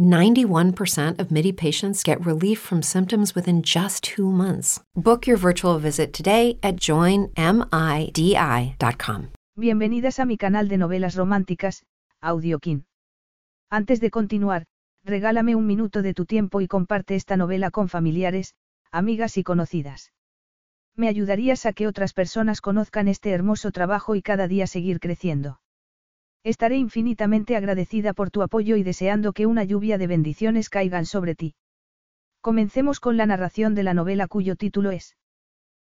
91% of MIDI patients get relief from symptoms within just two months. Book your virtual visit today at joinmidi.com. Bienvenidas a mi canal de novelas románticas, Audiokin. Antes de continuar, regálame un minuto de tu tiempo y comparte esta novela con familiares, amigas y conocidas. Me ayudarías a que otras personas conozcan este hermoso trabajo y cada día seguir creciendo. Estaré infinitamente agradecida por tu apoyo y deseando que una lluvia de bendiciones caigan sobre ti. Comencemos con la narración de la novela cuyo título es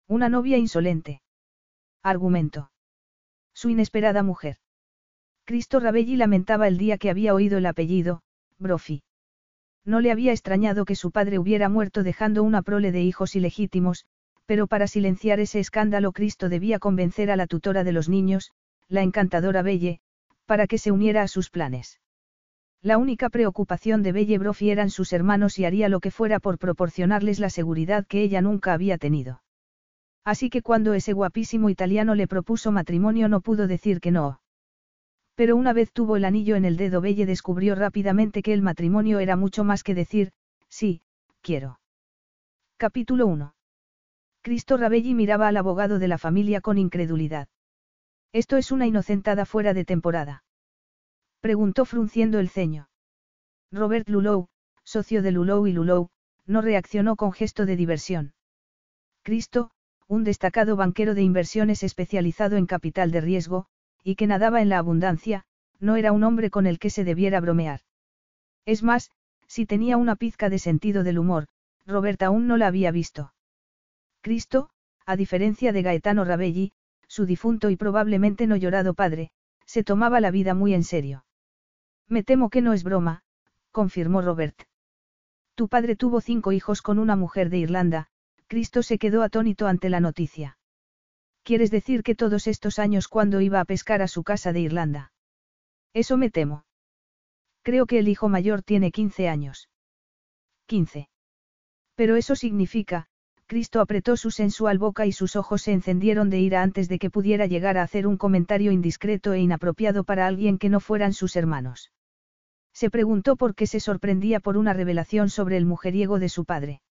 Una novia insolente. Argumento. Su inesperada mujer. Cristo Rabelli lamentaba el día que había oído el apellido, Brofi. No le había extrañado que su padre hubiera muerto dejando una prole de hijos ilegítimos, pero para silenciar ese escándalo Cristo debía convencer a la tutora de los niños, la encantadora Belle, para que se uniera a sus planes. La única preocupación de Belle Brofi eran sus hermanos y haría lo que fuera por proporcionarles la seguridad que ella nunca había tenido. Así que cuando ese guapísimo italiano le propuso matrimonio no pudo decir que no. Pero una vez tuvo el anillo en el dedo Belle descubrió rápidamente que el matrimonio era mucho más que decir, sí, quiero. Capítulo 1. Cristo Rabelli miraba al abogado de la familia con incredulidad. Esto es una inocentada fuera de temporada. Preguntó frunciendo el ceño. Robert Lulow, socio de Lulow y Lulow, no reaccionó con gesto de diversión. Cristo, un destacado banquero de inversiones especializado en capital de riesgo, y que nadaba en la abundancia, no era un hombre con el que se debiera bromear. Es más, si tenía una pizca de sentido del humor, Robert aún no la había visto. Cristo, a diferencia de Gaetano Rabelli, su difunto y probablemente no llorado padre, se tomaba la vida muy en serio. Me temo que no es broma, confirmó Robert. Tu padre tuvo cinco hijos con una mujer de Irlanda, Cristo se quedó atónito ante la noticia. ¿Quieres decir que todos estos años cuando iba a pescar a su casa de Irlanda? Eso me temo. Creo que el hijo mayor tiene 15 años. 15. Pero eso significa, Cristo apretó su sensual boca y sus ojos se encendieron de ira antes de que pudiera llegar a hacer un comentario indiscreto e inapropiado para alguien que no fueran sus hermanos. Se preguntó por qué se sorprendía por una revelación sobre el mujeriego de su padre.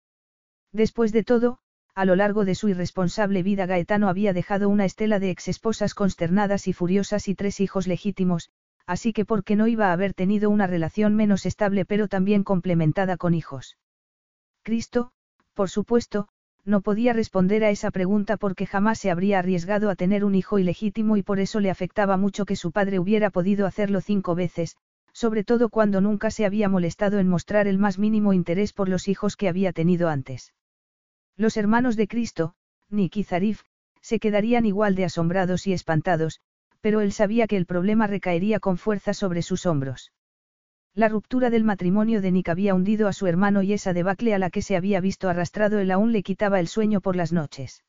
Después de todo, a lo largo de su irresponsable vida Gaetano había dejado una estela de exesposas consternadas y furiosas y tres hijos legítimos, así que por qué no iba a haber tenido una relación menos estable pero también complementada con hijos. Cristo, por supuesto, no podía responder a esa pregunta porque jamás se habría arriesgado a tener un hijo ilegítimo y por eso le afectaba mucho que su padre hubiera podido hacerlo cinco veces, sobre todo cuando nunca se había molestado en mostrar el más mínimo interés por los hijos que había tenido antes. Los hermanos de Cristo, Nick y Zarif, se quedarían igual de asombrados y espantados, pero él sabía que el problema recaería con fuerza sobre sus hombros. La ruptura del matrimonio de Nick había hundido a su hermano y esa debacle a la que se había visto arrastrado él aún le quitaba el sueño por las noches.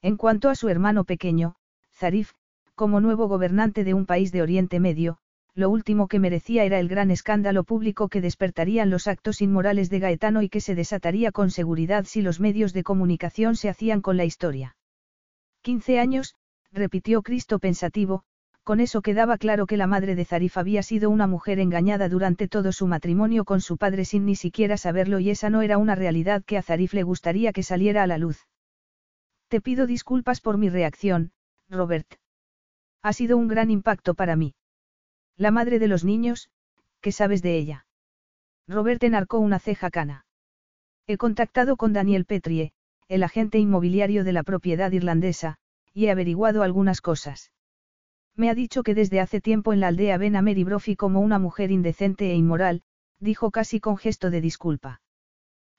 En cuanto a su hermano pequeño, Zarif, como nuevo gobernante de un país de Oriente Medio, lo último que merecía era el gran escándalo público que despertarían los actos inmorales de Gaetano y que se desataría con seguridad si los medios de comunicación se hacían con la historia. Quince años, repitió Cristo pensativo, con eso quedaba claro que la madre de Zarif había sido una mujer engañada durante todo su matrimonio con su padre sin ni siquiera saberlo y esa no era una realidad que a Zarif le gustaría que saliera a la luz. Te pido disculpas por mi reacción, Robert. Ha sido un gran impacto para mí. La madre de los niños, ¿qué sabes de ella? Robert enarcó una ceja cana. He contactado con Daniel Petrie, el agente inmobiliario de la propiedad irlandesa, y he averiguado algunas cosas. Me ha dicho que desde hace tiempo en la aldea ven a Mary Brophy como una mujer indecente e inmoral, dijo casi con gesto de disculpa.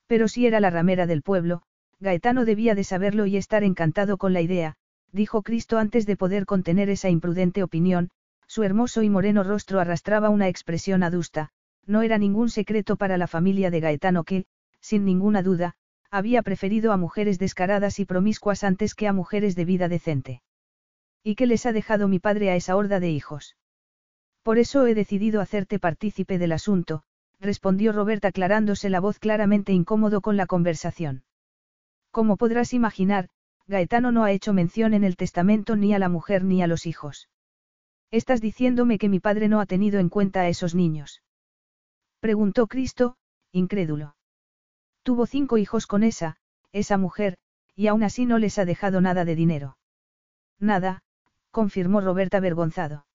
Pero si era la ramera del pueblo, Gaetano debía de saberlo y estar encantado con la idea, dijo Cristo antes de poder contener esa imprudente opinión, su hermoso y moreno rostro arrastraba una expresión adusta, no era ningún secreto para la familia de Gaetano que, sin ninguna duda, había preferido a mujeres descaradas y promiscuas antes que a mujeres de vida decente. ¿Y qué les ha dejado mi padre a esa horda de hijos? Por eso he decidido hacerte partícipe del asunto, respondió Robert aclarándose la voz claramente incómodo con la conversación. Como podrás imaginar, Gaetano no ha hecho mención en el testamento ni a la mujer ni a los hijos. Estás diciéndome que mi padre no ha tenido en cuenta a esos niños. Preguntó Cristo, incrédulo. Tuvo cinco hijos con esa, esa mujer, y aún así no les ha dejado nada de dinero. Nada, confirmó Roberta avergonzado.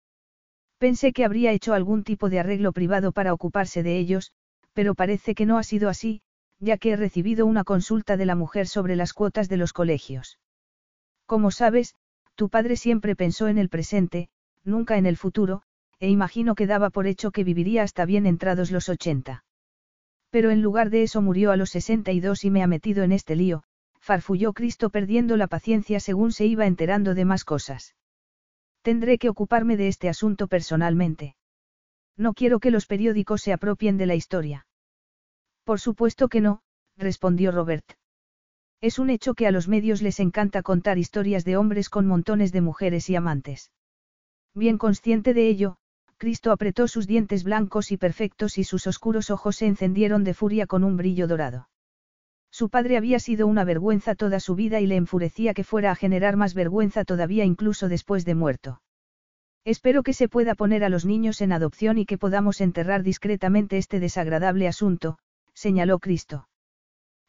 Pensé que habría hecho algún tipo de arreglo privado para ocuparse de ellos, pero parece que no ha sido así, ya que he recibido una consulta de la mujer sobre las cuotas de los colegios. Como sabes, tu padre siempre pensó en el presente, nunca en el futuro, e imagino que daba por hecho que viviría hasta bien entrados los 80. Pero en lugar de eso murió a los 62 y me ha metido en este lío, farfulló Cristo perdiendo la paciencia según se iba enterando de más cosas. Tendré que ocuparme de este asunto personalmente. No quiero que los periódicos se apropien de la historia. Por supuesto que no, respondió Robert. Es un hecho que a los medios les encanta contar historias de hombres con montones de mujeres y amantes. Bien consciente de ello, Cristo apretó sus dientes blancos y perfectos y sus oscuros ojos se encendieron de furia con un brillo dorado. Su padre había sido una vergüenza toda su vida y le enfurecía que fuera a generar más vergüenza todavía incluso después de muerto. Espero que se pueda poner a los niños en adopción y que podamos enterrar discretamente este desagradable asunto, señaló Cristo.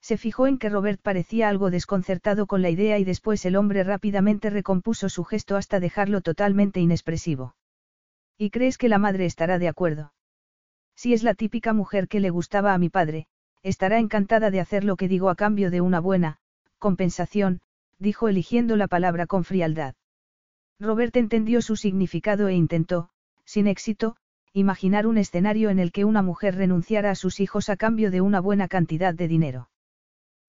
Se fijó en que Robert parecía algo desconcertado con la idea y después el hombre rápidamente recompuso su gesto hasta dejarlo totalmente inexpresivo. ¿Y crees que la madre estará de acuerdo? Si es la típica mujer que le gustaba a mi padre, estará encantada de hacer lo que digo a cambio de una buena, compensación, dijo eligiendo la palabra con frialdad. Robert entendió su significado e intentó, sin éxito, imaginar un escenario en el que una mujer renunciara a sus hijos a cambio de una buena cantidad de dinero.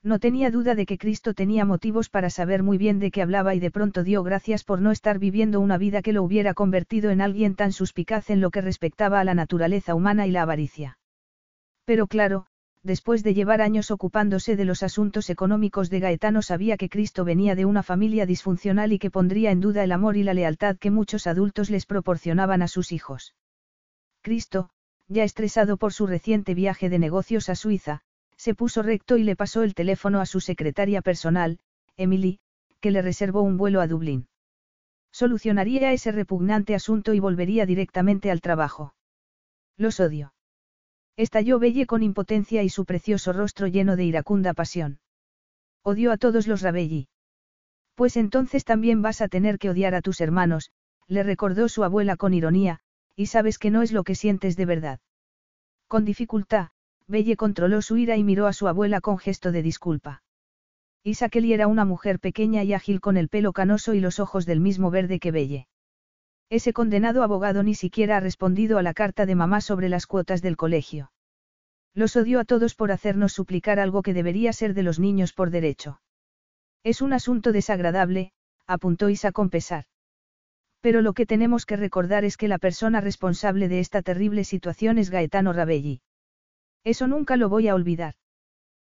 No tenía duda de que Cristo tenía motivos para saber muy bien de qué hablaba y de pronto dio gracias por no estar viviendo una vida que lo hubiera convertido en alguien tan suspicaz en lo que respectaba a la naturaleza humana y la avaricia. Pero claro, después de llevar años ocupándose de los asuntos económicos de Gaetano sabía que Cristo venía de una familia disfuncional y que pondría en duda el amor y la lealtad que muchos adultos les proporcionaban a sus hijos. Cristo, ya estresado por su reciente viaje de negocios a Suiza, se puso recto y le pasó el teléfono a su secretaria personal, Emily, que le reservó un vuelo a Dublín. Solucionaría ese repugnante asunto y volvería directamente al trabajo. Los odio. Estalló Belle con impotencia y su precioso rostro lleno de iracunda pasión. Odio a todos los Rabelli. Pues entonces también vas a tener que odiar a tus hermanos, le recordó su abuela con ironía, y sabes que no es lo que sientes de verdad. Con dificultad, Belle controló su ira y miró a su abuela con gesto de disculpa. Isakeli era una mujer pequeña y ágil con el pelo canoso y los ojos del mismo verde que Belle. Ese condenado abogado ni siquiera ha respondido a la carta de mamá sobre las cuotas del colegio. Los odio a todos por hacernos suplicar algo que debería ser de los niños por derecho. Es un asunto desagradable, apuntó Isa con pesar. Pero lo que tenemos que recordar es que la persona responsable de esta terrible situación es Gaetano Rabelli. Eso nunca lo voy a olvidar.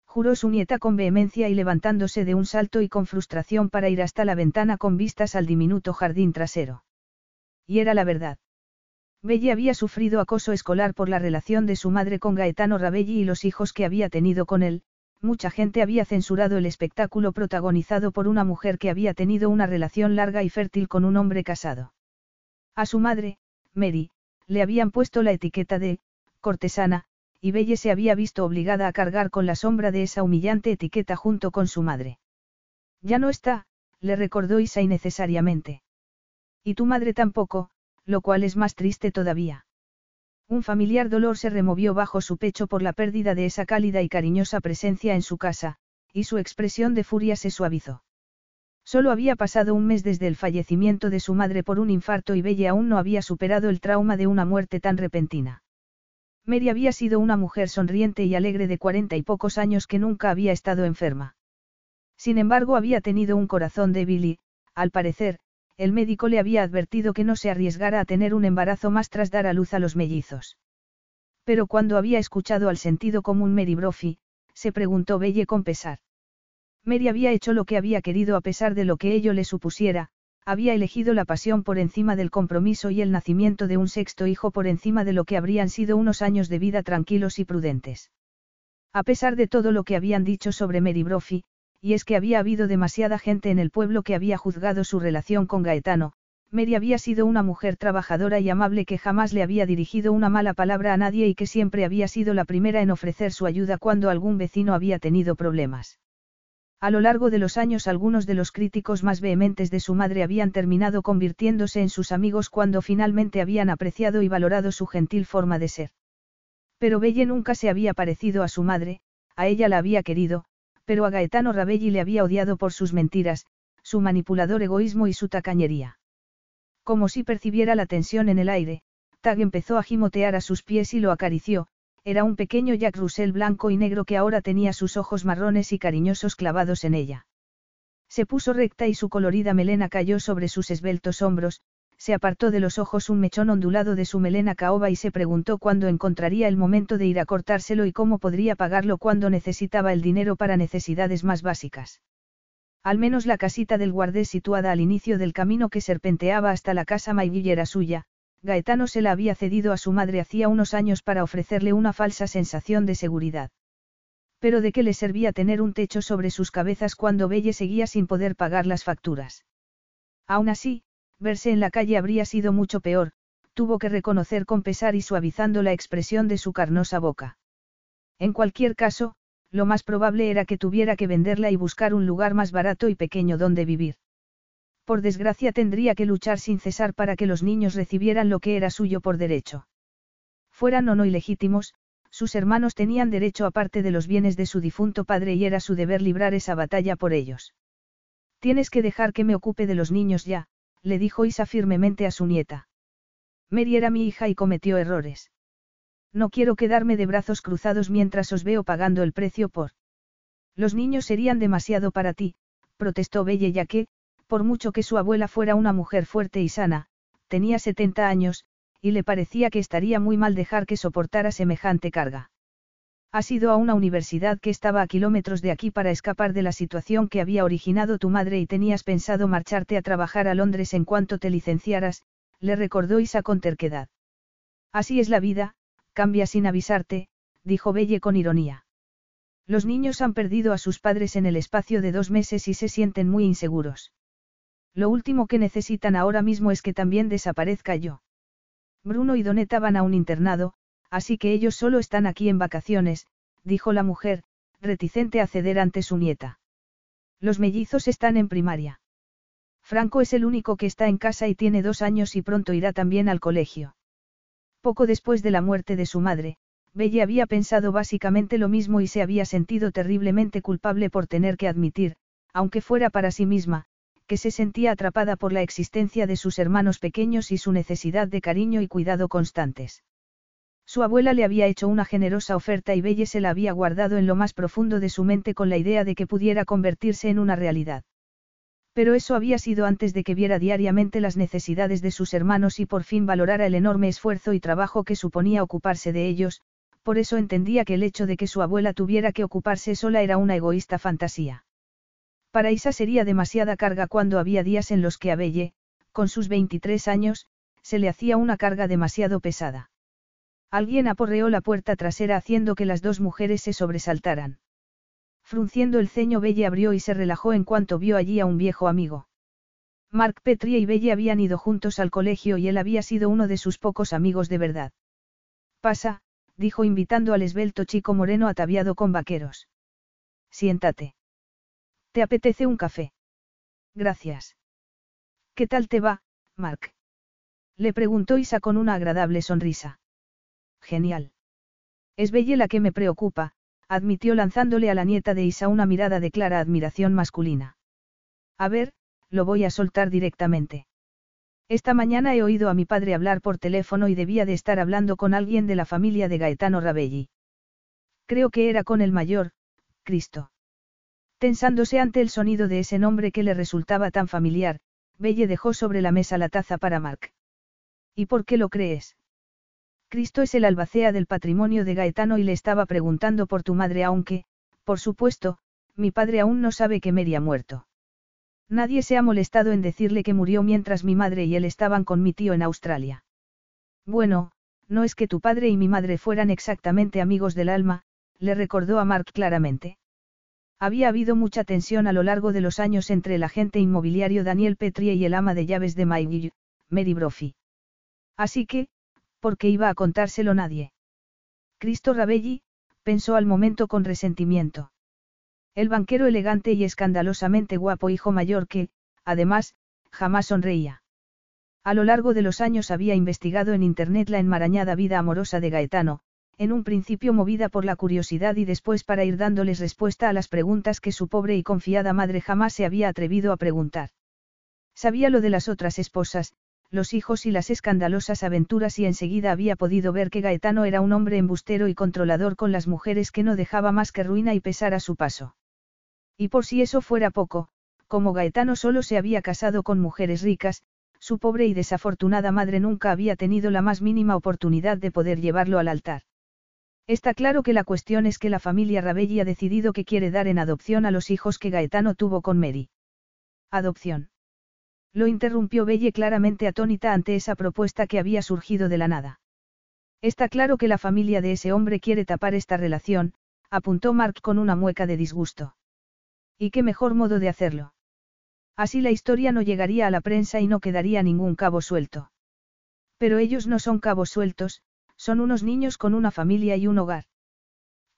Juró su nieta con vehemencia y levantándose de un salto y con frustración para ir hasta la ventana con vistas al diminuto jardín trasero. Y era la verdad. Belle había sufrido acoso escolar por la relación de su madre con Gaetano Rabelli y los hijos que había tenido con él, mucha gente había censurado el espectáculo protagonizado por una mujer que había tenido una relación larga y fértil con un hombre casado. A su madre, Mary, le habían puesto la etiqueta de cortesana, y Belle se había visto obligada a cargar con la sombra de esa humillante etiqueta junto con su madre. Ya no está, le recordó Isa innecesariamente. Y tu madre tampoco, lo cual es más triste todavía. Un familiar dolor se removió bajo su pecho por la pérdida de esa cálida y cariñosa presencia en su casa, y su expresión de furia se suavizó. Solo había pasado un mes desde el fallecimiento de su madre por un infarto y Belle aún no había superado el trauma de una muerte tan repentina. Mary había sido una mujer sonriente y alegre de cuarenta y pocos años que nunca había estado enferma. Sin embargo, había tenido un corazón débil y, al parecer, el médico le había advertido que no se arriesgara a tener un embarazo más tras dar a luz a los mellizos. Pero cuando había escuchado al sentido común Mary Brophy, se preguntó Belle con pesar. Mary había hecho lo que había querido a pesar de lo que ello le supusiera, había elegido la pasión por encima del compromiso y el nacimiento de un sexto hijo por encima de lo que habrían sido unos años de vida tranquilos y prudentes. A pesar de todo lo que habían dicho sobre Mary Brophy, y es que había habido demasiada gente en el pueblo que había juzgado su relación con Gaetano, Mary había sido una mujer trabajadora y amable que jamás le había dirigido una mala palabra a nadie y que siempre había sido la primera en ofrecer su ayuda cuando algún vecino había tenido problemas. A lo largo de los años algunos de los críticos más vehementes de su madre habían terminado convirtiéndose en sus amigos cuando finalmente habían apreciado y valorado su gentil forma de ser. Pero Belle nunca se había parecido a su madre, a ella la había querido, pero a Gaetano Rabelli le había odiado por sus mentiras, su manipulador egoísmo y su tacañería. Como si percibiera la tensión en el aire, Tag empezó a gimotear a sus pies y lo acarició, era un pequeño Jack Russell blanco y negro que ahora tenía sus ojos marrones y cariñosos clavados en ella. Se puso recta y su colorida melena cayó sobre sus esbeltos hombros, se apartó de los ojos un mechón ondulado de su melena caoba y se preguntó cuándo encontraría el momento de ir a cortárselo y cómo podría pagarlo cuando necesitaba el dinero para necesidades más básicas. Al menos la casita del guardés situada al inicio del camino que serpenteaba hasta la casa Mayville era suya, Gaetano se la había cedido a su madre hacía unos años para ofrecerle una falsa sensación de seguridad. Pero ¿de qué le servía tener un techo sobre sus cabezas cuando Belle seguía sin poder pagar las facturas? Aún así, verse en la calle habría sido mucho peor, tuvo que reconocer con pesar y suavizando la expresión de su carnosa boca. En cualquier caso, lo más probable era que tuviera que venderla y buscar un lugar más barato y pequeño donde vivir. Por desgracia tendría que luchar sin cesar para que los niños recibieran lo que era suyo por derecho. Fueran o no ilegítimos, sus hermanos tenían derecho a parte de los bienes de su difunto padre y era su deber librar esa batalla por ellos. Tienes que dejar que me ocupe de los niños ya, le dijo Isa firmemente a su nieta. Mary era mi hija y cometió errores. No quiero quedarme de brazos cruzados mientras os veo pagando el precio por. Los niños serían demasiado para ti, protestó Belle ya que, por mucho que su abuela fuera una mujer fuerte y sana, tenía 70 años, y le parecía que estaría muy mal dejar que soportara semejante carga. Has ido a una universidad que estaba a kilómetros de aquí para escapar de la situación que había originado tu madre y tenías pensado marcharte a trabajar a Londres en cuanto te licenciaras, le recordó Isa con terquedad. Así es la vida, cambia sin avisarte, dijo Belle con ironía. Los niños han perdido a sus padres en el espacio de dos meses y se sienten muy inseguros. Lo último que necesitan ahora mismo es que también desaparezca yo. Bruno y Doneta van a un internado, así que ellos solo están aquí en vacaciones, dijo la mujer, reticente a ceder ante su nieta. Los mellizos están en primaria. Franco es el único que está en casa y tiene dos años y pronto irá también al colegio. Poco después de la muerte de su madre, Belle había pensado básicamente lo mismo y se había sentido terriblemente culpable por tener que admitir, aunque fuera para sí misma, que se sentía atrapada por la existencia de sus hermanos pequeños y su necesidad de cariño y cuidado constantes. Su abuela le había hecho una generosa oferta y Belle se la había guardado en lo más profundo de su mente con la idea de que pudiera convertirse en una realidad. Pero eso había sido antes de que viera diariamente las necesidades de sus hermanos y por fin valorara el enorme esfuerzo y trabajo que suponía ocuparse de ellos, por eso entendía que el hecho de que su abuela tuviera que ocuparse sola era una egoísta fantasía. Para Isa sería demasiada carga cuando había días en los que a Belle, con sus 23 años, se le hacía una carga demasiado pesada. Alguien aporreó la puerta trasera haciendo que las dos mujeres se sobresaltaran. Frunciendo el ceño Belle abrió y se relajó en cuanto vio allí a un viejo amigo. Mark Petrie y Belle habían ido juntos al colegio y él había sido uno de sus pocos amigos de verdad. Pasa, dijo invitando al esbelto chico moreno ataviado con vaqueros. Siéntate. ¿Te apetece un café? Gracias. ¿Qué tal te va, Mark? Le preguntó Isa con una agradable sonrisa. Genial. Es Belle la que me preocupa, admitió lanzándole a la nieta de Isa una mirada de clara admiración masculina. A ver, lo voy a soltar directamente. Esta mañana he oído a mi padre hablar por teléfono y debía de estar hablando con alguien de la familia de Gaetano Rabelli. Creo que era con el mayor, Cristo. Tensándose ante el sonido de ese nombre que le resultaba tan familiar, Belle dejó sobre la mesa la taza para Mark. ¿Y por qué lo crees? Cristo es el albacea del patrimonio de Gaetano y le estaba preguntando por tu madre aunque, por supuesto, mi padre aún no sabe que Mary ha muerto. Nadie se ha molestado en decirle que murió mientras mi madre y él estaban con mi tío en Australia. Bueno, no es que tu padre y mi madre fueran exactamente amigos del alma, le recordó a Mark claramente. Había habido mucha tensión a lo largo de los años entre el agente inmobiliario Daniel Petrie y el ama de llaves de Mayville, Mary Brophy. Así que, porque iba a contárselo nadie. Cristo Rabelli, pensó al momento con resentimiento. El banquero elegante y escandalosamente guapo hijo mayor que, además, jamás sonreía. A lo largo de los años había investigado en Internet la enmarañada vida amorosa de Gaetano, en un principio movida por la curiosidad y después para ir dándoles respuesta a las preguntas que su pobre y confiada madre jamás se había atrevido a preguntar. Sabía lo de las otras esposas, los hijos y las escandalosas aventuras y enseguida había podido ver que Gaetano era un hombre embustero y controlador con las mujeres que no dejaba más que ruina y pesar a su paso. Y por si eso fuera poco, como Gaetano solo se había casado con mujeres ricas, su pobre y desafortunada madre nunca había tenido la más mínima oportunidad de poder llevarlo al altar. Está claro que la cuestión es que la familia Rabelli ha decidido que quiere dar en adopción a los hijos que Gaetano tuvo con Mary. Adopción. Lo interrumpió Belle claramente atónita ante esa propuesta que había surgido de la nada. Está claro que la familia de ese hombre quiere tapar esta relación, apuntó Mark con una mueca de disgusto. ¿Y qué mejor modo de hacerlo? Así la historia no llegaría a la prensa y no quedaría ningún cabo suelto. Pero ellos no son cabos sueltos, son unos niños con una familia y un hogar.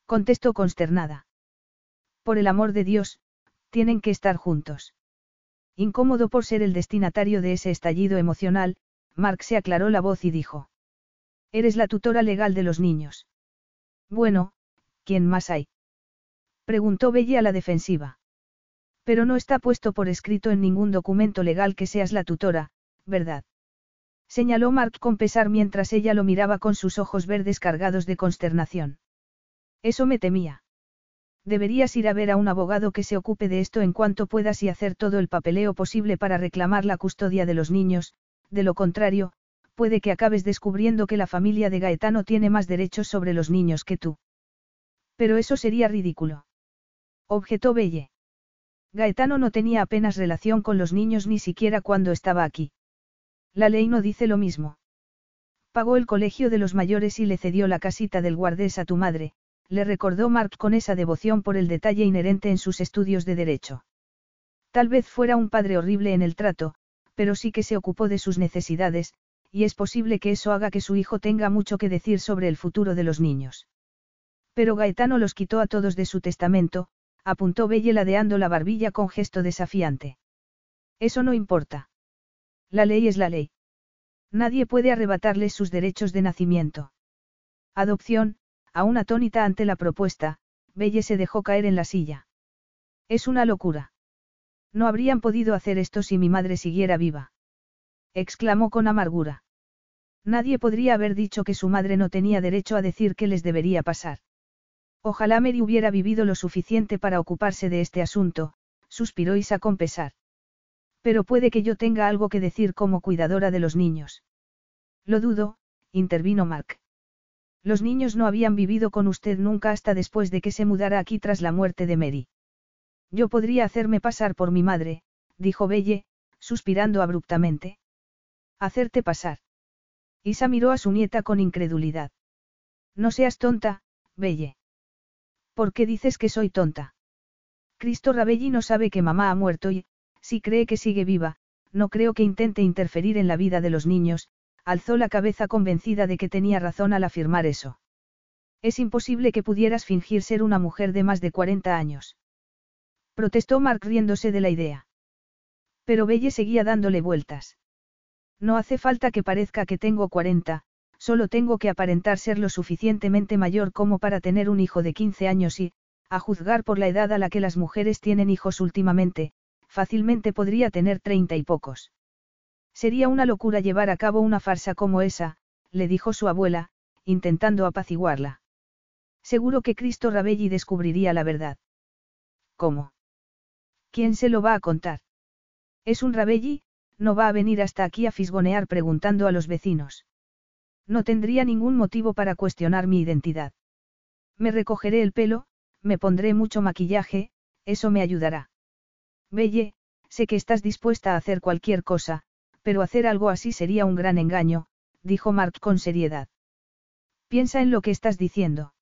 Contestó consternada. Por el amor de Dios, tienen que estar juntos. Incómodo por ser el destinatario de ese estallido emocional, Mark se aclaró la voz y dijo. Eres la tutora legal de los niños. Bueno, ¿quién más hay? Preguntó Belle a la defensiva. Pero no está puesto por escrito en ningún documento legal que seas la tutora, ¿verdad? Señaló Mark con pesar mientras ella lo miraba con sus ojos verdes cargados de consternación. Eso me temía. Deberías ir a ver a un abogado que se ocupe de esto en cuanto puedas y hacer todo el papeleo posible para reclamar la custodia de los niños, de lo contrario, puede que acabes descubriendo que la familia de Gaetano tiene más derechos sobre los niños que tú. Pero eso sería ridículo. Objetó Belle. Gaetano no tenía apenas relación con los niños ni siquiera cuando estaba aquí. La ley no dice lo mismo. Pagó el colegio de los mayores y le cedió la casita del guardés a tu madre, le recordó Mark con esa devoción por el detalle inherente en sus estudios de derecho. Tal vez fuera un padre horrible en el trato, pero sí que se ocupó de sus necesidades, y es posible que eso haga que su hijo tenga mucho que decir sobre el futuro de los niños. Pero Gaetano los quitó a todos de su testamento, apuntó Belle ladeando la barbilla con gesto desafiante. Eso no importa. La ley es la ley. Nadie puede arrebatarles sus derechos de nacimiento. Adopción, aún atónita ante la propuesta, Belle se dejó caer en la silla. Es una locura. No habrían podido hacer esto si mi madre siguiera viva. Exclamó con amargura. Nadie podría haber dicho que su madre no tenía derecho a decir qué les debería pasar. Ojalá Mary hubiera vivido lo suficiente para ocuparse de este asunto, suspiró Isa con pesar. Pero puede que yo tenga algo que decir como cuidadora de los niños. Lo dudo, intervino Mark. Los niños no habían vivido con usted nunca hasta después de que se mudara aquí tras la muerte de Mary. Yo podría hacerme pasar por mi madre, dijo Belle, suspirando abruptamente. Hacerte pasar. Isa miró a su nieta con incredulidad. No seas tonta, Belle. ¿Por qué dices que soy tonta? Cristo Rabelli no sabe que mamá ha muerto y, si cree que sigue viva, no creo que intente interferir en la vida de los niños, alzó la cabeza convencida de que tenía razón al afirmar eso. Es imposible que pudieras fingir ser una mujer de más de 40 años. Protestó Mark riéndose de la idea. Pero Belle seguía dándole vueltas. No hace falta que parezca que tengo 40, solo tengo que aparentar ser lo suficientemente mayor como para tener un hijo de 15 años y, a juzgar por la edad a la que las mujeres tienen hijos últimamente, fácilmente podría tener treinta y pocos. Sería una locura llevar a cabo una farsa como esa, le dijo su abuela, intentando apaciguarla. Seguro que Cristo Rabelli descubriría la verdad. ¿Cómo? ¿Quién se lo va a contar? Es un Rabelli, no va a venir hasta aquí a fisgonear preguntando a los vecinos. No tendría ningún motivo para cuestionar mi identidad. Me recogeré el pelo, me pondré mucho maquillaje, eso me ayudará. Belle, sé que estás dispuesta a hacer cualquier cosa, pero hacer algo así sería un gran engaño, dijo Mark con seriedad. Piensa en lo que estás diciendo.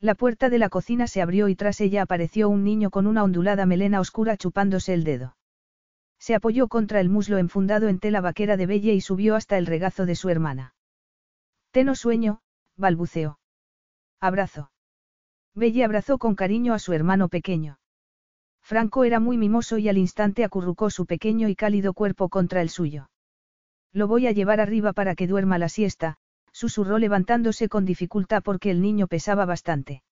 La puerta de la cocina se abrió y tras ella apareció un niño con una ondulada melena oscura chupándose el dedo. Se apoyó contra el muslo enfundado en tela vaquera de Belle y subió hasta el regazo de su hermana. Teno sueño, balbuceó. Abrazo. Belle abrazó con cariño a su hermano pequeño. Franco era muy mimoso y al instante acurrucó su pequeño y cálido cuerpo contra el suyo. Lo voy a llevar arriba para que duerma la siesta, susurró levantándose con dificultad porque el niño pesaba bastante.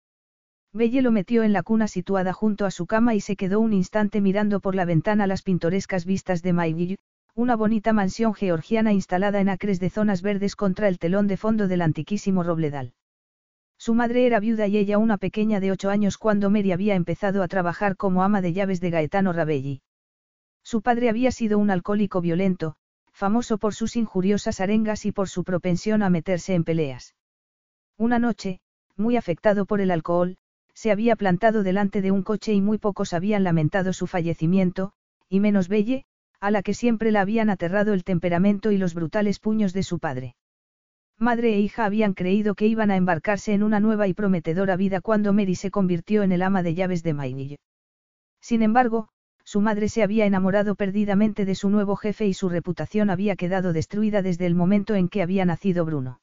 Belle lo metió en la cuna situada junto a su cama y se quedó un instante mirando por la ventana las pintorescas vistas de Mayville, una bonita mansión georgiana instalada en acres de zonas verdes contra el telón de fondo del antiquísimo Robledal. Su madre era viuda y ella una pequeña de ocho años cuando Mary había empezado a trabajar como ama de llaves de Gaetano Rabelli. Su padre había sido un alcohólico violento, famoso por sus injuriosas arengas y por su propensión a meterse en peleas. Una noche, muy afectado por el alcohol, se había plantado delante de un coche y muy pocos habían lamentado su fallecimiento, y menos Belle, a la que siempre la habían aterrado el temperamento y los brutales puños de su padre. Madre e hija habían creído que iban a embarcarse en una nueva y prometedora vida cuando Mary se convirtió en el ama de llaves de Maynille. Sin embargo, su madre se había enamorado perdidamente de su nuevo jefe y su reputación había quedado destruida desde el momento en que había nacido Bruno.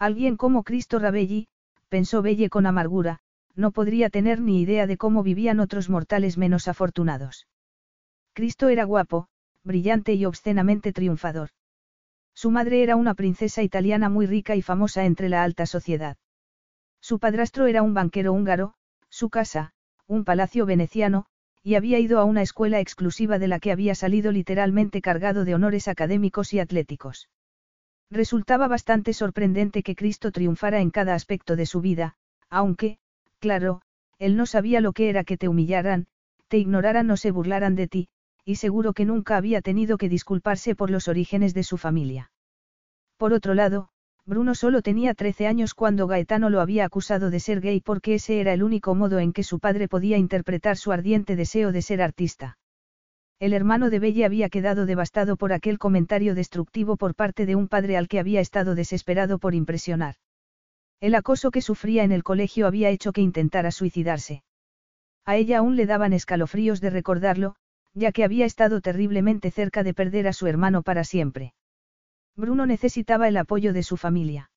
Alguien como Cristo Rabelli, pensó Belle con amargura, no podría tener ni idea de cómo vivían otros mortales menos afortunados. Cristo era guapo, brillante y obscenamente triunfador. Su madre era una princesa italiana muy rica y famosa entre la alta sociedad. Su padrastro era un banquero húngaro, su casa, un palacio veneciano, y había ido a una escuela exclusiva de la que había salido literalmente cargado de honores académicos y atléticos. Resultaba bastante sorprendente que Cristo triunfara en cada aspecto de su vida, aunque, Claro, él no sabía lo que era que te humillaran, te ignoraran o se burlaran de ti, y seguro que nunca había tenido que disculparse por los orígenes de su familia. Por otro lado, Bruno solo tenía 13 años cuando Gaetano lo había acusado de ser gay porque ese era el único modo en que su padre podía interpretar su ardiente deseo de ser artista. El hermano de Belle había quedado devastado por aquel comentario destructivo por parte de un padre al que había estado desesperado por impresionar. El acoso que sufría en el colegio había hecho que intentara suicidarse. A ella aún le daban escalofríos de recordarlo, ya que había estado terriblemente cerca de perder a su hermano para siempre. Bruno necesitaba el apoyo de su familia.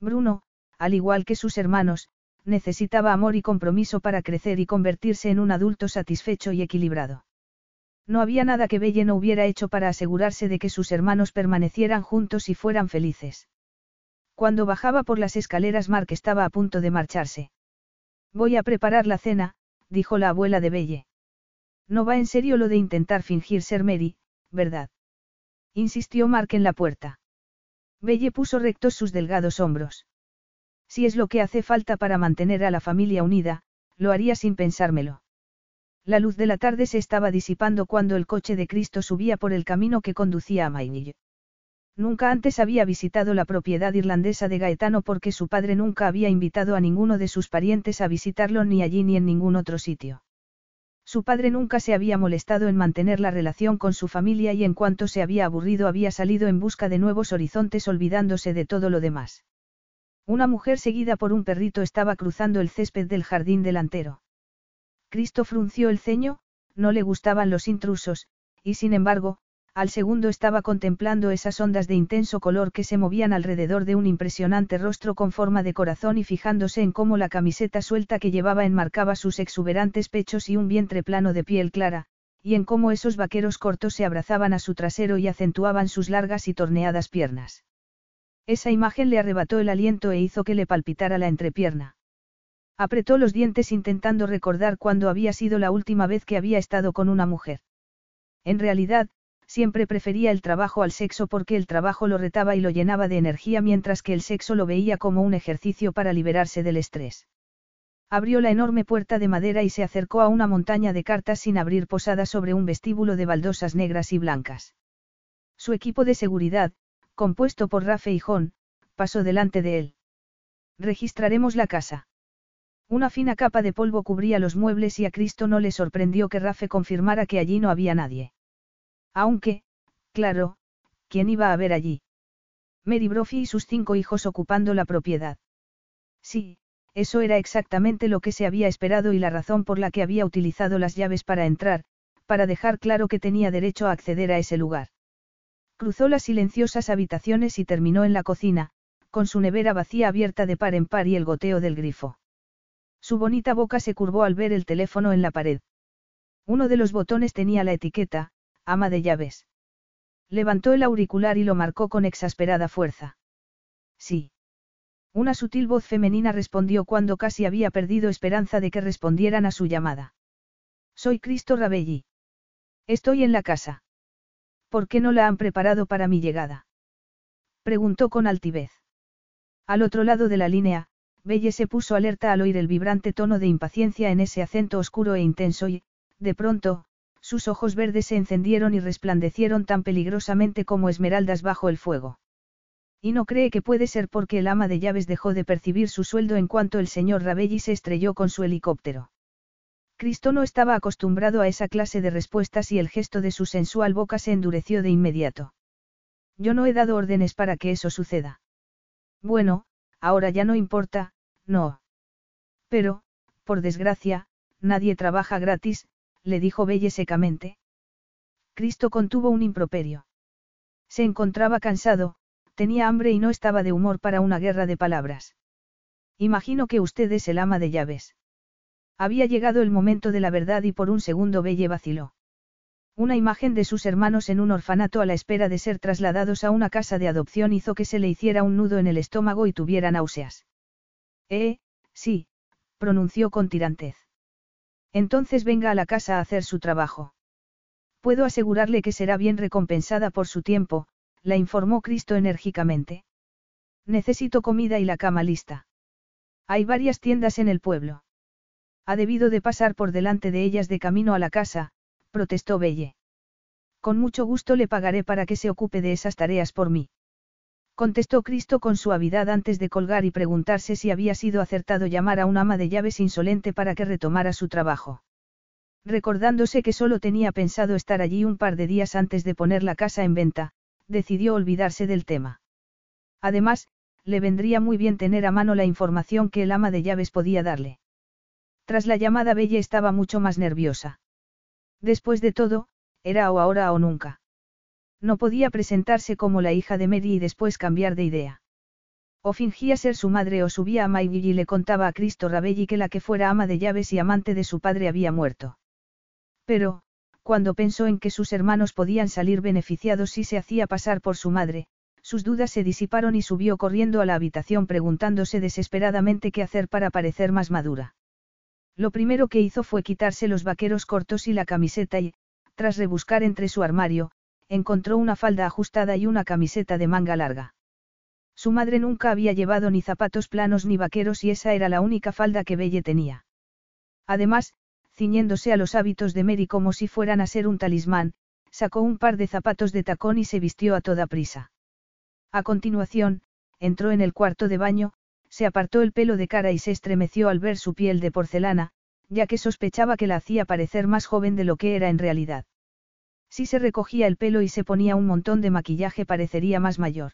Bruno, al igual que sus hermanos, necesitaba amor y compromiso para crecer y convertirse en un adulto satisfecho y equilibrado. No había nada que Belle no hubiera hecho para asegurarse de que sus hermanos permanecieran juntos y fueran felices. Cuando bajaba por las escaleras Mark estaba a punto de marcharse. Voy a preparar la cena, dijo la abuela de Belle. No va en serio lo de intentar fingir ser Mary, ¿verdad? Insistió Mark en la puerta. Belle puso rectos sus delgados hombros. Si es lo que hace falta para mantener a la familia unida, lo haría sin pensármelo. La luz de la tarde se estaba disipando cuando el coche de Cristo subía por el camino que conducía a Maynille. Nunca antes había visitado la propiedad irlandesa de Gaetano porque su padre nunca había invitado a ninguno de sus parientes a visitarlo ni allí ni en ningún otro sitio. Su padre nunca se había molestado en mantener la relación con su familia y en cuanto se había aburrido había salido en busca de nuevos horizontes olvidándose de todo lo demás. Una mujer seguida por un perrito estaba cruzando el césped del jardín delantero. Cristo frunció el ceño, no le gustaban los intrusos, y sin embargo, al segundo estaba contemplando esas ondas de intenso color que se movían alrededor de un impresionante rostro con forma de corazón y fijándose en cómo la camiseta suelta que llevaba enmarcaba sus exuberantes pechos y un vientre plano de piel clara, y en cómo esos vaqueros cortos se abrazaban a su trasero y acentuaban sus largas y torneadas piernas. Esa imagen le arrebató el aliento e hizo que le palpitara la entrepierna. Apretó los dientes intentando recordar cuándo había sido la última vez que había estado con una mujer. En realidad, siempre prefería el trabajo al sexo porque el trabajo lo retaba y lo llenaba de energía mientras que el sexo lo veía como un ejercicio para liberarse del estrés. Abrió la enorme puerta de madera y se acercó a una montaña de cartas sin abrir posada sobre un vestíbulo de baldosas negras y blancas. Su equipo de seguridad, compuesto por Rafe y John, pasó delante de él. Registraremos la casa. Una fina capa de polvo cubría los muebles y a Cristo no le sorprendió que Rafe confirmara que allí no había nadie. Aunque, claro, ¿quién iba a ver allí? Mary Brophy y sus cinco hijos ocupando la propiedad. Sí, eso era exactamente lo que se había esperado y la razón por la que había utilizado las llaves para entrar, para dejar claro que tenía derecho a acceder a ese lugar. Cruzó las silenciosas habitaciones y terminó en la cocina, con su nevera vacía abierta de par en par y el goteo del grifo. Su bonita boca se curvó al ver el teléfono en la pared. Uno de los botones tenía la etiqueta, ama de llaves. Levantó el auricular y lo marcó con exasperada fuerza. Sí. Una sutil voz femenina respondió cuando casi había perdido esperanza de que respondieran a su llamada. Soy Cristo Rabelli. Estoy en la casa. ¿Por qué no la han preparado para mi llegada? Preguntó con altivez. Al otro lado de la línea, Belle se puso alerta al oír el vibrante tono de impaciencia en ese acento oscuro e intenso y, de pronto, sus ojos verdes se encendieron y resplandecieron tan peligrosamente como esmeraldas bajo el fuego. Y no cree que puede ser porque el ama de llaves dejó de percibir su sueldo en cuanto el señor Rabelli se estrelló con su helicóptero. Cristo no estaba acostumbrado a esa clase de respuestas y el gesto de su sensual boca se endureció de inmediato. Yo no he dado órdenes para que eso suceda. Bueno, ahora ya no importa, no. Pero, por desgracia, nadie trabaja gratis, le dijo Belle secamente. Cristo contuvo un improperio. Se encontraba cansado, tenía hambre y no estaba de humor para una guerra de palabras. Imagino que usted es el ama de llaves. Había llegado el momento de la verdad y por un segundo Belle vaciló. Una imagen de sus hermanos en un orfanato a la espera de ser trasladados a una casa de adopción hizo que se le hiciera un nudo en el estómago y tuviera náuseas. Eh, sí, pronunció con tirantez. Entonces venga a la casa a hacer su trabajo. Puedo asegurarle que será bien recompensada por su tiempo, la informó Cristo enérgicamente. Necesito comida y la cama lista. Hay varias tiendas en el pueblo. Ha debido de pasar por delante de ellas de camino a la casa, protestó Belle. Con mucho gusto le pagaré para que se ocupe de esas tareas por mí. Contestó Cristo con suavidad antes de colgar y preguntarse si había sido acertado llamar a un ama de llaves insolente para que retomara su trabajo. Recordándose que solo tenía pensado estar allí un par de días antes de poner la casa en venta, decidió olvidarse del tema. Además, le vendría muy bien tener a mano la información que el ama de llaves podía darle. Tras la llamada Bella estaba mucho más nerviosa. Después de todo, era o ahora o nunca. No podía presentarse como la hija de Mary y después cambiar de idea. O fingía ser su madre o subía a Maggie y le contaba a Cristo Rabelli que la que fuera ama de llaves y amante de su padre había muerto. Pero, cuando pensó en que sus hermanos podían salir beneficiados si se hacía pasar por su madre, sus dudas se disiparon y subió corriendo a la habitación preguntándose desesperadamente qué hacer para parecer más madura. Lo primero que hizo fue quitarse los vaqueros cortos y la camiseta y, tras rebuscar entre su armario, encontró una falda ajustada y una camiseta de manga larga. Su madre nunca había llevado ni zapatos planos ni vaqueros y esa era la única falda que Belle tenía. Además, ciñéndose a los hábitos de Mary como si fueran a ser un talismán, sacó un par de zapatos de tacón y se vistió a toda prisa. A continuación, entró en el cuarto de baño, se apartó el pelo de cara y se estremeció al ver su piel de porcelana, ya que sospechaba que la hacía parecer más joven de lo que era en realidad. Si se recogía el pelo y se ponía un montón de maquillaje parecería más mayor.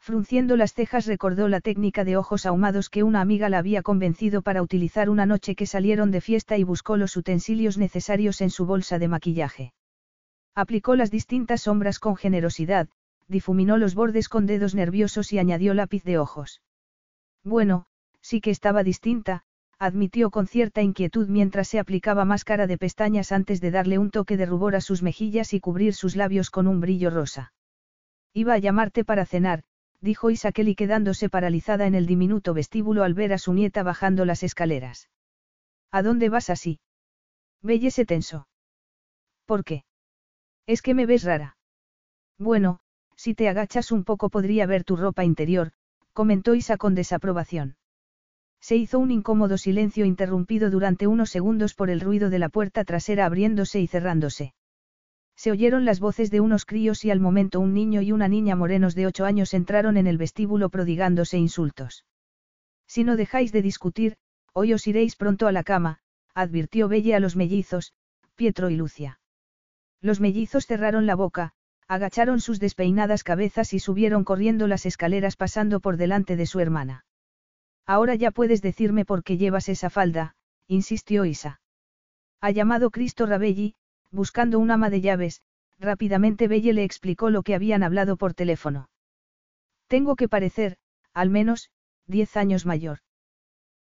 Frunciendo las cejas recordó la técnica de ojos ahumados que una amiga la había convencido para utilizar una noche que salieron de fiesta y buscó los utensilios necesarios en su bolsa de maquillaje. Aplicó las distintas sombras con generosidad, difuminó los bordes con dedos nerviosos y añadió lápiz de ojos. Bueno, sí que estaba distinta, admitió con cierta inquietud mientras se aplicaba máscara de pestañas antes de darle un toque de rubor a sus mejillas y cubrir sus labios con un brillo rosa. Iba a llamarte para cenar, dijo Isakeli quedándose paralizada en el diminuto vestíbulo al ver a su nieta bajando las escaleras. ¿A dónde vas así? Belle se tensó. ¿Por qué? Es que me ves rara. Bueno, si te agachas un poco podría ver tu ropa interior, comentó Isa con desaprobación. Se hizo un incómodo silencio interrumpido durante unos segundos por el ruido de la puerta trasera abriéndose y cerrándose. Se oyeron las voces de unos críos y al momento un niño y una niña morenos de ocho años entraron en el vestíbulo prodigándose insultos. Si no dejáis de discutir, hoy os iréis pronto a la cama, advirtió Belle a los mellizos, Pietro y Lucia. Los mellizos cerraron la boca, agacharon sus despeinadas cabezas y subieron corriendo las escaleras pasando por delante de su hermana. Ahora ya puedes decirme por qué llevas esa falda, insistió Isa. Ha llamado Cristo Rabelli, buscando un ama de llaves, rápidamente Belle le explicó lo que habían hablado por teléfono. Tengo que parecer, al menos, diez años mayor.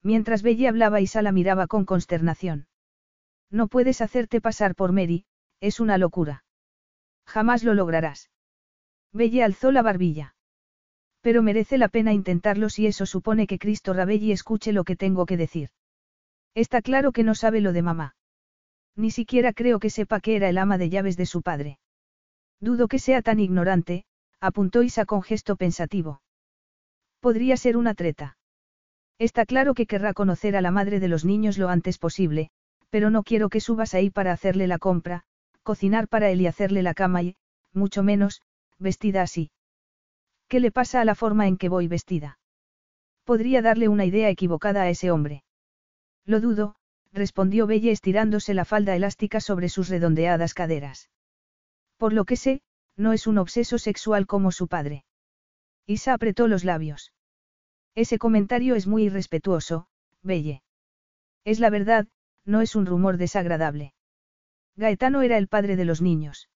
Mientras Belle hablaba Isa la miraba con consternación. No puedes hacerte pasar por Mary, es una locura. Jamás lo lograrás. Belle alzó la barbilla. Pero merece la pena intentarlo si eso supone que Cristo Rabelli escuche lo que tengo que decir. Está claro que no sabe lo de mamá. Ni siquiera creo que sepa que era el ama de llaves de su padre. Dudo que sea tan ignorante, apuntó Isa con gesto pensativo. Podría ser una treta. Está claro que querrá conocer a la madre de los niños lo antes posible, pero no quiero que subas ahí para hacerle la compra, cocinar para él y hacerle la cama y, mucho menos, vestida así. ¿Qué le pasa a la forma en que voy vestida? Podría darle una idea equivocada a ese hombre. Lo dudo, respondió Belle estirándose la falda elástica sobre sus redondeadas caderas. Por lo que sé, no es un obseso sexual como su padre. Isa apretó los labios. Ese comentario es muy irrespetuoso, Belle. Es la verdad, no es un rumor desagradable. Gaetano era el padre de los niños.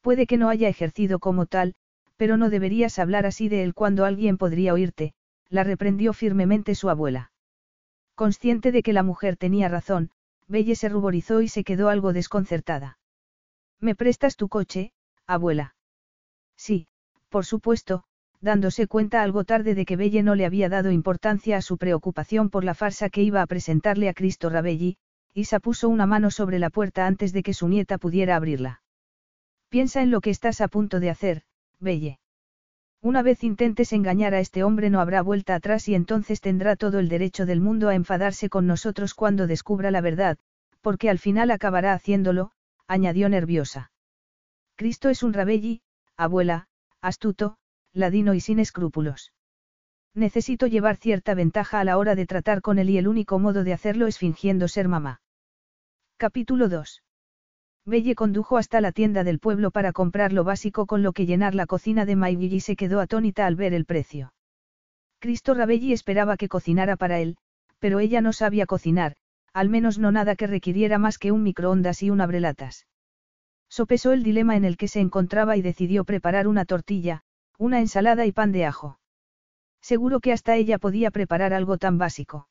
Puede que no haya ejercido como tal, pero no deberías hablar así de él cuando alguien podría oírte, la reprendió firmemente su abuela. Consciente de que la mujer tenía razón, Belle se ruborizó y se quedó algo desconcertada. ¿Me prestas tu coche, abuela? Sí, por supuesto, dándose cuenta algo tarde de que Belle no le había dado importancia a su preocupación por la farsa que iba a presentarle a Cristo Rabelli, Isa puso una mano sobre la puerta antes de que su nieta pudiera abrirla. Piensa en lo que estás a punto de hacer, Belle. Una vez intentes engañar a este hombre no habrá vuelta atrás y entonces tendrá todo el derecho del mundo a enfadarse con nosotros cuando descubra la verdad, porque al final acabará haciéndolo, añadió nerviosa. Cristo es un rabelli, abuela, astuto, ladino y sin escrúpulos. Necesito llevar cierta ventaja a la hora de tratar con él y el único modo de hacerlo es fingiendo ser mamá. Capítulo 2. Belle condujo hasta la tienda del pueblo para comprar lo básico con lo que llenar la cocina de Mayville y se quedó atónita al ver el precio. Cristo Rabelli esperaba que cocinara para él, pero ella no sabía cocinar, al menos no nada que requiriera más que un microondas y un abrelatas. Sopesó el dilema en el que se encontraba y decidió preparar una tortilla, una ensalada y pan de ajo. Seguro que hasta ella podía preparar algo tan básico.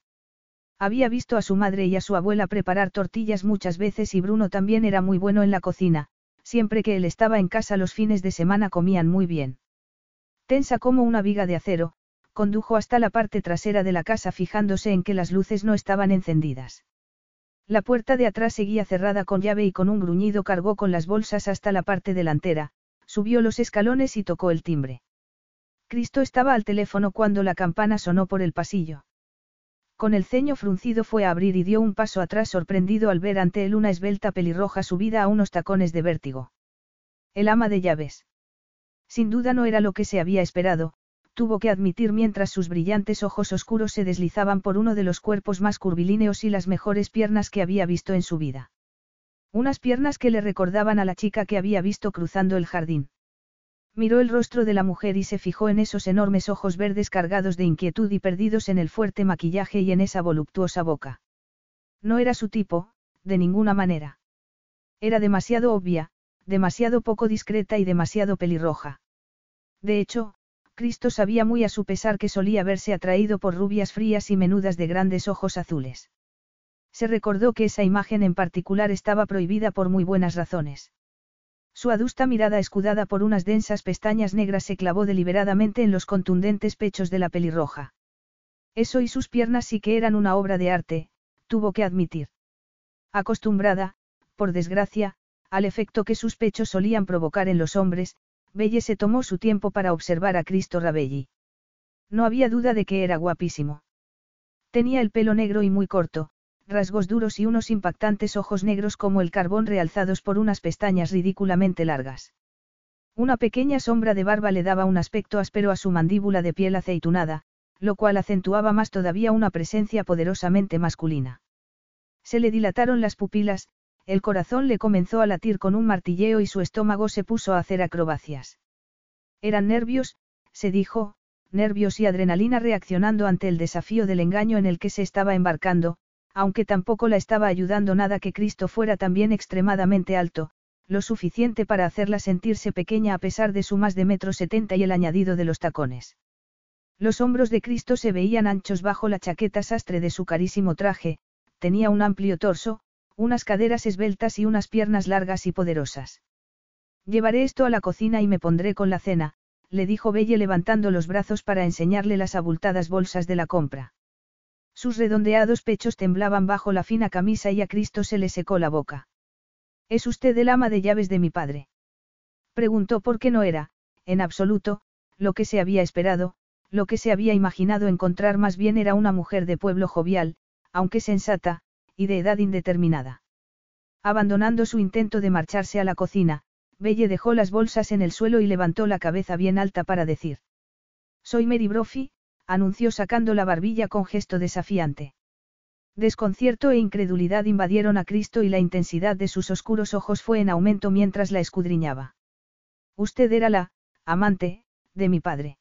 Había visto a su madre y a su abuela preparar tortillas muchas veces y Bruno también era muy bueno en la cocina, siempre que él estaba en casa los fines de semana comían muy bien. Tensa como una viga de acero, condujo hasta la parte trasera de la casa fijándose en que las luces no estaban encendidas. La puerta de atrás seguía cerrada con llave y con un gruñido cargó con las bolsas hasta la parte delantera, subió los escalones y tocó el timbre. Cristo estaba al teléfono cuando la campana sonó por el pasillo. Con el ceño fruncido fue a abrir y dio un paso atrás sorprendido al ver ante él una esbelta pelirroja subida a unos tacones de vértigo. El ama de llaves. Sin duda no era lo que se había esperado, tuvo que admitir mientras sus brillantes ojos oscuros se deslizaban por uno de los cuerpos más curvilíneos y las mejores piernas que había visto en su vida. Unas piernas que le recordaban a la chica que había visto cruzando el jardín. Miró el rostro de la mujer y se fijó en esos enormes ojos verdes cargados de inquietud y perdidos en el fuerte maquillaje y en esa voluptuosa boca. No era su tipo, de ninguna manera. Era demasiado obvia, demasiado poco discreta y demasiado pelirroja. De hecho, Cristo sabía muy a su pesar que solía verse atraído por rubias frías y menudas de grandes ojos azules. Se recordó que esa imagen en particular estaba prohibida por muy buenas razones. Su adusta mirada escudada por unas densas pestañas negras se clavó deliberadamente en los contundentes pechos de la pelirroja. Eso y sus piernas sí que eran una obra de arte, tuvo que admitir. Acostumbrada, por desgracia, al efecto que sus pechos solían provocar en los hombres, Belle se tomó su tiempo para observar a Cristo Rabelli. No había duda de que era guapísimo. Tenía el pelo negro y muy corto, rasgos duros y unos impactantes ojos negros como el carbón realzados por unas pestañas ridículamente largas. Una pequeña sombra de barba le daba un aspecto áspero a su mandíbula de piel aceitunada, lo cual acentuaba más todavía una presencia poderosamente masculina. Se le dilataron las pupilas, el corazón le comenzó a latir con un martilleo y su estómago se puso a hacer acrobacias. Eran nervios, se dijo, nervios y adrenalina reaccionando ante el desafío del engaño en el que se estaba embarcando, aunque tampoco la estaba ayudando nada que Cristo fuera también extremadamente alto, lo suficiente para hacerla sentirse pequeña a pesar de su más de metro setenta y el añadido de los tacones. Los hombros de Cristo se veían anchos bajo la chaqueta sastre de su carísimo traje, tenía un amplio torso, unas caderas esbeltas y unas piernas largas y poderosas. Llevaré esto a la cocina y me pondré con la cena, le dijo Belle levantando los brazos para enseñarle las abultadas bolsas de la compra. Sus redondeados pechos temblaban bajo la fina camisa y a Cristo se le secó la boca. ¿Es usted el ama de llaves de mi padre? Preguntó por qué no era, en absoluto, lo que se había esperado, lo que se había imaginado encontrar más bien era una mujer de pueblo jovial, aunque sensata, y de edad indeterminada. Abandonando su intento de marcharse a la cocina, Belle dejó las bolsas en el suelo y levantó la cabeza bien alta para decir. Soy Mary Brophy, anunció sacando la barbilla con gesto desafiante. Desconcierto e incredulidad invadieron a Cristo y la intensidad de sus oscuros ojos fue en aumento mientras la escudriñaba. Usted era la, amante, de mi padre.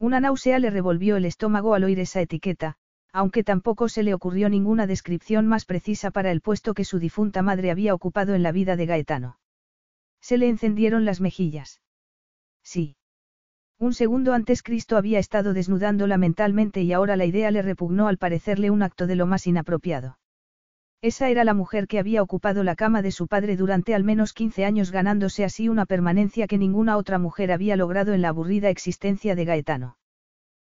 Una náusea le revolvió el estómago al oír esa etiqueta, aunque tampoco se le ocurrió ninguna descripción más precisa para el puesto que su difunta madre había ocupado en la vida de Gaetano. Se le encendieron las mejillas. Sí. Un segundo antes Cristo había estado desnudándola mentalmente y ahora la idea le repugnó al parecerle un acto de lo más inapropiado. Esa era la mujer que había ocupado la cama de su padre durante al menos 15 años ganándose así una permanencia que ninguna otra mujer había logrado en la aburrida existencia de Gaetano.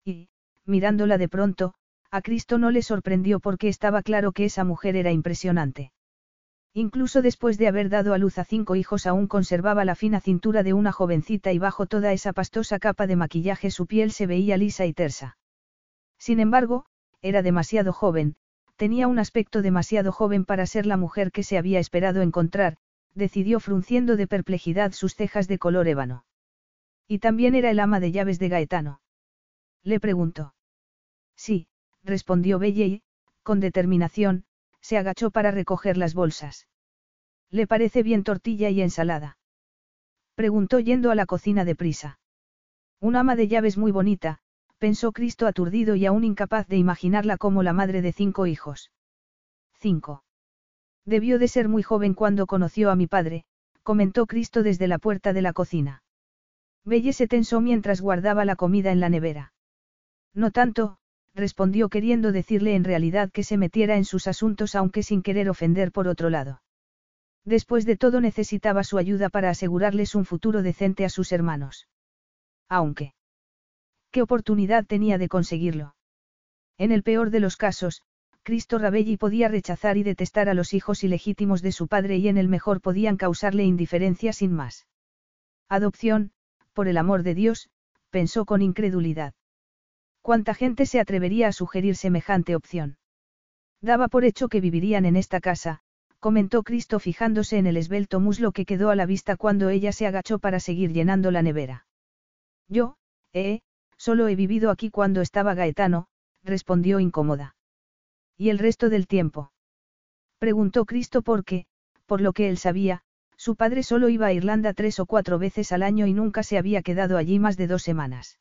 Y, mirándola de pronto, a Cristo no le sorprendió porque estaba claro que esa mujer era impresionante. Incluso después de haber dado a luz a cinco hijos aún conservaba la fina cintura de una jovencita y bajo toda esa pastosa capa de maquillaje su piel se veía lisa y tersa. Sin embargo, era demasiado joven, tenía un aspecto demasiado joven para ser la mujer que se había esperado encontrar, decidió frunciendo de perplejidad sus cejas de color ébano. Y también era el ama de llaves de Gaetano. Le preguntó. Sí, respondió Belle y, con determinación, se agachó para recoger las bolsas. ¿Le parece bien tortilla y ensalada? Preguntó yendo a la cocina deprisa. Un ama de llaves muy bonita, pensó Cristo aturdido y aún incapaz de imaginarla como la madre de cinco hijos. 5. Debió de ser muy joven cuando conoció a mi padre, comentó Cristo desde la puerta de la cocina. Belle se tensó mientras guardaba la comida en la nevera. No tanto, respondió queriendo decirle en realidad que se metiera en sus asuntos aunque sin querer ofender por otro lado. Después de todo necesitaba su ayuda para asegurarles un futuro decente a sus hermanos. Aunque. ¿Qué oportunidad tenía de conseguirlo? En el peor de los casos, Cristo Rabelli podía rechazar y detestar a los hijos ilegítimos de su padre y en el mejor podían causarle indiferencia sin más. Adopción, por el amor de Dios, pensó con incredulidad. ¿Cuánta gente se atrevería a sugerir semejante opción? Daba por hecho que vivirían en esta casa, comentó Cristo fijándose en el esbelto muslo que quedó a la vista cuando ella se agachó para seguir llenando la nevera. Yo, eh, solo he vivido aquí cuando estaba Gaetano, respondió incómoda. ¿Y el resto del tiempo? Preguntó Cristo porque, por lo que él sabía, Su padre solo iba a Irlanda tres o cuatro veces al año y nunca se había quedado allí más de dos semanas.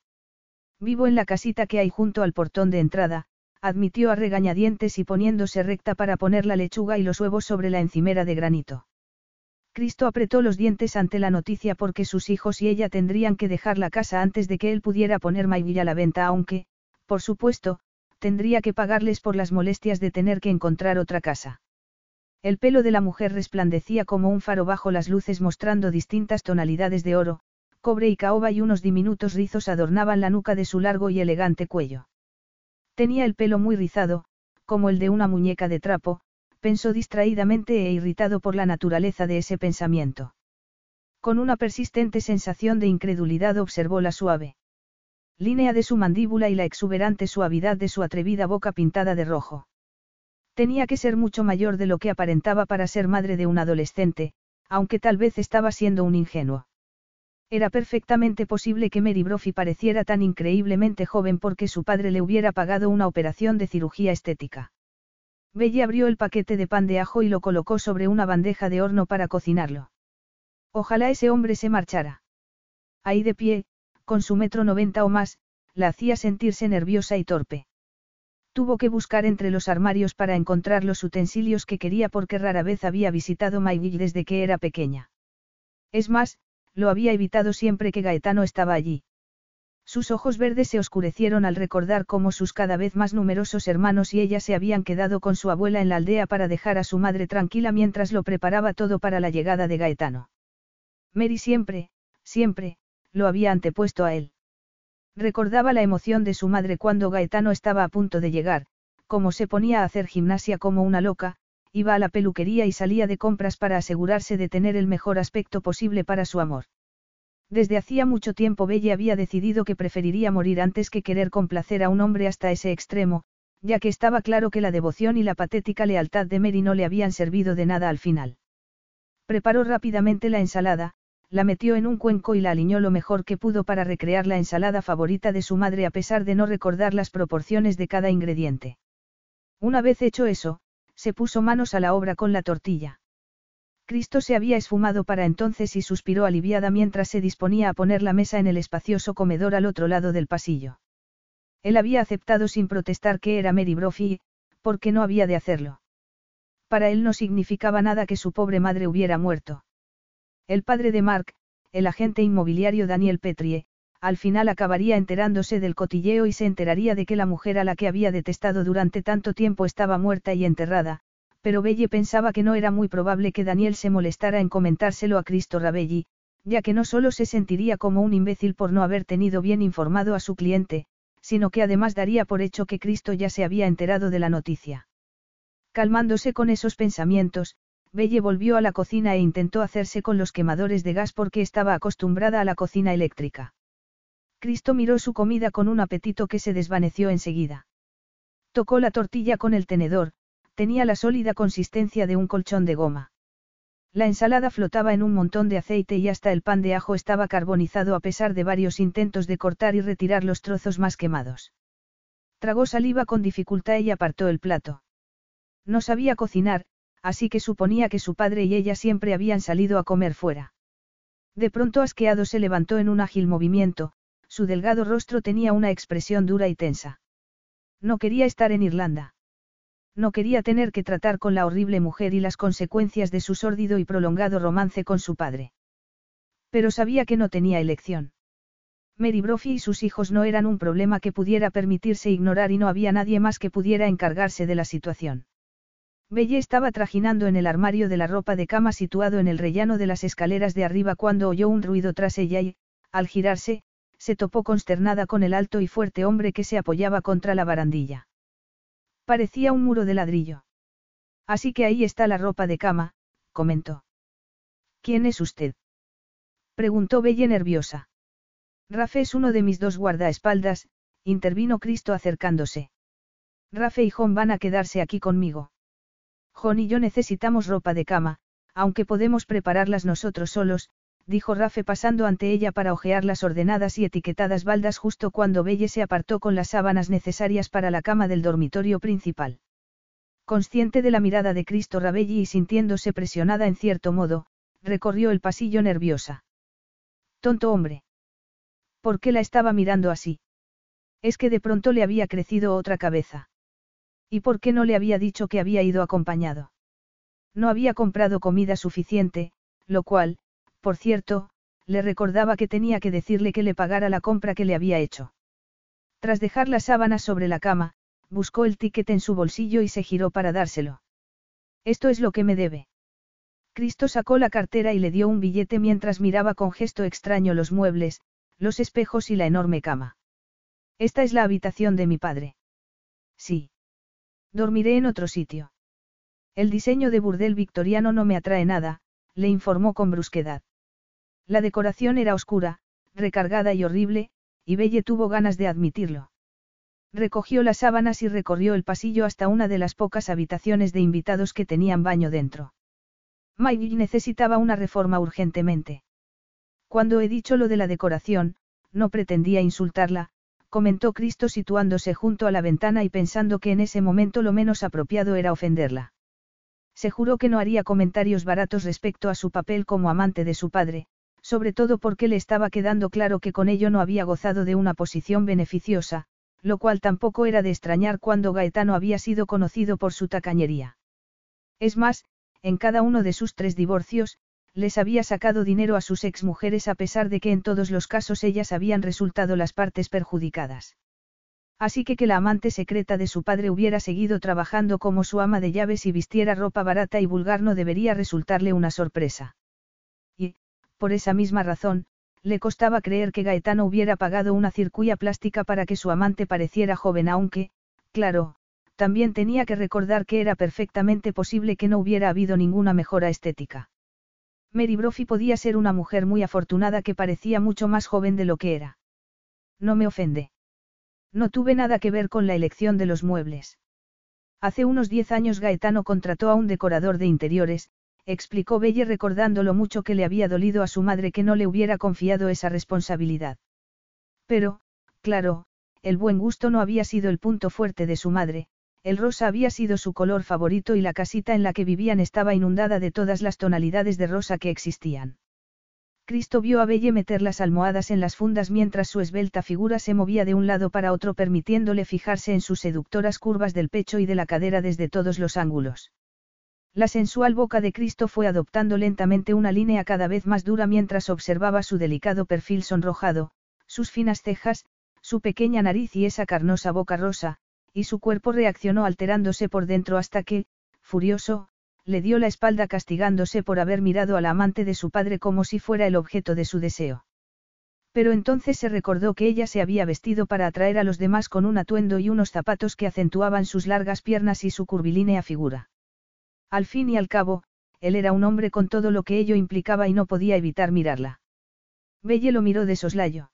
Vivo en la casita que hay junto al portón de entrada, admitió a regañadientes y poniéndose recta para poner la lechuga y los huevos sobre la encimera de granito. Cristo apretó los dientes ante la noticia porque sus hijos y ella tendrían que dejar la casa antes de que él pudiera poner Mayville a la venta, aunque, por supuesto, tendría que pagarles por las molestias de tener que encontrar otra casa. El pelo de la mujer resplandecía como un faro bajo las luces mostrando distintas tonalidades de oro, cobre y caoba y unos diminutos rizos adornaban la nuca de su largo y elegante cuello. Tenía el pelo muy rizado, como el de una muñeca de trapo, pensó distraídamente e irritado por la naturaleza de ese pensamiento. Con una persistente sensación de incredulidad observó la suave línea de su mandíbula y la exuberante suavidad de su atrevida boca pintada de rojo. Tenía que ser mucho mayor de lo que aparentaba para ser madre de un adolescente, aunque tal vez estaba siendo un ingenuo. Era perfectamente posible que Mary Brophy pareciera tan increíblemente joven porque su padre le hubiera pagado una operación de cirugía estética. Belle abrió el paquete de pan de ajo y lo colocó sobre una bandeja de horno para cocinarlo. Ojalá ese hombre se marchara. Ahí de pie, con su metro noventa o más, la hacía sentirse nerviosa y torpe. Tuvo que buscar entre los armarios para encontrar los utensilios que quería porque rara vez había visitado Mayville desde que era pequeña. Es más, lo había evitado siempre que Gaetano estaba allí. Sus ojos verdes se oscurecieron al recordar cómo sus cada vez más numerosos hermanos y ella se habían quedado con su abuela en la aldea para dejar a su madre tranquila mientras lo preparaba todo para la llegada de Gaetano. Mary siempre, siempre, lo había antepuesto a él. Recordaba la emoción de su madre cuando Gaetano estaba a punto de llegar, cómo se ponía a hacer gimnasia como una loca, iba a la peluquería y salía de compras para asegurarse de tener el mejor aspecto posible para su amor. Desde hacía mucho tiempo Belle había decidido que preferiría morir antes que querer complacer a un hombre hasta ese extremo, ya que estaba claro que la devoción y la patética lealtad de Mary no le habían servido de nada al final. Preparó rápidamente la ensalada, la metió en un cuenco y la aliñó lo mejor que pudo para recrear la ensalada favorita de su madre a pesar de no recordar las proporciones de cada ingrediente. Una vez hecho eso, se puso manos a la obra con la tortilla. Cristo se había esfumado para entonces y suspiró aliviada mientras se disponía a poner la mesa en el espacioso comedor al otro lado del pasillo. Él había aceptado sin protestar que era Mary Brophy, porque no había de hacerlo. Para él no significaba nada que su pobre madre hubiera muerto. El padre de Mark, el agente inmobiliario Daniel Petrie, al final acabaría enterándose del cotilleo y se enteraría de que la mujer a la que había detestado durante tanto tiempo estaba muerta y enterrada, pero Belle pensaba que no era muy probable que Daniel se molestara en comentárselo a Cristo Rabelli, ya que no solo se sentiría como un imbécil por no haber tenido bien informado a su cliente, sino que además daría por hecho que Cristo ya se había enterado de la noticia. Calmándose con esos pensamientos, Belle volvió a la cocina e intentó hacerse con los quemadores de gas porque estaba acostumbrada a la cocina eléctrica. Cristo miró su comida con un apetito que se desvaneció enseguida. Tocó la tortilla con el tenedor, tenía la sólida consistencia de un colchón de goma. La ensalada flotaba en un montón de aceite y hasta el pan de ajo estaba carbonizado a pesar de varios intentos de cortar y retirar los trozos más quemados. Tragó saliva con dificultad y apartó el plato. No sabía cocinar, así que suponía que su padre y ella siempre habían salido a comer fuera. De pronto asqueado se levantó en un ágil movimiento, su delgado rostro tenía una expresión dura y tensa. No quería estar en Irlanda. No quería tener que tratar con la horrible mujer y las consecuencias de su sórdido y prolongado romance con su padre. Pero sabía que no tenía elección. Mary Brophy y sus hijos no eran un problema que pudiera permitirse ignorar y no había nadie más que pudiera encargarse de la situación. Belle estaba trajinando en el armario de la ropa de cama situado en el rellano de las escaleras de arriba cuando oyó un ruido tras ella y, al girarse, se topó consternada con el alto y fuerte hombre que se apoyaba contra la barandilla. Parecía un muro de ladrillo. Así que ahí está la ropa de cama, comentó. ¿Quién es usted? preguntó Belle nerviosa. Rafe es uno de mis dos guardaespaldas, intervino Cristo acercándose. Rafe y John van a quedarse aquí conmigo. John y yo necesitamos ropa de cama, aunque podemos prepararlas nosotros solos, dijo Rafe pasando ante ella para ojear las ordenadas y etiquetadas baldas justo cuando Belle se apartó con las sábanas necesarias para la cama del dormitorio principal. Consciente de la mirada de Cristo Rabelli y sintiéndose presionada en cierto modo, recorrió el pasillo nerviosa. Tonto hombre. ¿Por qué la estaba mirando así? Es que de pronto le había crecido otra cabeza. ¿Y por qué no le había dicho que había ido acompañado? No había comprado comida suficiente, lo cual, por cierto, le recordaba que tenía que decirle que le pagara la compra que le había hecho. Tras dejar las sábanas sobre la cama, buscó el ticket en su bolsillo y se giró para dárselo. Esto es lo que me debe. Cristo sacó la cartera y le dio un billete mientras miraba con gesto extraño los muebles, los espejos y la enorme cama. Esta es la habitación de mi padre. Sí. Dormiré en otro sitio. El diseño de burdel victoriano no me atrae nada, le informó con brusquedad. La decoración era oscura, recargada y horrible, y Belle tuvo ganas de admitirlo. Recogió las sábanas y recorrió el pasillo hasta una de las pocas habitaciones de invitados que tenían baño dentro. Maggie necesitaba una reforma urgentemente. Cuando he dicho lo de la decoración, no pretendía insultarla, comentó Cristo situándose junto a la ventana y pensando que en ese momento lo menos apropiado era ofenderla. Se juró que no haría comentarios baratos respecto a su papel como amante de su padre, sobre todo porque le estaba quedando claro que con ello no había gozado de una posición beneficiosa, lo cual tampoco era de extrañar cuando Gaetano había sido conocido por su tacañería. Es más, en cada uno de sus tres divorcios, les había sacado dinero a sus exmujeres a pesar de que en todos los casos ellas habían resultado las partes perjudicadas. Así que que la amante secreta de su padre hubiera seguido trabajando como su ama de llaves y vistiera ropa barata y vulgar no debería resultarle una sorpresa. Por esa misma razón, le costaba creer que Gaetano hubiera pagado una circuía plástica para que su amante pareciera joven aunque, claro, también tenía que recordar que era perfectamente posible que no hubiera habido ninguna mejora estética. Mary Brophy podía ser una mujer muy afortunada que parecía mucho más joven de lo que era. No me ofende. No tuve nada que ver con la elección de los muebles. Hace unos diez años Gaetano contrató a un decorador de interiores, explicó Belle recordando lo mucho que le había dolido a su madre que no le hubiera confiado esa responsabilidad. Pero, claro, el buen gusto no había sido el punto fuerte de su madre, el rosa había sido su color favorito y la casita en la que vivían estaba inundada de todas las tonalidades de rosa que existían. Cristo vio a Belle meter las almohadas en las fundas mientras su esbelta figura se movía de un lado para otro permitiéndole fijarse en sus seductoras curvas del pecho y de la cadera desde todos los ángulos. La sensual boca de Cristo fue adoptando lentamente una línea cada vez más dura mientras observaba su delicado perfil sonrojado, sus finas cejas, su pequeña nariz y esa carnosa boca rosa, y su cuerpo reaccionó alterándose por dentro hasta que, furioso, le dio la espalda castigándose por haber mirado al amante de su padre como si fuera el objeto de su deseo. Pero entonces se recordó que ella se había vestido para atraer a los demás con un atuendo y unos zapatos que acentuaban sus largas piernas y su curvilínea figura. Al fin y al cabo, él era un hombre con todo lo que ello implicaba y no podía evitar mirarla. Belle lo miró de soslayo.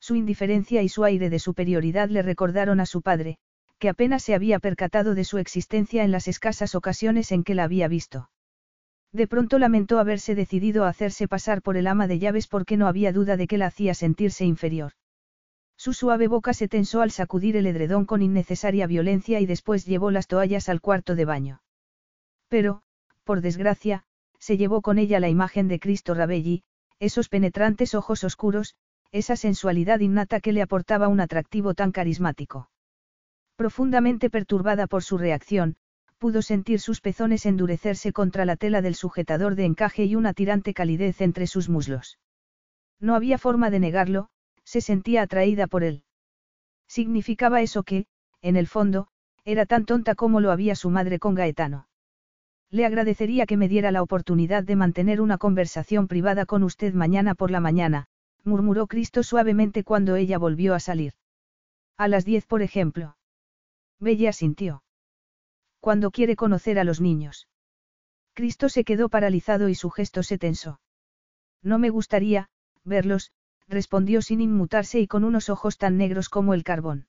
Su indiferencia y su aire de superioridad le recordaron a su padre, que apenas se había percatado de su existencia en las escasas ocasiones en que la había visto. De pronto lamentó haberse decidido a hacerse pasar por el ama de llaves porque no había duda de que la hacía sentirse inferior. Su suave boca se tensó al sacudir el edredón con innecesaria violencia y después llevó las toallas al cuarto de baño. Pero, por desgracia, se llevó con ella la imagen de Cristo Rabelli, esos penetrantes ojos oscuros, esa sensualidad innata que le aportaba un atractivo tan carismático. Profundamente perturbada por su reacción, pudo sentir sus pezones endurecerse contra la tela del sujetador de encaje y una tirante calidez entre sus muslos. No había forma de negarlo, se sentía atraída por él. Significaba eso que, en el fondo, era tan tonta como lo había su madre con Gaetano. Le agradecería que me diera la oportunidad de mantener una conversación privada con usted mañana por la mañana, murmuró Cristo suavemente cuando ella volvió a salir. A las diez, por ejemplo. Bella asintió. Cuando quiere conocer a los niños. Cristo se quedó paralizado y su gesto se tensó. No me gustaría, verlos, respondió sin inmutarse y con unos ojos tan negros como el carbón.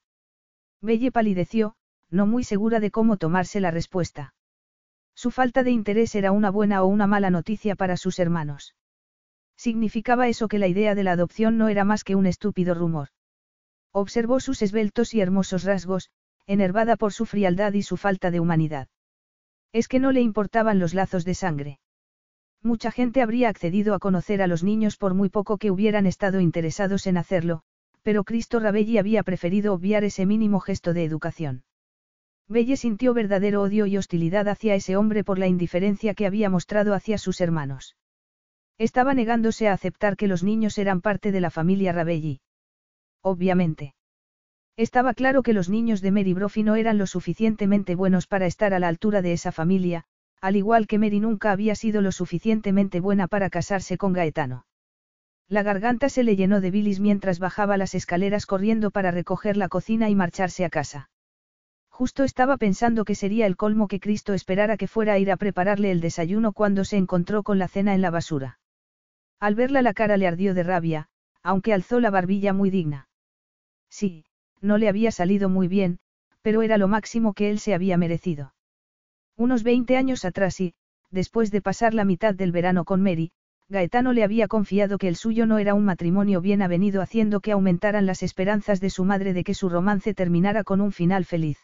Belle palideció, no muy segura de cómo tomarse la respuesta. Su falta de interés era una buena o una mala noticia para sus hermanos. Significaba eso que la idea de la adopción no era más que un estúpido rumor. Observó sus esbeltos y hermosos rasgos, enervada por su frialdad y su falta de humanidad. Es que no le importaban los lazos de sangre. Mucha gente habría accedido a conocer a los niños por muy poco que hubieran estado interesados en hacerlo, pero Cristo Rabelli había preferido obviar ese mínimo gesto de educación. Belle sintió verdadero odio y hostilidad hacia ese hombre por la indiferencia que había mostrado hacia sus hermanos. Estaba negándose a aceptar que los niños eran parte de la familia Rabelli. Obviamente. Estaba claro que los niños de Mary Brophy no eran lo suficientemente buenos para estar a la altura de esa familia, al igual que Mary nunca había sido lo suficientemente buena para casarse con Gaetano. La garganta se le llenó de bilis mientras bajaba las escaleras corriendo para recoger la cocina y marcharse a casa. Justo estaba pensando que sería el colmo que Cristo esperara que fuera a ir a prepararle el desayuno cuando se encontró con la cena en la basura. Al verla la cara le ardió de rabia, aunque alzó la barbilla muy digna. Sí, no le había salido muy bien, pero era lo máximo que él se había merecido. Unos 20 años atrás y, después de pasar la mitad del verano con Mary, Gaetano le había confiado que el suyo no era un matrimonio bien avenido haciendo que aumentaran las esperanzas de su madre de que su romance terminara con un final feliz.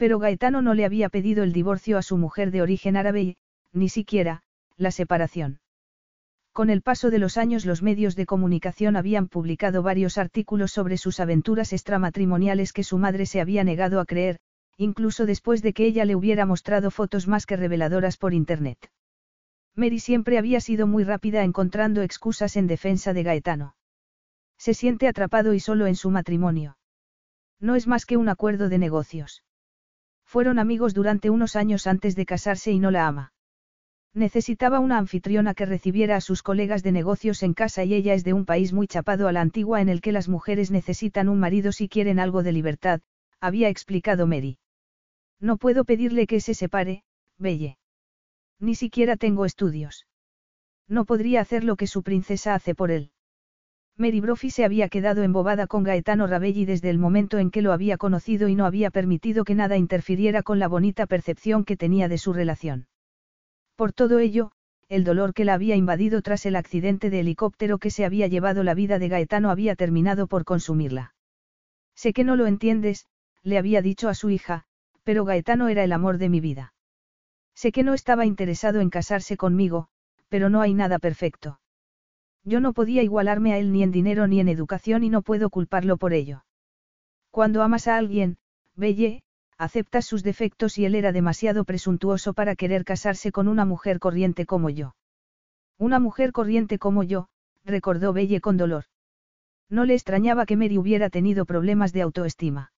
Pero Gaetano no le había pedido el divorcio a su mujer de origen árabe y, ni siquiera, la separación. Con el paso de los años los medios de comunicación habían publicado varios artículos sobre sus aventuras extramatrimoniales que su madre se había negado a creer, incluso después de que ella le hubiera mostrado fotos más que reveladoras por Internet. Mary siempre había sido muy rápida encontrando excusas en defensa de Gaetano. Se siente atrapado y solo en su matrimonio. No es más que un acuerdo de negocios. Fueron amigos durante unos años antes de casarse y no la ama. Necesitaba una anfitriona que recibiera a sus colegas de negocios en casa y ella es de un país muy chapado a la antigua en el que las mujeres necesitan un marido si quieren algo de libertad, había explicado Mary. No puedo pedirle que se separe, Belle. Ni siquiera tengo estudios. No podría hacer lo que su princesa hace por él. Mary Brophy se había quedado embobada con Gaetano Rabelli desde el momento en que lo había conocido y no había permitido que nada interfiriera con la bonita percepción que tenía de su relación. Por todo ello, el dolor que la había invadido tras el accidente de helicóptero que se había llevado la vida de Gaetano había terminado por consumirla. Sé que no lo entiendes, le había dicho a su hija, pero Gaetano era el amor de mi vida. Sé que no estaba interesado en casarse conmigo, pero no hay nada perfecto. Yo no podía igualarme a él ni en dinero ni en educación y no puedo culparlo por ello. Cuando amas a alguien, Belle, aceptas sus defectos y él era demasiado presuntuoso para querer casarse con una mujer corriente como yo. Una mujer corriente como yo, recordó Belle con dolor. No le extrañaba que Mary hubiera tenido problemas de autoestima.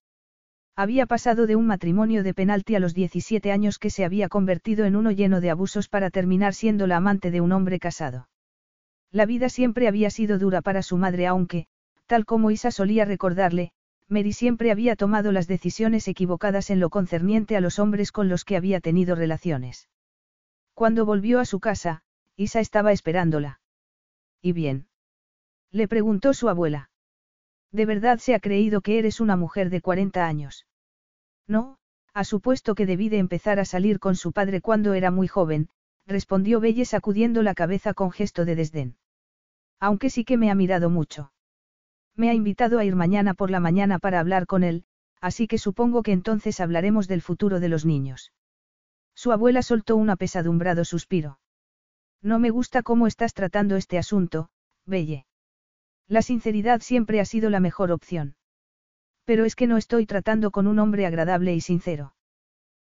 Había pasado de un matrimonio de penalti a los 17 años que se había convertido en uno lleno de abusos para terminar siendo la amante de un hombre casado. La vida siempre había sido dura para su madre aunque, tal como Isa solía recordarle, Mary siempre había tomado las decisiones equivocadas en lo concerniente a los hombres con los que había tenido relaciones. Cuando volvió a su casa, Isa estaba esperándola. ¿Y bien? Le preguntó su abuela. ¿De verdad se ha creído que eres una mujer de 40 años? No, ha supuesto que debí de empezar a salir con su padre cuando era muy joven, respondió Belle sacudiendo la cabeza con gesto de desdén. Aunque sí que me ha mirado mucho. Me ha invitado a ir mañana por la mañana para hablar con él, así que supongo que entonces hablaremos del futuro de los niños. Su abuela soltó un apesadumbrado suspiro. No me gusta cómo estás tratando este asunto, Belle. La sinceridad siempre ha sido la mejor opción. Pero es que no estoy tratando con un hombre agradable y sincero.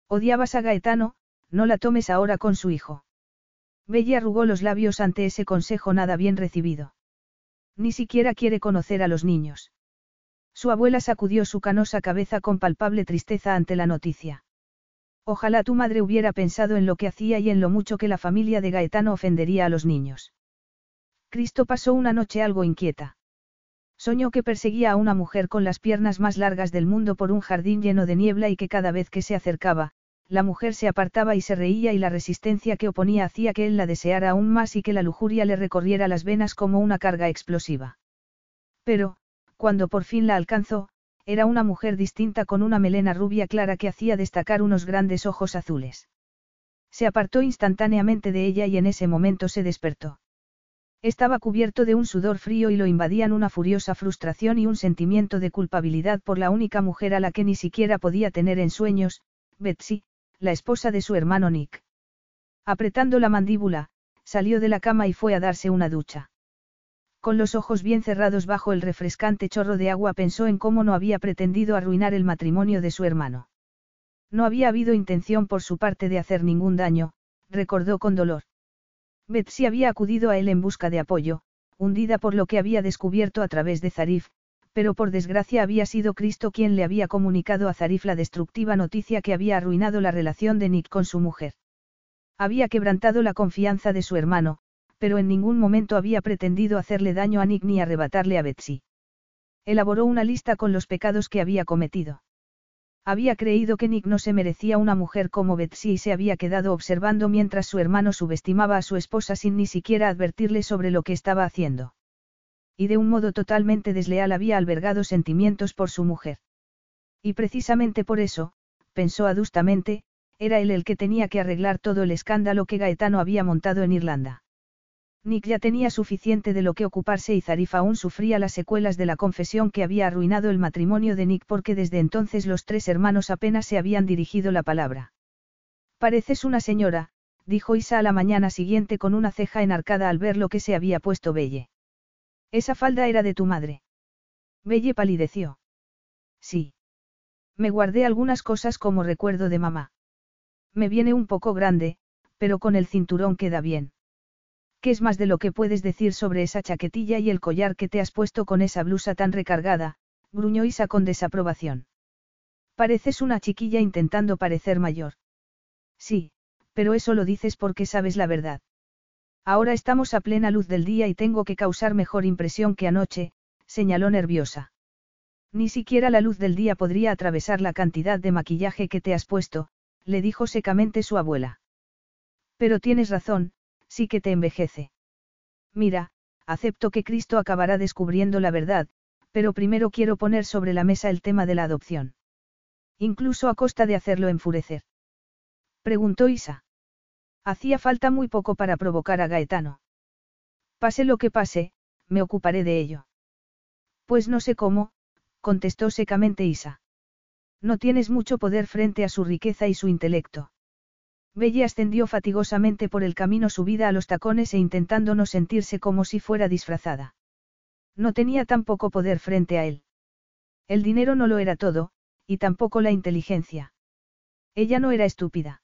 Odiabas a Gaetano, no la tomes ahora con su hijo. Bella arrugó los labios ante ese consejo nada bien recibido. Ni siquiera quiere conocer a los niños. Su abuela sacudió su canosa cabeza con palpable tristeza ante la noticia. Ojalá tu madre hubiera pensado en lo que hacía y en lo mucho que la familia de Gaetano ofendería a los niños. Cristo pasó una noche algo inquieta. Soñó que perseguía a una mujer con las piernas más largas del mundo por un jardín lleno de niebla y que cada vez que se acercaba, la mujer se apartaba y se reía y la resistencia que oponía hacía que él la deseara aún más y que la lujuria le recorriera las venas como una carga explosiva. Pero, cuando por fin la alcanzó, era una mujer distinta con una melena rubia clara que hacía destacar unos grandes ojos azules. Se apartó instantáneamente de ella y en ese momento se despertó. Estaba cubierto de un sudor frío y lo invadían una furiosa frustración y un sentimiento de culpabilidad por la única mujer a la que ni siquiera podía tener en sueños, Betsy, la esposa de su hermano Nick. Apretando la mandíbula, salió de la cama y fue a darse una ducha. Con los ojos bien cerrados bajo el refrescante chorro de agua pensó en cómo no había pretendido arruinar el matrimonio de su hermano. No había habido intención por su parte de hacer ningún daño, recordó con dolor. Betsy había acudido a él en busca de apoyo, hundida por lo que había descubierto a través de Zarif, pero por desgracia había sido Cristo quien le había comunicado a Zarif la destructiva noticia que había arruinado la relación de Nick con su mujer. Había quebrantado la confianza de su hermano, pero en ningún momento había pretendido hacerle daño a Nick ni arrebatarle a Betsy. Elaboró una lista con los pecados que había cometido. Había creído que Nick no se merecía una mujer como Betsy y se había quedado observando mientras su hermano subestimaba a su esposa sin ni siquiera advertirle sobre lo que estaba haciendo. Y de un modo totalmente desleal había albergado sentimientos por su mujer. Y precisamente por eso, pensó adustamente, era él el que tenía que arreglar todo el escándalo que Gaetano había montado en Irlanda. Nick ya tenía suficiente de lo que ocuparse y Zarif aún sufría las secuelas de la confesión que había arruinado el matrimonio de Nick porque desde entonces los tres hermanos apenas se habían dirigido la palabra. Pareces una señora, dijo Isa a la mañana siguiente con una ceja enarcada al ver lo que se había puesto Belle. Esa falda era de tu madre. Belle palideció. Sí. Me guardé algunas cosas como recuerdo de mamá. Me viene un poco grande, pero con el cinturón queda bien. ¿Qué es más de lo que puedes decir sobre esa chaquetilla y el collar que te has puesto con esa blusa tan recargada? gruñó Isa con desaprobación. Pareces una chiquilla intentando parecer mayor. Sí, pero eso lo dices porque sabes la verdad. Ahora estamos a plena luz del día y tengo que causar mejor impresión que anoche, señaló nerviosa. Ni siquiera la luz del día podría atravesar la cantidad de maquillaje que te has puesto, le dijo secamente su abuela. Pero tienes razón, sí que te envejece. Mira, acepto que Cristo acabará descubriendo la verdad, pero primero quiero poner sobre la mesa el tema de la adopción. Incluso a costa de hacerlo enfurecer. Preguntó Isa. Hacía falta muy poco para provocar a Gaetano. Pase lo que pase, me ocuparé de ello. Pues no sé cómo, contestó secamente Isa. No tienes mucho poder frente a su riqueza y su intelecto. Belle ascendió fatigosamente por el camino subida a los tacones e intentando no sentirse como si fuera disfrazada. No tenía tan poco poder frente a él. El dinero no lo era todo, y tampoco la inteligencia. Ella no era estúpida.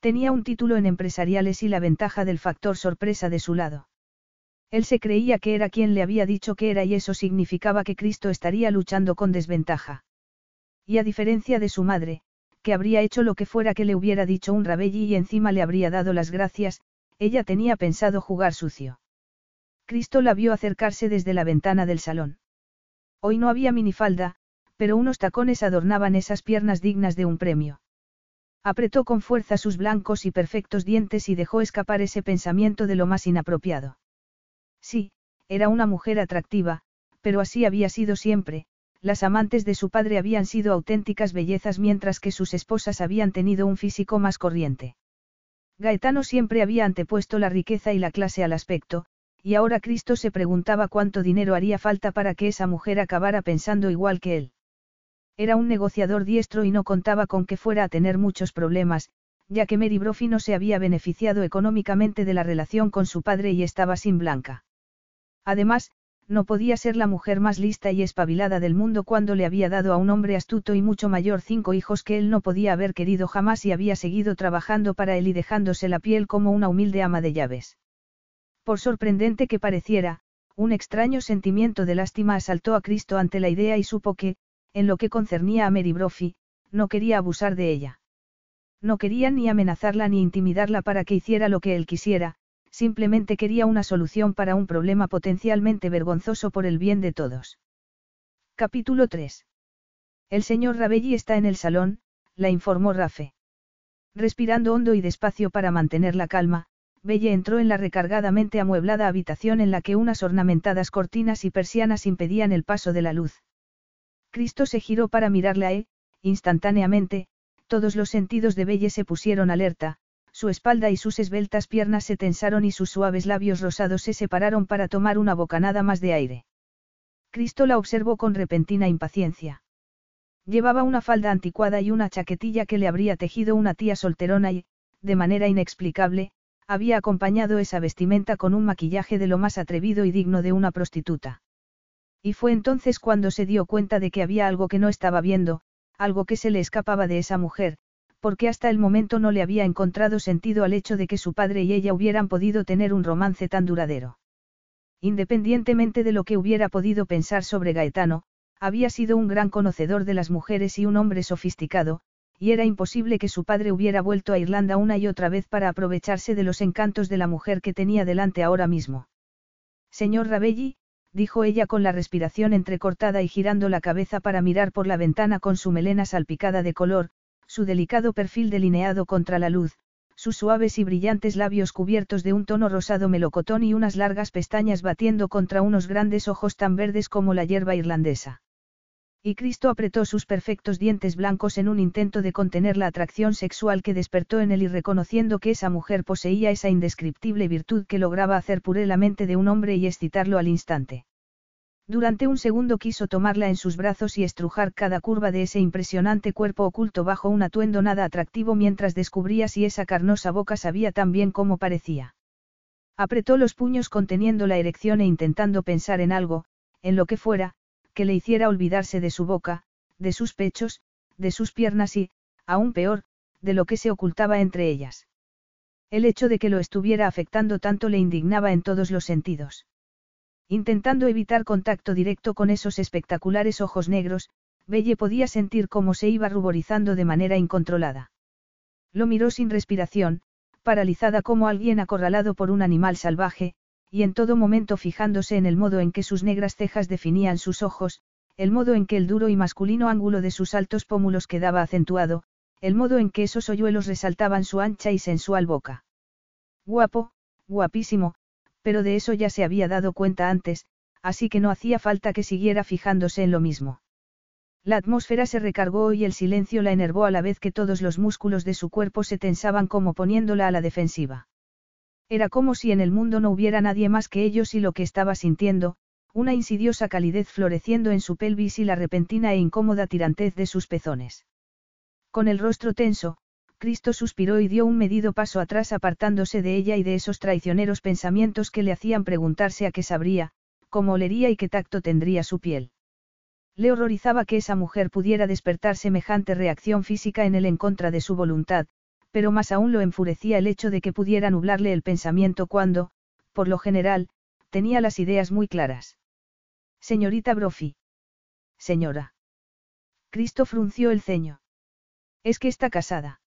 Tenía un título en empresariales y la ventaja del factor sorpresa de su lado. Él se creía que era quien le había dicho que era y eso significaba que Cristo estaría luchando con desventaja. Y a diferencia de su madre, que habría hecho lo que fuera que le hubiera dicho un rabelli y encima le habría dado las gracias, ella tenía pensado jugar sucio. Cristo la vio acercarse desde la ventana del salón. Hoy no había minifalda, pero unos tacones adornaban esas piernas dignas de un premio. Apretó con fuerza sus blancos y perfectos dientes y dejó escapar ese pensamiento de lo más inapropiado. Sí, era una mujer atractiva, pero así había sido siempre, las amantes de su padre habían sido auténticas bellezas mientras que sus esposas habían tenido un físico más corriente. Gaetano siempre había antepuesto la riqueza y la clase al aspecto, y ahora Cristo se preguntaba cuánto dinero haría falta para que esa mujer acabara pensando igual que él. Era un negociador diestro y no contaba con que fuera a tener muchos problemas, ya que Mary Brophy no se había beneficiado económicamente de la relación con su padre y estaba sin blanca. Además, no podía ser la mujer más lista y espabilada del mundo cuando le había dado a un hombre astuto y mucho mayor cinco hijos que él no podía haber querido jamás y había seguido trabajando para él y dejándose la piel como una humilde ama de llaves. Por sorprendente que pareciera, un extraño sentimiento de lástima asaltó a Cristo ante la idea y supo que, en lo que concernía a Mary Brophy, no quería abusar de ella. No quería ni amenazarla ni intimidarla para que hiciera lo que él quisiera, simplemente quería una solución para un problema potencialmente vergonzoso por el bien de todos. Capítulo 3. El señor Rabelli está en el salón, la informó Rafe. Respirando hondo y despacio para mantener la calma, Belle entró en la recargadamente amueblada habitación en la que unas ornamentadas cortinas y persianas impedían el paso de la luz. Cristo se giró para mirarla e, instantáneamente, todos los sentidos de Belle se pusieron alerta, su espalda y sus esbeltas piernas se tensaron y sus suaves labios rosados se separaron para tomar una bocanada más de aire. Cristo la observó con repentina impaciencia. Llevaba una falda anticuada y una chaquetilla que le habría tejido una tía solterona y, de manera inexplicable, había acompañado esa vestimenta con un maquillaje de lo más atrevido y digno de una prostituta. Y fue entonces cuando se dio cuenta de que había algo que no estaba viendo, algo que se le escapaba de esa mujer, porque hasta el momento no le había encontrado sentido al hecho de que su padre y ella hubieran podido tener un romance tan duradero. Independientemente de lo que hubiera podido pensar sobre Gaetano, había sido un gran conocedor de las mujeres y un hombre sofisticado, y era imposible que su padre hubiera vuelto a Irlanda una y otra vez para aprovecharse de los encantos de la mujer que tenía delante ahora mismo. Señor Rabelli, dijo ella con la respiración entrecortada y girando la cabeza para mirar por la ventana con su melena salpicada de color, su delicado perfil delineado contra la luz, sus suaves y brillantes labios cubiertos de un tono rosado melocotón y unas largas pestañas batiendo contra unos grandes ojos tan verdes como la hierba irlandesa. Y Cristo apretó sus perfectos dientes blancos en un intento de contener la atracción sexual que despertó en él y reconociendo que esa mujer poseía esa indescriptible virtud que lograba hacer puré la mente de un hombre y excitarlo al instante. Durante un segundo quiso tomarla en sus brazos y estrujar cada curva de ese impresionante cuerpo oculto bajo un atuendo nada atractivo mientras descubría si esa carnosa boca sabía tan bien como parecía. Apretó los puños conteniendo la erección e intentando pensar en algo, en lo que fuera, que le hiciera olvidarse de su boca, de sus pechos, de sus piernas y, aún peor, de lo que se ocultaba entre ellas. El hecho de que lo estuviera afectando tanto le indignaba en todos los sentidos. Intentando evitar contacto directo con esos espectaculares ojos negros, Belle podía sentir cómo se iba ruborizando de manera incontrolada. Lo miró sin respiración, paralizada como alguien acorralado por un animal salvaje, y en todo momento fijándose en el modo en que sus negras cejas definían sus ojos, el modo en que el duro y masculino ángulo de sus altos pómulos quedaba acentuado, el modo en que esos hoyuelos resaltaban su ancha y sensual boca. Guapo, guapísimo, pero de eso ya se había dado cuenta antes, así que no hacía falta que siguiera fijándose en lo mismo. La atmósfera se recargó y el silencio la enervó a la vez que todos los músculos de su cuerpo se tensaban como poniéndola a la defensiva. Era como si en el mundo no hubiera nadie más que ellos y lo que estaba sintiendo, una insidiosa calidez floreciendo en su pelvis y la repentina e incómoda tirantez de sus pezones. Con el rostro tenso, Cristo suspiró y dio un medido paso atrás apartándose de ella y de esos traicioneros pensamientos que le hacían preguntarse a qué sabría, cómo olería y qué tacto tendría su piel. Le horrorizaba que esa mujer pudiera despertar semejante reacción física en él en contra de su voluntad, pero más aún lo enfurecía el hecho de que pudiera nublarle el pensamiento cuando, por lo general, tenía las ideas muy claras. Señorita Brofi. Señora. Cristo frunció el ceño. Es que está casada.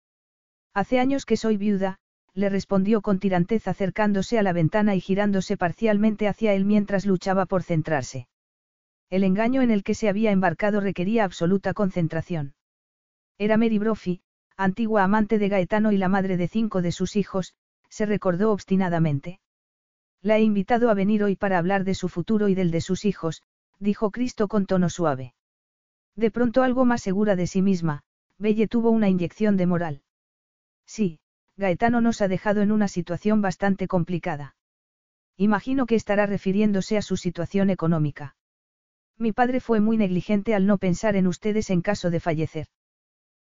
Hace años que soy viuda, le respondió con tirantez acercándose a la ventana y girándose parcialmente hacia él mientras luchaba por centrarse. El engaño en el que se había embarcado requería absoluta concentración. Era Mary Brophy, antigua amante de Gaetano y la madre de cinco de sus hijos, se recordó obstinadamente. La he invitado a venir hoy para hablar de su futuro y del de sus hijos, dijo Cristo con tono suave. De pronto algo más segura de sí misma, Belle tuvo una inyección de moral. Sí, Gaetano nos ha dejado en una situación bastante complicada. Imagino que estará refiriéndose a su situación económica. Mi padre fue muy negligente al no pensar en ustedes en caso de fallecer.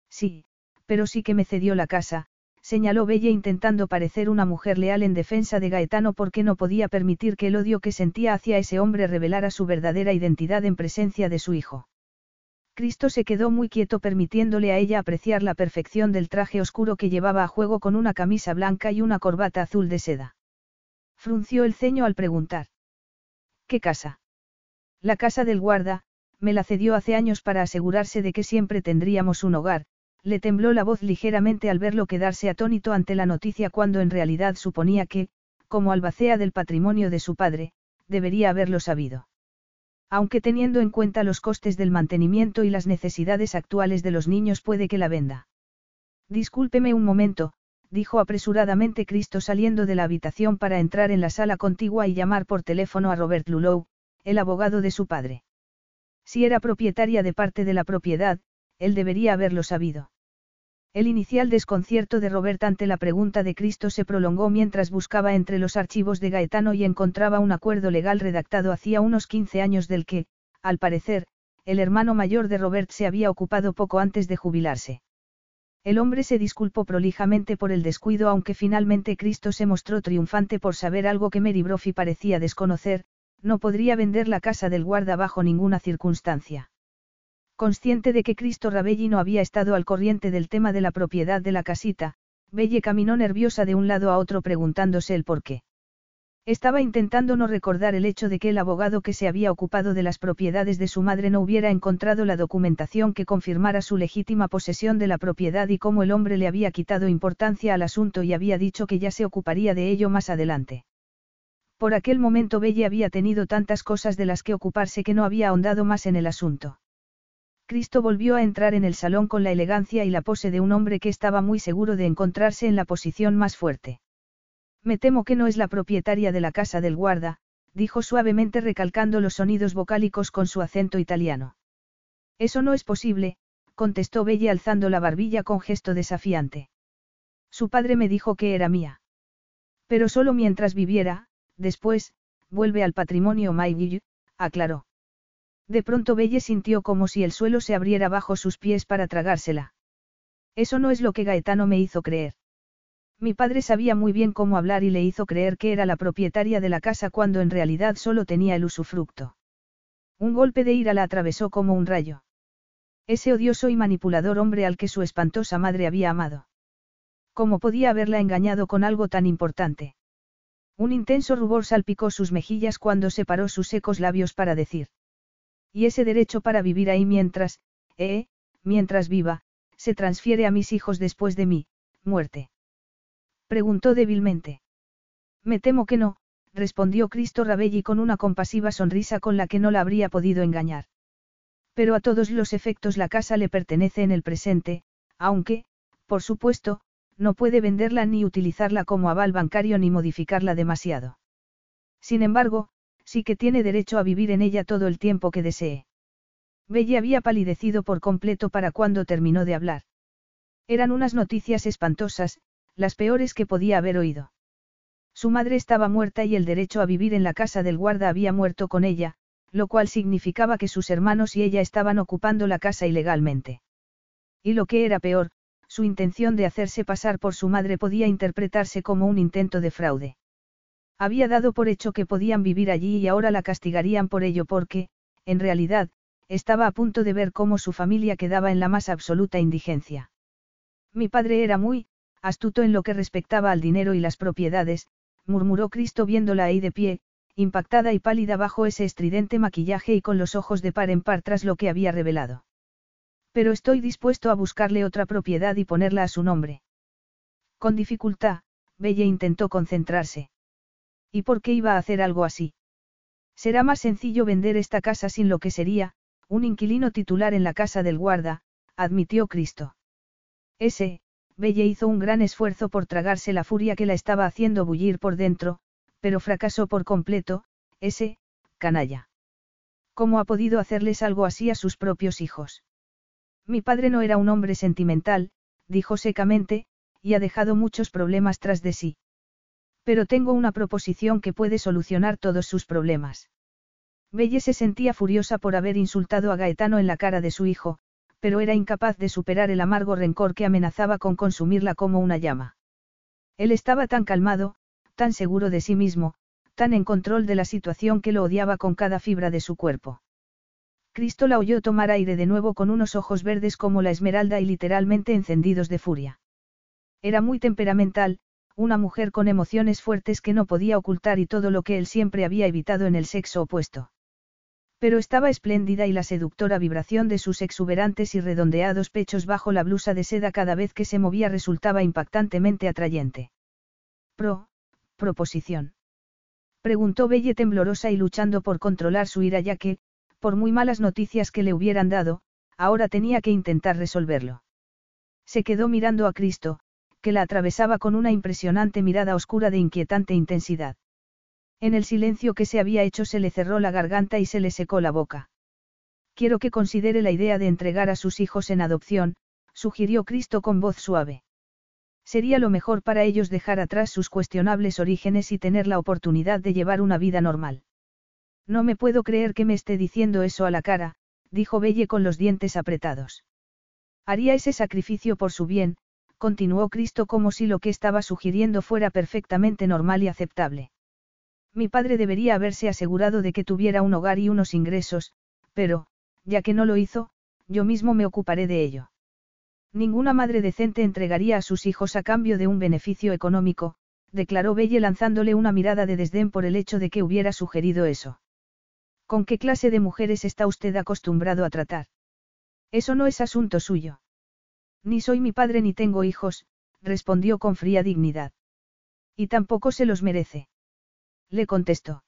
Sí, pero sí que me cedió la casa, señaló Bella intentando parecer una mujer leal en defensa de Gaetano porque no podía permitir que el odio que sentía hacia ese hombre revelara su verdadera identidad en presencia de su hijo. Cristo se quedó muy quieto permitiéndole a ella apreciar la perfección del traje oscuro que llevaba a juego con una camisa blanca y una corbata azul de seda. Frunció el ceño al preguntar. ¿Qué casa? La casa del guarda, me la cedió hace años para asegurarse de que siempre tendríamos un hogar, le tembló la voz ligeramente al verlo quedarse atónito ante la noticia cuando en realidad suponía que, como albacea del patrimonio de su padre, debería haberlo sabido. Aunque teniendo en cuenta los costes del mantenimiento y las necesidades actuales de los niños puede que la venda. Discúlpeme un momento, dijo apresuradamente Cristo saliendo de la habitación para entrar en la sala contigua y llamar por teléfono a Robert Lulow, el abogado de su padre. Si era propietaria de parte de la propiedad, él debería haberlo sabido. El inicial desconcierto de Robert ante la pregunta de Cristo se prolongó mientras buscaba entre los archivos de Gaetano y encontraba un acuerdo legal redactado hacía unos 15 años del que, al parecer, el hermano mayor de Robert se había ocupado poco antes de jubilarse. El hombre se disculpó prolijamente por el descuido aunque finalmente Cristo se mostró triunfante por saber algo que Mary Brophy parecía desconocer, no podría vender la casa del guarda bajo ninguna circunstancia. Consciente de que Cristo Rabelli no había estado al corriente del tema de la propiedad de la casita, Belle caminó nerviosa de un lado a otro preguntándose el por qué. Estaba intentando no recordar el hecho de que el abogado que se había ocupado de las propiedades de su madre no hubiera encontrado la documentación que confirmara su legítima posesión de la propiedad y cómo el hombre le había quitado importancia al asunto y había dicho que ya se ocuparía de ello más adelante. Por aquel momento Belle había tenido tantas cosas de las que ocuparse que no había ahondado más en el asunto. Cristo volvió a entrar en el salón con la elegancia y la pose de un hombre que estaba muy seguro de encontrarse en la posición más fuerte. Me temo que no es la propietaria de la casa del guarda, dijo suavemente recalcando los sonidos vocálicos con su acento italiano. Eso no es posible, contestó Belle alzando la barbilla con gesto desafiante. Su padre me dijo que era mía. Pero solo mientras viviera, después, vuelve al patrimonio Maiguille, aclaró. De pronto Belle sintió como si el suelo se abriera bajo sus pies para tragársela. Eso no es lo que Gaetano me hizo creer. Mi padre sabía muy bien cómo hablar y le hizo creer que era la propietaria de la casa cuando en realidad solo tenía el usufructo. Un golpe de ira la atravesó como un rayo. Ese odioso y manipulador hombre al que su espantosa madre había amado. ¿Cómo podía haberla engañado con algo tan importante? Un intenso rubor salpicó sus mejillas cuando separó sus secos labios para decir. Y ese derecho para vivir ahí mientras, eh, mientras viva, se transfiere a mis hijos después de mí, muerte. Preguntó débilmente. Me temo que no, respondió Cristo Rabelli con una compasiva sonrisa con la que no la habría podido engañar. Pero a todos los efectos la casa le pertenece en el presente, aunque, por supuesto, no puede venderla ni utilizarla como aval bancario ni modificarla demasiado. Sin embargo, sí que tiene derecho a vivir en ella todo el tiempo que desee. Bella había palidecido por completo para cuando terminó de hablar. Eran unas noticias espantosas, las peores que podía haber oído. Su madre estaba muerta y el derecho a vivir en la casa del guarda había muerto con ella, lo cual significaba que sus hermanos y ella estaban ocupando la casa ilegalmente. Y lo que era peor, su intención de hacerse pasar por su madre podía interpretarse como un intento de fraude. Había dado por hecho que podían vivir allí y ahora la castigarían por ello porque, en realidad, estaba a punto de ver cómo su familia quedaba en la más absoluta indigencia. Mi padre era muy, astuto en lo que respectaba al dinero y las propiedades, murmuró Cristo viéndola ahí de pie, impactada y pálida bajo ese estridente maquillaje y con los ojos de par en par tras lo que había revelado. Pero estoy dispuesto a buscarle otra propiedad y ponerla a su nombre. Con dificultad, Bella intentó concentrarse. ¿Y por qué iba a hacer algo así? Será más sencillo vender esta casa sin lo que sería, un inquilino titular en la casa del guarda, admitió Cristo. Ese, Belle hizo un gran esfuerzo por tragarse la furia que la estaba haciendo bullir por dentro, pero fracasó por completo, ese, canalla. ¿Cómo ha podido hacerles algo así a sus propios hijos? Mi padre no era un hombre sentimental, dijo secamente, y ha dejado muchos problemas tras de sí. Pero tengo una proposición que puede solucionar todos sus problemas. Belle se sentía furiosa por haber insultado a Gaetano en la cara de su hijo, pero era incapaz de superar el amargo rencor que amenazaba con consumirla como una llama. Él estaba tan calmado, tan seguro de sí mismo, tan en control de la situación que lo odiaba con cada fibra de su cuerpo. Cristo la oyó tomar aire de nuevo con unos ojos verdes como la esmeralda y literalmente encendidos de furia. Era muy temperamental, una mujer con emociones fuertes que no podía ocultar y todo lo que él siempre había evitado en el sexo opuesto. Pero estaba espléndida y la seductora vibración de sus exuberantes y redondeados pechos bajo la blusa de seda cada vez que se movía resultaba impactantemente atrayente. Pro, proposición. Preguntó Belle temblorosa y luchando por controlar su ira ya que, por muy malas noticias que le hubieran dado, ahora tenía que intentar resolverlo. Se quedó mirando a Cristo, que la atravesaba con una impresionante mirada oscura de inquietante intensidad. En el silencio que se había hecho se le cerró la garganta y se le secó la boca. Quiero que considere la idea de entregar a sus hijos en adopción, sugirió Cristo con voz suave. Sería lo mejor para ellos dejar atrás sus cuestionables orígenes y tener la oportunidad de llevar una vida normal. No me puedo creer que me esté diciendo eso a la cara, dijo Belle con los dientes apretados. Haría ese sacrificio por su bien, continuó Cristo como si lo que estaba sugiriendo fuera perfectamente normal y aceptable. Mi padre debería haberse asegurado de que tuviera un hogar y unos ingresos, pero, ya que no lo hizo, yo mismo me ocuparé de ello. Ninguna madre decente entregaría a sus hijos a cambio de un beneficio económico, declaró Belle lanzándole una mirada de desdén por el hecho de que hubiera sugerido eso. ¿Con qué clase de mujeres está usted acostumbrado a tratar? Eso no es asunto suyo. Ni soy mi padre ni tengo hijos, respondió con fría dignidad. Y tampoco se los merece. Le contestó.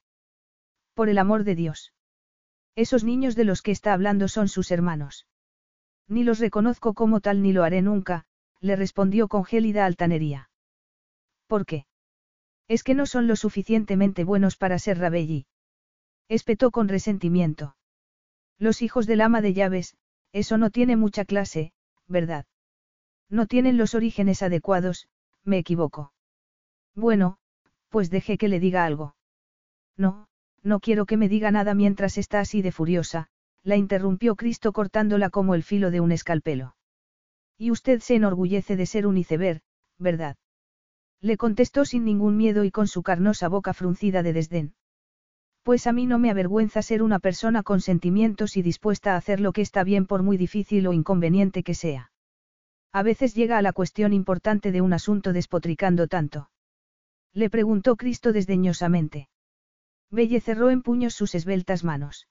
Por el amor de Dios. Esos niños de los que está hablando son sus hermanos. Ni los reconozco como tal ni lo haré nunca, le respondió con gélida altanería. ¿Por qué? Es que no son lo suficientemente buenos para ser Rabelli. Espetó con resentimiento. Los hijos del ama de llaves, eso no tiene mucha clase, ¿verdad? No tienen los orígenes adecuados, me equivoco. Bueno, pues deje que le diga algo. No, no quiero que me diga nada mientras está así de furiosa, la interrumpió Cristo cortándola como el filo de un escalpelo. Y usted se enorgullece de ser un iceberg, ¿verdad? Le contestó sin ningún miedo y con su carnosa boca fruncida de desdén. Pues a mí no me avergüenza ser una persona con sentimientos y dispuesta a hacer lo que está bien por muy difícil o inconveniente que sea. A veces llega a la cuestión importante de un asunto despotricando tanto. Le preguntó Cristo desdeñosamente. Belle cerró en puños sus esbeltas manos.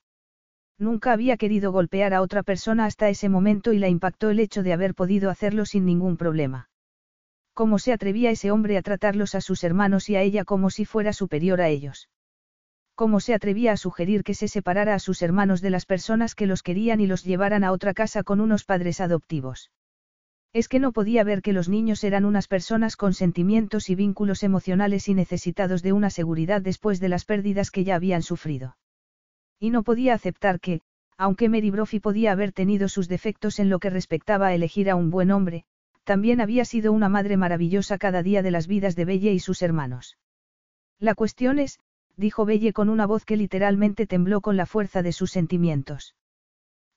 Nunca había querido golpear a otra persona hasta ese momento y la impactó el hecho de haber podido hacerlo sin ningún problema. ¿Cómo se atrevía ese hombre a tratarlos a sus hermanos y a ella como si fuera superior a ellos? cómo se atrevía a sugerir que se separara a sus hermanos de las personas que los querían y los llevaran a otra casa con unos padres adoptivos. Es que no podía ver que los niños eran unas personas con sentimientos y vínculos emocionales y necesitados de una seguridad después de las pérdidas que ya habían sufrido. Y no podía aceptar que, aunque Mary Brophy podía haber tenido sus defectos en lo que respectaba a elegir a un buen hombre, también había sido una madre maravillosa cada día de las vidas de Belle y sus hermanos. La cuestión es, dijo Belle con una voz que literalmente tembló con la fuerza de sus sentimientos.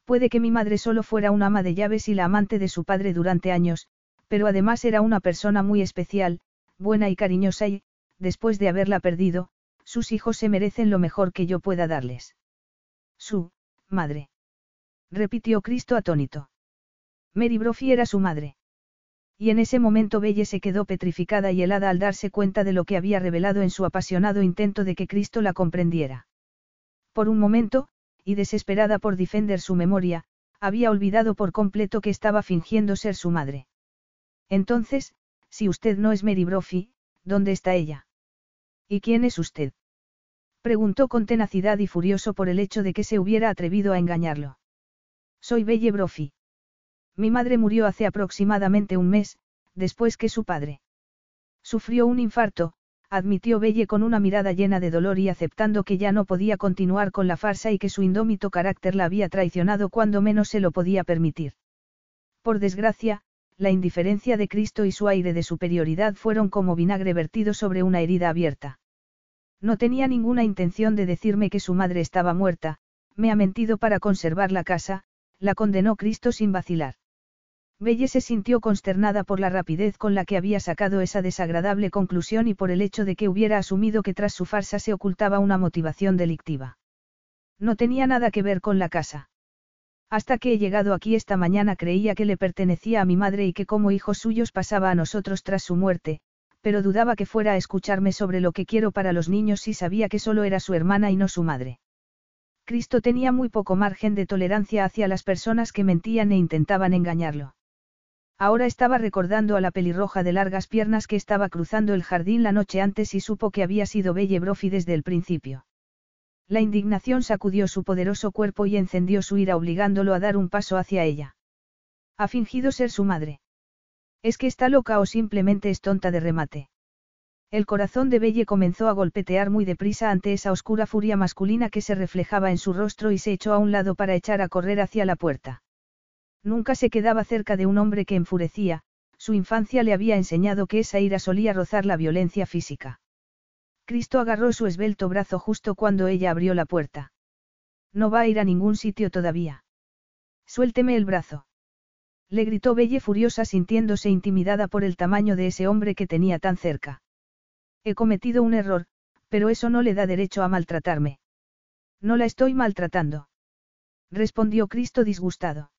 Puede que mi madre solo fuera una ama de llaves y la amante de su padre durante años, pero además era una persona muy especial, buena y cariñosa y, después de haberla perdido, sus hijos se merecen lo mejor que yo pueda darles. Su, madre. Repitió Cristo atónito. Mary Brophy era su madre. Y en ese momento Belle se quedó petrificada y helada al darse cuenta de lo que había revelado en su apasionado intento de que Cristo la comprendiera. Por un momento, y desesperada por defender su memoria, había olvidado por completo que estaba fingiendo ser su madre. Entonces, si usted no es Mary Brophy, ¿dónde está ella? ¿Y quién es usted? Preguntó con tenacidad y furioso por el hecho de que se hubiera atrevido a engañarlo. Soy Belle Brophy. Mi madre murió hace aproximadamente un mes, después que su padre. Sufrió un infarto, admitió Belle con una mirada llena de dolor y aceptando que ya no podía continuar con la farsa y que su indómito carácter la había traicionado cuando menos se lo podía permitir. Por desgracia, la indiferencia de Cristo y su aire de superioridad fueron como vinagre vertido sobre una herida abierta. No tenía ninguna intención de decirme que su madre estaba muerta, me ha mentido para conservar la casa, la condenó Cristo sin vacilar. Belle se sintió consternada por la rapidez con la que había sacado esa desagradable conclusión y por el hecho de que hubiera asumido que tras su farsa se ocultaba una motivación delictiva. No tenía nada que ver con la casa. Hasta que he llegado aquí esta mañana creía que le pertenecía a mi madre y que como hijos suyos pasaba a nosotros tras su muerte, pero dudaba que fuera a escucharme sobre lo que quiero para los niños si sabía que solo era su hermana y no su madre. Cristo tenía muy poco margen de tolerancia hacia las personas que mentían e intentaban engañarlo. Ahora estaba recordando a la pelirroja de largas piernas que estaba cruzando el jardín la noche antes y supo que había sido Belle Brophy desde el principio. La indignación sacudió su poderoso cuerpo y encendió su ira obligándolo a dar un paso hacia ella. Ha fingido ser su madre. ¿Es que está loca o simplemente es tonta de remate? El corazón de Belle comenzó a golpetear muy deprisa ante esa oscura furia masculina que se reflejaba en su rostro y se echó a un lado para echar a correr hacia la puerta. Nunca se quedaba cerca de un hombre que enfurecía, su infancia le había enseñado que esa ira solía rozar la violencia física. Cristo agarró su esbelto brazo justo cuando ella abrió la puerta. No va a ir a ningún sitio todavía. Suélteme el brazo. Le gritó Belle furiosa sintiéndose intimidada por el tamaño de ese hombre que tenía tan cerca. He cometido un error, pero eso no le da derecho a maltratarme. No la estoy maltratando. Respondió Cristo disgustado.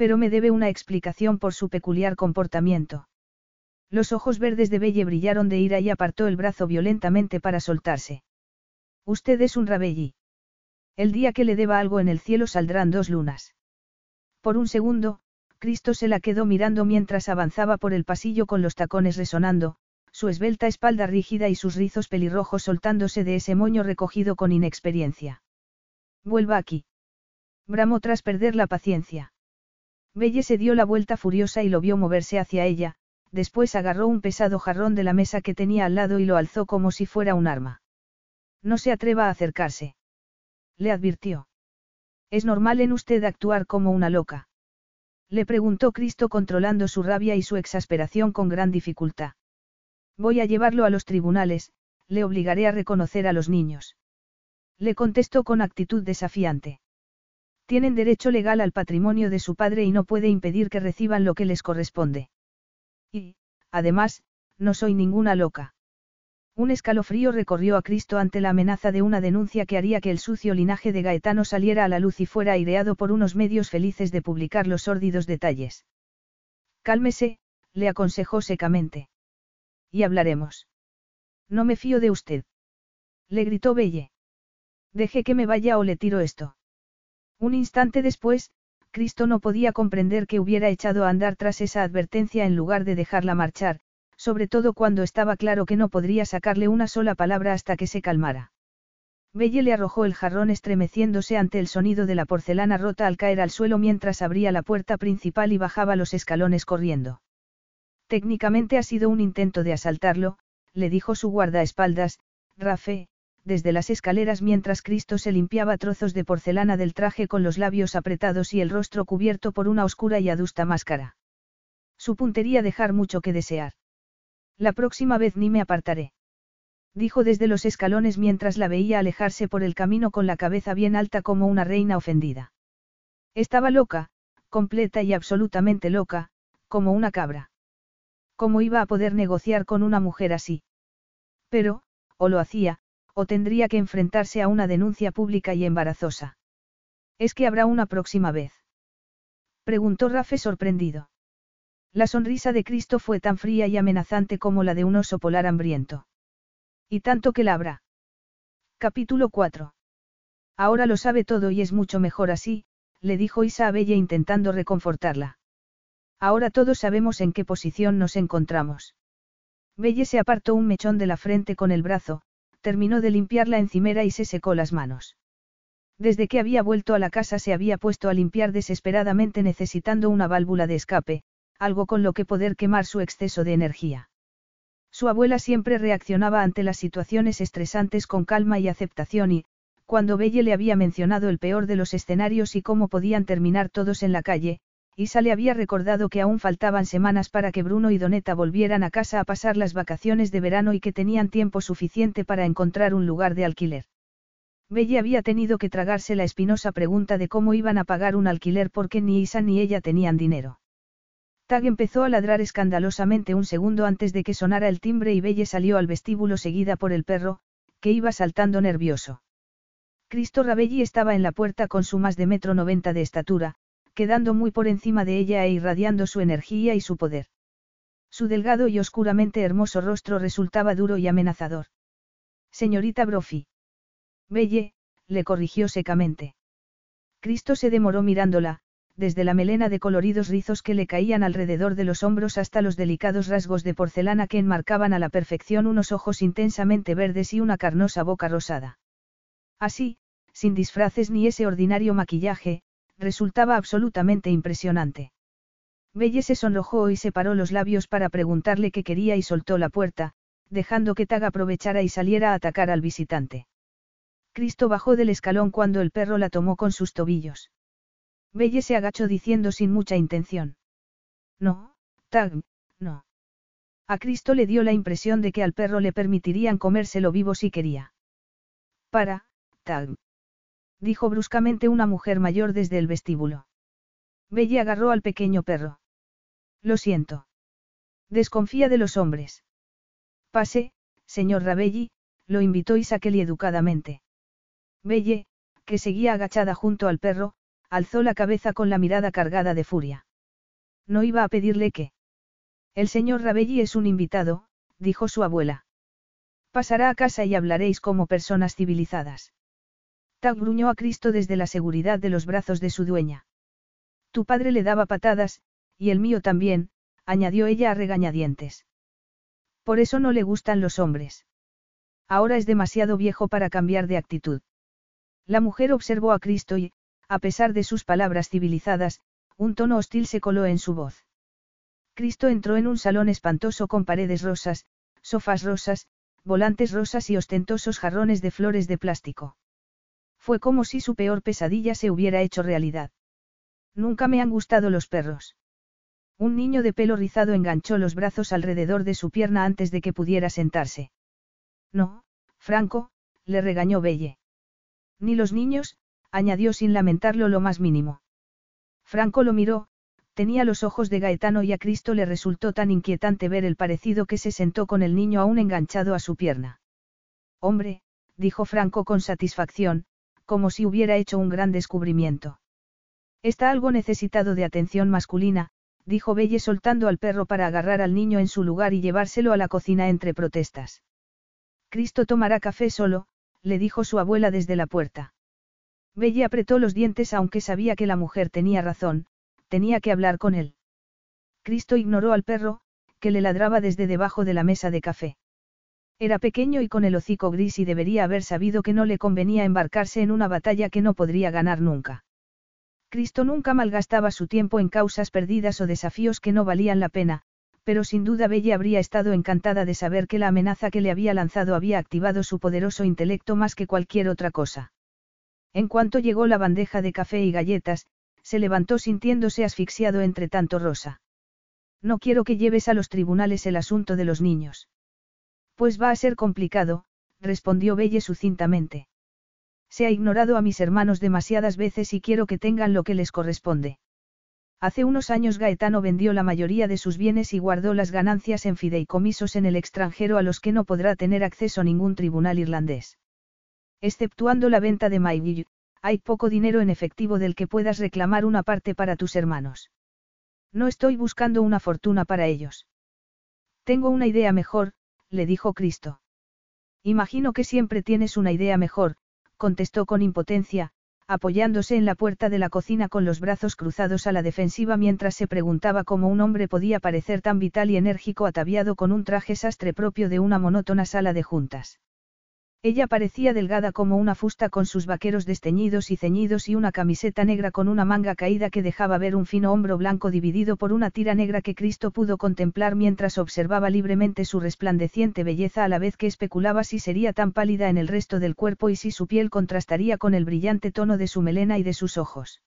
Pero me debe una explicación por su peculiar comportamiento. Los ojos verdes de Belle brillaron de ira y apartó el brazo violentamente para soltarse. Usted es un rabelli. El día que le deba algo en el cielo saldrán dos lunas. Por un segundo, Cristo se la quedó mirando mientras avanzaba por el pasillo con los tacones resonando, su esbelta espalda rígida y sus rizos pelirrojos soltándose de ese moño recogido con inexperiencia. Vuelva aquí. Bramó tras perder la paciencia. Belle se dio la vuelta furiosa y lo vio moverse hacia ella, después agarró un pesado jarrón de la mesa que tenía al lado y lo alzó como si fuera un arma. No se atreva a acercarse. Le advirtió. ¿Es normal en usted actuar como una loca? Le preguntó Cristo controlando su rabia y su exasperación con gran dificultad. Voy a llevarlo a los tribunales, le obligaré a reconocer a los niños. Le contestó con actitud desafiante. Tienen derecho legal al patrimonio de su padre y no puede impedir que reciban lo que les corresponde. Y, además, no soy ninguna loca. Un escalofrío recorrió a Cristo ante la amenaza de una denuncia que haría que el sucio linaje de Gaetano saliera a la luz y fuera aireado por unos medios felices de publicar los sórdidos detalles. Cálmese, le aconsejó secamente. Y hablaremos. No me fío de usted. Le gritó Belle. Deje que me vaya o le tiro esto. Un instante después, Cristo no podía comprender que hubiera echado a andar tras esa advertencia en lugar de dejarla marchar, sobre todo cuando estaba claro que no podría sacarle una sola palabra hasta que se calmara. Belle le arrojó el jarrón estremeciéndose ante el sonido de la porcelana rota al caer al suelo mientras abría la puerta principal y bajaba los escalones corriendo. Técnicamente ha sido un intento de asaltarlo, le dijo su guardaespaldas, Rafe, desde las escaleras mientras Cristo se limpiaba trozos de porcelana del traje con los labios apretados y el rostro cubierto por una oscura y adusta máscara. Su puntería dejar mucho que desear. La próxima vez ni me apartaré. Dijo desde los escalones mientras la veía alejarse por el camino con la cabeza bien alta como una reina ofendida. Estaba loca, completa y absolutamente loca, como una cabra. ¿Cómo iba a poder negociar con una mujer así? Pero, o lo hacía, o tendría que enfrentarse a una denuncia pública y embarazosa. ¿Es que habrá una próxima vez? Preguntó Rafe sorprendido. La sonrisa de Cristo fue tan fría y amenazante como la de un oso polar hambriento. Y tanto que la habrá. Capítulo 4. Ahora lo sabe todo y es mucho mejor así, le dijo Isa a Bella intentando reconfortarla. Ahora todos sabemos en qué posición nos encontramos. Belle se apartó un mechón de la frente con el brazo, terminó de limpiar la encimera y se secó las manos. Desde que había vuelto a la casa se había puesto a limpiar desesperadamente necesitando una válvula de escape, algo con lo que poder quemar su exceso de energía. Su abuela siempre reaccionaba ante las situaciones estresantes con calma y aceptación y, cuando Belle le había mencionado el peor de los escenarios y cómo podían terminar todos en la calle, Isa le había recordado que aún faltaban semanas para que Bruno y Doneta volvieran a casa a pasar las vacaciones de verano y que tenían tiempo suficiente para encontrar un lugar de alquiler. Belle había tenido que tragarse la espinosa pregunta de cómo iban a pagar un alquiler porque ni Isa ni ella tenían dinero. Tag empezó a ladrar escandalosamente un segundo antes de que sonara el timbre y Belle salió al vestíbulo seguida por el perro, que iba saltando nervioso. Cristo Rabelli estaba en la puerta con su más de metro noventa de estatura, quedando muy por encima de ella e irradiando su energía y su poder. Su delgado y oscuramente hermoso rostro resultaba duro y amenazador. Señorita Brofi. Belle, le corrigió secamente. Cristo se demoró mirándola, desde la melena de coloridos rizos que le caían alrededor de los hombros hasta los delicados rasgos de porcelana que enmarcaban a la perfección unos ojos intensamente verdes y una carnosa boca rosada. Así, sin disfraces ni ese ordinario maquillaje, resultaba absolutamente impresionante. Belle se sonrojó y separó los labios para preguntarle qué quería y soltó la puerta, dejando que Tag aprovechara y saliera a atacar al visitante. Cristo bajó del escalón cuando el perro la tomó con sus tobillos. Belle se agachó diciendo sin mucha intención. No, Tag, no. A Cristo le dio la impresión de que al perro le permitirían comérselo vivo si quería. Para, Tag dijo bruscamente una mujer mayor desde el vestíbulo. Belle agarró al pequeño perro. Lo siento. Desconfía de los hombres. Pase, señor Rabelli, lo invitó Isaqueli educadamente. Belle, que seguía agachada junto al perro, alzó la cabeza con la mirada cargada de furia. No iba a pedirle que. El señor Rabelli es un invitado, dijo su abuela. Pasará a casa y hablaréis como personas civilizadas. Tag gruñó a Cristo desde la seguridad de los brazos de su dueña. Tu padre le daba patadas, y el mío también, añadió ella a regañadientes. Por eso no le gustan los hombres. Ahora es demasiado viejo para cambiar de actitud. La mujer observó a Cristo y, a pesar de sus palabras civilizadas, un tono hostil se coló en su voz. Cristo entró en un salón espantoso con paredes rosas, sofás rosas, volantes rosas y ostentosos jarrones de flores de plástico. Fue como si su peor pesadilla se hubiera hecho realidad. Nunca me han gustado los perros. Un niño de pelo rizado enganchó los brazos alrededor de su pierna antes de que pudiera sentarse. No, Franco, le regañó Belle. Ni los niños, añadió sin lamentarlo lo más mínimo. Franco lo miró, tenía los ojos de Gaetano y a Cristo le resultó tan inquietante ver el parecido que se sentó con el niño aún enganchado a su pierna. Hombre, dijo Franco con satisfacción, como si hubiera hecho un gran descubrimiento. Está algo necesitado de atención masculina, dijo Belle soltando al perro para agarrar al niño en su lugar y llevárselo a la cocina entre protestas. Cristo tomará café solo, le dijo su abuela desde la puerta. Belle apretó los dientes aunque sabía que la mujer tenía razón, tenía que hablar con él. Cristo ignoró al perro, que le ladraba desde debajo de la mesa de café. Era pequeño y con el hocico gris y debería haber sabido que no le convenía embarcarse en una batalla que no podría ganar nunca. Cristo nunca malgastaba su tiempo en causas perdidas o desafíos que no valían la pena, pero sin duda Bella habría estado encantada de saber que la amenaza que le había lanzado había activado su poderoso intelecto más que cualquier otra cosa. En cuanto llegó la bandeja de café y galletas, se levantó sintiéndose asfixiado entre tanto rosa. No quiero que lleves a los tribunales el asunto de los niños. Pues va a ser complicado, respondió Belle sucintamente. Se ha ignorado a mis hermanos demasiadas veces y quiero que tengan lo que les corresponde. Hace unos años Gaetano vendió la mayoría de sus bienes y guardó las ganancias en fideicomisos en el extranjero a los que no podrá tener acceso ningún tribunal irlandés. Exceptuando la venta de Mayville, hay poco dinero en efectivo del que puedas reclamar una parte para tus hermanos. No estoy buscando una fortuna para ellos. Tengo una idea mejor, le dijo Cristo. Imagino que siempre tienes una idea mejor, contestó con impotencia, apoyándose en la puerta de la cocina con los brazos cruzados a la defensiva mientras se preguntaba cómo un hombre podía parecer tan vital y enérgico ataviado con un traje sastre propio de una monótona sala de juntas. Ella parecía delgada como una fusta con sus vaqueros desteñidos y ceñidos y una camiseta negra con una manga caída que dejaba ver un fino hombro blanco dividido por una tira negra que Cristo pudo contemplar mientras observaba libremente su resplandeciente belleza a la vez que especulaba si sería tan pálida en el resto del cuerpo y si su piel contrastaría con el brillante tono de su melena y de sus ojos.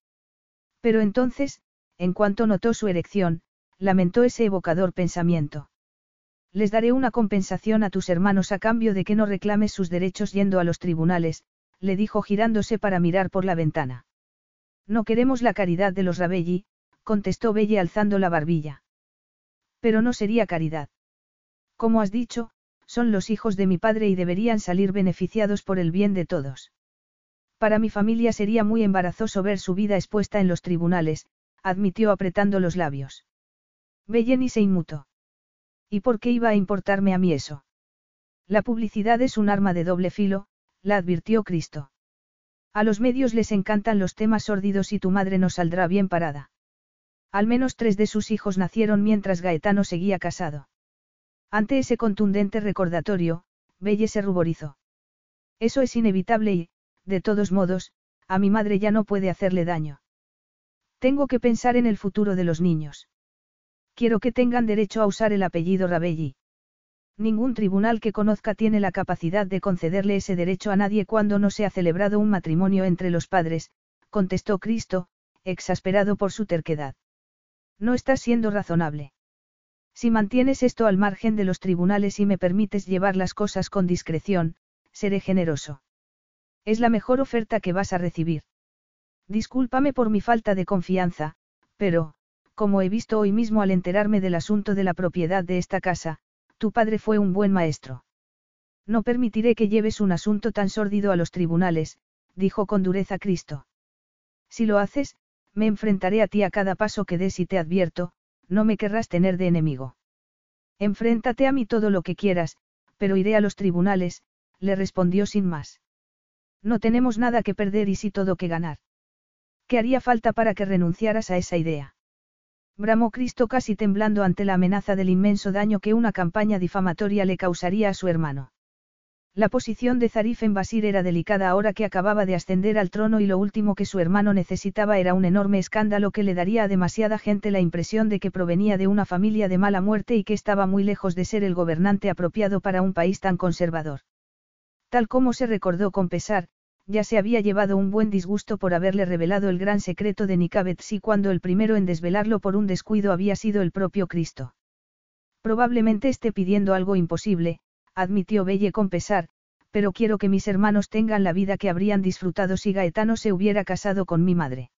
Pero entonces, en cuanto notó su erección, lamentó ese evocador pensamiento. Les daré una compensación a tus hermanos a cambio de que no reclames sus derechos yendo a los tribunales, le dijo girándose para mirar por la ventana. No queremos la caridad de los Rabelli, contestó Belle alzando la barbilla. Pero no sería caridad. Como has dicho, son los hijos de mi padre y deberían salir beneficiados por el bien de todos. Para mi familia sería muy embarazoso ver su vida expuesta en los tribunales, admitió apretando los labios. Belle ni se inmutó. ¿Y por qué iba a importarme a mí eso? La publicidad es un arma de doble filo, la advirtió Cristo. A los medios les encantan los temas sórdidos y tu madre no saldrá bien parada. Al menos tres de sus hijos nacieron mientras Gaetano seguía casado. Ante ese contundente recordatorio, Belle se ruborizó. Eso es inevitable y, de todos modos, a mi madre ya no puede hacerle daño. Tengo que pensar en el futuro de los niños. Quiero que tengan derecho a usar el apellido Rabelli. Ningún tribunal que conozca tiene la capacidad de concederle ese derecho a nadie cuando no se ha celebrado un matrimonio entre los padres, contestó Cristo, exasperado por su terquedad. No estás siendo razonable. Si mantienes esto al margen de los tribunales y me permites llevar las cosas con discreción, seré generoso. Es la mejor oferta que vas a recibir. Discúlpame por mi falta de confianza, Pero, como he visto hoy mismo al enterarme del asunto de la propiedad de esta casa, tu padre fue un buen maestro. No permitiré que lleves un asunto tan sórdido a los tribunales, dijo con dureza Cristo. Si lo haces, me enfrentaré a ti a cada paso que des y te advierto, no me querrás tener de enemigo. Enfréntate a mí todo lo que quieras, pero iré a los tribunales, le respondió sin más. No tenemos nada que perder y sí todo que ganar. ¿Qué haría falta para que renunciaras a esa idea? Bramó Cristo casi temblando ante la amenaza del inmenso daño que una campaña difamatoria le causaría a su hermano. La posición de Zarif en Basir era delicada ahora que acababa de ascender al trono y lo último que su hermano necesitaba era un enorme escándalo que le daría a demasiada gente la impresión de que provenía de una familia de mala muerte y que estaba muy lejos de ser el gobernante apropiado para un país tan conservador. Tal como se recordó con pesar, ya se había llevado un buen disgusto por haberle revelado el gran secreto de Nicabetsi cuando el primero en desvelarlo por un descuido había sido el propio Cristo. Probablemente esté pidiendo algo imposible, admitió Belle con pesar, pero quiero que mis hermanos tengan la vida que habrían disfrutado si Gaetano se hubiera casado con mi madre.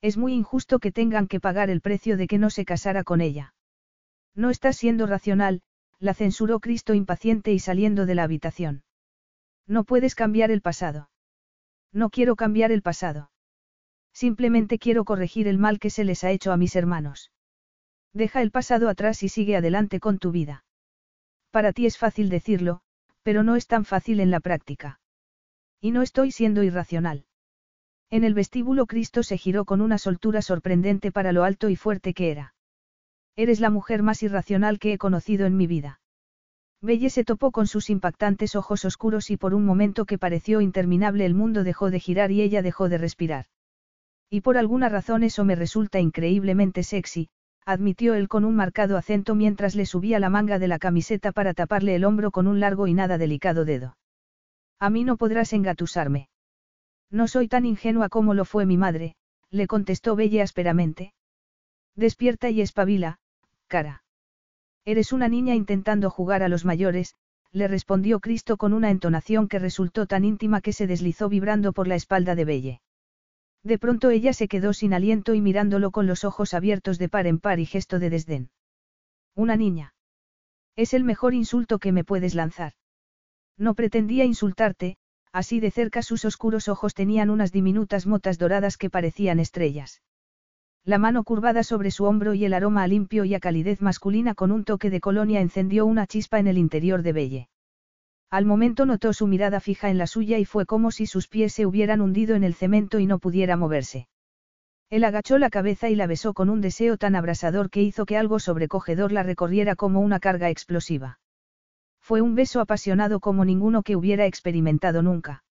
Es muy injusto que tengan que pagar el precio de que no se casara con ella. No estás siendo racional, la censuró Cristo impaciente y saliendo de la habitación. No puedes cambiar el pasado. No quiero cambiar el pasado. Simplemente quiero corregir el mal que se les ha hecho a mis hermanos. Deja el pasado atrás y sigue adelante con tu vida. Para ti es fácil decirlo, pero no es tan fácil en la práctica. Y no estoy siendo irracional. En el vestíbulo Cristo se giró con una soltura sorprendente para lo alto y fuerte que era. Eres la mujer más irracional que he conocido en mi vida. Belle se topó con sus impactantes ojos oscuros y por un momento que pareció interminable el mundo dejó de girar y ella dejó de respirar. Y por alguna razón eso me resulta increíblemente sexy, admitió él con un marcado acento mientras le subía la manga de la camiseta para taparle el hombro con un largo y nada delicado dedo. A mí no podrás engatusarme. No soy tan ingenua como lo fue mi madre, le contestó Belle ásperamente. Despierta y espabila, cara. Eres una niña intentando jugar a los mayores, le respondió Cristo con una entonación que resultó tan íntima que se deslizó vibrando por la espalda de Belle. De pronto ella se quedó sin aliento y mirándolo con los ojos abiertos de par en par y gesto de desdén. Una niña. Es el mejor insulto que me puedes lanzar. No pretendía insultarte, así de cerca sus oscuros ojos tenían unas diminutas motas doradas que parecían estrellas la mano curvada sobre su hombro y el aroma a limpio y a calidez masculina con un toque de colonia encendió una chispa en el interior de Belle. Al momento notó su mirada fija en la suya y fue como si sus pies se hubieran hundido en el cemento y no pudiera moverse. Él agachó la cabeza y la besó con un deseo tan abrasador que hizo que algo sobrecogedor la recorriera como una carga explosiva. Fue un beso apasionado como ninguno que hubiera experimentado nunca.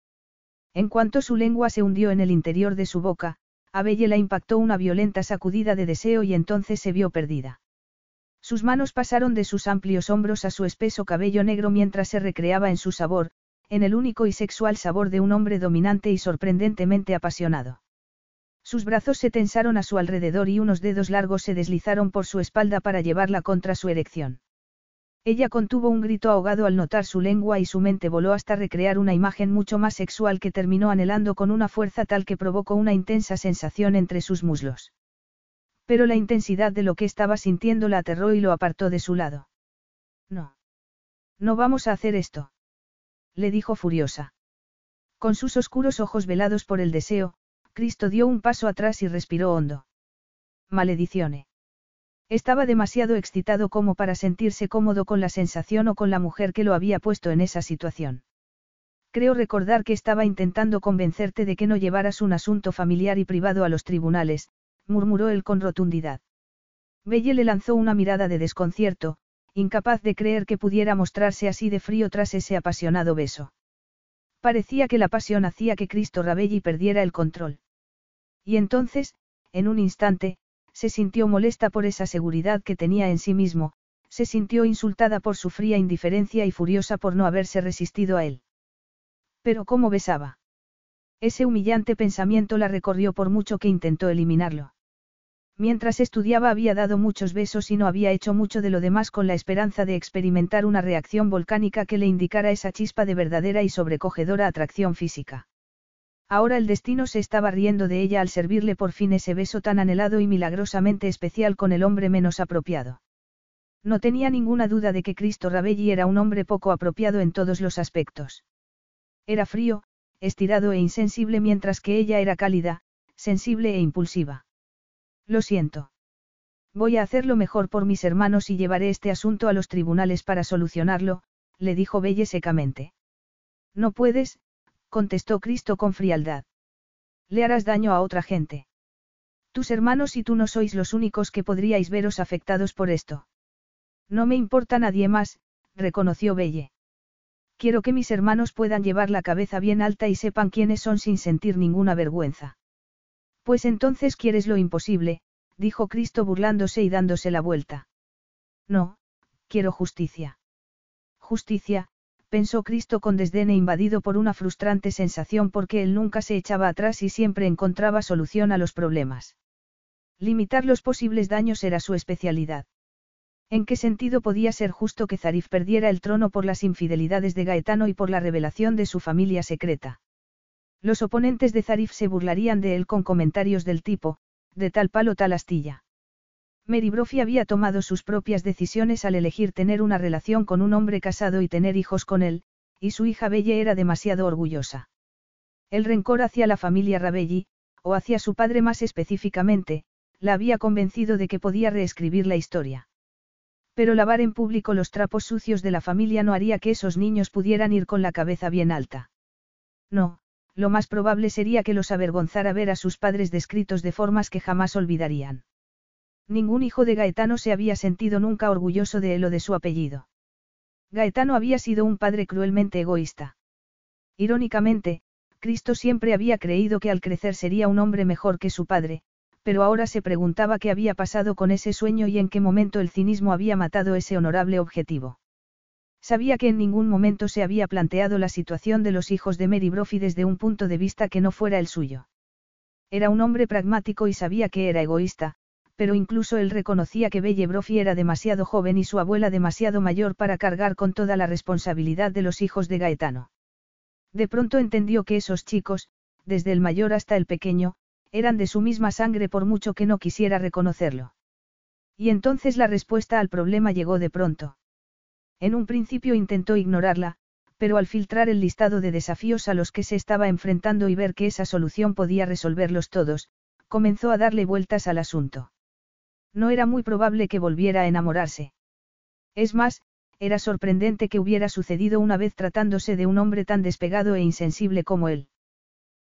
En cuanto su lengua se hundió en el interior de su boca, a Belle la impactó una violenta sacudida de deseo y entonces se vio perdida. Sus manos pasaron de sus amplios hombros a su espeso cabello negro mientras se recreaba en su sabor, en el único y sexual sabor de un hombre dominante y sorprendentemente apasionado. Sus brazos se tensaron a su alrededor y unos dedos largos se deslizaron por su espalda para llevarla contra su erección. Ella contuvo un grito ahogado al notar su lengua y su mente voló hasta recrear una imagen mucho más sexual que terminó anhelando con una fuerza tal que provocó una intensa sensación entre sus muslos. Pero la intensidad de lo que estaba sintiendo la aterró y lo apartó de su lado. No. No vamos a hacer esto. Le dijo furiosa. Con sus oscuros ojos velados por el deseo, Cristo dio un paso atrás y respiró hondo. Maledicione. Estaba demasiado excitado como para sentirse cómodo con la sensación o con la mujer que lo había puesto en esa situación. Creo recordar que estaba intentando convencerte de que no llevaras un asunto familiar y privado a los tribunales, murmuró él con rotundidad. Belle le lanzó una mirada de desconcierto, incapaz de creer que pudiera mostrarse así de frío tras ese apasionado beso. Parecía que la pasión hacía que Cristo Rabelli perdiera el control. Y entonces, en un instante, se sintió molesta por esa seguridad que tenía en sí mismo, se sintió insultada por su fría indiferencia y furiosa por no haberse resistido a él. Pero ¿cómo besaba? Ese humillante pensamiento la recorrió por mucho que intentó eliminarlo. Mientras estudiaba había dado muchos besos y no había hecho mucho de lo demás con la esperanza de experimentar una reacción volcánica que le indicara esa chispa de verdadera y sobrecogedora atracción física. Ahora el destino se estaba riendo de ella al servirle por fin ese beso tan anhelado y milagrosamente especial con el hombre menos apropiado. No tenía ninguna duda de que Cristo Rabelli era un hombre poco apropiado en todos los aspectos. Era frío, estirado e insensible mientras que ella era cálida, sensible e impulsiva. Lo siento. Voy a hacerlo mejor por mis hermanos y llevaré este asunto a los tribunales para solucionarlo, le dijo Belle secamente. No puedes, contestó Cristo con frialdad. Le harás daño a otra gente. Tus hermanos y tú no sois los únicos que podríais veros afectados por esto. No me importa nadie más, reconoció Belle. Quiero que mis hermanos puedan llevar la cabeza bien alta y sepan quiénes son sin sentir ninguna vergüenza. Pues entonces quieres lo imposible, dijo Cristo burlándose y dándose la vuelta. No, quiero justicia. Justicia, pensó Cristo con desdén e invadido por una frustrante sensación porque él nunca se echaba atrás y siempre encontraba solución a los problemas. Limitar los posibles daños era su especialidad. ¿En qué sentido podía ser justo que Zarif perdiera el trono por las infidelidades de Gaetano y por la revelación de su familia secreta? Los oponentes de Zarif se burlarían de él con comentarios del tipo, de tal palo tal astilla. Mary Brophy había tomado sus propias decisiones al elegir tener una relación con un hombre casado y tener hijos con él, y su hija Belle era demasiado orgullosa. El rencor hacia la familia Rabelli, o hacia su padre más específicamente, la había convencido de que podía reescribir la historia. Pero lavar en público los trapos sucios de la familia no haría que esos niños pudieran ir con la cabeza bien alta. No, lo más probable sería que los avergonzara ver a sus padres descritos de formas que jamás olvidarían. Ningún hijo de Gaetano se había sentido nunca orgulloso de él o de su apellido. Gaetano había sido un padre cruelmente egoísta. Irónicamente, Cristo siempre había creído que al crecer sería un hombre mejor que su padre, pero ahora se preguntaba qué había pasado con ese sueño y en qué momento el cinismo había matado ese honorable objetivo. Sabía que en ningún momento se había planteado la situación de los hijos de Mary Brophy desde un punto de vista que no fuera el suyo. Era un hombre pragmático y sabía que era egoísta, pero incluso él reconocía que Belle Brophy era demasiado joven y su abuela demasiado mayor para cargar con toda la responsabilidad de los hijos de Gaetano. De pronto entendió que esos chicos, desde el mayor hasta el pequeño, eran de su misma sangre por mucho que no quisiera reconocerlo. Y entonces la respuesta al problema llegó de pronto. En un principio intentó ignorarla, pero al filtrar el listado de desafíos a los que se estaba enfrentando y ver que esa solución podía resolverlos todos, comenzó a darle vueltas al asunto. No era muy probable que volviera a enamorarse. Es más, era sorprendente que hubiera sucedido una vez tratándose de un hombre tan despegado e insensible como él.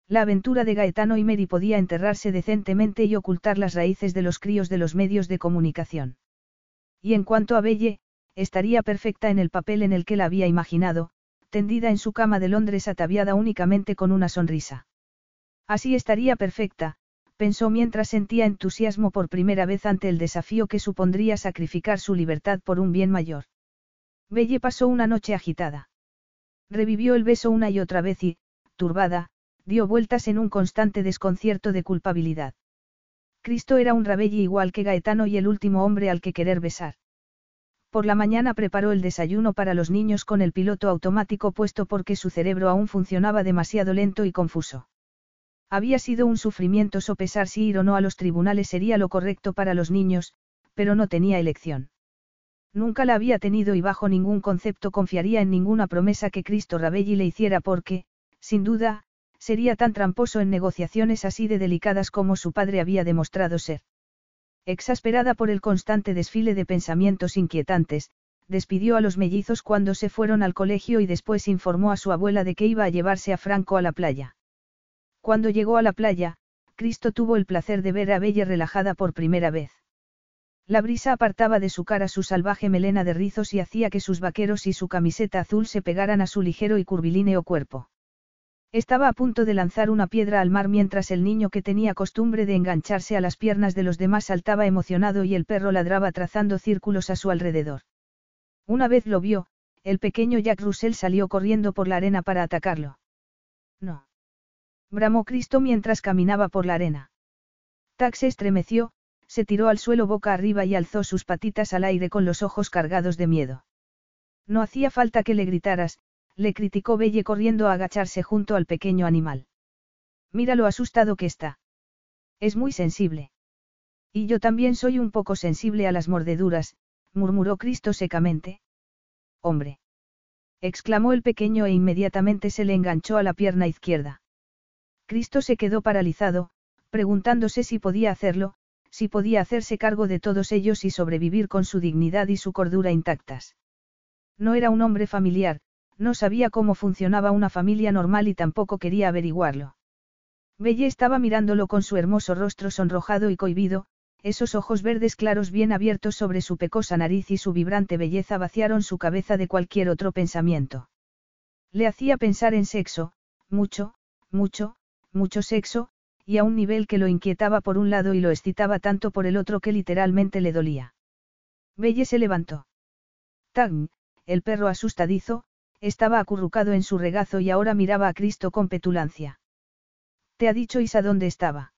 La aventura de Gaetano y Mary podía enterrarse decentemente y ocultar las raíces de los críos de los medios de comunicación. Y en cuanto a Belle, estaría perfecta en el papel en el que la había imaginado, tendida en su cama de Londres ataviada únicamente con una sonrisa. Así estaría perfecta, pensó mientras sentía entusiasmo por primera vez ante el desafío que supondría sacrificar su libertad por un bien mayor. Belle pasó una noche agitada. Revivió el beso una y otra vez y, turbada, dio vueltas en un constante desconcierto de culpabilidad. Cristo era un Rabelli igual que Gaetano y el último hombre al que querer besar. Por la mañana preparó el desayuno para los niños con el piloto automático puesto porque su cerebro aún funcionaba demasiado lento y confuso. Había sido un sufrimiento sopesar si ir o no a los tribunales sería lo correcto para los niños, pero no tenía elección. Nunca la había tenido y bajo ningún concepto confiaría en ninguna promesa que Cristo Rabelli le hiciera porque, sin duda, sería tan tramposo en negociaciones así de delicadas como su padre había demostrado ser. Exasperada por el constante desfile de pensamientos inquietantes, despidió a los mellizos cuando se fueron al colegio y después informó a su abuela de que iba a llevarse a Franco a la playa. Cuando llegó a la playa, Cristo tuvo el placer de ver a Belle relajada por primera vez. La brisa apartaba de su cara su salvaje melena de rizos y hacía que sus vaqueros y su camiseta azul se pegaran a su ligero y curvilíneo cuerpo. Estaba a punto de lanzar una piedra al mar mientras el niño que tenía costumbre de engancharse a las piernas de los demás saltaba emocionado y el perro ladraba trazando círculos a su alrededor. Una vez lo vio, el pequeño Jack Russell salió corriendo por la arena para atacarlo. No. Bramó Cristo mientras caminaba por la arena. Tax se estremeció, se tiró al suelo boca arriba y alzó sus patitas al aire con los ojos cargados de miedo. No hacía falta que le gritaras, le criticó Belle corriendo a agacharse junto al pequeño animal. Mira lo asustado que está. Es muy sensible. Y yo también soy un poco sensible a las mordeduras, murmuró Cristo secamente. Hombre. exclamó el pequeño e inmediatamente se le enganchó a la pierna izquierda. Cristo se quedó paralizado, preguntándose si podía hacerlo, si podía hacerse cargo de todos ellos y sobrevivir con su dignidad y su cordura intactas. No era un hombre familiar, no sabía cómo funcionaba una familia normal y tampoco quería averiguarlo. Belle estaba mirándolo con su hermoso rostro sonrojado y cohibido, esos ojos verdes claros bien abiertos sobre su pecosa nariz y su vibrante belleza vaciaron su cabeza de cualquier otro pensamiento. Le hacía pensar en sexo, mucho, mucho, mucho sexo, y a un nivel que lo inquietaba por un lado y lo excitaba tanto por el otro que literalmente le dolía. Belle se levantó. Tag, el perro asustadizo, estaba acurrucado en su regazo y ahora miraba a Cristo con petulancia. ¿Te ha dicho Isa dónde estaba?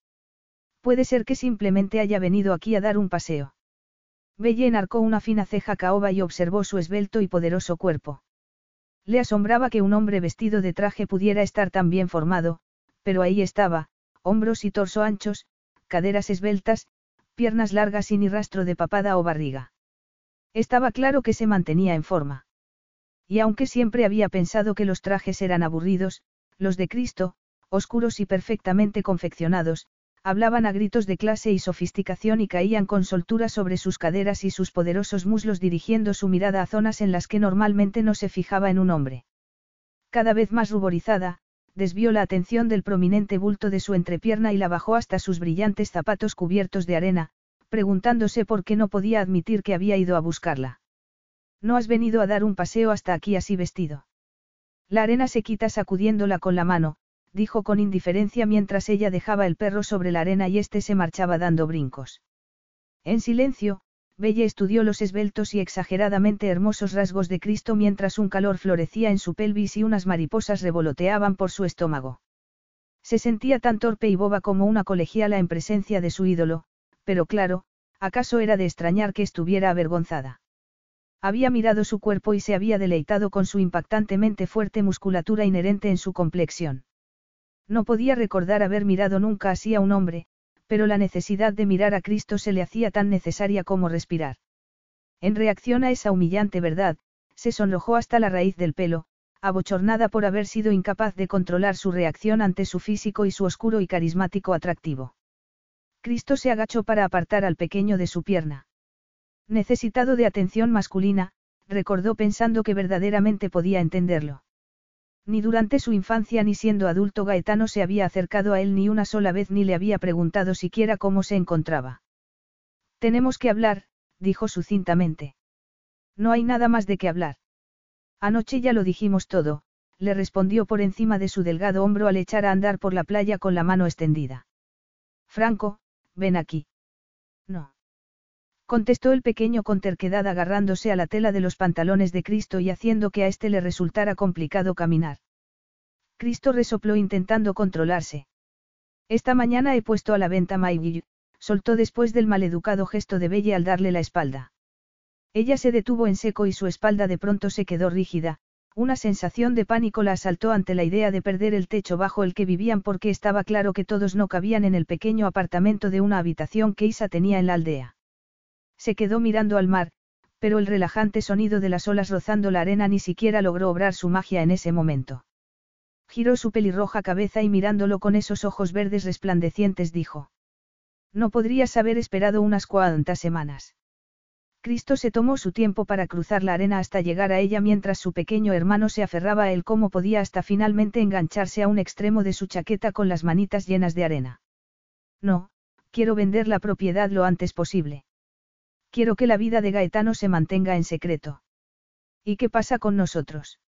Puede ser que simplemente haya venido aquí a dar un paseo. Belle enarcó una fina ceja caoba y observó su esbelto y poderoso cuerpo. Le asombraba que un hombre vestido de traje pudiera estar tan bien formado, pero ahí estaba, hombros y torso anchos, caderas esbeltas, piernas largas y ni rastro de papada o barriga. Estaba claro que se mantenía en forma. Y aunque siempre había pensado que los trajes eran aburridos, los de Cristo, oscuros y perfectamente confeccionados, hablaban a gritos de clase y sofisticación y caían con soltura sobre sus caderas y sus poderosos muslos dirigiendo su mirada a zonas en las que normalmente no se fijaba en un hombre. Cada vez más ruborizada, desvió la atención del prominente bulto de su entrepierna y la bajó hasta sus brillantes zapatos cubiertos de arena, preguntándose por qué no podía admitir que había ido a buscarla. No has venido a dar un paseo hasta aquí así vestido. La arena se quita sacudiéndola con la mano, dijo con indiferencia mientras ella dejaba el perro sobre la arena y éste se marchaba dando brincos. En silencio, Belle estudió los esbeltos y exageradamente hermosos rasgos de Cristo mientras un calor florecía en su pelvis y unas mariposas revoloteaban por su estómago. Se sentía tan torpe y boba como una colegiala en presencia de su ídolo, pero claro, ¿acaso era de extrañar que estuviera avergonzada? Había mirado su cuerpo y se había deleitado con su impactantemente fuerte musculatura inherente en su complexión. No podía recordar haber mirado nunca así a un hombre, pero la necesidad de mirar a Cristo se le hacía tan necesaria como respirar. En reacción a esa humillante verdad, se sonrojó hasta la raíz del pelo, abochornada por haber sido incapaz de controlar su reacción ante su físico y su oscuro y carismático atractivo. Cristo se agachó para apartar al pequeño de su pierna. Necesitado de atención masculina, recordó pensando que verdaderamente podía entenderlo. Ni durante su infancia ni siendo adulto Gaetano se había acercado a él ni una sola vez ni le había preguntado siquiera cómo se encontraba. Tenemos que hablar, dijo sucintamente. No hay nada más de qué hablar. Anoche ya lo dijimos todo, le respondió por encima de su delgado hombro al echar a andar por la playa con la mano extendida. Franco, ven aquí. No. Contestó el pequeño con terquedad agarrándose a la tela de los pantalones de Cristo y haciendo que a éste le resultara complicado caminar. Cristo resopló intentando controlarse. Esta mañana he puesto a la venta Mayville, soltó después del maleducado gesto de Belle al darle la espalda. Ella se detuvo en seco y su espalda de pronto se quedó rígida, una sensación de pánico la asaltó ante la idea de perder el techo bajo el que vivían porque estaba claro que todos no cabían en el pequeño apartamento de una habitación que Isa tenía en la aldea. Se quedó mirando al mar, pero el relajante sonido de las olas rozando la arena ni siquiera logró obrar su magia en ese momento. Giró su pelirroja cabeza y mirándolo con esos ojos verdes resplandecientes dijo. No podrías haber esperado unas cuantas semanas. Cristo se tomó su tiempo para cruzar la arena hasta llegar a ella mientras su pequeño hermano se aferraba a él como podía hasta finalmente engancharse a un extremo de su chaqueta con las manitas llenas de arena. No, quiero vender la propiedad lo antes posible. Quiero que la vida de Gaetano se mantenga en secreto. ¿Y qué pasa con nosotros?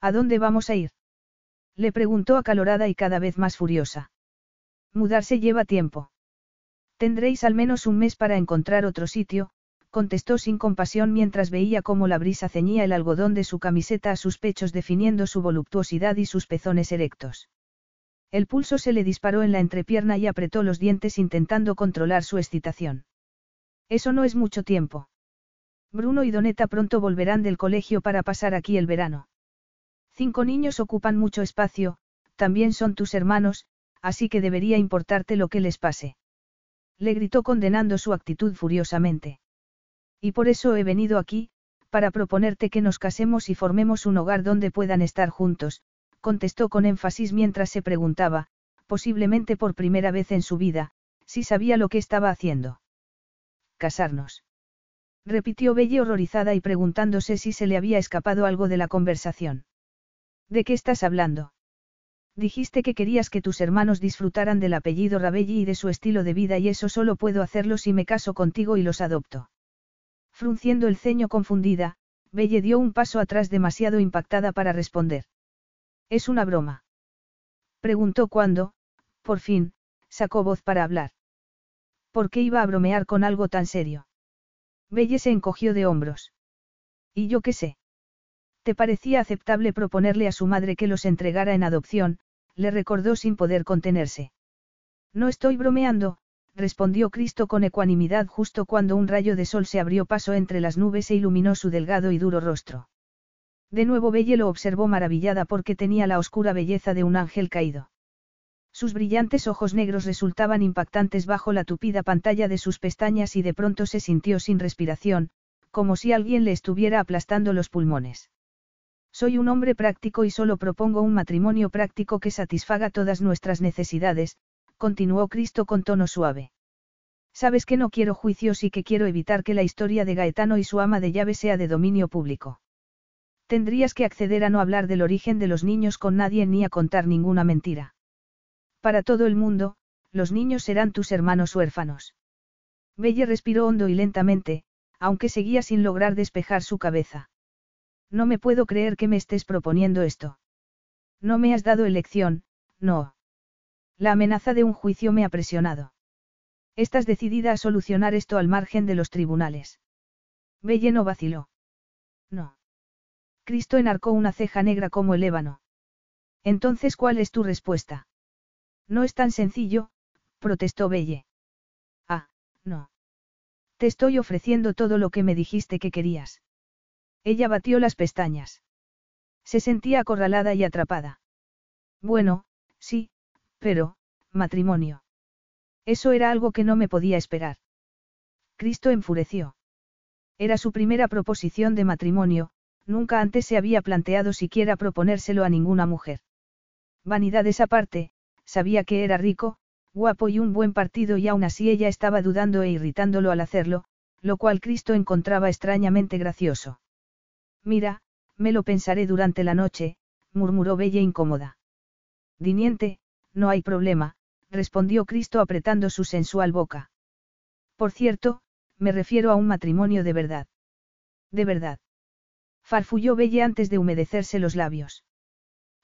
¿A dónde vamos a ir? Le preguntó acalorada y cada vez más furiosa. Mudarse lleva tiempo. Tendréis al menos un mes para encontrar otro sitio, contestó sin compasión mientras veía cómo la brisa ceñía el algodón de su camiseta a sus pechos definiendo su voluptuosidad y sus pezones erectos. El pulso se le disparó en la entrepierna y apretó los dientes intentando controlar su excitación. Eso no es mucho tiempo. Bruno y Doneta pronto volverán del colegio para pasar aquí el verano. Cinco niños ocupan mucho espacio, también son tus hermanos, así que debería importarte lo que les pase. Le gritó condenando su actitud furiosamente. Y por eso he venido aquí, para proponerte que nos casemos y formemos un hogar donde puedan estar juntos, contestó con énfasis mientras se preguntaba, posiblemente por primera vez en su vida, si sabía lo que estaba haciendo. Casarnos. Repitió Belle horrorizada y preguntándose si se le había escapado algo de la conversación. ¿De qué estás hablando? Dijiste que querías que tus hermanos disfrutaran del apellido Rabelli y de su estilo de vida y eso solo puedo hacerlo si me caso contigo y los adopto. Frunciendo el ceño confundida, Belle dio un paso atrás demasiado impactada para responder. ¿Es una broma? Preguntó cuando, por fin, sacó voz para hablar. ¿Por qué iba a bromear con algo tan serio? Belle se encogió de hombros. ¿Y yo qué sé? ¿Te parecía aceptable proponerle a su madre que los entregara en adopción? le recordó sin poder contenerse. No estoy bromeando, respondió Cristo con ecuanimidad justo cuando un rayo de sol se abrió paso entre las nubes e iluminó su delgado y duro rostro. De nuevo Belle lo observó maravillada porque tenía la oscura belleza de un ángel caído. Sus brillantes ojos negros resultaban impactantes bajo la tupida pantalla de sus pestañas y de pronto se sintió sin respiración, como si alguien le estuviera aplastando los pulmones. Soy un hombre práctico y solo propongo un matrimonio práctico que satisfaga todas nuestras necesidades, continuó Cristo con tono suave. Sabes que no quiero juicios y que quiero evitar que la historia de Gaetano y su ama de llave sea de dominio público. Tendrías que acceder a no hablar del origen de los niños con nadie ni a contar ninguna mentira. Para todo el mundo, los niños serán tus hermanos huérfanos. Belle respiró hondo y lentamente, aunque seguía sin lograr despejar su cabeza. No me puedo creer que me estés proponiendo esto. No me has dado elección, no. La amenaza de un juicio me ha presionado. Estás decidida a solucionar esto al margen de los tribunales. Belle no vaciló. No. Cristo enarcó una ceja negra como el ébano. Entonces, ¿cuál es tu respuesta? No es tan sencillo, protestó Belle. Ah, no. Te estoy ofreciendo todo lo que me dijiste que querías. Ella batió las pestañas. Se sentía acorralada y atrapada. Bueno, sí, pero, matrimonio. Eso era algo que no me podía esperar. Cristo enfureció. Era su primera proposición de matrimonio, nunca antes se había planteado siquiera proponérselo a ninguna mujer. Vanidades aparte, sabía que era rico, guapo y un buen partido y aún así ella estaba dudando e irritándolo al hacerlo, lo cual Cristo encontraba extrañamente gracioso. Mira, me lo pensaré durante la noche, murmuró Bella incómoda. Diniente, no hay problema, respondió Cristo apretando su sensual boca. Por cierto, me refiero a un matrimonio de verdad. De verdad. Farfulló Belle antes de humedecerse los labios.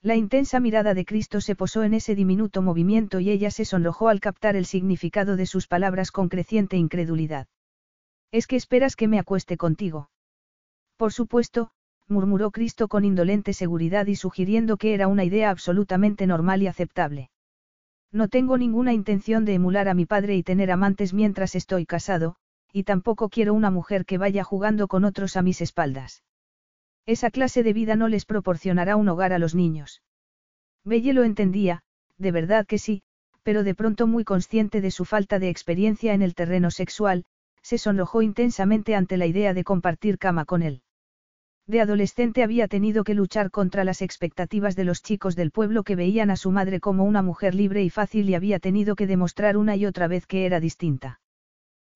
La intensa mirada de Cristo se posó en ese diminuto movimiento y ella se sonrojó al captar el significado de sus palabras con creciente incredulidad. ¿Es que esperas que me acueste contigo? Por supuesto, murmuró Cristo con indolente seguridad y sugiriendo que era una idea absolutamente normal y aceptable. No tengo ninguna intención de emular a mi padre y tener amantes mientras estoy casado, y tampoco quiero una mujer que vaya jugando con otros a mis espaldas. Esa clase de vida no les proporcionará un hogar a los niños. Belle lo entendía, de verdad que sí, pero de pronto muy consciente de su falta de experiencia en el terreno sexual, se sonrojó intensamente ante la idea de compartir cama con él. De adolescente había tenido que luchar contra las expectativas de los chicos del pueblo que veían a su madre como una mujer libre y fácil y había tenido que demostrar una y otra vez que era distinta.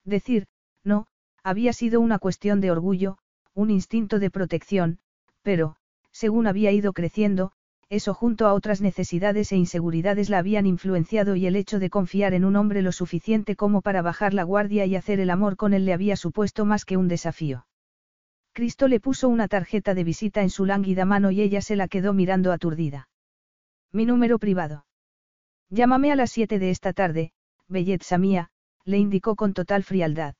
Decir, no, había sido una cuestión de orgullo, un instinto de protección, pero, según había ido creciendo, eso junto a otras necesidades e inseguridades la habían influenciado y el hecho de confiar en un hombre lo suficiente como para bajar la guardia y hacer el amor con él le había supuesto más que un desafío. Cristo le puso una tarjeta de visita en su lánguida mano y ella se la quedó mirando aturdida. Mi número privado. Llámame a las siete de esta tarde, belleza mía, le indicó con total frialdad.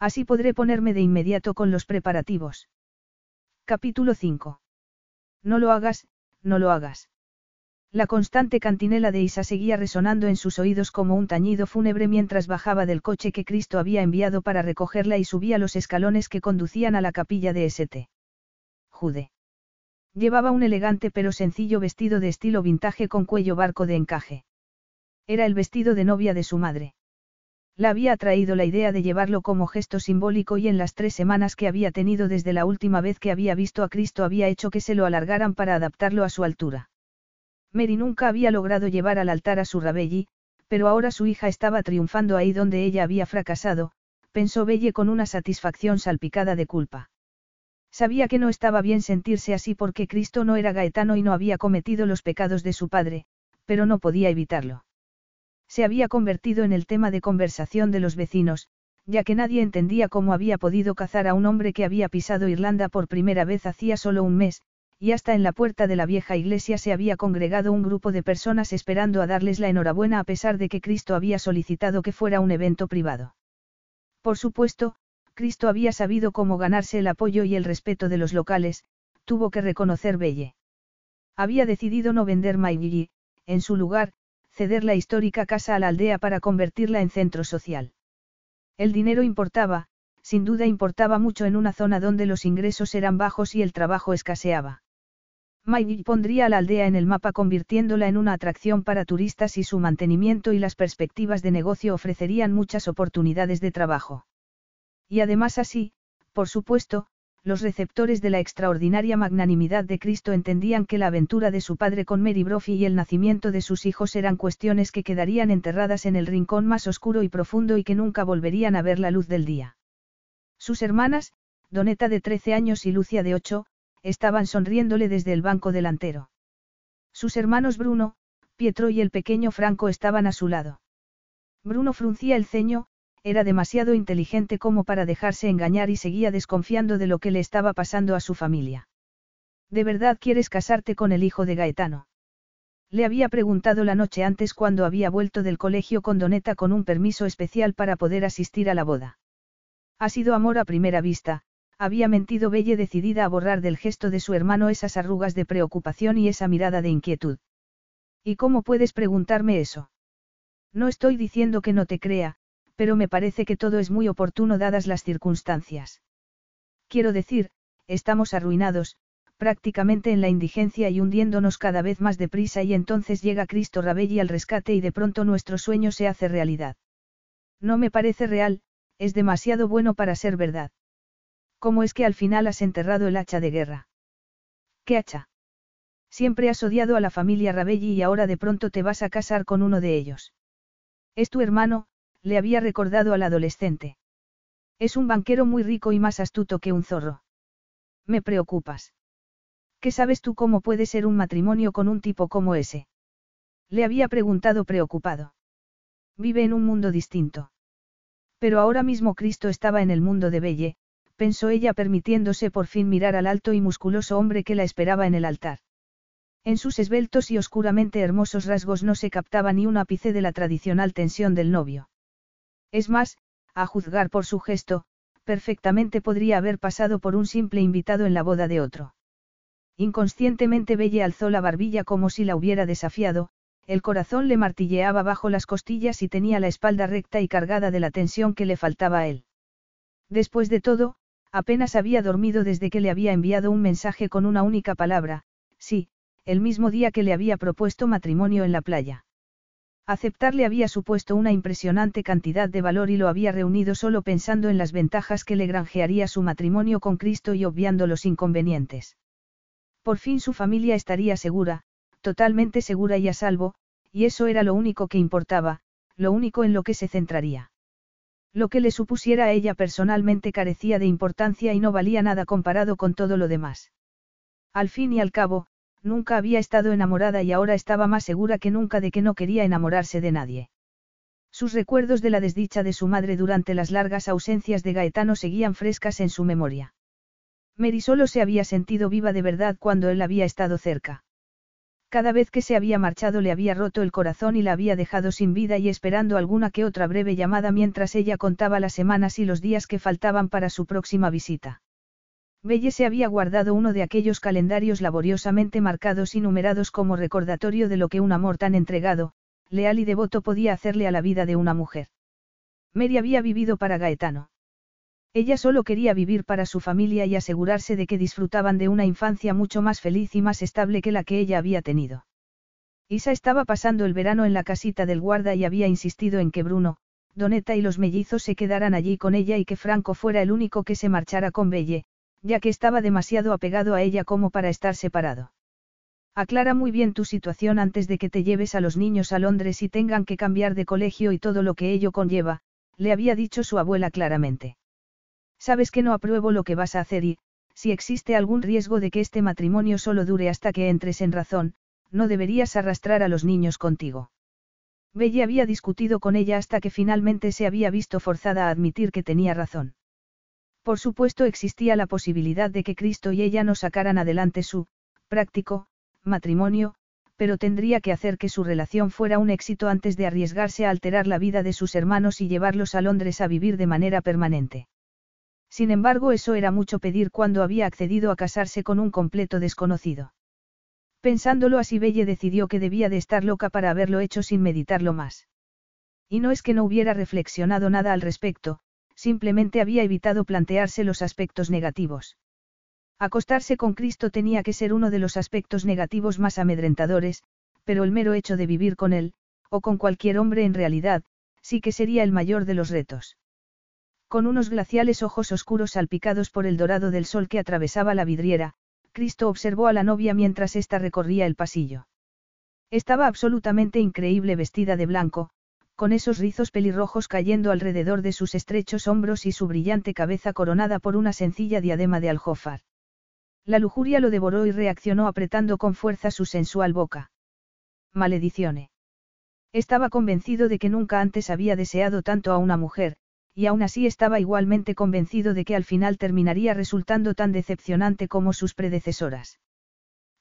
Así podré ponerme de inmediato con los preparativos. Capítulo 5. No lo hagas, no lo hagas. La constante cantinela de Isa seguía resonando en sus oídos como un tañido fúnebre mientras bajaba del coche que Cristo había enviado para recogerla y subía los escalones que conducían a la capilla de St. Jude. Llevaba un elegante pero sencillo vestido de estilo vintage con cuello barco de encaje. Era el vestido de novia de su madre. La había atraído la idea de llevarlo como gesto simbólico y en las tres semanas que había tenido desde la última vez que había visto a Cristo había hecho que se lo alargaran para adaptarlo a su altura. Mary nunca había logrado llevar al altar a su Rabelli, pero ahora su hija estaba triunfando ahí donde ella había fracasado, pensó Belle con una satisfacción salpicada de culpa. Sabía que no estaba bien sentirse así porque Cristo no era gaetano y no había cometido los pecados de su padre, pero no podía evitarlo. Se había convertido en el tema de conversación de los vecinos, ya que nadie entendía cómo había podido cazar a un hombre que había pisado Irlanda por primera vez hacía solo un mes, y hasta en la puerta de la vieja iglesia se había congregado un grupo de personas esperando a darles la enhorabuena a pesar de que Cristo había solicitado que fuera un evento privado. Por supuesto, Cristo había sabido cómo ganarse el apoyo y el respeto de los locales, tuvo que reconocer Belle. Había decidido no vender Maigiri, en su lugar, ceder la histórica casa a la aldea para convertirla en centro social. El dinero importaba, sin duda importaba mucho en una zona donde los ingresos eran bajos y el trabajo escaseaba. Mayville pondría a la aldea en el mapa convirtiéndola en una atracción para turistas y su mantenimiento y las perspectivas de negocio ofrecerían muchas oportunidades de trabajo. Y además así, por supuesto, los receptores de la extraordinaria magnanimidad de Cristo entendían que la aventura de su padre con Mary Brophy y el nacimiento de sus hijos eran cuestiones que quedarían enterradas en el rincón más oscuro y profundo y que nunca volverían a ver la luz del día. Sus hermanas, Doneta de 13 años y Lucia de 8, estaban sonriéndole desde el banco delantero. Sus hermanos Bruno, Pietro y el pequeño Franco estaban a su lado. Bruno fruncía el ceño, era demasiado inteligente como para dejarse engañar y seguía desconfiando de lo que le estaba pasando a su familia. ¿De verdad quieres casarte con el hijo de Gaetano? Le había preguntado la noche antes cuando había vuelto del colegio con Doneta con un permiso especial para poder asistir a la boda. Ha sido amor a primera vista, había mentido Belle decidida a borrar del gesto de su hermano esas arrugas de preocupación y esa mirada de inquietud. ¿Y cómo puedes preguntarme eso? No estoy diciendo que no te crea, pero me parece que todo es muy oportuno dadas las circunstancias. Quiero decir, estamos arruinados, prácticamente en la indigencia y hundiéndonos cada vez más deprisa y entonces llega Cristo Rabelli al rescate y de pronto nuestro sueño se hace realidad. No me parece real, es demasiado bueno para ser verdad. ¿Cómo es que al final has enterrado el hacha de guerra? ¿Qué hacha? Siempre has odiado a la familia Rabelli y ahora de pronto te vas a casar con uno de ellos. Es tu hermano, le había recordado al adolescente. Es un banquero muy rico y más astuto que un zorro. Me preocupas. ¿Qué sabes tú cómo puede ser un matrimonio con un tipo como ese? Le había preguntado preocupado. Vive en un mundo distinto. Pero ahora mismo Cristo estaba en el mundo de Belle, pensó ella permitiéndose por fin mirar al alto y musculoso hombre que la esperaba en el altar. En sus esbeltos y oscuramente hermosos rasgos no se captaba ni un ápice de la tradicional tensión del novio. Es más, a juzgar por su gesto, perfectamente podría haber pasado por un simple invitado en la boda de otro. Inconscientemente Belle alzó la barbilla como si la hubiera desafiado, el corazón le martilleaba bajo las costillas y tenía la espalda recta y cargada de la tensión que le faltaba a él. Después de todo, apenas había dormido desde que le había enviado un mensaje con una única palabra, sí, el mismo día que le había propuesto matrimonio en la playa. Aceptarle había supuesto una impresionante cantidad de valor y lo había reunido solo pensando en las ventajas que le granjearía su matrimonio con Cristo y obviando los inconvenientes. Por fin su familia estaría segura, totalmente segura y a salvo, y eso era lo único que importaba, lo único en lo que se centraría. Lo que le supusiera a ella personalmente carecía de importancia y no valía nada comparado con todo lo demás. Al fin y al cabo, nunca había estado enamorada y ahora estaba más segura que nunca de que no quería enamorarse de nadie. Sus recuerdos de la desdicha de su madre durante las largas ausencias de Gaetano seguían frescas en su memoria. Mary solo se había sentido viva de verdad cuando él había estado cerca. Cada vez que se había marchado le había roto el corazón y la había dejado sin vida y esperando alguna que otra breve llamada mientras ella contaba las semanas y los días que faltaban para su próxima visita. Belle se había guardado uno de aquellos calendarios laboriosamente marcados y numerados como recordatorio de lo que un amor tan entregado, leal y devoto podía hacerle a la vida de una mujer. Mary había vivido para Gaetano. Ella solo quería vivir para su familia y asegurarse de que disfrutaban de una infancia mucho más feliz y más estable que la que ella había tenido. Isa estaba pasando el verano en la casita del guarda y había insistido en que Bruno, Doneta y los mellizos se quedaran allí con ella y que Franco fuera el único que se marchara con Belle, ya que estaba demasiado apegado a ella como para estar separado. Aclara muy bien tu situación antes de que te lleves a los niños a Londres y tengan que cambiar de colegio y todo lo que ello conlleva, le había dicho su abuela claramente. Sabes que no apruebo lo que vas a hacer y, si existe algún riesgo de que este matrimonio solo dure hasta que entres en razón, no deberías arrastrar a los niños contigo. Bella había discutido con ella hasta que finalmente se había visto forzada a admitir que tenía razón. Por supuesto existía la posibilidad de que Cristo y ella no sacaran adelante su, práctico, matrimonio, pero tendría que hacer que su relación fuera un éxito antes de arriesgarse a alterar la vida de sus hermanos y llevarlos a Londres a vivir de manera permanente. Sin embargo, eso era mucho pedir cuando había accedido a casarse con un completo desconocido. Pensándolo así, Belle decidió que debía de estar loca para haberlo hecho sin meditarlo más. Y no es que no hubiera reflexionado nada al respecto, simplemente había evitado plantearse los aspectos negativos. Acostarse con Cristo tenía que ser uno de los aspectos negativos más amedrentadores, pero el mero hecho de vivir con él, o con cualquier hombre en realidad, sí que sería el mayor de los retos. Con unos glaciales ojos oscuros salpicados por el dorado del sol que atravesaba la vidriera, Cristo observó a la novia mientras ésta recorría el pasillo. Estaba absolutamente increíble vestida de blanco, con esos rizos pelirrojos cayendo alrededor de sus estrechos hombros y su brillante cabeza coronada por una sencilla diadema de aljófar. La lujuria lo devoró y reaccionó apretando con fuerza su sensual boca. Maledicione. Estaba convencido de que nunca antes había deseado tanto a una mujer, y aún así estaba igualmente convencido de que al final terminaría resultando tan decepcionante como sus predecesoras.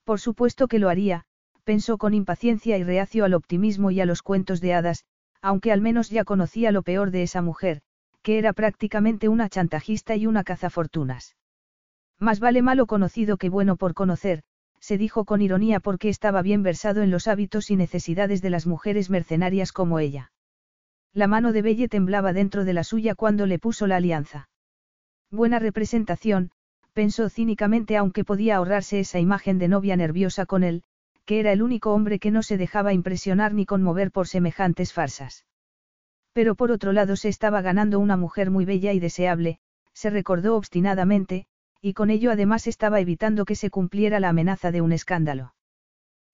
Por supuesto que lo haría, pensó con impaciencia y reacio al optimismo y a los cuentos de hadas, aunque al menos ya conocía lo peor de esa mujer, que era prácticamente una chantajista y una cazafortunas. Más vale malo conocido que bueno por conocer, se dijo con ironía porque estaba bien versado en los hábitos y necesidades de las mujeres mercenarias como ella. La mano de Belle temblaba dentro de la suya cuando le puso la alianza. Buena representación, pensó cínicamente aunque podía ahorrarse esa imagen de novia nerviosa con él, que era el único hombre que no se dejaba impresionar ni conmover por semejantes farsas. Pero por otro lado se estaba ganando una mujer muy bella y deseable, se recordó obstinadamente, y con ello además estaba evitando que se cumpliera la amenaza de un escándalo.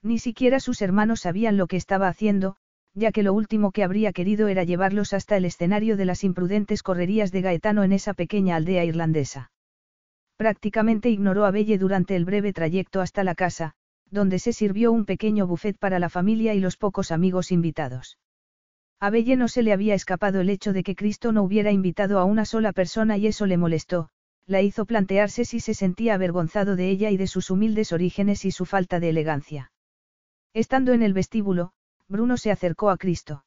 Ni siquiera sus hermanos sabían lo que estaba haciendo, ya que lo último que habría querido era llevarlos hasta el escenario de las imprudentes correrías de Gaetano en esa pequeña aldea irlandesa. Prácticamente ignoró a Belle durante el breve trayecto hasta la casa, donde se sirvió un pequeño buffet para la familia y los pocos amigos invitados. A Belle no se le había escapado el hecho de que Cristo no hubiera invitado a una sola persona y eso le molestó, la hizo plantearse si se sentía avergonzado de ella y de sus humildes orígenes y su falta de elegancia. Estando en el vestíbulo, Bruno se acercó a Cristo.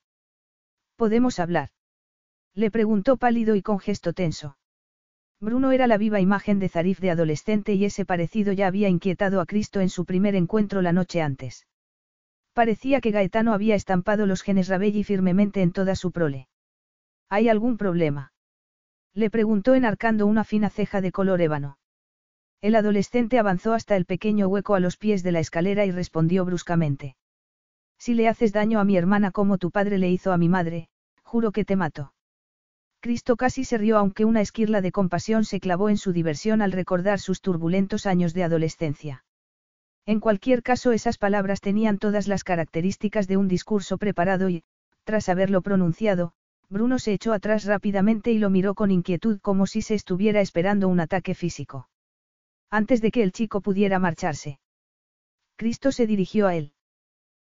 ¿Podemos hablar? Le preguntó pálido y con gesto tenso. Bruno era la viva imagen de Zarif de adolescente y ese parecido ya había inquietado a Cristo en su primer encuentro la noche antes. Parecía que Gaetano había estampado los genes Rabelli firmemente en toda su prole. ¿Hay algún problema? Le preguntó enarcando una fina ceja de color ébano. El adolescente avanzó hasta el pequeño hueco a los pies de la escalera y respondió bruscamente. Si le haces daño a mi hermana como tu padre le hizo a mi madre, juro que te mato. Cristo casi se rió aunque una esquirla de compasión se clavó en su diversión al recordar sus turbulentos años de adolescencia. En cualquier caso esas palabras tenían todas las características de un discurso preparado y, tras haberlo pronunciado, Bruno se echó atrás rápidamente y lo miró con inquietud como si se estuviera esperando un ataque físico. Antes de que el chico pudiera marcharse. Cristo se dirigió a él.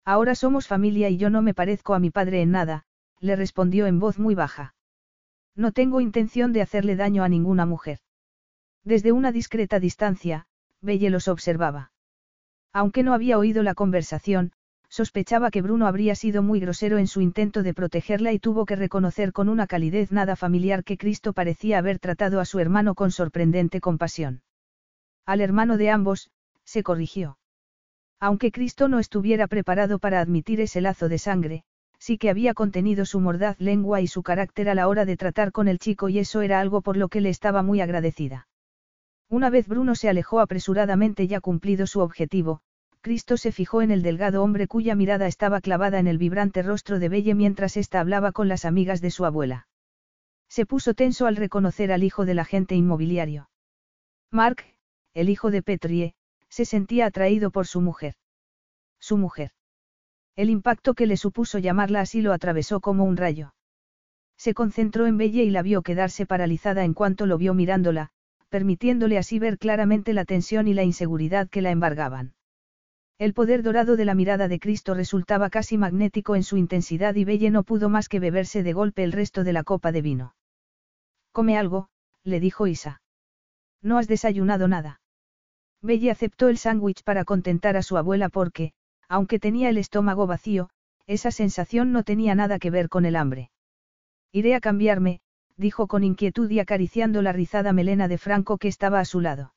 Ahora somos familia y yo no me parezco a mi padre en nada, le respondió en voz muy baja. No tengo intención de hacerle daño a ninguna mujer. Desde una discreta distancia, Belle los observaba. Aunque no había oído la conversación, sospechaba que Bruno habría sido muy grosero en su intento de protegerla y tuvo que reconocer con una calidez nada familiar que Cristo parecía haber tratado a su hermano con sorprendente compasión. Al hermano de ambos, se corrigió. Aunque Cristo no estuviera preparado para admitir ese lazo de sangre, sí que había contenido su mordaz lengua y su carácter a la hora de tratar con el chico y eso era algo por lo que le estaba muy agradecida. Una vez Bruno se alejó apresuradamente ya cumplido su objetivo, Cristo se fijó en el delgado hombre cuya mirada estaba clavada en el vibrante rostro de Belle mientras ésta hablaba con las amigas de su abuela. Se puso tenso al reconocer al hijo del agente inmobiliario. Mark, el hijo de Petrie, se sentía atraído por su mujer. Su mujer. El impacto que le supuso llamarla así lo atravesó como un rayo. Se concentró en Belle y la vio quedarse paralizada en cuanto lo vio mirándola, permitiéndole así ver claramente la tensión y la inseguridad que la embargaban. El poder dorado de la mirada de Cristo resultaba casi magnético en su intensidad y Belle no pudo más que beberse de golpe el resto de la copa de vino. Come algo, le dijo Isa. No has desayunado nada. Belle aceptó el sándwich para contentar a su abuela porque, aunque tenía el estómago vacío, esa sensación no tenía nada que ver con el hambre. Iré a cambiarme, dijo con inquietud y acariciando la rizada melena de Franco que estaba a su lado.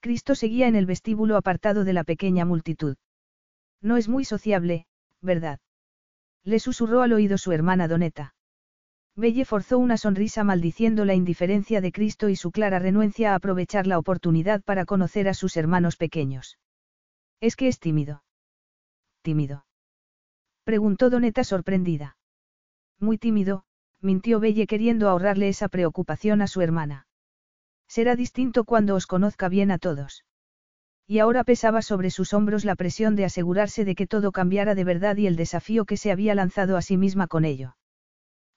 Cristo seguía en el vestíbulo apartado de la pequeña multitud. No es muy sociable, ¿verdad? Le susurró al oído su hermana Doneta. Belle forzó una sonrisa maldiciendo la indiferencia de Cristo y su clara renuencia a aprovechar la oportunidad para conocer a sus hermanos pequeños. Es que es tímido. Tímido. Preguntó Doneta sorprendida. Muy tímido, mintió Belle queriendo ahorrarle esa preocupación a su hermana. Será distinto cuando os conozca bien a todos. Y ahora pesaba sobre sus hombros la presión de asegurarse de que todo cambiara de verdad y el desafío que se había lanzado a sí misma con ello.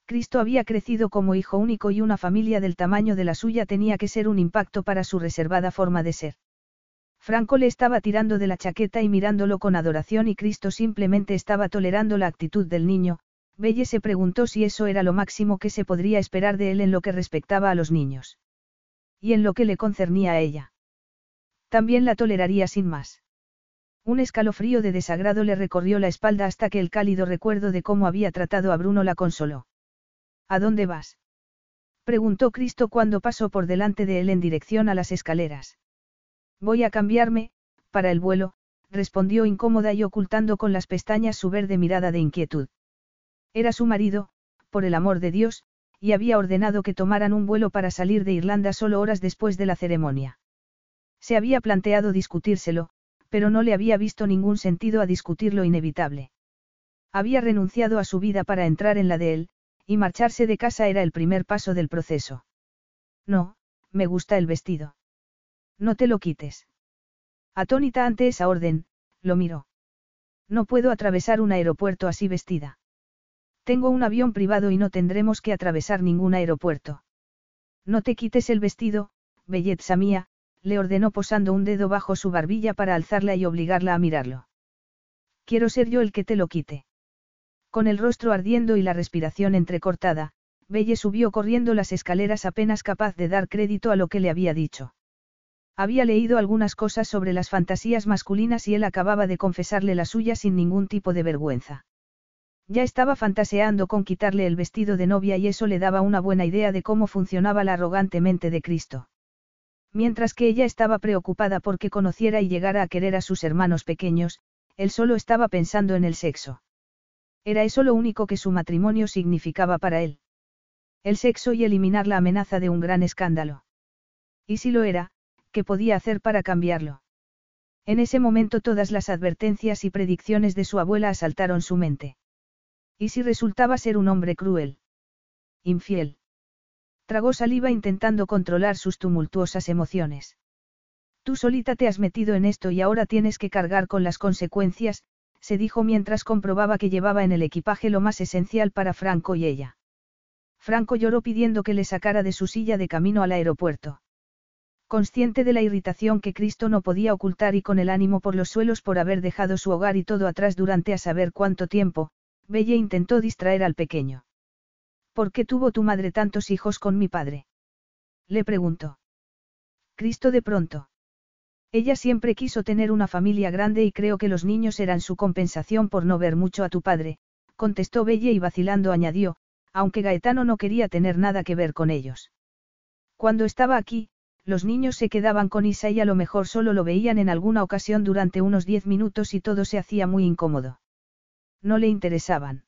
Cristo había crecido como hijo único y una familia del tamaño de la suya tenía que ser un impacto para su reservada forma de ser. Franco le estaba tirando de la chaqueta y mirándolo con adoración y Cristo simplemente estaba tolerando la actitud del niño. Belle se preguntó si eso era lo máximo que se podría esperar de él en lo que respectaba a los niños. Y en lo que le concernía a ella. También la toleraría sin más. Un escalofrío de desagrado le recorrió la espalda hasta que el cálido recuerdo de cómo había tratado a Bruno la consoló. ¿A dónde vas? preguntó Cristo cuando pasó por delante de él en dirección a las escaleras. Voy a cambiarme, para el vuelo, respondió incómoda y ocultando con las pestañas su verde mirada de inquietud. Era su marido, por el amor de Dios, y había ordenado que tomaran un vuelo para salir de Irlanda solo horas después de la ceremonia. Se había planteado discutírselo, pero no le había visto ningún sentido a discutir lo inevitable. Había renunciado a su vida para entrar en la de él, y marcharse de casa era el primer paso del proceso. No, me gusta el vestido. No te lo quites. Atónita ante esa orden, lo miró. No puedo atravesar un aeropuerto así vestida. Tengo un avión privado y no tendremos que atravesar ningún aeropuerto. No te quites el vestido, belleza mía, le ordenó posando un dedo bajo su barbilla para alzarla y obligarla a mirarlo. Quiero ser yo el que te lo quite. Con el rostro ardiendo y la respiración entrecortada, Belle subió corriendo las escaleras apenas capaz de dar crédito a lo que le había dicho. Había leído algunas cosas sobre las fantasías masculinas y él acababa de confesarle la suya sin ningún tipo de vergüenza. Ya estaba fantaseando con quitarle el vestido de novia y eso le daba una buena idea de cómo funcionaba la arrogante mente de Cristo. Mientras que ella estaba preocupada porque conociera y llegara a querer a sus hermanos pequeños, él solo estaba pensando en el sexo. Era eso lo único que su matrimonio significaba para él. El sexo y eliminar la amenaza de un gran escándalo. Y si lo era, ¿qué podía hacer para cambiarlo? En ese momento todas las advertencias y predicciones de su abuela asaltaron su mente. ¿Y si resultaba ser un hombre cruel? Infiel. Tragó saliva intentando controlar sus tumultuosas emociones. Tú solita te has metido en esto y ahora tienes que cargar con las consecuencias, se dijo mientras comprobaba que llevaba en el equipaje lo más esencial para Franco y ella. Franco lloró pidiendo que le sacara de su silla de camino al aeropuerto. Consciente de la irritación que Cristo no podía ocultar y con el ánimo por los suelos por haber dejado su hogar y todo atrás durante a saber cuánto tiempo, Belle intentó distraer al pequeño. ¿Por qué tuvo tu madre tantos hijos con mi padre? Le preguntó. Cristo de pronto. Ella siempre quiso tener una familia grande y creo que los niños eran su compensación por no ver mucho a tu padre, contestó Belle y vacilando añadió, aunque Gaetano no quería tener nada que ver con ellos. Cuando estaba aquí, los niños se quedaban con Isa y a lo mejor solo lo veían en alguna ocasión durante unos diez minutos y todo se hacía muy incómodo. No le interesaban.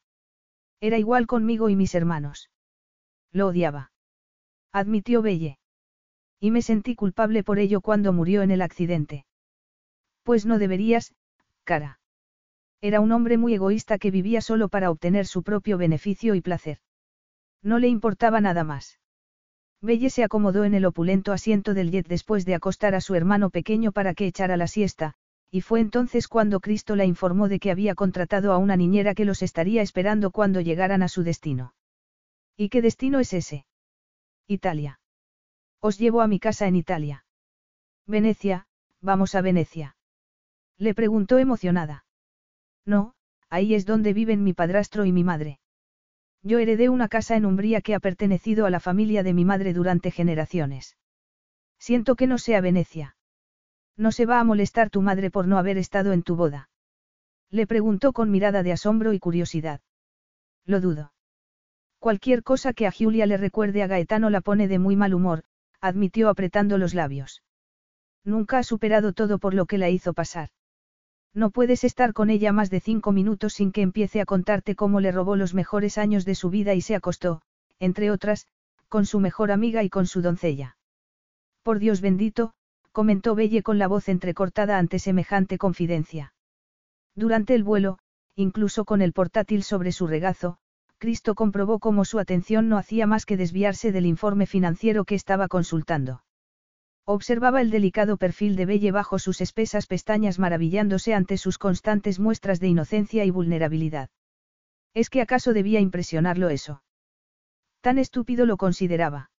Era igual conmigo y mis hermanos. Lo odiaba. Admitió Belle. Y me sentí culpable por ello cuando murió en el accidente. Pues no deberías, cara. Era un hombre muy egoísta que vivía solo para obtener su propio beneficio y placer. No le importaba nada más. Belle se acomodó en el opulento asiento del jet después de acostar a su hermano pequeño para que echara la siesta, y fue entonces cuando Cristo la informó de que había contratado a una niñera que los estaría esperando cuando llegaran a su destino. ¿Y qué destino es ese? Italia. Os llevo a mi casa en Italia. Venecia, vamos a Venecia. Le preguntó emocionada. No, ahí es donde viven mi padrastro y mi madre. Yo heredé una casa en Umbría que ha pertenecido a la familia de mi madre durante generaciones. Siento que no sea Venecia. ¿No se va a molestar tu madre por no haber estado en tu boda? Le preguntó con mirada de asombro y curiosidad. Lo dudo. Cualquier cosa que a Julia le recuerde a Gaetano la pone de muy mal humor, admitió apretando los labios. Nunca ha superado todo por lo que la hizo pasar. No puedes estar con ella más de cinco minutos sin que empiece a contarte cómo le robó los mejores años de su vida y se acostó, entre otras, con su mejor amiga y con su doncella. Por Dios bendito, comentó Belle con la voz entrecortada ante semejante confidencia. Durante el vuelo, incluso con el portátil sobre su regazo, Cristo comprobó cómo su atención no hacía más que desviarse del informe financiero que estaba consultando. Observaba el delicado perfil de Belle bajo sus espesas pestañas maravillándose ante sus constantes muestras de inocencia y vulnerabilidad. ¿Es que acaso debía impresionarlo eso? Tan estúpido lo consideraba.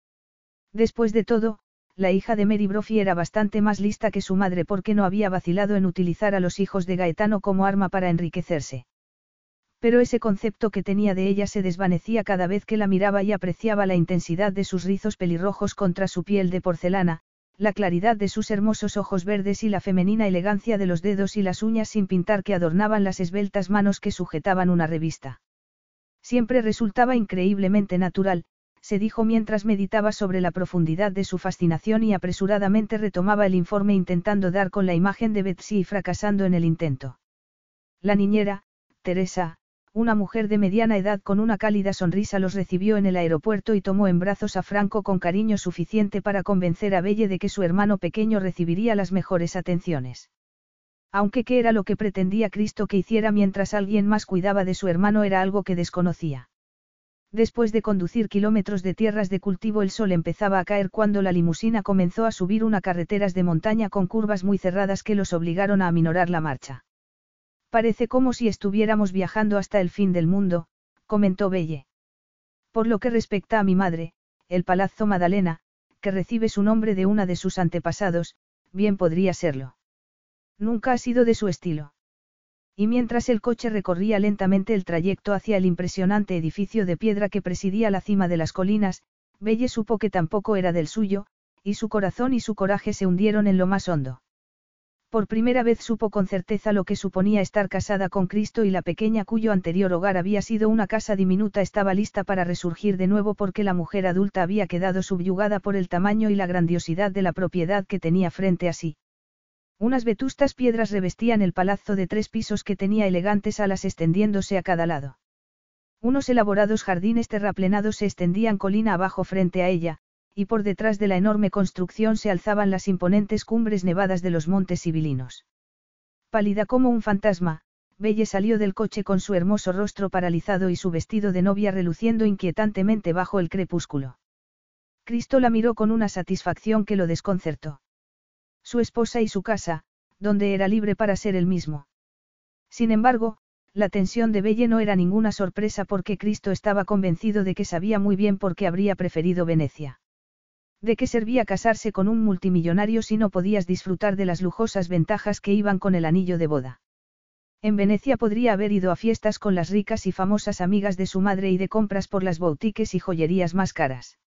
Después de todo, la hija de Mary Brophy era bastante más lista que su madre porque no había vacilado en utilizar a los hijos de Gaetano como arma para enriquecerse. Pero ese concepto que tenía de ella se desvanecía cada vez que la miraba y apreciaba la intensidad de sus rizos pelirrojos contra su piel de porcelana, la claridad de sus hermosos ojos verdes y la femenina elegancia de los dedos y las uñas sin pintar que adornaban las esbeltas manos que sujetaban una revista. Siempre resultaba increíblemente natural, se dijo mientras meditaba sobre la profundidad de su fascinación y apresuradamente retomaba el informe intentando dar con la imagen de Betsy y fracasando en el intento. La niñera, Teresa, una mujer de mediana edad con una cálida sonrisa los recibió en el aeropuerto y tomó en brazos a Franco con cariño suficiente para convencer a Belle de que su hermano pequeño recibiría las mejores atenciones. Aunque qué era lo que pretendía Cristo que hiciera mientras alguien más cuidaba de su hermano era algo que desconocía. Después de conducir kilómetros de tierras de cultivo el sol empezaba a caer cuando la limusina comenzó a subir una carreteras de montaña con curvas muy cerradas que los obligaron a aminorar la marcha. Parece como si estuviéramos viajando hasta el fin del mundo, comentó Belle. Por lo que respecta a mi madre, el Palazzo Madalena, que recibe su nombre de una de sus antepasados, bien podría serlo. Nunca ha sido de su estilo. Y mientras el coche recorría lentamente el trayecto hacia el impresionante edificio de piedra que presidía la cima de las colinas, Belle supo que tampoco era del suyo, y su corazón y su coraje se hundieron en lo más hondo. Por primera vez supo con certeza lo que suponía estar casada con Cristo y la pequeña cuyo anterior hogar había sido una casa diminuta estaba lista para resurgir de nuevo porque la mujer adulta había quedado subyugada por el tamaño y la grandiosidad de la propiedad que tenía frente a sí. Unas vetustas piedras revestían el palazzo de tres pisos que tenía elegantes alas extendiéndose a cada lado. Unos elaborados jardines terraplenados se extendían colina abajo frente a ella, y por detrás de la enorme construcción se alzaban las imponentes cumbres nevadas de los montes sibilinos. Pálida como un fantasma, Belle salió del coche con su hermoso rostro paralizado y su vestido de novia reluciendo inquietantemente bajo el crepúsculo. Cristo la miró con una satisfacción que lo desconcertó su esposa y su casa, donde era libre para ser el mismo. Sin embargo, la tensión de Belle no era ninguna sorpresa porque Cristo estaba convencido de que sabía muy bien por qué habría preferido Venecia. De qué servía casarse con un multimillonario si no podías disfrutar de las lujosas ventajas que iban con el anillo de boda. En Venecia podría haber ido a fiestas con las ricas y famosas amigas de su madre y de compras por las boutiques y joyerías más caras.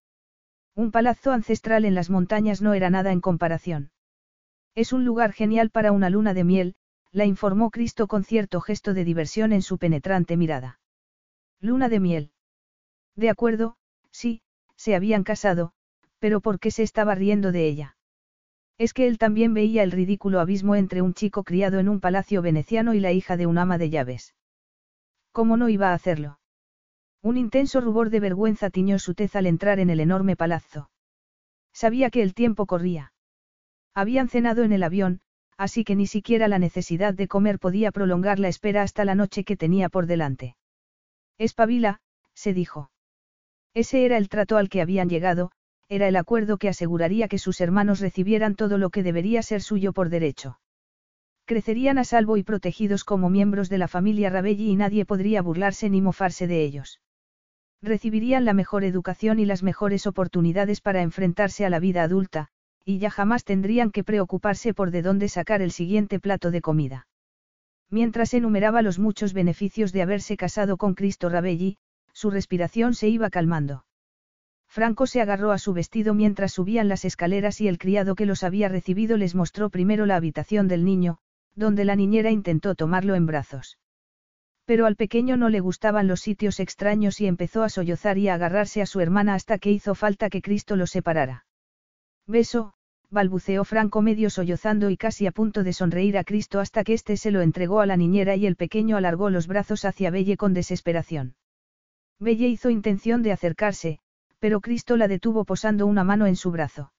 Un palazzo ancestral en las montañas no era nada en comparación. Es un lugar genial para una luna de miel, la informó Cristo con cierto gesto de diversión en su penetrante mirada. Luna de miel. De acuerdo, sí, se habían casado, pero ¿por qué se estaba riendo de ella? Es que él también veía el ridículo abismo entre un chico criado en un palacio veneciano y la hija de un ama de llaves. ¿Cómo no iba a hacerlo? Un intenso rubor de vergüenza tiñó su tez al entrar en el enorme palazzo. Sabía que el tiempo corría. Habían cenado en el avión, así que ni siquiera la necesidad de comer podía prolongar la espera hasta la noche que tenía por delante. Espabila, se dijo. Ese era el trato al que habían llegado, era el acuerdo que aseguraría que sus hermanos recibieran todo lo que debería ser suyo por derecho. Crecerían a salvo y protegidos como miembros de la familia Rabelli y nadie podría burlarse ni mofarse de ellos. Recibirían la mejor educación y las mejores oportunidades para enfrentarse a la vida adulta, y ya jamás tendrían que preocuparse por de dónde sacar el siguiente plato de comida. Mientras enumeraba los muchos beneficios de haberse casado con Cristo Rabelli, su respiración se iba calmando. Franco se agarró a su vestido mientras subían las escaleras y el criado que los había recibido les mostró primero la habitación del niño, donde la niñera intentó tomarlo en brazos. Pero al pequeño no le gustaban los sitios extraños y empezó a sollozar y a agarrarse a su hermana hasta que hizo falta que Cristo los separara. Beso, balbuceó Franco medio sollozando y casi a punto de sonreír a Cristo hasta que éste se lo entregó a la niñera y el pequeño alargó los brazos hacia Belle con desesperación. Belle hizo intención de acercarse, pero Cristo la detuvo posando una mano en su brazo.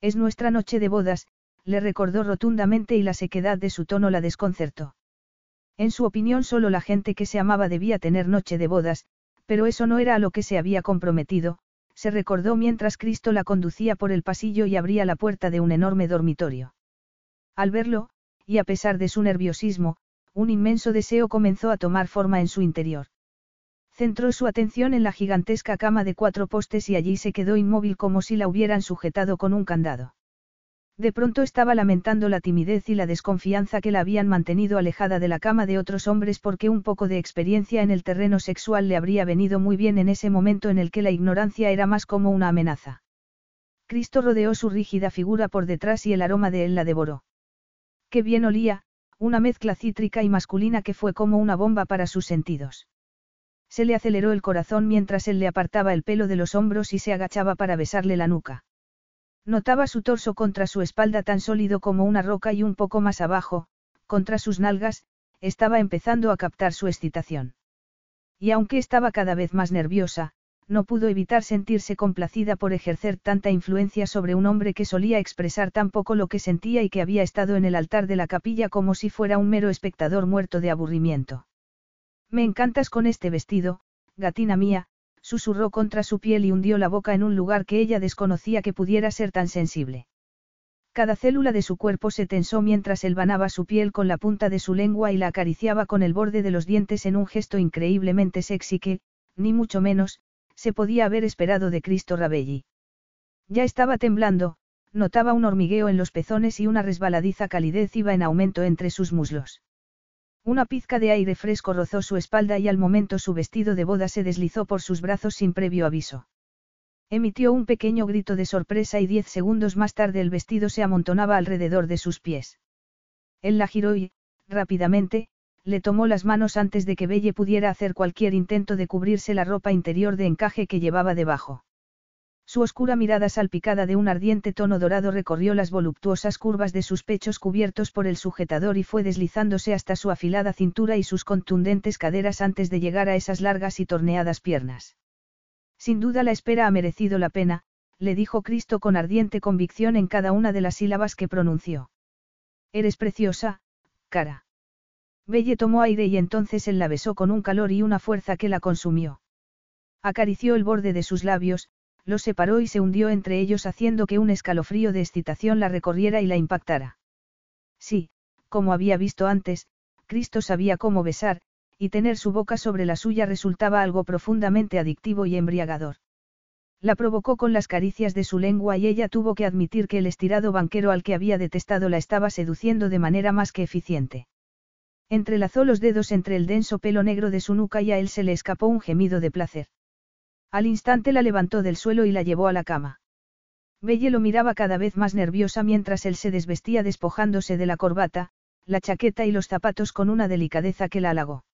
Es nuestra noche de bodas, le recordó rotundamente y la sequedad de su tono la desconcertó. En su opinión solo la gente que se amaba debía tener noche de bodas, pero eso no era a lo que se había comprometido, se recordó mientras Cristo la conducía por el pasillo y abría la puerta de un enorme dormitorio. Al verlo, y a pesar de su nerviosismo, un inmenso deseo comenzó a tomar forma en su interior. Centró su atención en la gigantesca cama de cuatro postes y allí se quedó inmóvil como si la hubieran sujetado con un candado. De pronto estaba lamentando la timidez y la desconfianza que la habían mantenido alejada de la cama de otros hombres porque un poco de experiencia en el terreno sexual le habría venido muy bien en ese momento en el que la ignorancia era más como una amenaza. Cristo rodeó su rígida figura por detrás y el aroma de él la devoró. Qué bien olía, una mezcla cítrica y masculina que fue como una bomba para sus sentidos. Se le aceleró el corazón mientras él le apartaba el pelo de los hombros y se agachaba para besarle la nuca. Notaba su torso contra su espalda tan sólido como una roca y un poco más abajo, contra sus nalgas, estaba empezando a captar su excitación. Y aunque estaba cada vez más nerviosa, no pudo evitar sentirse complacida por ejercer tanta influencia sobre un hombre que solía expresar tan poco lo que sentía y que había estado en el altar de la capilla como si fuera un mero espectador muerto de aburrimiento. Me encantas con este vestido, gatina mía, susurró contra su piel y hundió la boca en un lugar que ella desconocía que pudiera ser tan sensible. Cada célula de su cuerpo se tensó mientras él banaba su piel con la punta de su lengua y la acariciaba con el borde de los dientes en un gesto increíblemente sexy que, ni mucho menos, se podía haber esperado de Cristo Rabelli. Ya estaba temblando, notaba un hormigueo en los pezones y una resbaladiza calidez iba en aumento entre sus muslos. Una pizca de aire fresco rozó su espalda y al momento su vestido de boda se deslizó por sus brazos sin previo aviso. Emitió un pequeño grito de sorpresa y diez segundos más tarde el vestido se amontonaba alrededor de sus pies. Él la giró y, rápidamente, le tomó las manos antes de que Belle pudiera hacer cualquier intento de cubrirse la ropa interior de encaje que llevaba debajo. Su oscura mirada salpicada de un ardiente tono dorado recorrió las voluptuosas curvas de sus pechos cubiertos por el sujetador y fue deslizándose hasta su afilada cintura y sus contundentes caderas antes de llegar a esas largas y torneadas piernas. Sin duda la espera ha merecido la pena, le dijo Cristo con ardiente convicción en cada una de las sílabas que pronunció. Eres preciosa, cara. Belle tomó aire y entonces él la besó con un calor y una fuerza que la consumió. Acarició el borde de sus labios, los separó y se hundió entre ellos haciendo que un escalofrío de excitación la recorriera y la impactara. Sí, como había visto antes, Cristo sabía cómo besar, y tener su boca sobre la suya resultaba algo profundamente adictivo y embriagador. La provocó con las caricias de su lengua y ella tuvo que admitir que el estirado banquero al que había detestado la estaba seduciendo de manera más que eficiente. Entrelazó los dedos entre el denso pelo negro de su nuca y a él se le escapó un gemido de placer. Al instante la levantó del suelo y la llevó a la cama. Belle lo miraba cada vez más nerviosa mientras él se desvestía despojándose de la corbata, la chaqueta y los zapatos con una delicadeza que la halagó.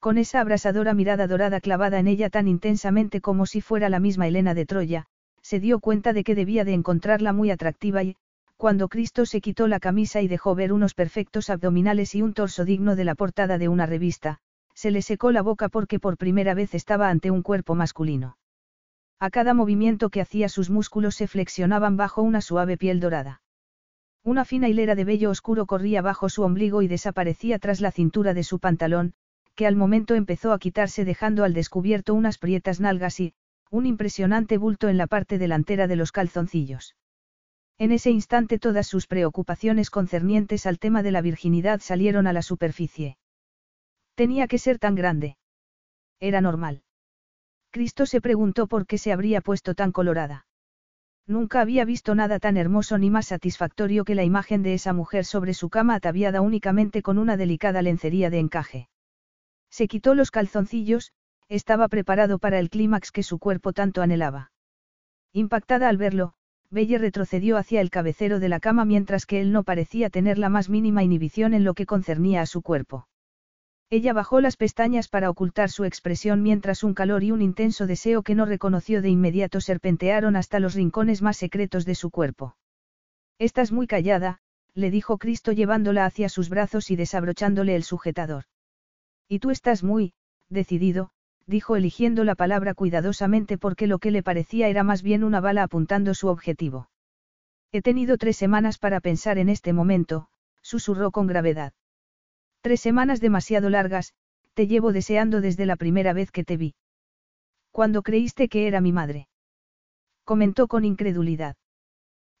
Con esa abrasadora mirada dorada clavada en ella tan intensamente como si fuera la misma Helena de Troya, se dio cuenta de que debía de encontrarla muy atractiva y, cuando Cristo se quitó la camisa y dejó ver unos perfectos abdominales y un torso digno de la portada de una revista, se le secó la boca porque por primera vez estaba ante un cuerpo masculino. A cada movimiento que hacía sus músculos se flexionaban bajo una suave piel dorada. Una fina hilera de vello oscuro corría bajo su ombligo y desaparecía tras la cintura de su pantalón, que al momento empezó a quitarse dejando al descubierto unas prietas nalgas y, un impresionante bulto en la parte delantera de los calzoncillos. En ese instante todas sus preocupaciones concernientes al tema de la virginidad salieron a la superficie. Tenía que ser tan grande. Era normal. Cristo se preguntó por qué se habría puesto tan colorada. Nunca había visto nada tan hermoso ni más satisfactorio que la imagen de esa mujer sobre su cama ataviada únicamente con una delicada lencería de encaje. Se quitó los calzoncillos, estaba preparado para el clímax que su cuerpo tanto anhelaba. Impactada al verlo, Belle retrocedió hacia el cabecero de la cama mientras que él no parecía tener la más mínima inhibición en lo que concernía a su cuerpo. Ella bajó las pestañas para ocultar su expresión mientras un calor y un intenso deseo que no reconoció de inmediato serpentearon hasta los rincones más secretos de su cuerpo. Estás muy callada, le dijo Cristo llevándola hacia sus brazos y desabrochándole el sujetador. Y tú estás muy, decidido, dijo eligiendo la palabra cuidadosamente porque lo que le parecía era más bien una bala apuntando su objetivo. He tenido tres semanas para pensar en este momento, susurró con gravedad. Tres semanas demasiado largas, te llevo deseando desde la primera vez que te vi. Cuando creíste que era mi madre. Comentó con incredulidad.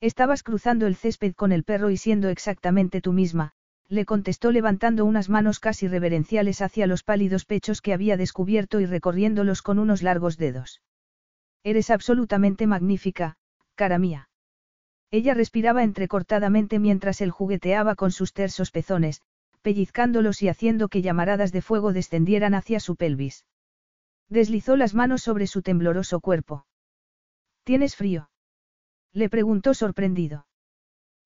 Estabas cruzando el césped con el perro y siendo exactamente tú misma, le contestó levantando unas manos casi reverenciales hacia los pálidos pechos que había descubierto y recorriéndolos con unos largos dedos. Eres absolutamente magnífica, cara mía. Ella respiraba entrecortadamente mientras él jugueteaba con sus tersos pezones, pellizcándolos y haciendo que llamaradas de fuego descendieran hacia su pelvis. Deslizó las manos sobre su tembloroso cuerpo. ¿Tienes frío? Le preguntó sorprendido.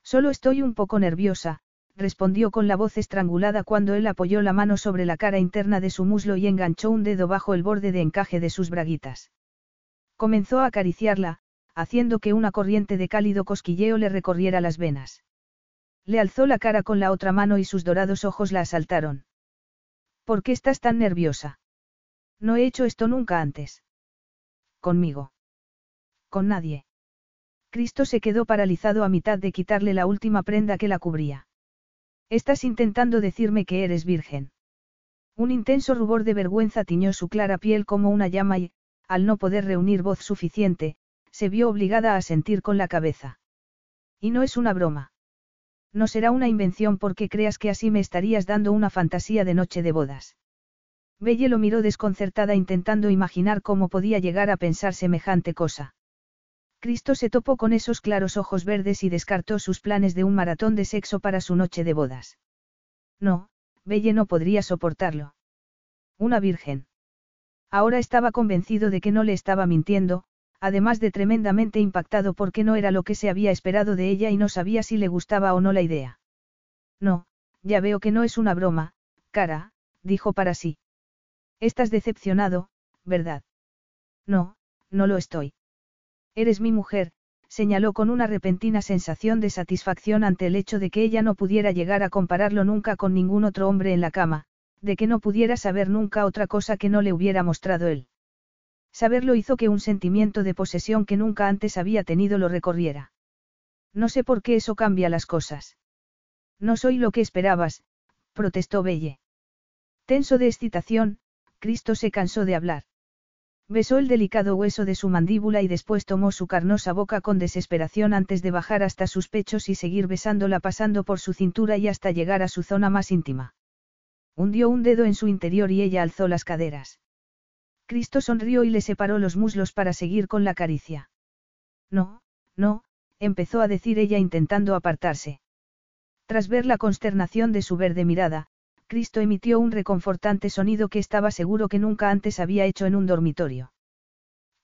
Solo estoy un poco nerviosa, respondió con la voz estrangulada cuando él apoyó la mano sobre la cara interna de su muslo y enganchó un dedo bajo el borde de encaje de sus braguitas. Comenzó a acariciarla, haciendo que una corriente de cálido cosquilleo le recorriera las venas. Le alzó la cara con la otra mano y sus dorados ojos la asaltaron. ¿Por qué estás tan nerviosa? No he hecho esto nunca antes. Conmigo. Con nadie. Cristo se quedó paralizado a mitad de quitarle la última prenda que la cubría. Estás intentando decirme que eres virgen. Un intenso rubor de vergüenza tiñó su clara piel como una llama y, al no poder reunir voz suficiente, se vio obligada a sentir con la cabeza. Y no es una broma. No será una invención porque creas que así me estarías dando una fantasía de noche de bodas. Belle lo miró desconcertada intentando imaginar cómo podía llegar a pensar semejante cosa. Cristo se topó con esos claros ojos verdes y descartó sus planes de un maratón de sexo para su noche de bodas. No, Belle no podría soportarlo. Una virgen. Ahora estaba convencido de que no le estaba mintiendo, además de tremendamente impactado porque no era lo que se había esperado de ella y no sabía si le gustaba o no la idea. No, ya veo que no es una broma, cara, dijo para sí. Estás decepcionado, ¿verdad? No, no lo estoy. Eres mi mujer, señaló con una repentina sensación de satisfacción ante el hecho de que ella no pudiera llegar a compararlo nunca con ningún otro hombre en la cama, de que no pudiera saber nunca otra cosa que no le hubiera mostrado él. Saberlo hizo que un sentimiento de posesión que nunca antes había tenido lo recorriera. No sé por qué eso cambia las cosas. No soy lo que esperabas, protestó Belle. Tenso de excitación, Cristo se cansó de hablar. Besó el delicado hueso de su mandíbula y después tomó su carnosa boca con desesperación antes de bajar hasta sus pechos y seguir besándola pasando por su cintura y hasta llegar a su zona más íntima. Hundió un dedo en su interior y ella alzó las caderas. Cristo sonrió y le separó los muslos para seguir con la caricia. No, no, empezó a decir ella intentando apartarse. Tras ver la consternación de su verde mirada, Cristo emitió un reconfortante sonido que estaba seguro que nunca antes había hecho en un dormitorio.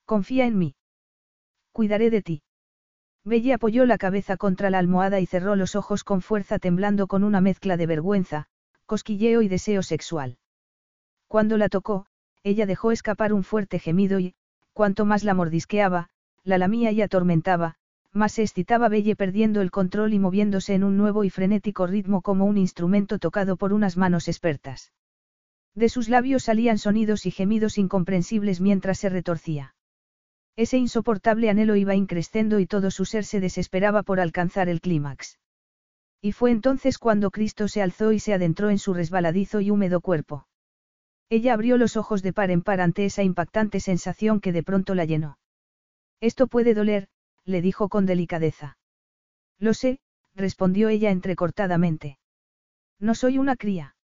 Confía en mí. Cuidaré de ti. Belle apoyó la cabeza contra la almohada y cerró los ojos con fuerza temblando con una mezcla de vergüenza, cosquilleo y deseo sexual. Cuando la tocó, ella dejó escapar un fuerte gemido y, cuanto más la mordisqueaba, la lamía y atormentaba, más se excitaba Belle perdiendo el control y moviéndose en un nuevo y frenético ritmo como un instrumento tocado por unas manos expertas. De sus labios salían sonidos y gemidos incomprensibles mientras se retorcía. Ese insoportable anhelo iba increciendo y todo su ser se desesperaba por alcanzar el clímax. Y fue entonces cuando Cristo se alzó y se adentró en su resbaladizo y húmedo cuerpo. Ella abrió los ojos de par en par ante esa impactante sensación que de pronto la llenó. Esto puede doler, le dijo con delicadeza. Lo sé, respondió ella entrecortadamente. No soy una cría.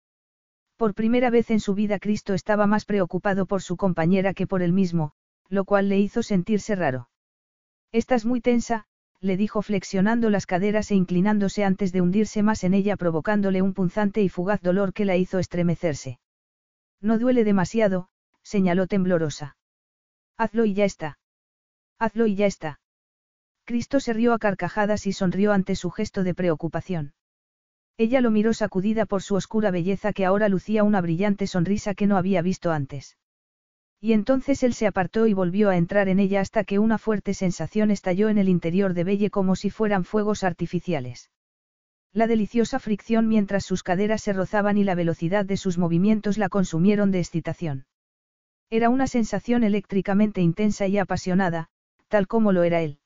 Por primera vez en su vida Cristo estaba más preocupado por su compañera que por él mismo, lo cual le hizo sentirse raro. Estás muy tensa, le dijo flexionando las caderas e inclinándose antes de hundirse más en ella provocándole un punzante y fugaz dolor que la hizo estremecerse. No duele demasiado, señaló temblorosa. Hazlo y ya está. Hazlo y ya está. Cristo se rió a carcajadas y sonrió ante su gesto de preocupación. Ella lo miró sacudida por su oscura belleza que ahora lucía una brillante sonrisa que no había visto antes. Y entonces él se apartó y volvió a entrar en ella hasta que una fuerte sensación estalló en el interior de Belle como si fueran fuegos artificiales. La deliciosa fricción mientras sus caderas se rozaban y la velocidad de sus movimientos la consumieron de excitación. Era una sensación eléctricamente intensa y apasionada, tal como lo era él.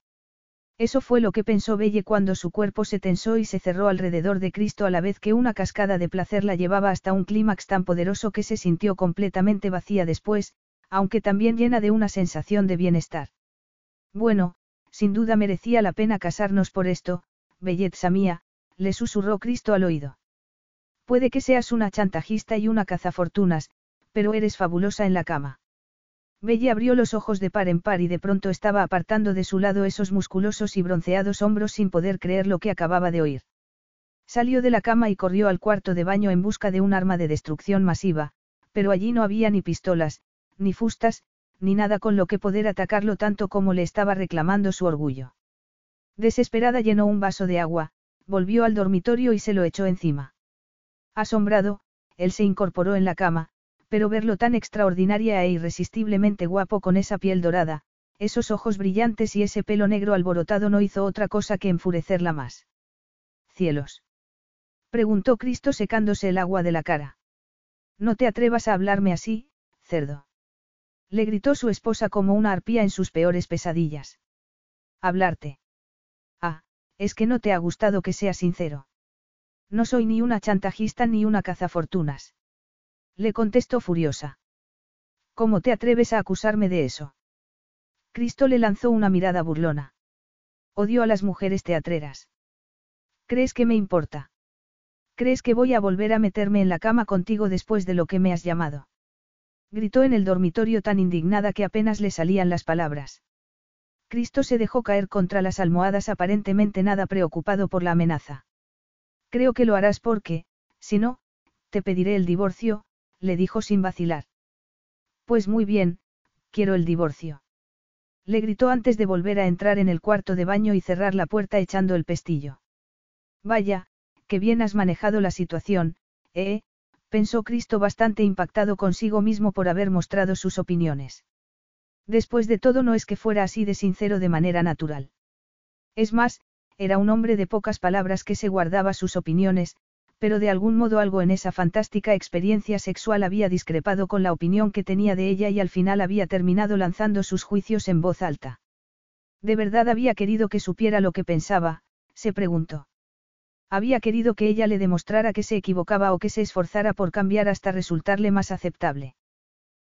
Eso fue lo que pensó Belle cuando su cuerpo se tensó y se cerró alrededor de Cristo a la vez que una cascada de placer la llevaba hasta un clímax tan poderoso que se sintió completamente vacía después, aunque también llena de una sensación de bienestar. Bueno, sin duda merecía la pena casarnos por esto, belleza mía, le susurró Cristo al oído. Puede que seas una chantajista y una cazafortunas, pero eres fabulosa en la cama. Belle abrió los ojos de par en par y de pronto estaba apartando de su lado esos musculosos y bronceados hombros sin poder creer lo que acababa de oír. Salió de la cama y corrió al cuarto de baño en busca de un arma de destrucción masiva, pero allí no había ni pistolas, ni fustas, ni nada con lo que poder atacarlo tanto como le estaba reclamando su orgullo. Desesperada llenó un vaso de agua, volvió al dormitorio y se lo echó encima. Asombrado, él se incorporó en la cama, pero verlo tan extraordinaria e irresistiblemente guapo con esa piel dorada, esos ojos brillantes y ese pelo negro alborotado no hizo otra cosa que enfurecerla más. Cielos. Preguntó Cristo secándose el agua de la cara. No te atrevas a hablarme así, cerdo. Le gritó su esposa como una arpía en sus peores pesadillas. Hablarte. Es que no te ha gustado que sea sincero. No soy ni una chantajista ni una cazafortunas. Le contestó furiosa. ¿Cómo te atreves a acusarme de eso? Cristo le lanzó una mirada burlona. Odio a las mujeres teatreras. ¿Crees que me importa? ¿Crees que voy a volver a meterme en la cama contigo después de lo que me has llamado? gritó en el dormitorio tan indignada que apenas le salían las palabras. Cristo se dejó caer contra las almohadas aparentemente nada preocupado por la amenaza. Creo que lo harás porque, si no, te pediré el divorcio, le dijo sin vacilar. Pues muy bien, quiero el divorcio. Le gritó antes de volver a entrar en el cuarto de baño y cerrar la puerta echando el pestillo. Vaya, que bien has manejado la situación, eh, pensó Cristo bastante impactado consigo mismo por haber mostrado sus opiniones. Después de todo no es que fuera así de sincero de manera natural. Es más, era un hombre de pocas palabras que se guardaba sus opiniones, pero de algún modo algo en esa fantástica experiencia sexual había discrepado con la opinión que tenía de ella y al final había terminado lanzando sus juicios en voz alta. ¿De verdad había querido que supiera lo que pensaba? se preguntó. Había querido que ella le demostrara que se equivocaba o que se esforzara por cambiar hasta resultarle más aceptable.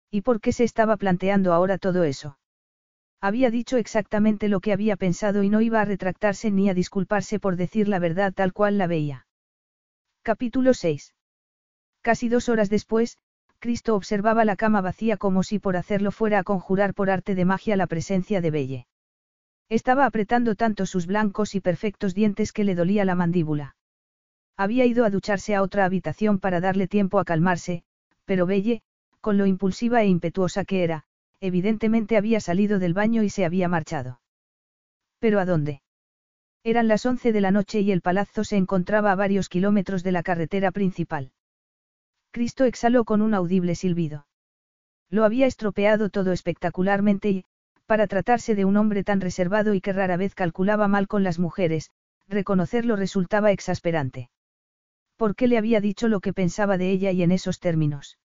¿Y por qué se estaba planteando ahora todo eso? Había dicho exactamente lo que había pensado y no iba a retractarse ni a disculparse por decir la verdad tal cual la veía. Capítulo 6. Casi dos horas después, Cristo observaba la cama vacía como si por hacerlo fuera a conjurar por arte de magia la presencia de Belle. Estaba apretando tanto sus blancos y perfectos dientes que le dolía la mandíbula. Había ido a ducharse a otra habitación para darle tiempo a calmarse, pero Belle, con lo impulsiva e impetuosa que era, evidentemente había salido del baño y se había marchado. ¿Pero a dónde? Eran las once de la noche y el palazzo se encontraba a varios kilómetros de la carretera principal. Cristo exhaló con un audible silbido. Lo había estropeado todo espectacularmente y, para tratarse de un hombre tan reservado y que rara vez calculaba mal con las mujeres, reconocerlo resultaba exasperante. ¿Por qué le había dicho lo que pensaba de ella y en esos términos?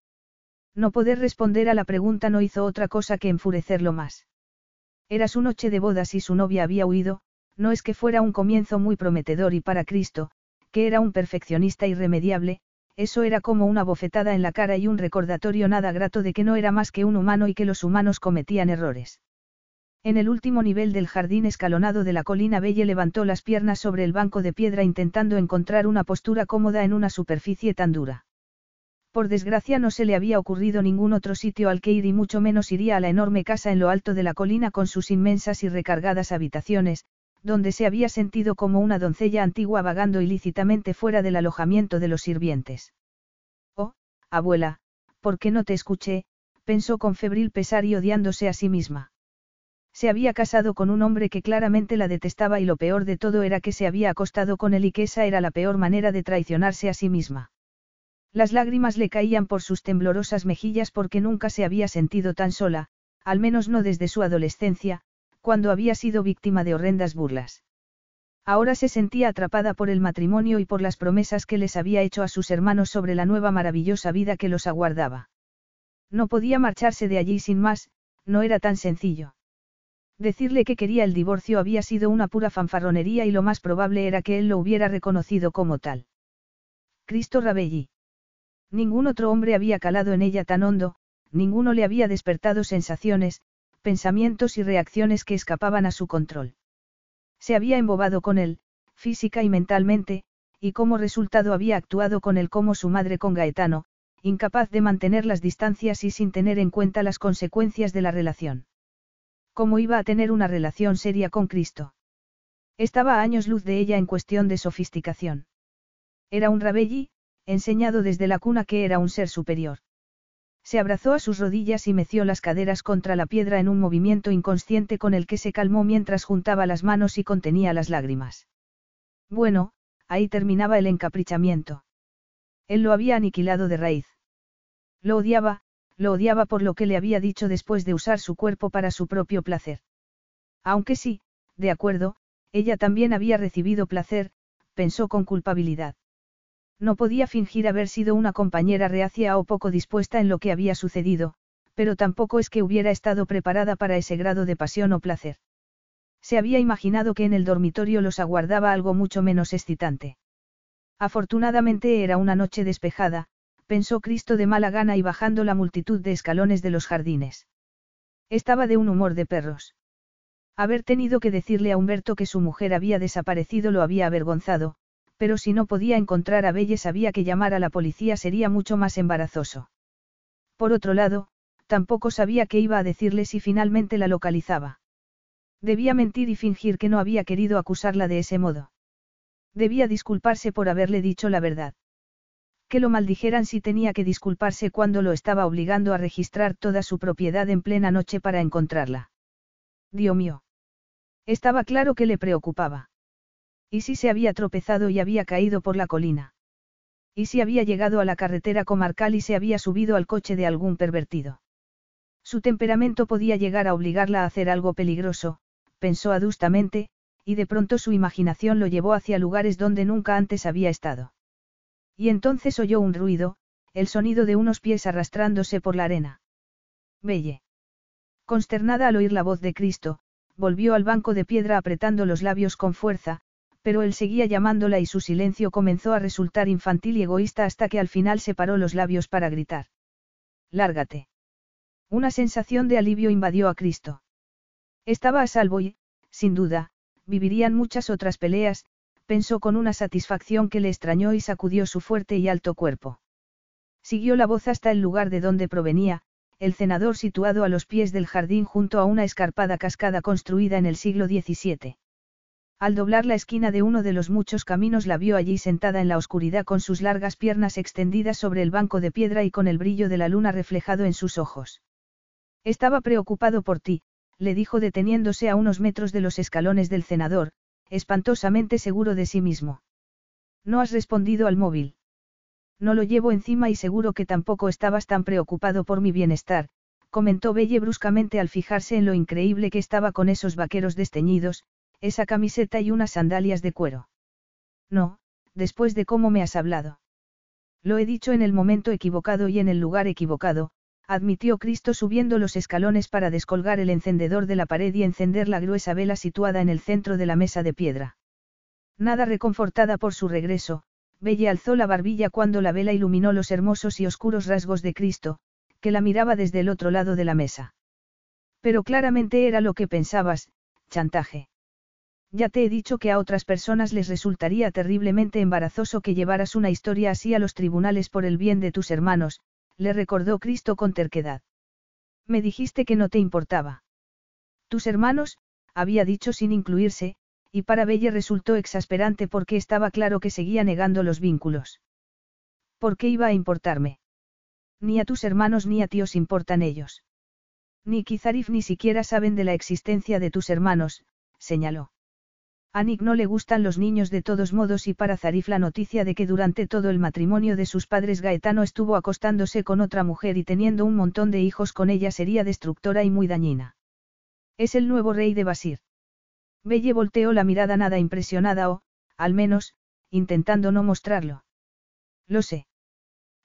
No poder responder a la pregunta no hizo otra cosa que enfurecerlo más. Era su noche de bodas y su novia había huido, no es que fuera un comienzo muy prometedor y para Cristo, que era un perfeccionista irremediable, eso era como una bofetada en la cara y un recordatorio nada grato de que no era más que un humano y que los humanos cometían errores. En el último nivel del jardín escalonado de la colina Belle levantó las piernas sobre el banco de piedra intentando encontrar una postura cómoda en una superficie tan dura. Por desgracia no se le había ocurrido ningún otro sitio al que ir y mucho menos iría a la enorme casa en lo alto de la colina con sus inmensas y recargadas habitaciones, donde se había sentido como una doncella antigua vagando ilícitamente fuera del alojamiento de los sirvientes. Oh, abuela, ¿por qué no te escuché? pensó con febril pesar y odiándose a sí misma. Se había casado con un hombre que claramente la detestaba y lo peor de todo era que se había acostado con él y que esa era la peor manera de traicionarse a sí misma. Las lágrimas le caían por sus temblorosas mejillas porque nunca se había sentido tan sola, al menos no desde su adolescencia, cuando había sido víctima de horrendas burlas. Ahora se sentía atrapada por el matrimonio y por las promesas que les había hecho a sus hermanos sobre la nueva maravillosa vida que los aguardaba. No podía marcharse de allí sin más, no era tan sencillo. Decirle que quería el divorcio había sido una pura fanfarronería y lo más probable era que él lo hubiera reconocido como tal. Cristo Rabelli. Ningún otro hombre había calado en ella tan hondo, ninguno le había despertado sensaciones, pensamientos y reacciones que escapaban a su control. Se había embobado con él, física y mentalmente, y como resultado había actuado con él como su madre con Gaetano, incapaz de mantener las distancias y sin tener en cuenta las consecuencias de la relación. ¿Cómo iba a tener una relación seria con Cristo? Estaba a años luz de ella en cuestión de sofisticación. Era un Rabelli, enseñado desde la cuna que era un ser superior. Se abrazó a sus rodillas y meció las caderas contra la piedra en un movimiento inconsciente con el que se calmó mientras juntaba las manos y contenía las lágrimas. Bueno, ahí terminaba el encaprichamiento. Él lo había aniquilado de raíz. Lo odiaba, lo odiaba por lo que le había dicho después de usar su cuerpo para su propio placer. Aunque sí, de acuerdo, ella también había recibido placer, pensó con culpabilidad. No podía fingir haber sido una compañera reacia o poco dispuesta en lo que había sucedido, pero tampoco es que hubiera estado preparada para ese grado de pasión o placer. Se había imaginado que en el dormitorio los aguardaba algo mucho menos excitante. Afortunadamente era una noche despejada, pensó Cristo de mala gana y bajando la multitud de escalones de los jardines. Estaba de un humor de perros. Haber tenido que decirle a Humberto que su mujer había desaparecido lo había avergonzado, pero si no podía encontrar a Belle sabía que llamar a la policía sería mucho más embarazoso. Por otro lado, tampoco sabía qué iba a decirle si finalmente la localizaba. Debía mentir y fingir que no había querido acusarla de ese modo. Debía disculparse por haberle dicho la verdad. Que lo maldijeran si tenía que disculparse cuando lo estaba obligando a registrar toda su propiedad en plena noche para encontrarla. Dios mío. Estaba claro que le preocupaba. ¿Y si se había tropezado y había caído por la colina? ¿Y si había llegado a la carretera comarcal y se había subido al coche de algún pervertido? Su temperamento podía llegar a obligarla a hacer algo peligroso, pensó adustamente, y de pronto su imaginación lo llevó hacia lugares donde nunca antes había estado. Y entonces oyó un ruido, el sonido de unos pies arrastrándose por la arena. Belle. Consternada al oír la voz de Cristo, volvió al banco de piedra apretando los labios con fuerza, pero él seguía llamándola y su silencio comenzó a resultar infantil y egoísta hasta que al final separó los labios para gritar. Lárgate. Una sensación de alivio invadió a Cristo. Estaba a salvo y, sin duda, vivirían muchas otras peleas, pensó con una satisfacción que le extrañó y sacudió su fuerte y alto cuerpo. Siguió la voz hasta el lugar de donde provenía, el cenador situado a los pies del jardín junto a una escarpada cascada construida en el siglo XVII. Al doblar la esquina de uno de los muchos caminos la vio allí sentada en la oscuridad con sus largas piernas extendidas sobre el banco de piedra y con el brillo de la luna reflejado en sus ojos. Estaba preocupado por ti, le dijo deteniéndose a unos metros de los escalones del cenador, espantosamente seguro de sí mismo. No has respondido al móvil. No lo llevo encima y seguro que tampoco estabas tan preocupado por mi bienestar, comentó Belle bruscamente al fijarse en lo increíble que estaba con esos vaqueros desteñidos, esa camiseta y unas sandalias de cuero. No, después de cómo me has hablado. Lo he dicho en el momento equivocado y en el lugar equivocado, admitió Cristo subiendo los escalones para descolgar el encendedor de la pared y encender la gruesa vela situada en el centro de la mesa de piedra. Nada reconfortada por su regreso, Belle alzó la barbilla cuando la vela iluminó los hermosos y oscuros rasgos de Cristo, que la miraba desde el otro lado de la mesa. Pero claramente era lo que pensabas, chantaje. Ya te he dicho que a otras personas les resultaría terriblemente embarazoso que llevaras una historia así a los tribunales por el bien de tus hermanos, le recordó Cristo con terquedad. Me dijiste que no te importaba. Tus hermanos, había dicho sin incluirse, y para Belle resultó exasperante porque estaba claro que seguía negando los vínculos. ¿Por qué iba a importarme? Ni a tus hermanos ni a ti os importan ellos. Ni Kizarif ni siquiera saben de la existencia de tus hermanos, señaló. A Nick no le gustan los niños de todos modos y para Zarif la noticia de que durante todo el matrimonio de sus padres Gaetano estuvo acostándose con otra mujer y teniendo un montón de hijos con ella sería destructora y muy dañina. Es el nuevo rey de Basir. Belle volteó la mirada nada impresionada o, al menos, intentando no mostrarlo. Lo sé.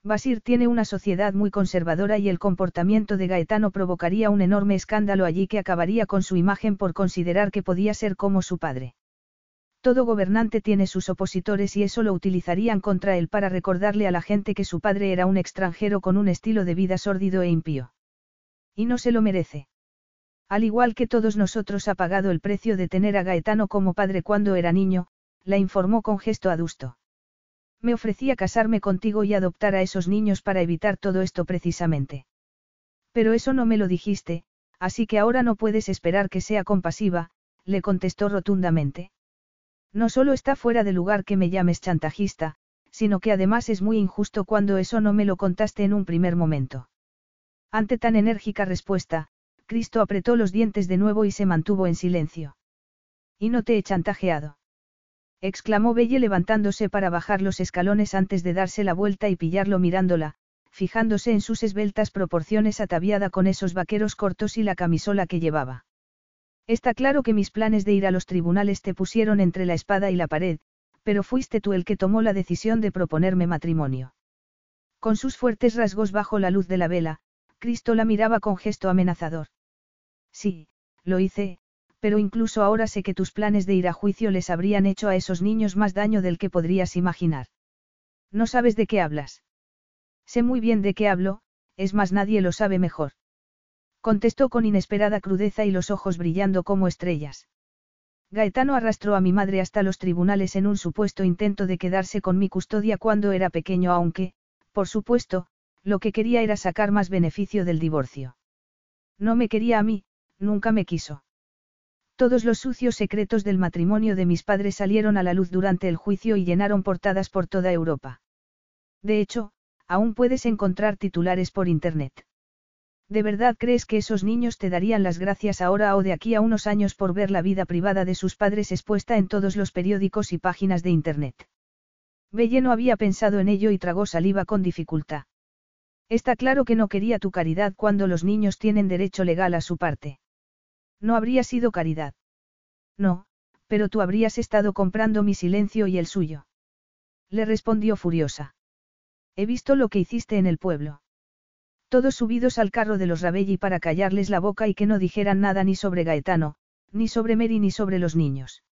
Basir tiene una sociedad muy conservadora y el comportamiento de Gaetano provocaría un enorme escándalo allí que acabaría con su imagen por considerar que podía ser como su padre. Todo gobernante tiene sus opositores y eso lo utilizarían contra él para recordarle a la gente que su padre era un extranjero con un estilo de vida sórdido e impío. Y no se lo merece. Al igual que todos nosotros ha pagado el precio de tener a Gaetano como padre cuando era niño, la informó con gesto adusto. Me ofrecía casarme contigo y adoptar a esos niños para evitar todo esto precisamente. Pero eso no me lo dijiste, así que ahora no puedes esperar que sea compasiva, le contestó rotundamente. No solo está fuera de lugar que me llames chantajista, sino que además es muy injusto cuando eso no me lo contaste en un primer momento. Ante tan enérgica respuesta, Cristo apretó los dientes de nuevo y se mantuvo en silencio. Y no te he chantajeado. exclamó Belle levantándose para bajar los escalones antes de darse la vuelta y pillarlo mirándola, fijándose en sus esbeltas proporciones ataviada con esos vaqueros cortos y la camisola que llevaba. Está claro que mis planes de ir a los tribunales te pusieron entre la espada y la pared, pero fuiste tú el que tomó la decisión de proponerme matrimonio. Con sus fuertes rasgos bajo la luz de la vela, Cristo la miraba con gesto amenazador. Sí, lo hice, pero incluso ahora sé que tus planes de ir a juicio les habrían hecho a esos niños más daño del que podrías imaginar. No sabes de qué hablas. Sé muy bien de qué hablo, es más nadie lo sabe mejor. Contestó con inesperada crudeza y los ojos brillando como estrellas. Gaetano arrastró a mi madre hasta los tribunales en un supuesto intento de quedarse con mi custodia cuando era pequeño, aunque, por supuesto, lo que quería era sacar más beneficio del divorcio. No me quería a mí, nunca me quiso. Todos los sucios secretos del matrimonio de mis padres salieron a la luz durante el juicio y llenaron portadas por toda Europa. De hecho, aún puedes encontrar titulares por Internet. ¿De verdad crees que esos niños te darían las gracias ahora o de aquí a unos años por ver la vida privada de sus padres expuesta en todos los periódicos y páginas de Internet? Belle no había pensado en ello y tragó saliva con dificultad. Está claro que no quería tu caridad cuando los niños tienen derecho legal a su parte. No habría sido caridad. No, pero tú habrías estado comprando mi silencio y el suyo. Le respondió furiosa. He visto lo que hiciste en el pueblo. Todos subidos al carro de los Rabelli para callarles la boca y que no dijeran nada ni sobre Gaetano, ni sobre Mary ni sobre los niños.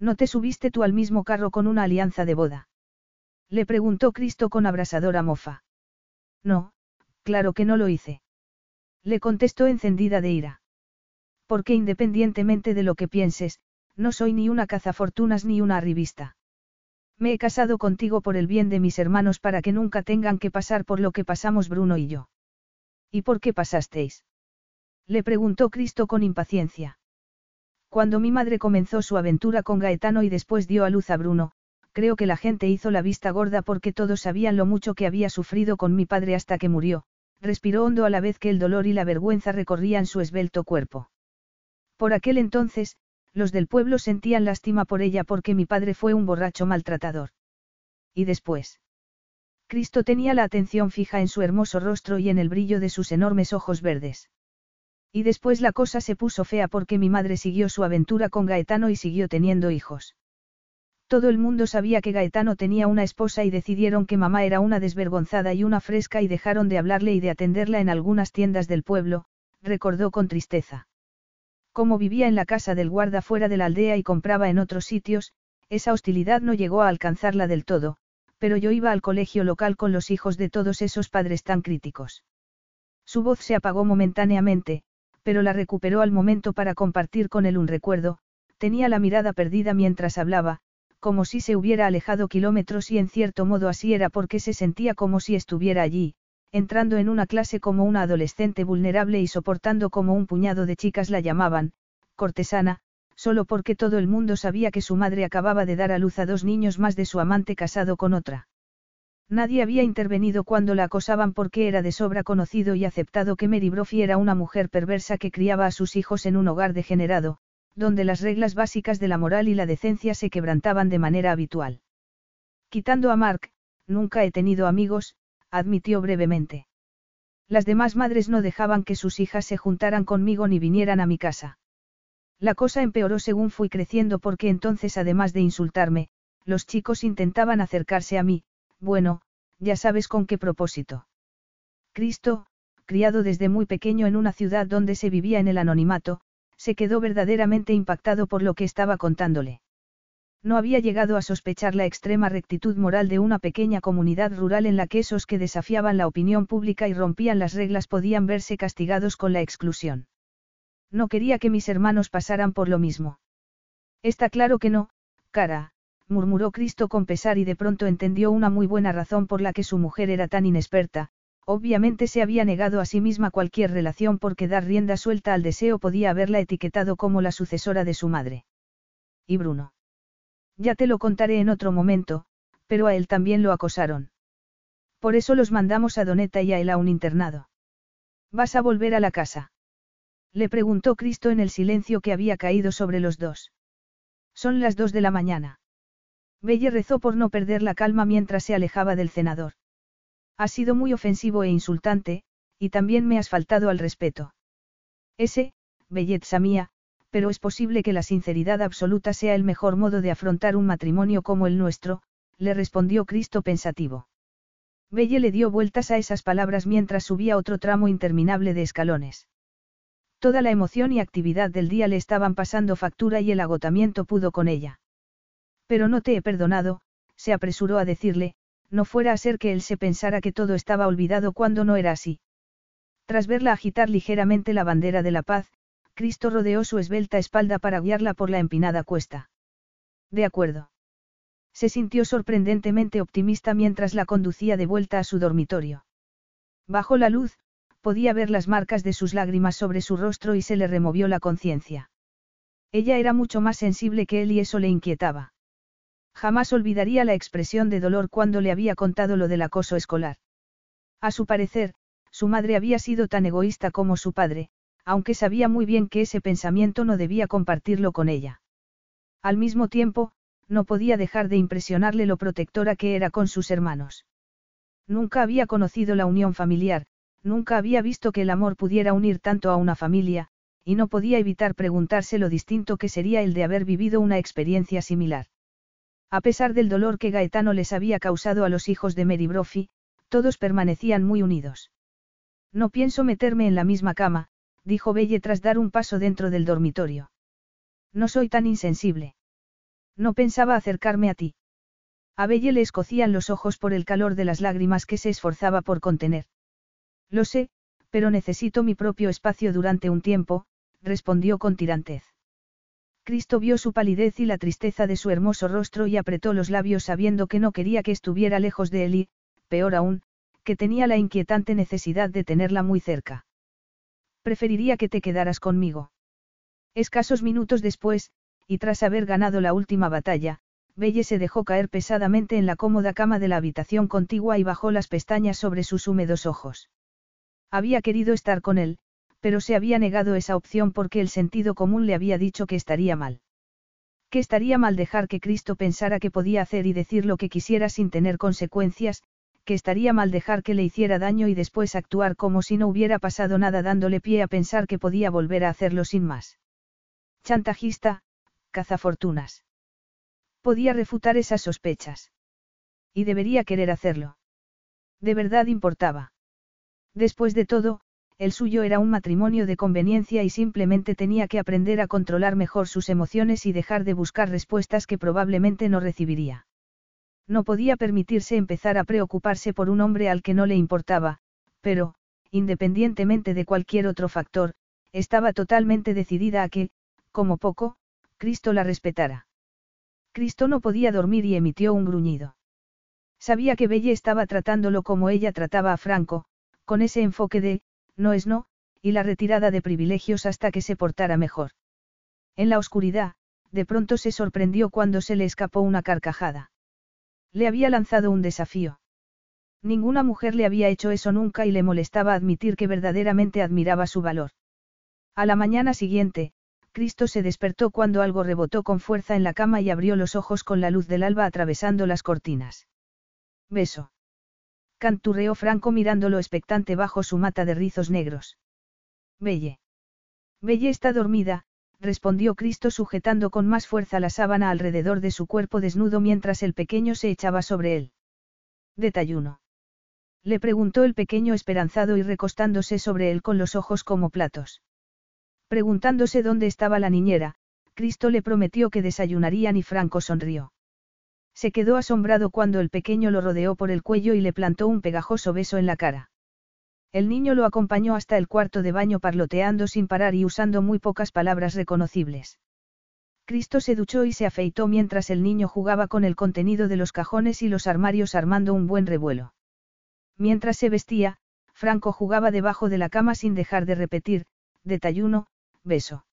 ¿No te subiste tú al mismo carro con una alianza de boda? Le preguntó Cristo con abrasadora mofa. No, claro que no lo hice. Le contestó encendida de ira. Porque independientemente de lo que pienses, no soy ni una cazafortunas ni una arribista. Me he casado contigo por el bien de mis hermanos para que nunca tengan que pasar por lo que pasamos Bruno y yo. ¿Y por qué pasasteis? Le preguntó Cristo con impaciencia. Cuando mi madre comenzó su aventura con Gaetano y después dio a luz a Bruno, creo que la gente hizo la vista gorda porque todos sabían lo mucho que había sufrido con mi padre hasta que murió, respiró hondo a la vez que el dolor y la vergüenza recorrían su esbelto cuerpo. Por aquel entonces, los del pueblo sentían lástima por ella porque mi padre fue un borracho maltratador. ¿Y después? Cristo tenía la atención fija en su hermoso rostro y en el brillo de sus enormes ojos verdes. Y después la cosa se puso fea porque mi madre siguió su aventura con Gaetano y siguió teniendo hijos. Todo el mundo sabía que Gaetano tenía una esposa y decidieron que mamá era una desvergonzada y una fresca y dejaron de hablarle y de atenderla en algunas tiendas del pueblo, recordó con tristeza. Como vivía en la casa del guarda fuera de la aldea y compraba en otros sitios, esa hostilidad no llegó a alcanzarla del todo, pero yo iba al colegio local con los hijos de todos esos padres tan críticos. Su voz se apagó momentáneamente, pero la recuperó al momento para compartir con él un recuerdo, tenía la mirada perdida mientras hablaba, como si se hubiera alejado kilómetros y en cierto modo así era porque se sentía como si estuviera allí, entrando en una clase como una adolescente vulnerable y soportando como un puñado de chicas la llamaban, cortesana, solo porque todo el mundo sabía que su madre acababa de dar a luz a dos niños más de su amante casado con otra. Nadie había intervenido cuando la acosaban porque era de sobra conocido y aceptado que Mary Brophy era una mujer perversa que criaba a sus hijos en un hogar degenerado, donde las reglas básicas de la moral y la decencia se quebrantaban de manera habitual. Quitando a Mark, nunca he tenido amigos, admitió brevemente. Las demás madres no dejaban que sus hijas se juntaran conmigo ni vinieran a mi casa. La cosa empeoró según fui creciendo porque entonces además de insultarme, los chicos intentaban acercarse a mí, bueno, ya sabes con qué propósito. Cristo, criado desde muy pequeño en una ciudad donde se vivía en el anonimato, se quedó verdaderamente impactado por lo que estaba contándole. No había llegado a sospechar la extrema rectitud moral de una pequeña comunidad rural en la que esos que desafiaban la opinión pública y rompían las reglas podían verse castigados con la exclusión. No quería que mis hermanos pasaran por lo mismo. Está claro que no, cara, murmuró Cristo con pesar y de pronto entendió una muy buena razón por la que su mujer era tan inexperta, obviamente se había negado a sí misma cualquier relación porque dar rienda suelta al deseo podía haberla etiquetado como la sucesora de su madre. ¿Y Bruno? Ya te lo contaré en otro momento, pero a él también lo acosaron. Por eso los mandamos a Doneta y a él a un internado. ¿Vas a volver a la casa? Le preguntó Cristo en el silencio que había caído sobre los dos. Son las dos de la mañana. Belle rezó por no perder la calma mientras se alejaba del cenador. Ha sido muy ofensivo e insultante, y también me has faltado al respeto. Ese, belleza mía, pero es posible que la sinceridad absoluta sea el mejor modo de afrontar un matrimonio como el nuestro, le respondió Cristo pensativo. Belle le dio vueltas a esas palabras mientras subía otro tramo interminable de escalones. Toda la emoción y actividad del día le estaban pasando factura y el agotamiento pudo con ella. Pero no te he perdonado, se apresuró a decirle, no fuera a ser que él se pensara que todo estaba olvidado cuando no era así. Tras verla agitar ligeramente la bandera de la paz, Cristo rodeó su esbelta espalda para guiarla por la empinada cuesta. De acuerdo. Se sintió sorprendentemente optimista mientras la conducía de vuelta a su dormitorio. Bajo la luz, podía ver las marcas de sus lágrimas sobre su rostro y se le removió la conciencia. Ella era mucho más sensible que él y eso le inquietaba. Jamás olvidaría la expresión de dolor cuando le había contado lo del acoso escolar. A su parecer, su madre había sido tan egoísta como su padre, aunque sabía muy bien que ese pensamiento no debía compartirlo con ella. Al mismo tiempo, no podía dejar de impresionarle lo protectora que era con sus hermanos. Nunca había conocido la unión familiar, nunca había visto que el amor pudiera unir tanto a una familia, y no podía evitar preguntarse lo distinto que sería el de haber vivido una experiencia similar. A pesar del dolor que Gaetano les había causado a los hijos de Mary Brophy, todos permanecían muy unidos. No pienso meterme en la misma cama, dijo Belle tras dar un paso dentro del dormitorio. No soy tan insensible. No pensaba acercarme a ti. A Belle le escocían los ojos por el calor de las lágrimas que se esforzaba por contener. Lo sé, pero necesito mi propio espacio durante un tiempo, respondió con tirantez. Cristo vio su palidez y la tristeza de su hermoso rostro y apretó los labios sabiendo que no quería que estuviera lejos de él y, peor aún, que tenía la inquietante necesidad de tenerla muy cerca. Preferiría que te quedaras conmigo. Escasos minutos después, y tras haber ganado la última batalla, Belle se dejó caer pesadamente en la cómoda cama de la habitación contigua y bajó las pestañas sobre sus húmedos ojos. Había querido estar con él, pero se había negado esa opción porque el sentido común le había dicho que estaría mal. Que estaría mal dejar que Cristo pensara que podía hacer y decir lo que quisiera sin tener consecuencias, que estaría mal dejar que le hiciera daño y después actuar como si no hubiera pasado nada dándole pie a pensar que podía volver a hacerlo sin más. Chantajista, cazafortunas. Podía refutar esas sospechas. Y debería querer hacerlo. De verdad importaba. Después de todo, el suyo era un matrimonio de conveniencia y simplemente tenía que aprender a controlar mejor sus emociones y dejar de buscar respuestas que probablemente no recibiría. No podía permitirse empezar a preocuparse por un hombre al que no le importaba, pero, independientemente de cualquier otro factor, estaba totalmente decidida a que, como poco, Cristo la respetara. Cristo no podía dormir y emitió un gruñido. Sabía que Belle estaba tratándolo como ella trataba a Franco, con ese enfoque de, no es no, y la retirada de privilegios hasta que se portara mejor. En la oscuridad, de pronto se sorprendió cuando se le escapó una carcajada. Le había lanzado un desafío. Ninguna mujer le había hecho eso nunca y le molestaba admitir que verdaderamente admiraba su valor. A la mañana siguiente, Cristo se despertó cuando algo rebotó con fuerza en la cama y abrió los ojos con la luz del alba atravesando las cortinas. Beso. Canturreó Franco mirándolo expectante bajo su mata de rizos negros. Belle. Belle está dormida, respondió Cristo sujetando con más fuerza la sábana alrededor de su cuerpo desnudo mientras el pequeño se echaba sobre él. Detayuno. Le preguntó el pequeño esperanzado y recostándose sobre él con los ojos como platos. Preguntándose dónde estaba la niñera, Cristo le prometió que desayunarían y Franco sonrió. Se quedó asombrado cuando el pequeño lo rodeó por el cuello y le plantó un pegajoso beso en la cara. El niño lo acompañó hasta el cuarto de baño parloteando sin parar y usando muy pocas palabras reconocibles. Cristo se duchó y se afeitó mientras el niño jugaba con el contenido de los cajones y los armarios armando un buen revuelo. Mientras se vestía, Franco jugaba debajo de la cama sin dejar de repetir, detayuno, beso.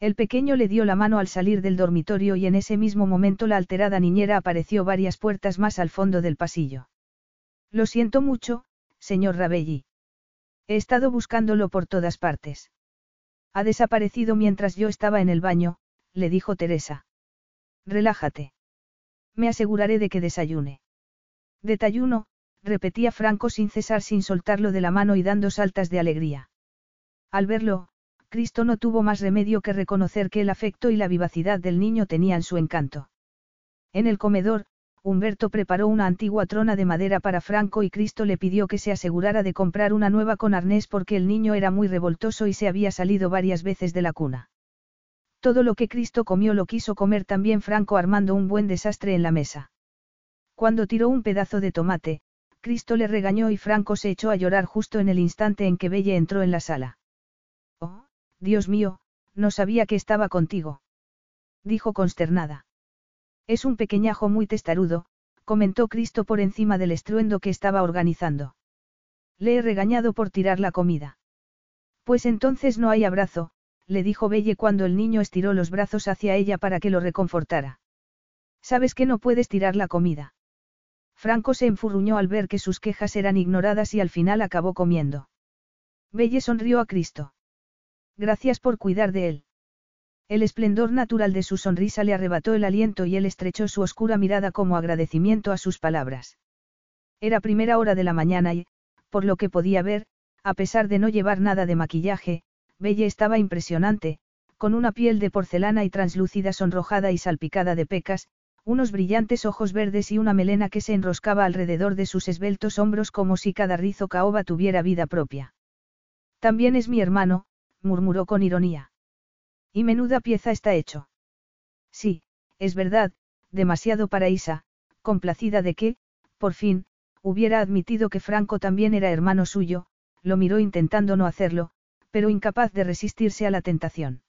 El pequeño le dio la mano al salir del dormitorio y en ese mismo momento la alterada niñera apareció varias puertas más al fondo del pasillo. Lo siento mucho, señor Rabelli. He estado buscándolo por todas partes. Ha desaparecido mientras yo estaba en el baño, le dijo Teresa. Relájate. Me aseguraré de que desayune. Detayuno, repetía Franco sin cesar sin soltarlo de la mano y dando saltas de alegría. Al verlo, Cristo no tuvo más remedio que reconocer que el afecto y la vivacidad del niño tenían su encanto. En el comedor, Humberto preparó una antigua trona de madera para Franco y Cristo le pidió que se asegurara de comprar una nueva con arnés porque el niño era muy revoltoso y se había salido varias veces de la cuna. Todo lo que Cristo comió lo quiso comer también Franco armando un buen desastre en la mesa. Cuando tiró un pedazo de tomate, Cristo le regañó y Franco se echó a llorar justo en el instante en que Belle entró en la sala. Dios mío, no sabía que estaba contigo. Dijo consternada. Es un pequeñajo muy testarudo, comentó Cristo por encima del estruendo que estaba organizando. Le he regañado por tirar la comida. Pues entonces no hay abrazo, le dijo Belle cuando el niño estiró los brazos hacia ella para que lo reconfortara. Sabes que no puedes tirar la comida. Franco se enfurruñó al ver que sus quejas eran ignoradas y al final acabó comiendo. Belle sonrió a Cristo. Gracias por cuidar de él. El esplendor natural de su sonrisa le arrebató el aliento y él estrechó su oscura mirada como agradecimiento a sus palabras. Era primera hora de la mañana y, por lo que podía ver, a pesar de no llevar nada de maquillaje, Belle estaba impresionante, con una piel de porcelana y translúcida sonrojada y salpicada de pecas, unos brillantes ojos verdes y una melena que se enroscaba alrededor de sus esbeltos hombros como si cada rizo caoba tuviera vida propia. También es mi hermano, murmuró con ironía. Y menuda pieza está hecho. Sí, es verdad, demasiado para Isa, complacida de que, por fin, hubiera admitido que Franco también era hermano suyo, lo miró intentando no hacerlo, pero incapaz de resistirse a la tentación.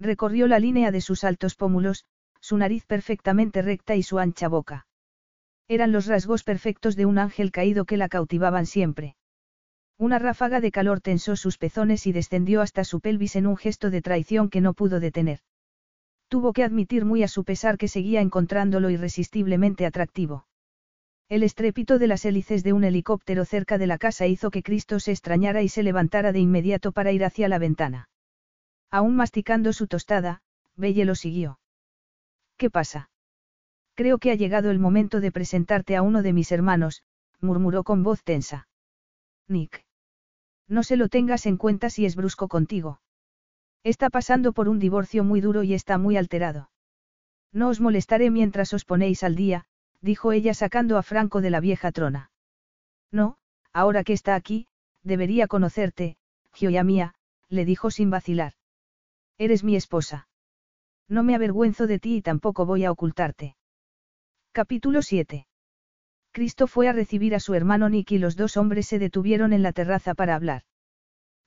Recorrió la línea de sus altos pómulos, su nariz perfectamente recta y su ancha boca. Eran los rasgos perfectos de un ángel caído que la cautivaban siempre. Una ráfaga de calor tensó sus pezones y descendió hasta su pelvis en un gesto de traición que no pudo detener. Tuvo que admitir muy a su pesar que seguía encontrándolo irresistiblemente atractivo. El estrépito de las hélices de un helicóptero cerca de la casa hizo que Cristo se extrañara y se levantara de inmediato para ir hacia la ventana. Aún masticando su tostada, Belle lo siguió. ¿Qué pasa? Creo que ha llegado el momento de presentarte a uno de mis hermanos, murmuró con voz tensa. Nick. No se lo tengas en cuenta si es brusco contigo. Está pasando por un divorcio muy duro y está muy alterado. No os molestaré mientras os ponéis al día, dijo ella sacando a Franco de la vieja trona. No, ahora que está aquí, debería conocerte, Gioia mía, le dijo sin vacilar. Eres mi esposa. No me avergüenzo de ti y tampoco voy a ocultarte. Capítulo 7. Cristo fue a recibir a su hermano Nick y los dos hombres se detuvieron en la terraza para hablar.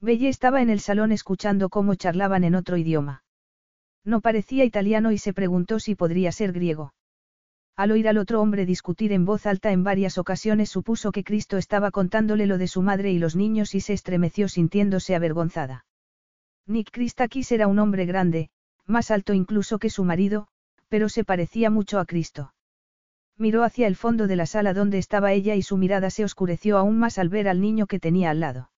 Belle estaba en el salón escuchando cómo charlaban en otro idioma. No parecía italiano y se preguntó si podría ser griego. Al oír al otro hombre discutir en voz alta en varias ocasiones supuso que Cristo estaba contándole lo de su madre y los niños y se estremeció sintiéndose avergonzada. Nick Christakis era un hombre grande, más alto incluso que su marido, pero se parecía mucho a Cristo. Miró hacia el fondo de la sala donde estaba ella y su mirada se oscureció aún más al ver al niño que tenía al lado.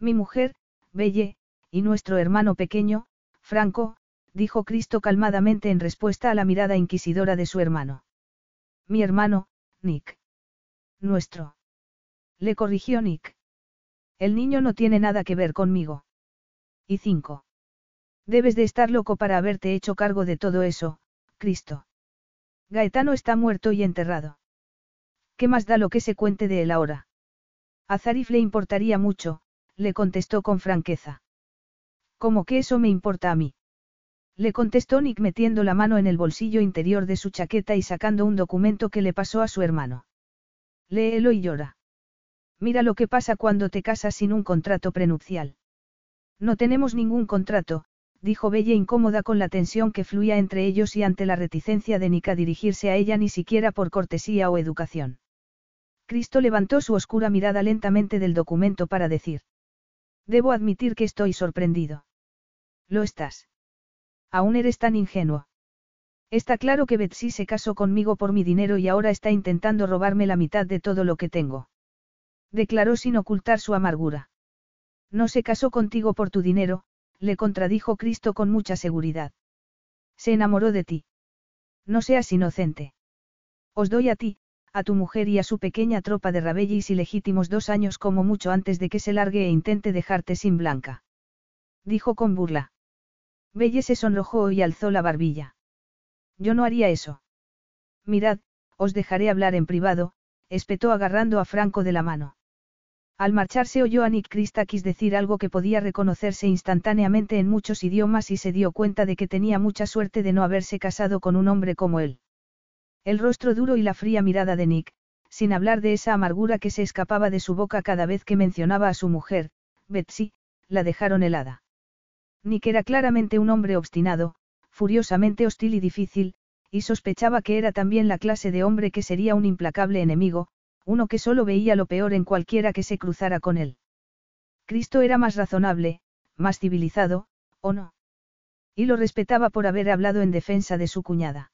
Mi mujer, Belle, y nuestro hermano pequeño, Franco, dijo Cristo calmadamente en respuesta a la mirada inquisidora de su hermano. Mi hermano, Nick. Nuestro. Le corrigió Nick. El niño no tiene nada que ver conmigo. Y cinco. Debes de estar loco para haberte hecho cargo de todo eso, Cristo. Gaetano está muerto y enterrado. ¿Qué más da lo que se cuente de él ahora? A Zarif le importaría mucho, le contestó con franqueza. ¿Cómo que eso me importa a mí? Le contestó Nick metiendo la mano en el bolsillo interior de su chaqueta y sacando un documento que le pasó a su hermano. Léelo y llora. Mira lo que pasa cuando te casas sin un contrato prenupcial. No tenemos ningún contrato, dijo Bella incómoda con la tensión que fluía entre ellos y ante la reticencia de Nick a dirigirse a ella ni siquiera por cortesía o educación. Cristo levantó su oscura mirada lentamente del documento para decir. Debo admitir que estoy sorprendido. Lo estás. Aún eres tan ingenuo. Está claro que Betsy se casó conmigo por mi dinero y ahora está intentando robarme la mitad de todo lo que tengo. Declaró sin ocultar su amargura. No se casó contigo por tu dinero, le contradijo Cristo con mucha seguridad. Se enamoró de ti. No seas inocente. Os doy a ti, a tu mujer y a su pequeña tropa de rabellis ilegítimos dos años como mucho antes de que se largue e intente dejarte sin blanca. Dijo con burla. Belle se sonrojó y alzó la barbilla. Yo no haría eso. Mirad, os dejaré hablar en privado, espetó agarrando a Franco de la mano. Al marcharse oyó a Nick Christakis decir algo que podía reconocerse instantáneamente en muchos idiomas y se dio cuenta de que tenía mucha suerte de no haberse casado con un hombre como él. El rostro duro y la fría mirada de Nick, sin hablar de esa amargura que se escapaba de su boca cada vez que mencionaba a su mujer, Betsy, la dejaron helada. Nick era claramente un hombre obstinado, furiosamente hostil y difícil, y sospechaba que era también la clase de hombre que sería un implacable enemigo, uno que solo veía lo peor en cualquiera que se cruzara con él. Cristo era más razonable, más civilizado, ¿o no? Y lo respetaba por haber hablado en defensa de su cuñada.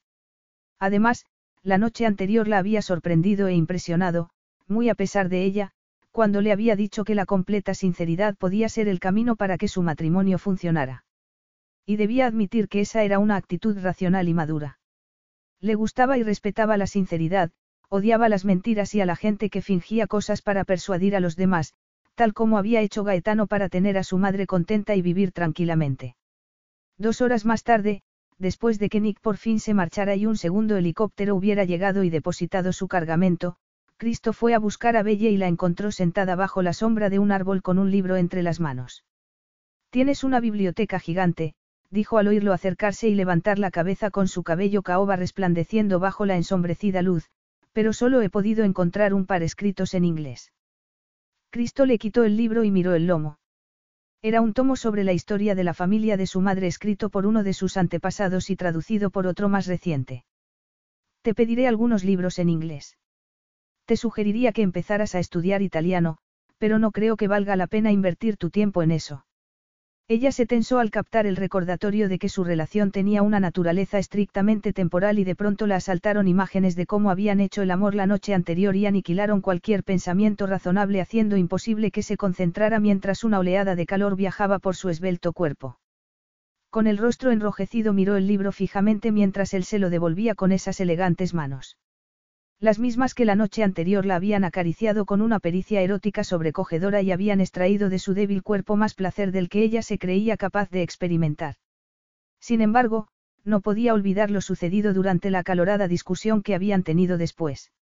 Además, la noche anterior la había sorprendido e impresionado, muy a pesar de ella, cuando le había dicho que la completa sinceridad podía ser el camino para que su matrimonio funcionara. Y debía admitir que esa era una actitud racional y madura. Le gustaba y respetaba la sinceridad, odiaba las mentiras y a la gente que fingía cosas para persuadir a los demás, tal como había hecho Gaetano para tener a su madre contenta y vivir tranquilamente. Dos horas más tarde, después de que Nick por fin se marchara y un segundo helicóptero hubiera llegado y depositado su cargamento, Cristo fue a buscar a Belle y la encontró sentada bajo la sombra de un árbol con un libro entre las manos. Tienes una biblioteca gigante, dijo al oírlo acercarse y levantar la cabeza con su cabello caoba resplandeciendo bajo la ensombrecida luz, pero solo he podido encontrar un par escritos en inglés. Cristo le quitó el libro y miró el lomo. Era un tomo sobre la historia de la familia de su madre escrito por uno de sus antepasados y traducido por otro más reciente. Te pediré algunos libros en inglés. Te sugeriría que empezaras a estudiar italiano, pero no creo que valga la pena invertir tu tiempo en eso. Ella se tensó al captar el recordatorio de que su relación tenía una naturaleza estrictamente temporal y de pronto la asaltaron imágenes de cómo habían hecho el amor la noche anterior y aniquilaron cualquier pensamiento razonable haciendo imposible que se concentrara mientras una oleada de calor viajaba por su esbelto cuerpo. Con el rostro enrojecido miró el libro fijamente mientras él se lo devolvía con esas elegantes manos. Las mismas que la noche anterior la habían acariciado con una pericia erótica sobrecogedora y habían extraído de su débil cuerpo más placer del que ella se creía capaz de experimentar. Sin embargo, no podía olvidar lo sucedido durante la acalorada discusión que habían tenido después.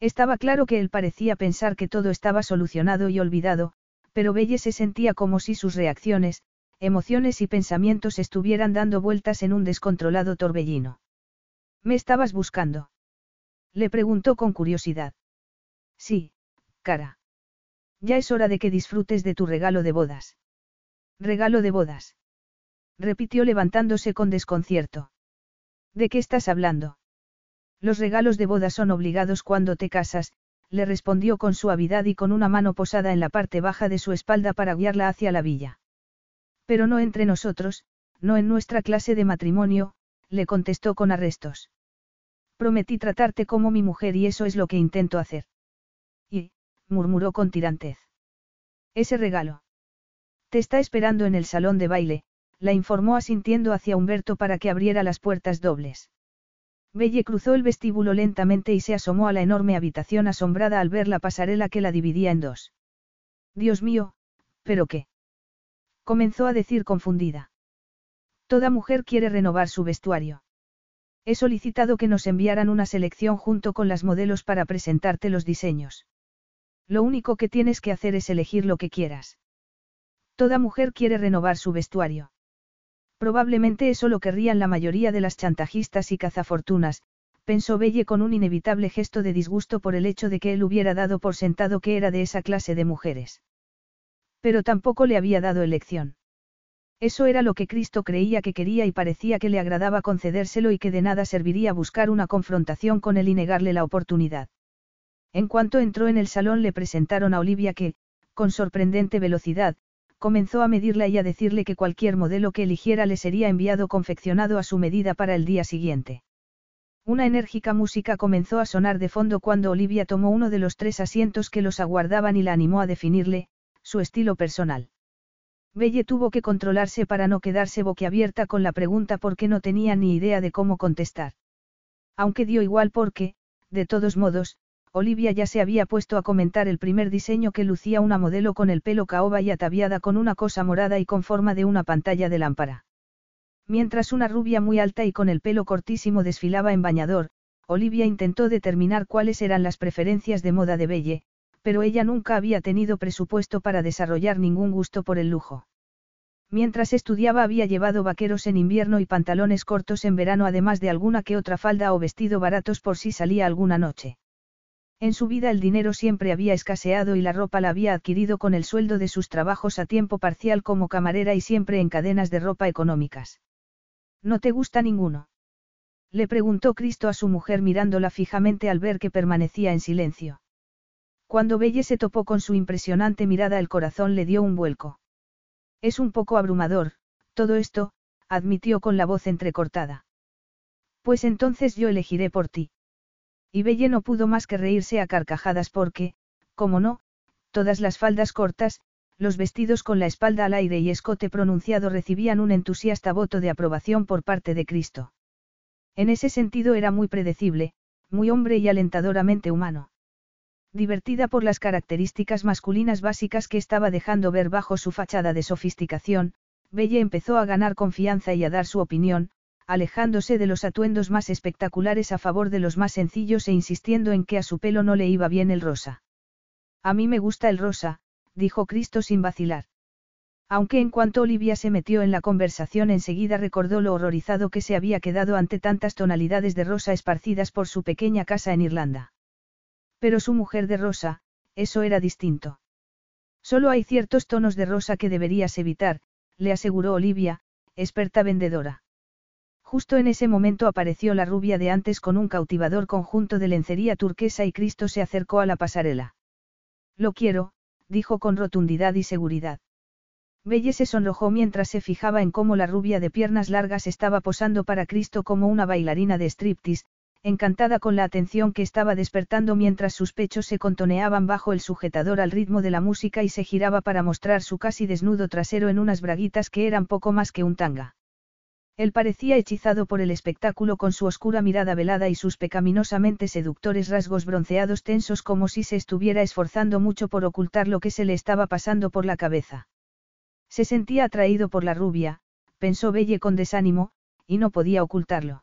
Estaba claro que él parecía pensar que todo estaba solucionado y olvidado, Pero Belle se sentía como si sus reacciones, emociones y pensamientos estuvieran dando vueltas en un descontrolado torbellino. ¿Me estabas buscando? Le preguntó con curiosidad. Sí, cara. Ya es hora de que disfrutes de tu regalo de bodas. Regalo de bodas. Repitió levantándose con desconcierto. ¿De qué estás hablando? Los regalos de boda son obligados cuando te casas, le respondió con suavidad y con una mano posada en la parte baja de su espalda para guiarla hacia la villa. Pero no entre nosotros, no en nuestra clase de matrimonio, le contestó con arrestos. Prometí tratarte como mi mujer y eso es lo que intento hacer. Y, murmuró con tirantez. Ese regalo. Te está esperando en el salón de baile, la informó asintiendo hacia Humberto para que abriera las puertas dobles. Belle cruzó el vestíbulo lentamente y se asomó a la enorme habitación asombrada al ver la pasarela que la dividía en dos. Dios mío, ¿pero qué? Comenzó a decir confundida. Toda mujer quiere renovar su vestuario. He solicitado que nos enviaran una selección junto con las modelos para presentarte los diseños. Lo único que tienes que hacer es elegir lo que quieras. Toda mujer quiere renovar su vestuario. Probablemente eso lo querrían la mayoría de las chantajistas y cazafortunas, pensó Belle con un inevitable gesto de disgusto por el hecho de que él hubiera dado por sentado que era de esa clase de mujeres. Pero tampoco le había dado elección. Eso era lo que Cristo creía que quería y parecía que le agradaba concedérselo y que de nada serviría buscar una confrontación con él y negarle la oportunidad. En cuanto entró en el salón le presentaron a Olivia que, con sorprendente velocidad, comenzó a medirla y a decirle que cualquier modelo que eligiera le sería enviado confeccionado a su medida para el día siguiente. Una enérgica música comenzó a sonar de fondo cuando Olivia tomó uno de los tres asientos que los aguardaban y la animó a definirle, su estilo personal. Belle tuvo que controlarse para no quedarse boquiabierta con la pregunta porque no tenía ni idea de cómo contestar. Aunque dio igual porque, de todos modos, Olivia ya se había puesto a comentar el primer diseño que lucía una modelo con el pelo caoba y ataviada con una cosa morada y con forma de una pantalla de lámpara. Mientras una rubia muy alta y con el pelo cortísimo desfilaba en bañador, Olivia intentó determinar cuáles eran las preferencias de moda de Belle, pero ella nunca había tenido presupuesto para desarrollar ningún gusto por el lujo. Mientras estudiaba había llevado vaqueros en invierno y pantalones cortos en verano además de alguna que otra falda o vestido baratos por si salía alguna noche. En su vida el dinero siempre había escaseado y la ropa la había adquirido con el sueldo de sus trabajos a tiempo parcial como camarera y siempre en cadenas de ropa económicas. ¿No te gusta ninguno? Le preguntó Cristo a su mujer mirándola fijamente al ver que permanecía en silencio. Cuando Belle se topó con su impresionante mirada el corazón le dio un vuelco. Es un poco abrumador, todo esto, admitió con la voz entrecortada. Pues entonces yo elegiré por ti. Y Belle no pudo más que reírse a carcajadas porque, como no, todas las faldas cortas, los vestidos con la espalda al aire y escote pronunciado recibían un entusiasta voto de aprobación por parte de Cristo. En ese sentido era muy predecible, muy hombre y alentadoramente humano. Divertida por las características masculinas básicas que estaba dejando ver bajo su fachada de sofisticación, Belle empezó a ganar confianza y a dar su opinión, alejándose de los atuendos más espectaculares a favor de los más sencillos e insistiendo en que a su pelo no le iba bien el rosa. A mí me gusta el rosa, dijo Cristo sin vacilar. Aunque en cuanto Olivia se metió en la conversación enseguida recordó lo horrorizado que se había quedado ante tantas tonalidades de rosa esparcidas por su pequeña casa en Irlanda. Pero su mujer de rosa, eso era distinto. Solo hay ciertos tonos de rosa que deberías evitar, le aseguró Olivia, experta vendedora. Justo en ese momento apareció la rubia de antes con un cautivador conjunto de lencería turquesa y Cristo se acercó a la pasarela. Lo quiero, dijo con rotundidad y seguridad. Belle se sonrojó mientras se fijaba en cómo la rubia de piernas largas estaba posando para Cristo como una bailarina de striptease, encantada con la atención que estaba despertando mientras sus pechos se contoneaban bajo el sujetador al ritmo de la música y se giraba para mostrar su casi desnudo trasero en unas braguitas que eran poco más que un tanga. Él parecía hechizado por el espectáculo con su oscura mirada velada y sus pecaminosamente seductores rasgos bronceados tensos como si se estuviera esforzando mucho por ocultar lo que se le estaba pasando por la cabeza. Se sentía atraído por la rubia, pensó Belle con desánimo, y no podía ocultarlo.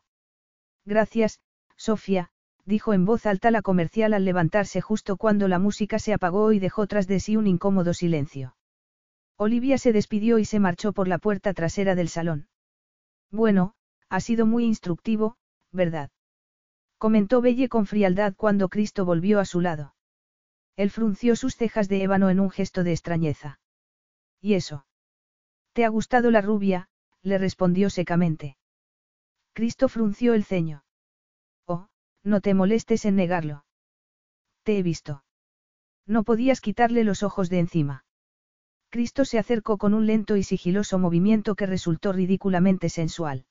Gracias, Sofía, dijo en voz alta la comercial al levantarse justo cuando la música se apagó y dejó tras de sí un incómodo silencio. Olivia se despidió y se marchó por la puerta trasera del salón. Bueno, ha sido muy instructivo, ¿verdad? Comentó Belle con frialdad cuando Cristo volvió a su lado. Él frunció sus cejas de ébano en un gesto de extrañeza. ¿Y eso? ¿Te ha gustado la rubia? le respondió secamente. Cristo frunció el ceño. No te molestes en negarlo. Te he visto. No podías quitarle los ojos de encima. Cristo se acercó con un lento y sigiloso movimiento que resultó ridículamente sensual.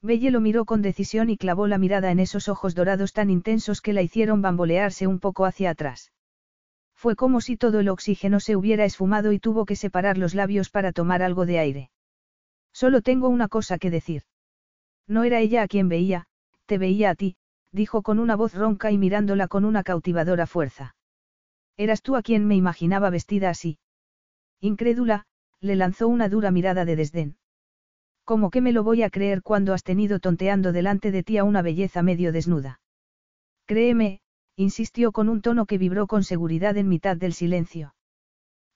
Belle lo miró con decisión y clavó la mirada en esos ojos dorados tan intensos que la hicieron bambolearse un poco hacia atrás. Fue como si todo el oxígeno se hubiera esfumado y tuvo que separar los labios para tomar algo de aire. Solo tengo una cosa que decir. No era ella a quien veía, te veía a ti, dijo con una voz ronca y mirándola con una cautivadora fuerza. Eras tú a quien me imaginaba vestida así. Incrédula, le lanzó una dura mirada de desdén. ¿Cómo que me lo voy a creer cuando has tenido tonteando delante de ti a una belleza medio desnuda? Créeme, insistió con un tono que vibró con seguridad en mitad del silencio.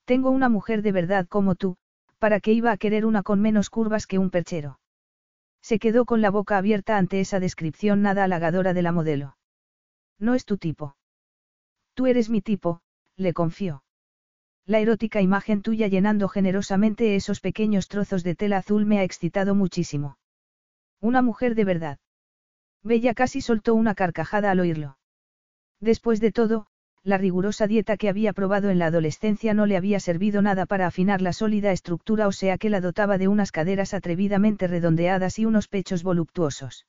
Tengo una mujer de verdad como tú, ¿para qué iba a querer una con menos curvas que un perchero? Se quedó con la boca abierta ante esa descripción nada halagadora de la modelo. No es tu tipo. Tú eres mi tipo, le confió. La erótica imagen tuya llenando generosamente esos pequeños trozos de tela azul me ha excitado muchísimo. Una mujer de verdad. Bella casi soltó una carcajada al oírlo. Después de todo, la rigurosa dieta que había probado en la adolescencia no le había servido nada para afinar la sólida estructura o sea que la dotaba de unas caderas atrevidamente redondeadas y unos pechos voluptuosos.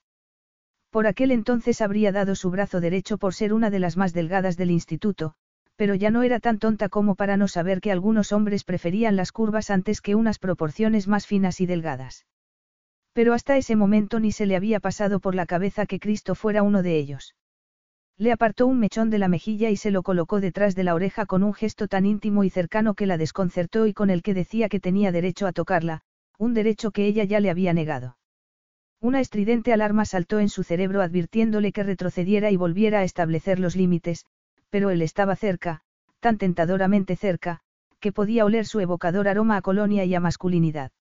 Por aquel entonces habría dado su brazo derecho por ser una de las más delgadas del instituto, pero ya no era tan tonta como para no saber que algunos hombres preferían las curvas antes que unas proporciones más finas y delgadas. Pero hasta ese momento ni se le había pasado por la cabeza que Cristo fuera uno de ellos. Le apartó un mechón de la mejilla y se lo colocó detrás de la oreja con un gesto tan íntimo y cercano que la desconcertó y con el que decía que tenía derecho a tocarla, un derecho que ella ya le había negado. Una estridente alarma saltó en su cerebro advirtiéndole que retrocediera y volviera a establecer los límites, pero él estaba cerca, tan tentadoramente cerca, que podía oler su evocador aroma a colonia y a masculinidad.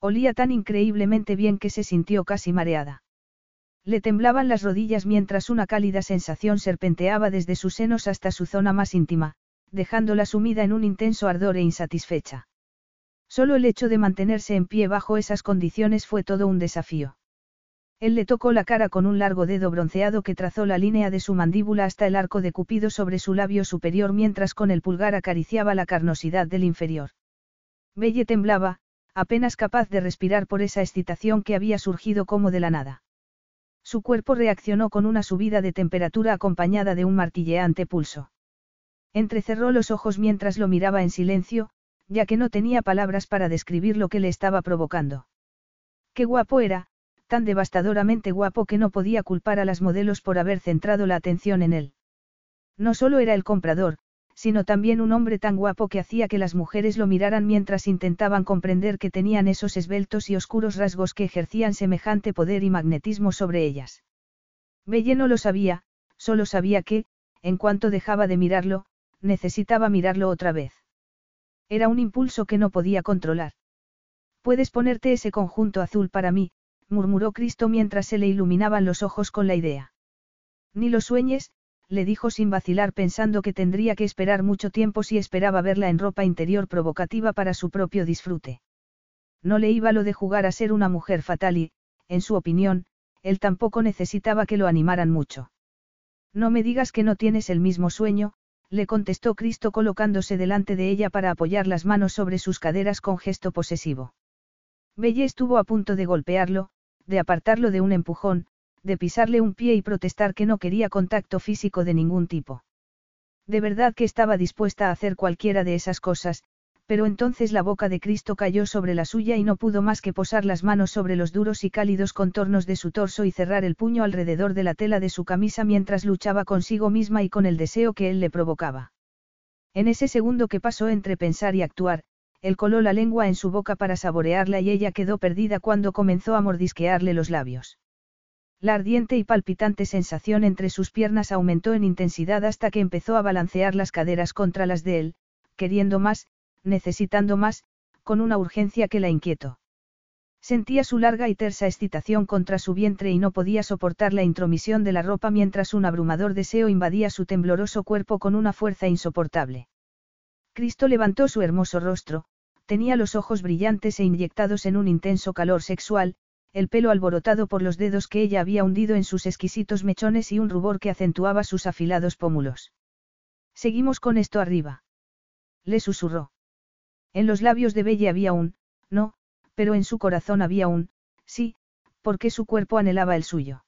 Olía tan increíblemente bien que se sintió casi mareada. Le temblaban las rodillas mientras una cálida sensación serpenteaba desde sus senos hasta su zona más íntima, dejándola sumida en un intenso ardor e insatisfecha. Solo el hecho de mantenerse en pie bajo esas condiciones fue todo un desafío. Él le tocó la cara con un largo dedo bronceado que trazó la línea de su mandíbula hasta el arco de Cupido sobre su labio superior mientras con el pulgar acariciaba la carnosidad del inferior. Belle temblaba, apenas capaz de respirar por esa excitación que había surgido como de la nada. Su cuerpo reaccionó con una subida de temperatura acompañada de un martilleante pulso. Entrecerró los ojos mientras lo miraba en silencio, ya que no tenía palabras para describir lo que le estaba provocando. Qué guapo era, tan devastadoramente guapo que no podía culpar a las modelos por haber centrado la atención en él. No solo era el comprador, sino también un hombre tan guapo que hacía que las mujeres lo miraran mientras intentaban comprender que tenían esos esbeltos y oscuros rasgos que ejercían semejante poder y magnetismo sobre ellas. Belle no lo sabía, solo sabía que, en cuanto dejaba de mirarlo, necesitaba mirarlo otra vez. Era un impulso que no podía controlar. Puedes ponerte ese conjunto azul para mí, murmuró Cristo mientras se le iluminaban los ojos con la idea. Ni lo sueñes, le dijo sin vacilar pensando que tendría que esperar mucho tiempo si esperaba verla en ropa interior provocativa para su propio disfrute. No le iba lo de jugar a ser una mujer fatal y, en su opinión, él tampoco necesitaba que lo animaran mucho. No me digas que no tienes el mismo sueño, le contestó Cristo colocándose delante de ella para apoyar las manos sobre sus caderas con gesto posesivo. Belle estuvo a punto de golpearlo, de apartarlo de un empujón, de pisarle un pie y protestar que no quería contacto físico de ningún tipo. De verdad que estaba dispuesta a hacer cualquiera de esas cosas, pero entonces la boca de Cristo cayó sobre la suya y no pudo más que posar las manos sobre los duros y cálidos contornos de su torso y cerrar el puño alrededor de la tela de su camisa mientras luchaba consigo misma y con el deseo que él le provocaba. En ese segundo que pasó entre pensar y actuar, él coló la lengua en su boca para saborearla y ella quedó perdida cuando comenzó a mordisquearle los labios. La ardiente y palpitante sensación entre sus piernas aumentó en intensidad hasta que empezó a balancear las caderas contra las de él, queriendo más, necesitando más, con una urgencia que la inquietó. Sentía su larga y tersa excitación contra su vientre y no podía soportar la intromisión de la ropa mientras un abrumador deseo invadía su tembloroso cuerpo con una fuerza insoportable. Cristo levantó su hermoso rostro, tenía los ojos brillantes e inyectados en un intenso calor sexual, el pelo alborotado por los dedos que ella había hundido en sus exquisitos mechones y un rubor que acentuaba sus afilados pómulos. Seguimos con esto arriba. Le susurró. En los labios de Belle había un, no, pero en su corazón había un, sí, porque su cuerpo anhelaba el suyo.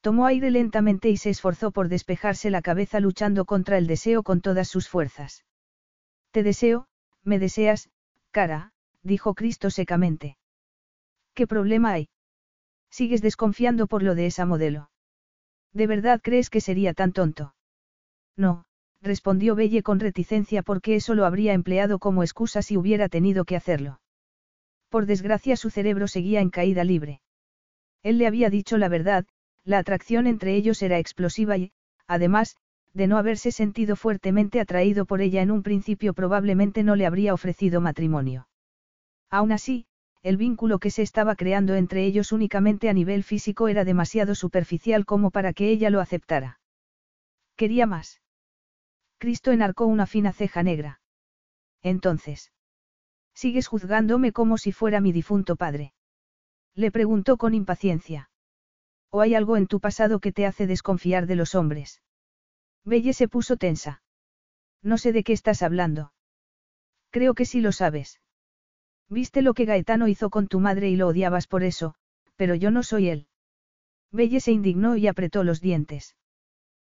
Tomó aire lentamente y se esforzó por despejarse la cabeza luchando contra el deseo con todas sus fuerzas. Te deseo, me deseas, cara, dijo Cristo secamente. ¿Qué problema hay? Sigues desconfiando por lo de esa modelo. ¿De verdad crees que sería tan tonto? No, respondió Belle con reticencia porque eso lo habría empleado como excusa si hubiera tenido que hacerlo. Por desgracia su cerebro seguía en caída libre. Él le había dicho la verdad, la atracción entre ellos era explosiva y, además, de no haberse sentido fuertemente atraído por ella en un principio probablemente no le habría ofrecido matrimonio. Aún así, el vínculo que se estaba creando entre ellos únicamente a nivel físico era demasiado superficial como para que ella lo aceptara. Quería más. Cristo enarcó una fina ceja negra. Entonces. Sigues juzgándome como si fuera mi difunto padre. Le preguntó con impaciencia. ¿O hay algo en tu pasado que te hace desconfiar de los hombres? Belle se puso tensa. No sé de qué estás hablando. Creo que sí lo sabes. Viste lo que Gaetano hizo con tu madre y lo odiabas por eso, pero yo no soy él. Belle se indignó y apretó los dientes.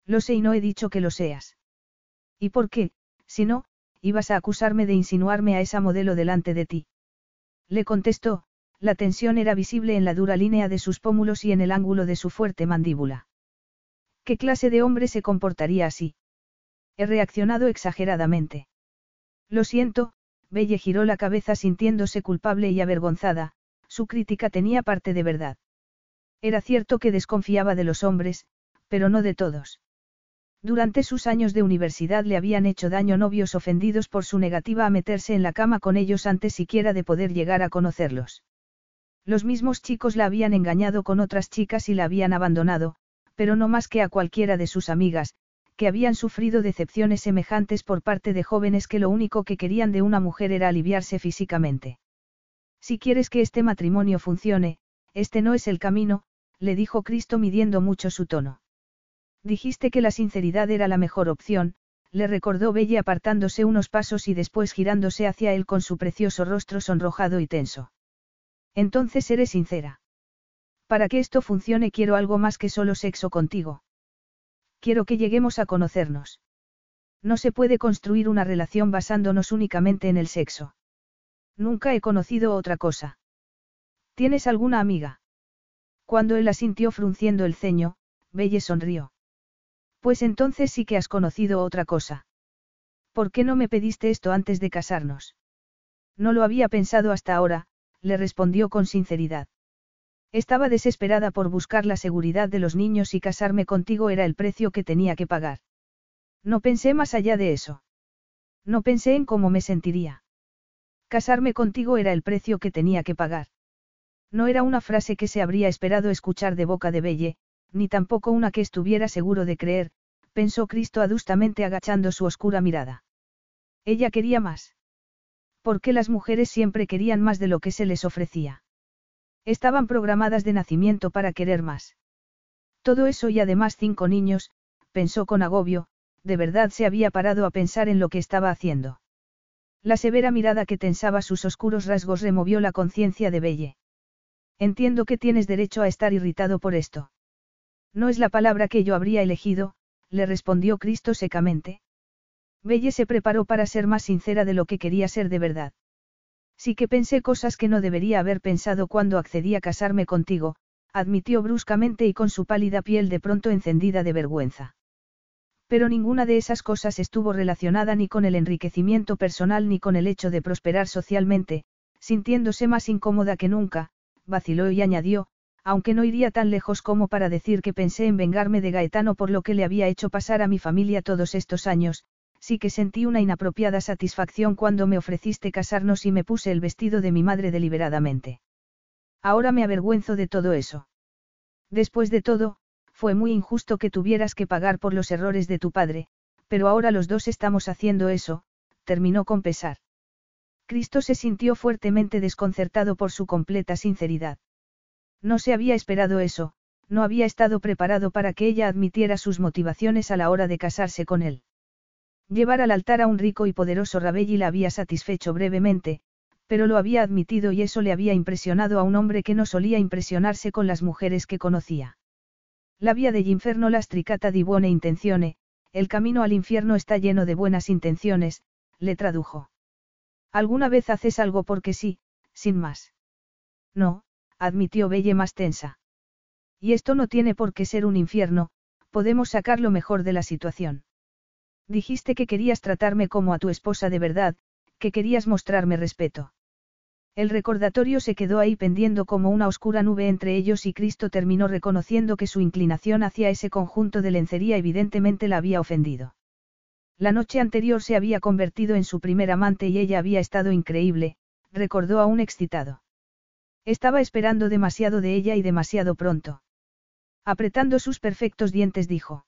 Lo sé y no he dicho que lo seas. ¿Y por qué, si no, ibas a acusarme de insinuarme a esa modelo delante de ti. Le contestó, la tensión era visible en la dura línea de sus pómulos y en el ángulo de su fuerte mandíbula. ¿Qué clase de hombre se comportaría así? He reaccionado exageradamente. Lo siento, Belle giró la cabeza sintiéndose culpable y avergonzada, su crítica tenía parte de verdad. Era cierto que desconfiaba de los hombres, pero no de todos. Durante sus años de universidad le habían hecho daño novios ofendidos por su negativa a meterse en la cama con ellos antes siquiera de poder llegar a conocerlos. Los mismos chicos la habían engañado con otras chicas y la habían abandonado, pero no más que a cualquiera de sus amigas, que habían sufrido decepciones semejantes por parte de jóvenes que lo único que querían de una mujer era aliviarse físicamente. Si quieres que este matrimonio funcione, este no es el camino, le dijo Cristo midiendo mucho su tono. Dijiste que la sinceridad era la mejor opción, le recordó Belle apartándose unos pasos y después girándose hacia él con su precioso rostro sonrojado y tenso. Entonces seré sincera. Para que esto funcione quiero algo más que solo sexo contigo. Quiero que lleguemos a conocernos. No se puede construir una relación basándonos únicamente en el sexo. Nunca he conocido otra cosa. ¿Tienes alguna amiga? Cuando él asintió frunciendo el ceño, Belle sonrió. Pues entonces sí que has conocido otra cosa. ¿Por qué no me pediste esto antes de casarnos? No lo había pensado hasta ahora, le respondió con sinceridad. Estaba desesperada por buscar la seguridad de los niños y casarme contigo era el precio que tenía que pagar. No pensé más allá de eso. No pensé en cómo me sentiría. Casarme contigo era el precio que tenía que pagar. No era una frase que se habría esperado escuchar de boca de Belle, ni tampoco una que estuviera seguro de creer, pensó Cristo adustamente agachando su oscura mirada. Ella quería más. ¿Por qué las mujeres siempre querían más de lo que se les ofrecía? Estaban programadas de nacimiento para querer más. Todo eso y además cinco niños, pensó con agobio, de verdad se había parado a pensar en lo que estaba haciendo. La severa mirada que tensaba sus oscuros rasgos removió la conciencia de Belle. Entiendo que tienes derecho a estar irritado por esto. No es la palabra que yo habría elegido, le respondió Cristo secamente. Belle se preparó para ser más sincera de lo que quería ser de verdad. Sí que pensé cosas que no debería haber pensado cuando accedí a casarme contigo, admitió bruscamente y con su pálida piel de pronto encendida de vergüenza. Pero ninguna de esas cosas estuvo relacionada ni con el enriquecimiento personal ni con el hecho de prosperar socialmente, sintiéndose más incómoda que nunca, vaciló y añadió, aunque no iría tan lejos como para decir que pensé en vengarme de Gaetano por lo que le había hecho pasar a mi familia todos estos años, sí que sentí una inapropiada satisfacción cuando me ofreciste casarnos y me puse el vestido de mi madre deliberadamente. Ahora me avergüenzo de todo eso. Después de todo, fue muy injusto que tuvieras que pagar por los errores de tu padre, pero ahora los dos estamos haciendo eso, terminó con pesar. Cristo se sintió fuertemente desconcertado por su completa sinceridad. No se había esperado eso, no había estado preparado para que ella admitiera sus motivaciones a la hora de casarse con él. Llevar al altar a un rico y poderoso Rabelli la había satisfecho brevemente, pero lo había admitido y eso le había impresionado a un hombre que no solía impresionarse con las mujeres que conocía. La vía del infierno lastricata di buone intenzione, el camino al infierno está lleno de buenas intenciones, le tradujo. ¿Alguna vez haces algo porque sí, sin más? No, admitió Belle más tensa. Y esto no tiene por qué ser un infierno, podemos sacar lo mejor de la situación. Dijiste que querías tratarme como a tu esposa de verdad, que querías mostrarme respeto. El recordatorio se quedó ahí pendiendo como una oscura nube entre ellos y Cristo terminó reconociendo que su inclinación hacia ese conjunto de lencería evidentemente la había ofendido. La noche anterior se había convertido en su primer amante y ella había estado increíble, recordó aún excitado. Estaba esperando demasiado de ella y demasiado pronto. Apretando sus perfectos dientes dijo.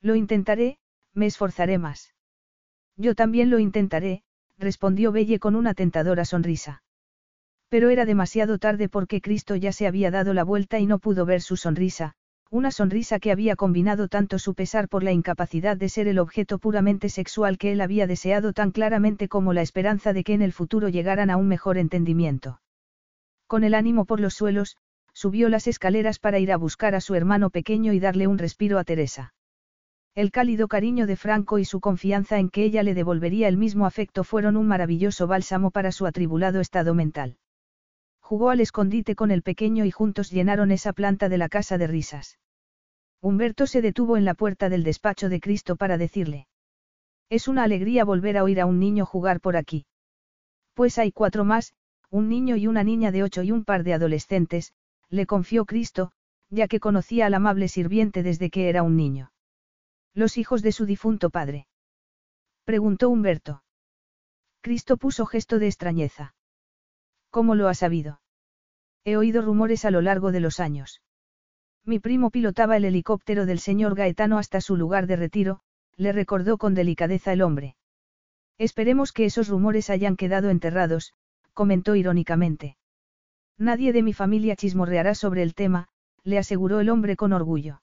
Lo intentaré, me esforzaré más. Yo también lo intentaré, respondió Belle con una tentadora sonrisa. Pero era demasiado tarde porque Cristo ya se había dado la vuelta y no pudo ver su sonrisa, una sonrisa que había combinado tanto su pesar por la incapacidad de ser el objeto puramente sexual que él había deseado tan claramente como la esperanza de que en el futuro llegaran a un mejor entendimiento. Con el ánimo por los suelos, subió las escaleras para ir a buscar a su hermano pequeño y darle un respiro a Teresa. El cálido cariño de Franco y su confianza en que ella le devolvería el mismo afecto fueron un maravilloso bálsamo para su atribulado estado mental. Jugó al escondite con el pequeño y juntos llenaron esa planta de la casa de risas. Humberto se detuvo en la puerta del despacho de Cristo para decirle. Es una alegría volver a oír a un niño jugar por aquí. Pues hay cuatro más, un niño y una niña de ocho y un par de adolescentes, le confió Cristo, ya que conocía al amable sirviente desde que era un niño. Los hijos de su difunto padre. Preguntó Humberto. Cristo puso gesto de extrañeza. ¿Cómo lo ha sabido? He oído rumores a lo largo de los años. Mi primo pilotaba el helicóptero del señor Gaetano hasta su lugar de retiro, le recordó con delicadeza el hombre. Esperemos que esos rumores hayan quedado enterrados, comentó irónicamente. Nadie de mi familia chismorreará sobre el tema, le aseguró el hombre con orgullo.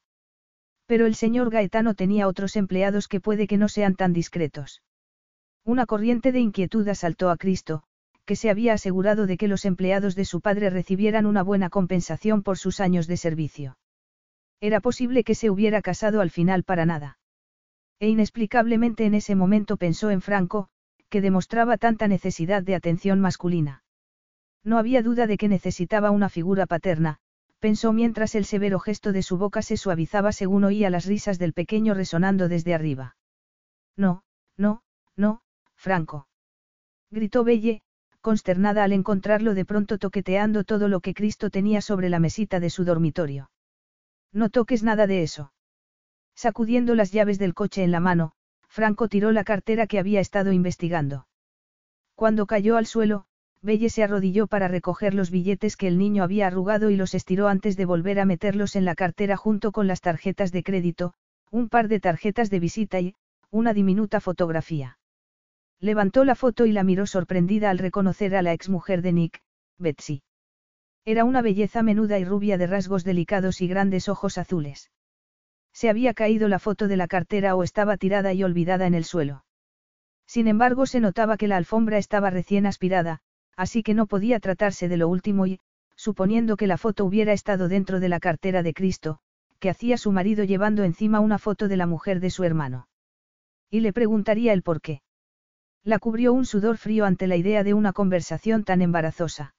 Pero el señor Gaetano tenía otros empleados que puede que no sean tan discretos. Una corriente de inquietud asaltó a Cristo, que se había asegurado de que los empleados de su padre recibieran una buena compensación por sus años de servicio. Era posible que se hubiera casado al final para nada. E inexplicablemente en ese momento pensó en Franco, que demostraba tanta necesidad de atención masculina. No había duda de que necesitaba una figura paterna, pensó mientras el severo gesto de su boca se suavizaba según oía las risas del pequeño resonando desde arriba. No, no, no, Franco. Gritó Belle, consternada al encontrarlo de pronto toqueteando todo lo que Cristo tenía sobre la mesita de su dormitorio. No toques nada de eso. Sacudiendo las llaves del coche en la mano, Franco tiró la cartera que había estado investigando. Cuando cayó al suelo, Belle se arrodilló para recoger los billetes que el niño había arrugado y los estiró antes de volver a meterlos en la cartera junto con las tarjetas de crédito, un par de tarjetas de visita y, una diminuta fotografía. Levantó la foto y la miró sorprendida al reconocer a la exmujer de Nick, Betsy. Era una belleza menuda y rubia de rasgos delicados y grandes ojos azules. Se había caído la foto de la cartera o estaba tirada y olvidada en el suelo. Sin embargo, se notaba que la alfombra estaba recién aspirada, así que no podía tratarse de lo último y, suponiendo que la foto hubiera estado dentro de la cartera de Cristo, que hacía su marido llevando encima una foto de la mujer de su hermano. Y le preguntaría el por qué. La cubrió un sudor frío ante la idea de una conversación tan embarazosa.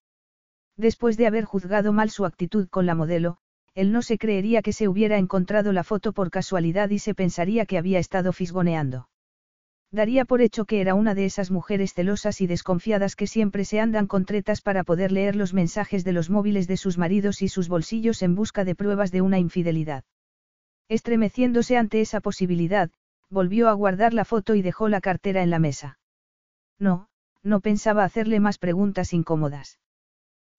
Después de haber juzgado mal su actitud con la modelo, él no se creería que se hubiera encontrado la foto por casualidad y se pensaría que había estado fisgoneando. Daría por hecho que era una de esas mujeres celosas y desconfiadas que siempre se andan con tretas para poder leer los mensajes de los móviles de sus maridos y sus bolsillos en busca de pruebas de una infidelidad. Estremeciéndose ante esa posibilidad, volvió a guardar la foto y dejó la cartera en la mesa. No, no pensaba hacerle más preguntas incómodas.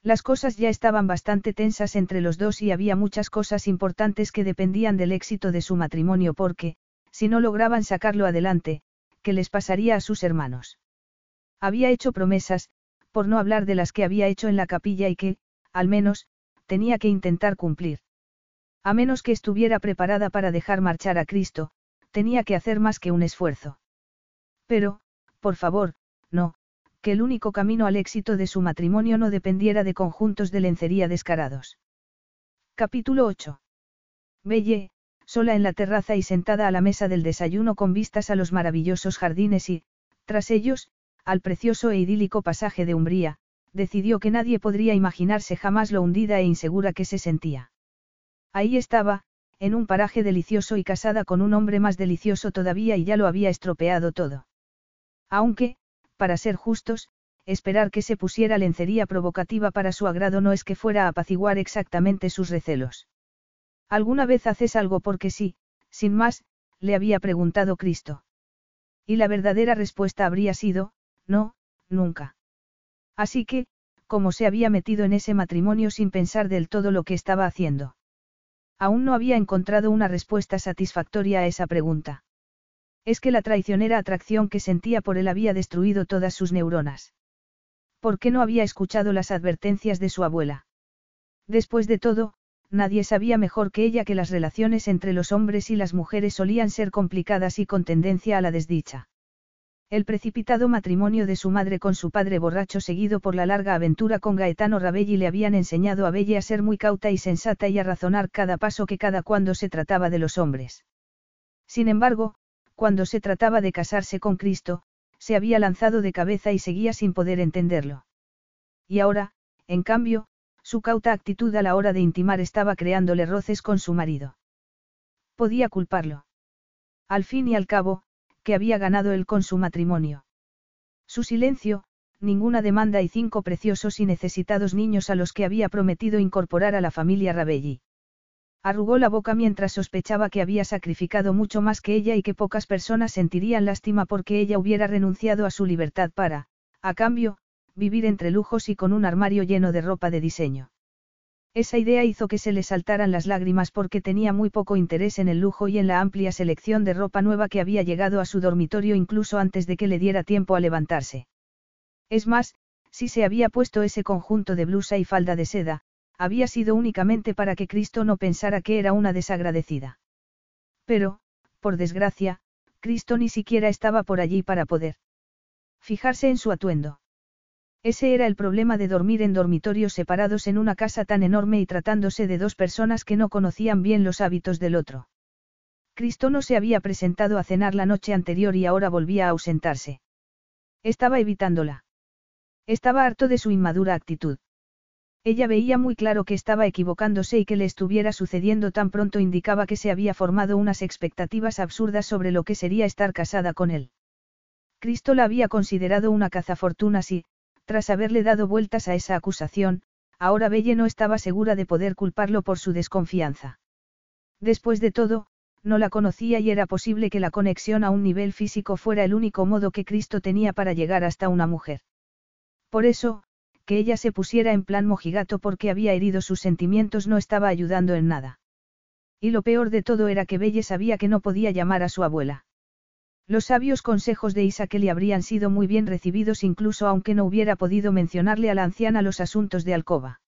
Las cosas ya estaban bastante tensas entre los dos y había muchas cosas importantes que dependían del éxito de su matrimonio porque, si no lograban sacarlo adelante, ¿qué les pasaría a sus hermanos? Había hecho promesas, por no hablar de las que había hecho en la capilla y que, al menos, tenía que intentar cumplir. A menos que estuviera preparada para dejar marchar a Cristo, tenía que hacer más que un esfuerzo. Pero, por favor, no, que el único camino al éxito de su matrimonio no dependiera de conjuntos de lencería descarados. Capítulo 8. Belle, sola en la terraza y sentada a la mesa del desayuno con vistas a los maravillosos jardines y, tras ellos, al precioso e idílico pasaje de Umbría, decidió que nadie podría imaginarse jamás lo hundida e insegura que se sentía. Ahí estaba, en un paraje delicioso y casada con un hombre más delicioso todavía y ya lo había estropeado todo. Aunque, para ser justos, esperar que se pusiera lencería provocativa para su agrado no es que fuera a apaciguar exactamente sus recelos. ¿Alguna vez haces algo porque sí, sin más? le había preguntado Cristo. Y la verdadera respuesta habría sido, no, nunca. Así que, como se había metido en ese matrimonio sin pensar del todo lo que estaba haciendo. Aún no había encontrado una respuesta satisfactoria a esa pregunta. Es que la traicionera atracción que sentía por él había destruido todas sus neuronas. ¿Por qué no había escuchado las advertencias de su abuela? Después de todo, nadie sabía mejor que ella que las relaciones entre los hombres y las mujeres solían ser complicadas y con tendencia a la desdicha. El precipitado matrimonio de su madre con su padre borracho seguido por la larga aventura con Gaetano Rabelli le habían enseñado a Belle a ser muy cauta y sensata y a razonar cada paso que cada cuando se trataba de los hombres. Sin embargo, cuando se trataba de casarse con Cristo, se había lanzado de cabeza y seguía sin poder entenderlo. Y ahora, en cambio, su cauta actitud a la hora de intimar estaba creándole roces con su marido. Podía culparlo. Al fin y al cabo, que había ganado él con su matrimonio. Su silencio, ninguna demanda y cinco preciosos y necesitados niños a los que había prometido incorporar a la familia Rabelli. Arrugó la boca mientras sospechaba que había sacrificado mucho más que ella y que pocas personas sentirían lástima porque ella hubiera renunciado a su libertad para, a cambio, vivir entre lujos y con un armario lleno de ropa de diseño. Esa idea hizo que se le saltaran las lágrimas porque tenía muy poco interés en el lujo y en la amplia selección de ropa nueva que había llegado a su dormitorio incluso antes de que le diera tiempo a levantarse. Es más, si se había puesto ese conjunto de blusa y falda de seda, había sido únicamente para que Cristo no pensara que era una desagradecida. Pero, por desgracia, Cristo ni siquiera estaba por allí para poder fijarse en su atuendo. Ese era el problema de dormir en dormitorios separados en una casa tan enorme y tratándose de dos personas que no conocían bien los hábitos del otro. Cristo no se había presentado a cenar la noche anterior y ahora volvía a ausentarse. Estaba evitándola. Estaba harto de su inmadura actitud. Ella veía muy claro que estaba equivocándose y que le estuviera sucediendo tan pronto indicaba que se había formado unas expectativas absurdas sobre lo que sería estar casada con él. Cristo la había considerado una cazafortunas y, tras haberle dado vueltas a esa acusación, ahora Belle no estaba segura de poder culparlo por su desconfianza. Después de todo, no la conocía y era posible que la conexión a un nivel físico fuera el único modo que Cristo tenía para llegar hasta una mujer. Por eso, que ella se pusiera en plan mojigato porque había herido sus sentimientos no estaba ayudando en nada. Y lo peor de todo era que Belle sabía que no podía llamar a su abuela. Los sabios consejos de le habrían sido muy bien recibidos incluso aunque no hubiera podido mencionarle a la anciana los asuntos de alcoba.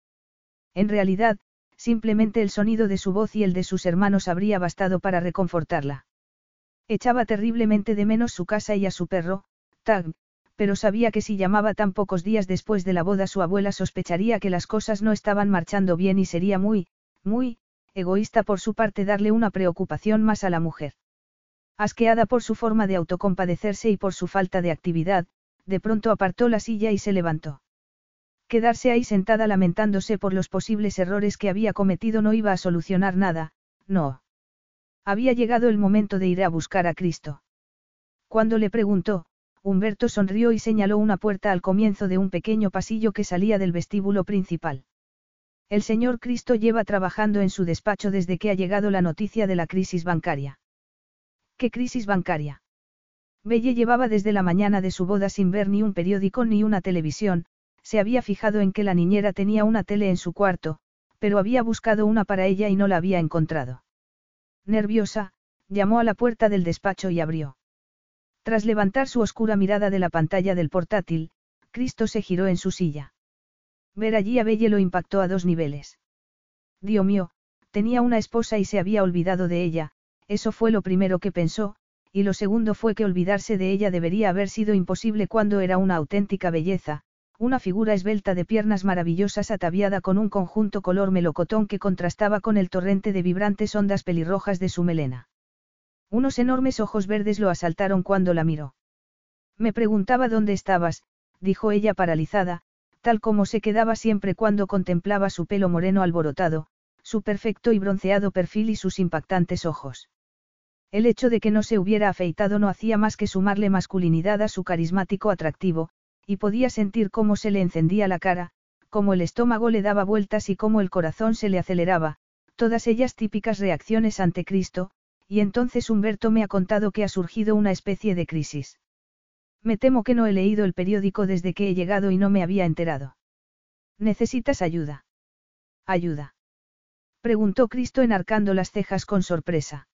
En realidad, simplemente el sonido de su voz y el de sus hermanos habría bastado para reconfortarla. Echaba terriblemente de menos su casa y a su perro, Tag, pero sabía que si llamaba tan pocos días después de la boda su abuela sospecharía que las cosas no estaban marchando bien y sería muy, muy, egoísta por su parte darle una preocupación más a la mujer. Asqueada por su forma de autocompadecerse y por su falta de actividad, de pronto apartó la silla y se levantó. Quedarse ahí sentada lamentándose por los posibles errores que había cometido no iba a solucionar nada, no. Había llegado el momento de ir a buscar a Cristo. Cuando le preguntó, Humberto sonrió y señaló una puerta al comienzo de un pequeño pasillo que salía del vestíbulo principal. El señor Cristo lleva trabajando en su despacho desde que ha llegado la noticia de la crisis bancaria. ¿Qué crisis bancaria? Belle llevaba desde la mañana de su boda sin ver ni un periódico ni una televisión, se había fijado en que la niñera tenía una tele en su cuarto, pero había buscado una para ella y no la había encontrado. Nerviosa, llamó a la puerta del despacho y abrió. Tras levantar su oscura mirada de la pantalla del portátil, Cristo se giró en su silla. Ver allí a Belle lo impactó a dos niveles. Dios mío, tenía una esposa y se había olvidado de ella, eso fue lo primero que pensó, y lo segundo fue que olvidarse de ella debería haber sido imposible cuando era una auténtica belleza, una figura esbelta de piernas maravillosas ataviada con un conjunto color melocotón que contrastaba con el torrente de vibrantes ondas pelirrojas de su melena. Unos enormes ojos verdes lo asaltaron cuando la miró. Me preguntaba dónde estabas, dijo ella paralizada, tal como se quedaba siempre cuando contemplaba su pelo moreno alborotado, su perfecto y bronceado perfil y sus impactantes ojos. El hecho de que no se hubiera afeitado no hacía más que sumarle masculinidad a su carismático atractivo, y podía sentir cómo se le encendía la cara, cómo el estómago le daba vueltas y cómo el corazón se le aceleraba, todas ellas típicas reacciones ante Cristo, y entonces Humberto me ha contado que ha surgido una especie de crisis. Me temo que no he leído el periódico desde que he llegado y no me había enterado. ¿Necesitas ayuda? ¿Ayuda? Preguntó Cristo enarcando las cejas con sorpresa.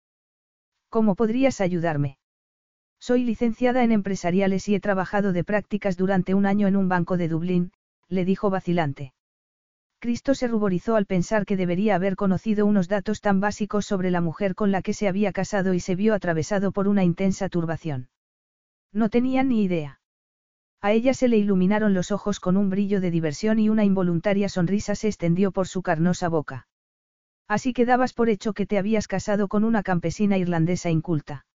¿Cómo podrías ayudarme? Soy licenciada en empresariales y he trabajado de prácticas durante un año en un banco de Dublín, le dijo vacilante. Cristo se ruborizó al pensar que debería haber conocido unos datos tan básicos sobre la mujer con la que se había casado y se vio atravesado por una intensa turbación. No tenía ni idea. A ella se le iluminaron los ojos con un brillo de diversión y una involuntaria sonrisa se extendió por su carnosa boca. Así que dabas por hecho que te habías casado con una campesina irlandesa inculta.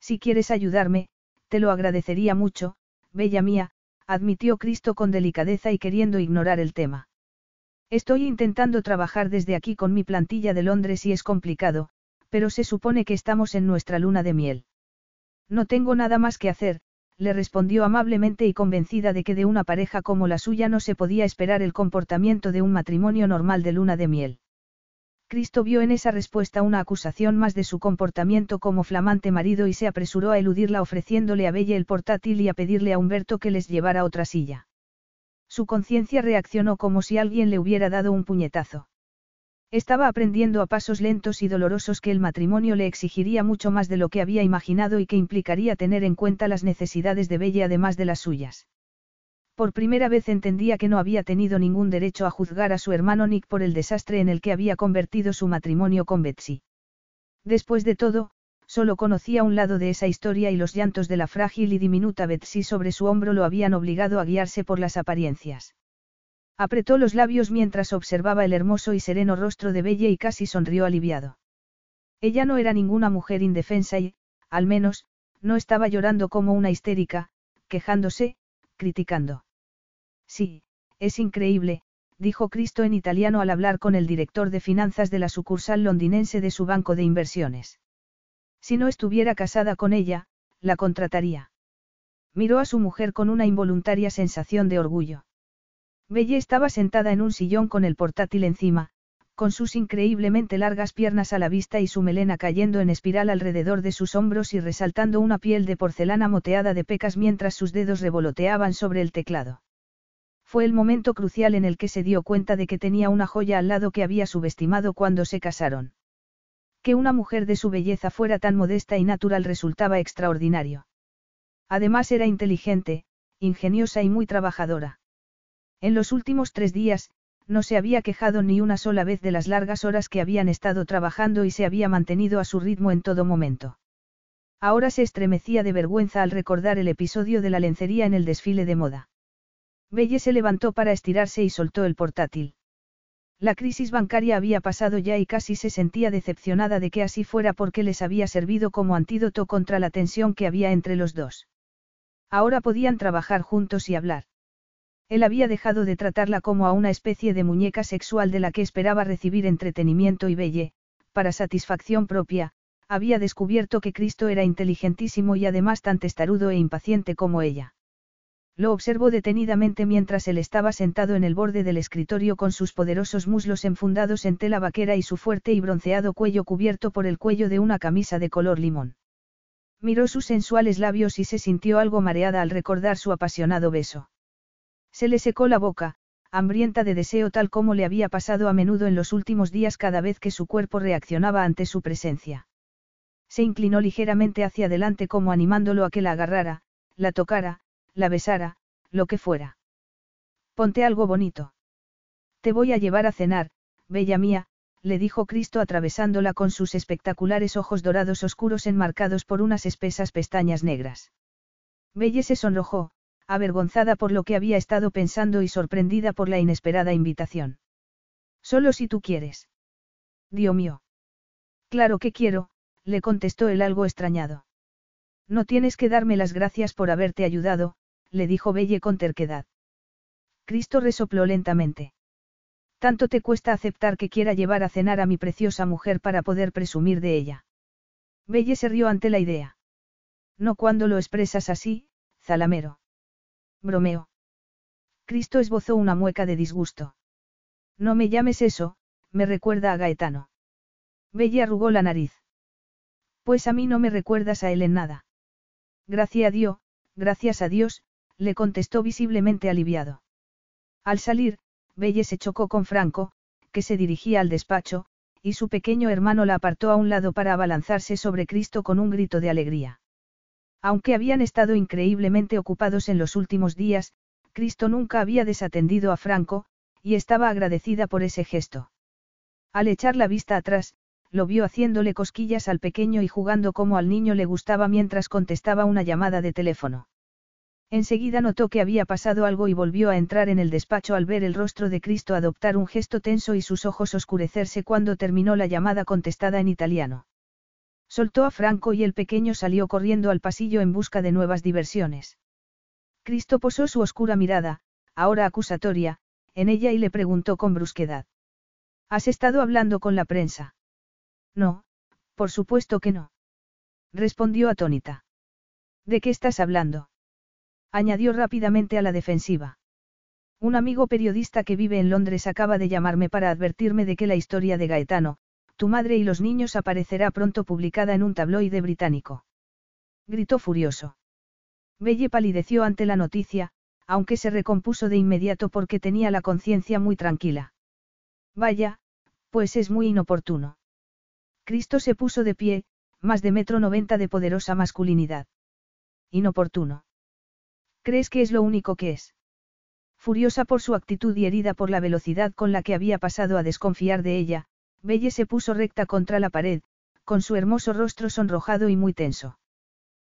Si quieres ayudarme, te lo agradecería mucho, bella mía, admitió Cristo con delicadeza y queriendo ignorar el tema. Estoy intentando trabajar desde aquí con mi plantilla de Londres y es complicado, pero se supone que estamos en nuestra luna de miel. No tengo nada más que hacer, le respondió amablemente y convencida de que de una pareja como la suya no se podía esperar el comportamiento de un matrimonio normal de luna de miel. Cristo vio en esa respuesta una acusación más de su comportamiento como flamante marido y se apresuró a eludirla ofreciéndole a Belle el portátil y a pedirle a Humberto que les llevara otra silla. Su conciencia reaccionó como si alguien le hubiera dado un puñetazo. Estaba aprendiendo a pasos lentos y dolorosos que el matrimonio le exigiría mucho más de lo que había imaginado y que implicaría tener en cuenta las necesidades de Belle además de las suyas. Por primera vez entendía que no había tenido ningún derecho a juzgar a su hermano Nick por el desastre en el que había convertido su matrimonio con Betsy. Después de todo, solo conocía un lado de esa historia y los llantos de la frágil y diminuta Betsy sobre su hombro lo habían obligado a guiarse por las apariencias. Apretó los labios mientras observaba el hermoso y sereno rostro de Belle y casi sonrió aliviado. Ella no era ninguna mujer indefensa y, al menos, no estaba llorando como una histérica, quejándose, criticando. Sí, es increíble, dijo Cristo en italiano al hablar con el director de finanzas de la sucursal londinense de su banco de inversiones. Si no estuviera casada con ella, la contrataría. Miró a su mujer con una involuntaria sensación de orgullo. Belle estaba sentada en un sillón con el portátil encima, con sus increíblemente largas piernas a la vista y su melena cayendo en espiral alrededor de sus hombros y resaltando una piel de porcelana moteada de pecas mientras sus dedos revoloteaban sobre el teclado. Fue el momento crucial en el que se dio cuenta de que tenía una joya al lado que había subestimado cuando se casaron. Que una mujer de su belleza fuera tan modesta y natural resultaba extraordinario. Además era inteligente, ingeniosa y muy trabajadora. En los últimos tres días, no se había quejado ni una sola vez de las largas horas que habían estado trabajando y se había mantenido a su ritmo en todo momento. Ahora se estremecía de vergüenza al recordar el episodio de la lencería en el desfile de moda. Belle se levantó para estirarse y soltó el portátil. La crisis bancaria había pasado ya y casi se sentía decepcionada de que así fuera porque les había servido como antídoto contra la tensión que había entre los dos. Ahora podían trabajar juntos y hablar. Él había dejado de tratarla como a una especie de muñeca sexual de la que esperaba recibir entretenimiento y belle, para satisfacción propia, había descubierto que Cristo era inteligentísimo y además tan testarudo e impaciente como ella. Lo observó detenidamente mientras él estaba sentado en el borde del escritorio con sus poderosos muslos enfundados en tela vaquera y su fuerte y bronceado cuello cubierto por el cuello de una camisa de color limón. Miró sus sensuales labios y se sintió algo mareada al recordar su apasionado beso. Se le secó la boca, hambrienta de deseo tal como le había pasado a menudo en los últimos días cada vez que su cuerpo reaccionaba ante su presencia. Se inclinó ligeramente hacia adelante como animándolo a que la agarrara, la tocara, la besara, lo que fuera. Ponte algo bonito. Te voy a llevar a cenar, bella mía, le dijo Cristo atravesándola con sus espectaculares ojos dorados oscuros enmarcados por unas espesas pestañas negras. Belle se sonrojó, avergonzada por lo que había estado pensando y sorprendida por la inesperada invitación. Solo si tú quieres. Dios mío. Claro que quiero, le contestó él algo extrañado. No tienes que darme las gracias por haberte ayudado, le dijo Belle con terquedad. Cristo resopló lentamente. Tanto te cuesta aceptar que quiera llevar a cenar a mi preciosa mujer para poder presumir de ella. Belle se rió ante la idea. No cuando lo expresas así, Zalamero. Bromeo. Cristo esbozó una mueca de disgusto. No me llames eso, me recuerda a Gaetano. Belle arrugó la nariz. Pues a mí no me recuerdas a él en nada. Gracias a Dios, gracias a Dios, le contestó visiblemente aliviado. Al salir, Belle se chocó con Franco, que se dirigía al despacho, y su pequeño hermano la apartó a un lado para abalanzarse sobre Cristo con un grito de alegría. Aunque habían estado increíblemente ocupados en los últimos días, Cristo nunca había desatendido a Franco, y estaba agradecida por ese gesto. Al echar la vista atrás, lo vio haciéndole cosquillas al pequeño y jugando como al niño le gustaba mientras contestaba una llamada de teléfono. Enseguida notó que había pasado algo y volvió a entrar en el despacho al ver el rostro de Cristo adoptar un gesto tenso y sus ojos oscurecerse cuando terminó la llamada contestada en italiano. Soltó a Franco y el pequeño salió corriendo al pasillo en busca de nuevas diversiones. Cristo posó su oscura mirada, ahora acusatoria, en ella y le preguntó con brusquedad. ¿Has estado hablando con la prensa? No, por supuesto que no. Respondió atónita. ¿De qué estás hablando? añadió rápidamente a la defensiva. Un amigo periodista que vive en Londres acaba de llamarme para advertirme de que la historia de Gaetano, tu madre y los niños aparecerá pronto publicada en un tabloide británico. Gritó furioso. Belle palideció ante la noticia, aunque se recompuso de inmediato porque tenía la conciencia muy tranquila. Vaya, pues es muy inoportuno. Cristo se puso de pie, más de metro noventa de poderosa masculinidad. Inoportuno. ¿Crees que es lo único que es? Furiosa por su actitud y herida por la velocidad con la que había pasado a desconfiar de ella, Belle se puso recta contra la pared, con su hermoso rostro sonrojado y muy tenso.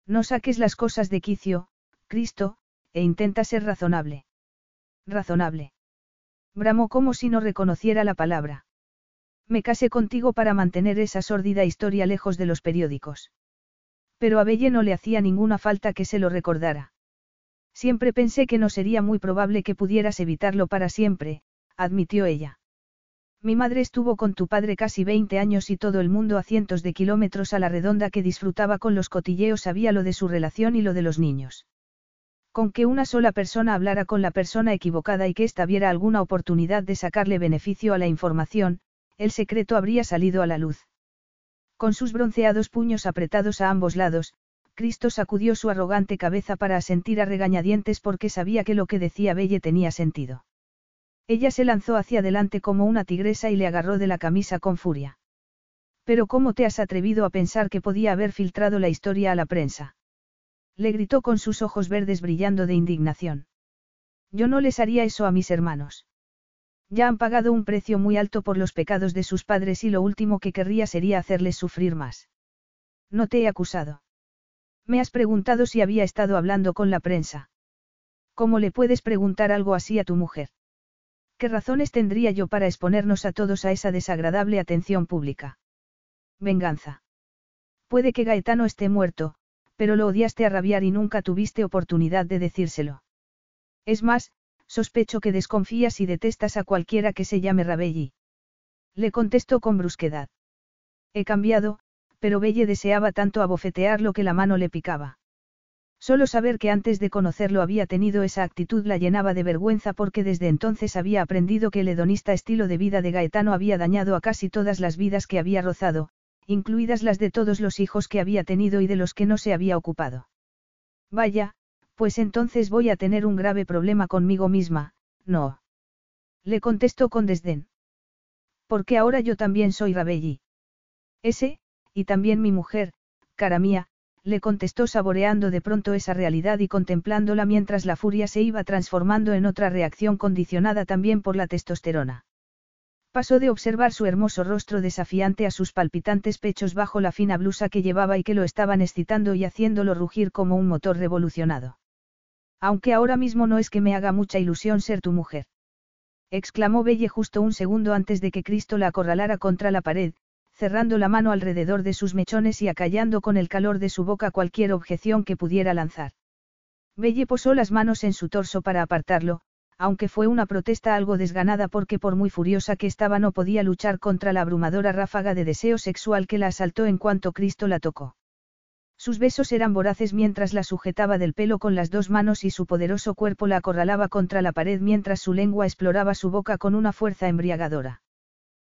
No saques las cosas de quicio, Cristo, e intenta ser razonable. Razonable. Bramó como si no reconociera la palabra. Me casé contigo para mantener esa sórdida historia lejos de los periódicos. Pero a Belle no le hacía ninguna falta que se lo recordara. Siempre pensé que no sería muy probable que pudieras evitarlo para siempre, admitió ella. Mi madre estuvo con tu padre casi 20 años y todo el mundo a cientos de kilómetros a la redonda que disfrutaba con los cotilleos sabía lo de su relación y lo de los niños. Con que una sola persona hablara con la persona equivocada y que ésta viera alguna oportunidad de sacarle beneficio a la información, el secreto habría salido a la luz. Con sus bronceados puños apretados a ambos lados, Cristo sacudió su arrogante cabeza para asentir a regañadientes porque sabía que lo que decía Belle tenía sentido. Ella se lanzó hacia adelante como una tigresa y le agarró de la camisa con furia. Pero ¿cómo te has atrevido a pensar que podía haber filtrado la historia a la prensa? Le gritó con sus ojos verdes brillando de indignación. Yo no les haría eso a mis hermanos. Ya han pagado un precio muy alto por los pecados de sus padres y lo último que querría sería hacerles sufrir más. No te he acusado. Me has preguntado si había estado hablando con la prensa. ¿Cómo le puedes preguntar algo así a tu mujer? ¿Qué razones tendría yo para exponernos a todos a esa desagradable atención pública? Venganza. Puede que Gaetano esté muerto, pero lo odiaste a rabiar y nunca tuviste oportunidad de decírselo. Es más, sospecho que desconfías y detestas a cualquiera que se llame Rabelli. Le contestó con brusquedad. He cambiado, pero Belle deseaba tanto abofetearlo que la mano le picaba. Solo saber que antes de conocerlo había tenido esa actitud la llenaba de vergüenza porque desde entonces había aprendido que el hedonista estilo de vida de Gaetano había dañado a casi todas las vidas que había rozado, incluidas las de todos los hijos que había tenido y de los que no se había ocupado. Vaya, pues entonces voy a tener un grave problema conmigo misma, no. Le contestó con desdén. Porque ahora yo también soy Rabelli. Ese, y también mi mujer, cara mía, le contestó saboreando de pronto esa realidad y contemplándola mientras la furia se iba transformando en otra reacción condicionada también por la testosterona. Pasó de observar su hermoso rostro desafiante a sus palpitantes pechos bajo la fina blusa que llevaba y que lo estaban excitando y haciéndolo rugir como un motor revolucionado. Aunque ahora mismo no es que me haga mucha ilusión ser tu mujer. Exclamó Belle justo un segundo antes de que Cristo la acorralara contra la pared, cerrando la mano alrededor de sus mechones y acallando con el calor de su boca cualquier objeción que pudiera lanzar. Belle posó las manos en su torso para apartarlo, aunque fue una protesta algo desganada porque por muy furiosa que estaba no podía luchar contra la abrumadora ráfaga de deseo sexual que la asaltó en cuanto Cristo la tocó. Sus besos eran voraces mientras la sujetaba del pelo con las dos manos y su poderoso cuerpo la acorralaba contra la pared mientras su lengua exploraba su boca con una fuerza embriagadora.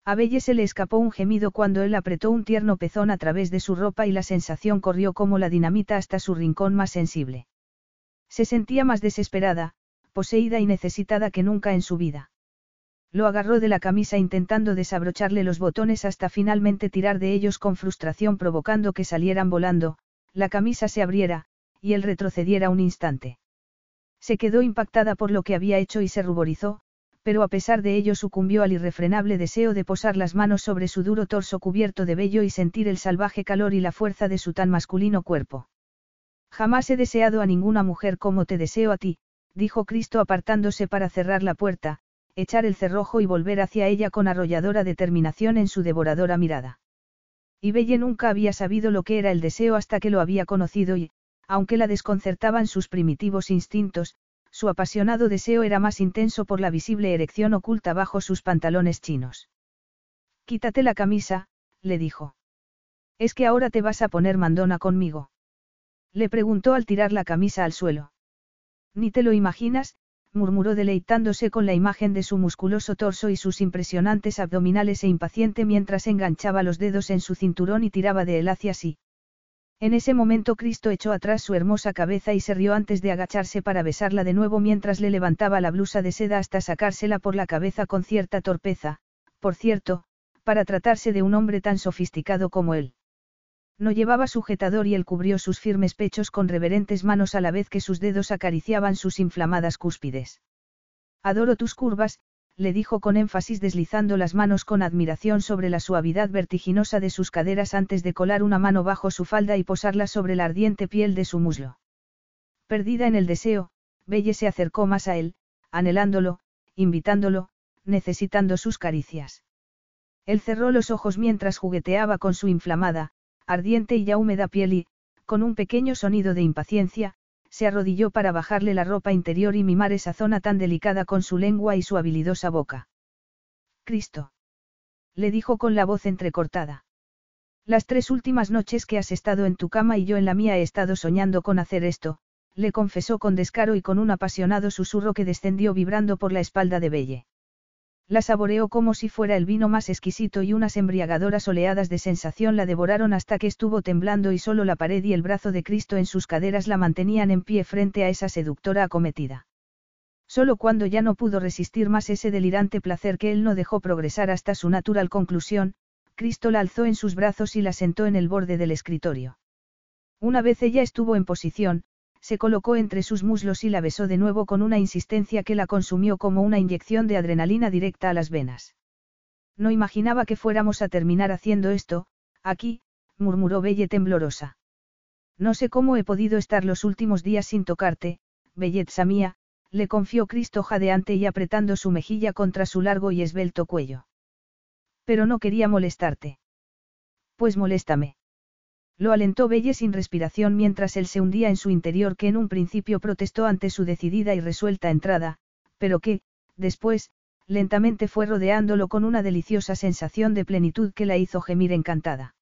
A Belle se le escapó un gemido cuando él apretó un tierno pezón a través de su ropa y la sensación corrió como la dinamita hasta su rincón más sensible. Se sentía más desesperada, poseída y necesitada que nunca en su vida. Lo agarró de la camisa intentando desabrocharle los botones hasta finalmente tirar de ellos con frustración provocando que salieran volando, la camisa se abriera, y él retrocediera un instante. Se quedó impactada por lo que había hecho y se ruborizó, pero a pesar de ello sucumbió al irrefrenable deseo de posar las manos sobre su duro torso cubierto de vello y sentir el salvaje calor y la fuerza de su tan masculino cuerpo. Jamás he deseado a ninguna mujer como te deseo a ti, dijo Cristo apartándose para cerrar la puerta, echar el cerrojo y volver hacia ella con arrolladora determinación en su devoradora mirada. Y Belle nunca había sabido lo que era el deseo hasta que lo había conocido y, aunque la desconcertaban sus primitivos instintos, su apasionado deseo era más intenso por la visible erección oculta bajo sus pantalones chinos. Quítate la camisa, le dijo. ¿Es que ahora te vas a poner mandona conmigo? Le preguntó al tirar la camisa al suelo. Ni te lo imaginas, murmuró deleitándose con la imagen de su musculoso torso y sus impresionantes abdominales e impaciente mientras enganchaba los dedos en su cinturón y tiraba de él hacia sí. En ese momento Cristo echó atrás su hermosa cabeza y se rió antes de agacharse para besarla de nuevo mientras le levantaba la blusa de seda hasta sacársela por la cabeza con cierta torpeza, por cierto, para tratarse de un hombre tan sofisticado como él. No llevaba sujetador y él cubrió sus firmes pechos con reverentes manos a la vez que sus dedos acariciaban sus inflamadas cúspides. Adoro tus curvas, le dijo con énfasis deslizando las manos con admiración sobre la suavidad vertiginosa de sus caderas antes de colar una mano bajo su falda y posarla sobre la ardiente piel de su muslo. Perdida en el deseo, Belle se acercó más a él, anhelándolo, invitándolo, necesitando sus caricias. Él cerró los ojos mientras jugueteaba con su inflamada, ardiente y ya húmeda piel y, con un pequeño sonido de impaciencia, se arrodilló para bajarle la ropa interior y mimar esa zona tan delicada con su lengua y su habilidosa boca. Cristo. Le dijo con la voz entrecortada. Las tres últimas noches que has estado en tu cama y yo en la mía he estado soñando con hacer esto, le confesó con descaro y con un apasionado susurro que descendió vibrando por la espalda de Belle. La saboreó como si fuera el vino más exquisito y unas embriagadoras oleadas de sensación la devoraron hasta que estuvo temblando y solo la pared y el brazo de Cristo en sus caderas la mantenían en pie frente a esa seductora acometida. Solo cuando ya no pudo resistir más ese delirante placer que él no dejó progresar hasta su natural conclusión, Cristo la alzó en sus brazos y la sentó en el borde del escritorio. Una vez ella estuvo en posición, se colocó entre sus muslos y la besó de nuevo con una insistencia que la consumió como una inyección de adrenalina directa a las venas. No imaginaba que fuéramos a terminar haciendo esto, aquí, murmuró Belle temblorosa. No sé cómo he podido estar los últimos días sin tocarte, belleza mía, le confió Cristo jadeante y apretando su mejilla contra su largo y esbelto cuello. Pero no quería molestarte. Pues moléstame. Lo alentó Belle sin respiración mientras él se hundía en su interior que en un principio protestó ante su decidida y resuelta entrada, pero que, después, lentamente fue rodeándolo con una deliciosa sensación de plenitud que la hizo gemir encantada.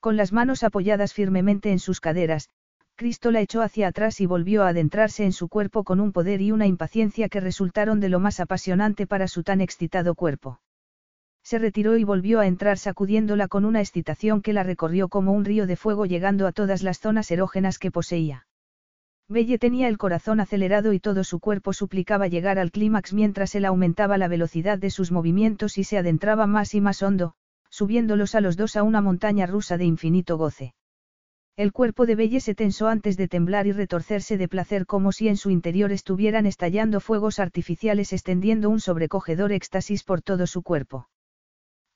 Con las manos apoyadas firmemente en sus caderas, Cristo la echó hacia atrás y volvió a adentrarse en su cuerpo con un poder y una impaciencia que resultaron de lo más apasionante para su tan excitado cuerpo. Se retiró y volvió a entrar sacudiéndola con una excitación que la recorrió como un río de fuego llegando a todas las zonas erógenas que poseía. Belle tenía el corazón acelerado y todo su cuerpo suplicaba llegar al clímax mientras él aumentaba la velocidad de sus movimientos y se adentraba más y más hondo, subiéndolos a los dos a una montaña rusa de infinito goce. El cuerpo de Belle se tensó antes de temblar y retorcerse de placer como si en su interior estuvieran estallando fuegos artificiales extendiendo un sobrecogedor éxtasis por todo su cuerpo.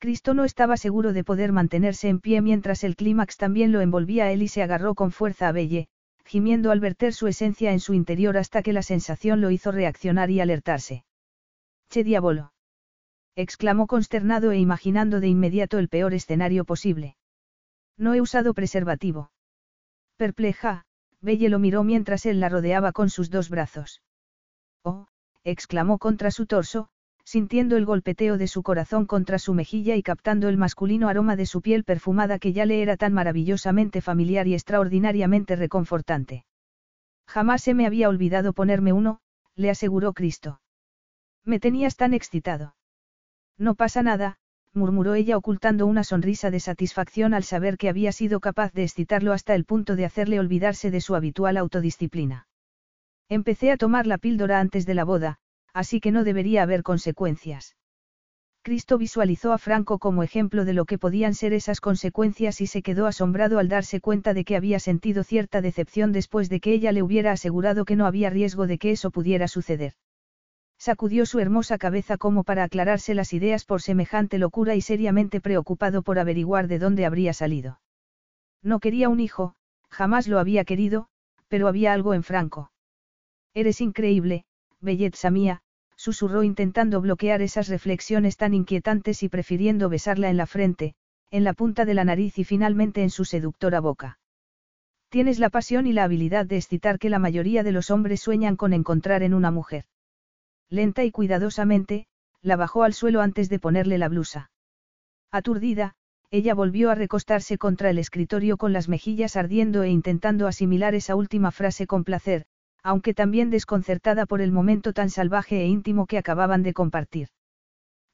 Cristo no estaba seguro de poder mantenerse en pie mientras el clímax también lo envolvía a él y se agarró con fuerza a Belle, gimiendo al verter su esencia en su interior hasta que la sensación lo hizo reaccionar y alertarse. Che diabolo. exclamó consternado e imaginando de inmediato el peor escenario posible. No he usado preservativo. Perpleja, Belle lo miró mientras él la rodeaba con sus dos brazos. Oh, exclamó contra su torso, sintiendo el golpeteo de su corazón contra su mejilla y captando el masculino aroma de su piel perfumada que ya le era tan maravillosamente familiar y extraordinariamente reconfortante. Jamás se me había olvidado ponerme uno, le aseguró Cristo. Me tenías tan excitado. No pasa nada, murmuró ella ocultando una sonrisa de satisfacción al saber que había sido capaz de excitarlo hasta el punto de hacerle olvidarse de su habitual autodisciplina. Empecé a tomar la píldora antes de la boda, así que no debería haber consecuencias. Cristo visualizó a Franco como ejemplo de lo que podían ser esas consecuencias y se quedó asombrado al darse cuenta de que había sentido cierta decepción después de que ella le hubiera asegurado que no había riesgo de que eso pudiera suceder. Sacudió su hermosa cabeza como para aclararse las ideas por semejante locura y seriamente preocupado por averiguar de dónde habría salido. No quería un hijo, jamás lo había querido, pero había algo en Franco. Eres increíble, belleza mía, susurró intentando bloquear esas reflexiones tan inquietantes y prefiriendo besarla en la frente, en la punta de la nariz y finalmente en su seductora boca. Tienes la pasión y la habilidad de excitar que la mayoría de los hombres sueñan con encontrar en una mujer. Lenta y cuidadosamente, la bajó al suelo antes de ponerle la blusa. Aturdida, ella volvió a recostarse contra el escritorio con las mejillas ardiendo e intentando asimilar esa última frase con placer, aunque también desconcertada por el momento tan salvaje e íntimo que acababan de compartir.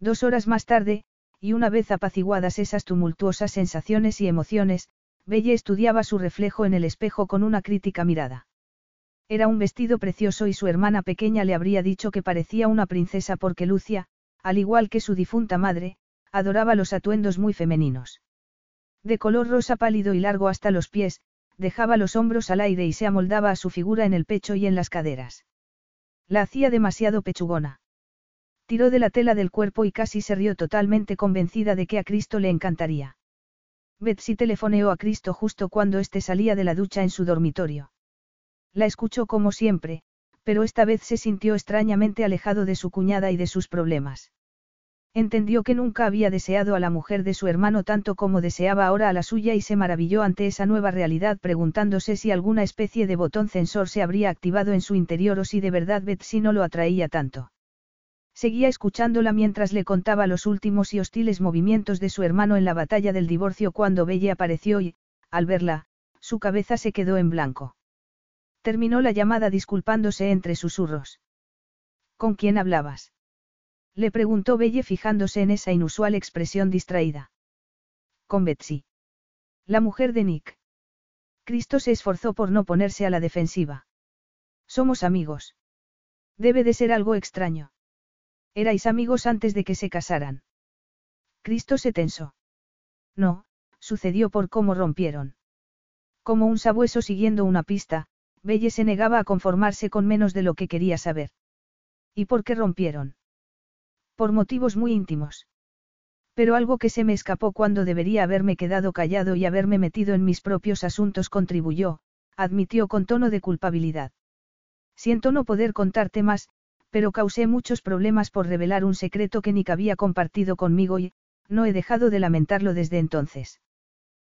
Dos horas más tarde, y una vez apaciguadas esas tumultuosas sensaciones y emociones, Belle estudiaba su reflejo en el espejo con una crítica mirada. Era un vestido precioso y su hermana pequeña le habría dicho que parecía una princesa porque Lucia, al igual que su difunta madre, adoraba los atuendos muy femeninos. De color rosa pálido y largo hasta los pies, dejaba los hombros al aire y se amoldaba a su figura en el pecho y en las caderas. La hacía demasiado pechugona. Tiró de la tela del cuerpo y casi se rió totalmente convencida de que a Cristo le encantaría. Betsy telefoneó a Cristo justo cuando éste salía de la ducha en su dormitorio. La escuchó como siempre, pero esta vez se sintió extrañamente alejado de su cuñada y de sus problemas. Entendió que nunca había deseado a la mujer de su hermano tanto como deseaba ahora a la suya y se maravilló ante esa nueva realidad preguntándose si alguna especie de botón censor se habría activado en su interior o si de verdad Betsy no lo atraía tanto. Seguía escuchándola mientras le contaba los últimos y hostiles movimientos de su hermano en la batalla del divorcio cuando Belle apareció y, al verla, su cabeza se quedó en blanco. Terminó la llamada disculpándose entre susurros. ¿Con quién hablabas? Le preguntó Belle fijándose en esa inusual expresión distraída. Con Betsy. La mujer de Nick. Cristo se esforzó por no ponerse a la defensiva. Somos amigos. Debe de ser algo extraño. Erais amigos antes de que se casaran. Cristo se tensó. No, sucedió por cómo rompieron. Como un sabueso siguiendo una pista, Belle se negaba a conformarse con menos de lo que quería saber. ¿Y por qué rompieron? Por motivos muy íntimos. Pero algo que se me escapó cuando debería haberme quedado callado y haberme metido en mis propios asuntos contribuyó, admitió con tono de culpabilidad. Siento no poder contarte más, pero causé muchos problemas por revelar un secreto que Nick había compartido conmigo y, no he dejado de lamentarlo desde entonces.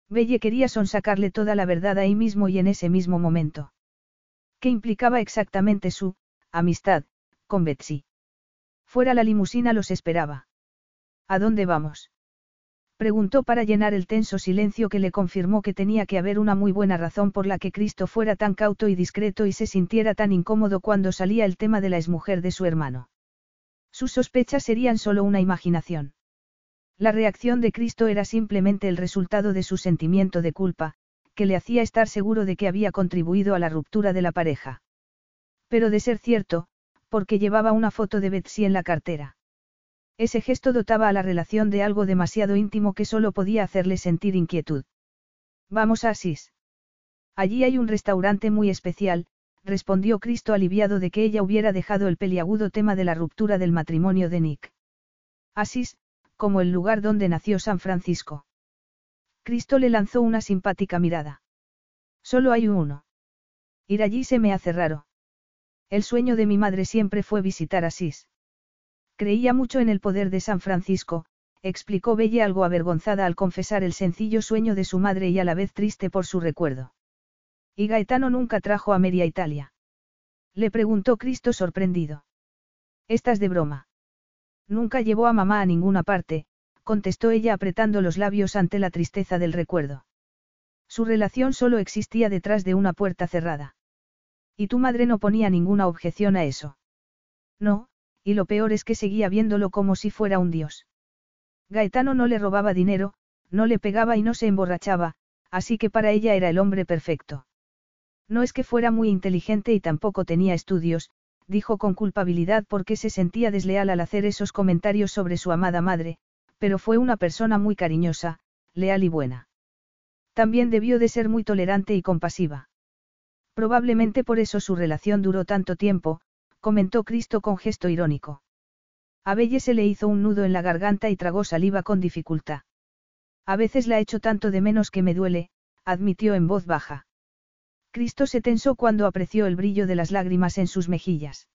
Belle quería sonsacarle toda la verdad ahí mismo y en ese mismo momento. ¿Qué implicaba exactamente su amistad con Betsy? Fuera la limusina los esperaba. ¿A dónde vamos? Preguntó para llenar el tenso silencio que le confirmó que tenía que haber una muy buena razón por la que Cristo fuera tan cauto y discreto y se sintiera tan incómodo cuando salía el tema de la exmujer de su hermano. Sus sospechas serían solo una imaginación. La reacción de Cristo era simplemente el resultado de su sentimiento de culpa, que le hacía estar seguro de que había contribuido a la ruptura de la pareja. Pero de ser cierto, porque llevaba una foto de Betsy en la cartera. Ese gesto dotaba a la relación de algo demasiado íntimo que solo podía hacerle sentir inquietud. Vamos a Asís. Allí hay un restaurante muy especial, respondió Cristo aliviado de que ella hubiera dejado el peliagudo tema de la ruptura del matrimonio de Nick. Asís, como el lugar donde nació San Francisco. Cristo le lanzó una simpática mirada. Solo hay uno. Ir allí se me hace raro. El sueño de mi madre siempre fue visitar Asís. Creía mucho en el poder de San Francisco, explicó Belle algo avergonzada al confesar el sencillo sueño de su madre y a la vez triste por su recuerdo. ¿Y Gaetano nunca trajo a Mary a Italia? Le preguntó Cristo sorprendido. Estás de broma. Nunca llevó a mamá a ninguna parte, contestó ella apretando los labios ante la tristeza del recuerdo. Su relación solo existía detrás de una puerta cerrada. Y tu madre no ponía ninguna objeción a eso. No, y lo peor es que seguía viéndolo como si fuera un dios. Gaetano no le robaba dinero, no le pegaba y no se emborrachaba, así que para ella era el hombre perfecto. No es que fuera muy inteligente y tampoco tenía estudios, dijo con culpabilidad porque se sentía desleal al hacer esos comentarios sobre su amada madre, pero fue una persona muy cariñosa, leal y buena. También debió de ser muy tolerante y compasiva. Probablemente por eso su relación duró tanto tiempo, comentó Cristo con gesto irónico. A Belle se le hizo un nudo en la garganta y tragó saliva con dificultad. A veces la echo tanto de menos que me duele, admitió en voz baja. Cristo se tensó cuando apreció el brillo de las lágrimas en sus mejillas.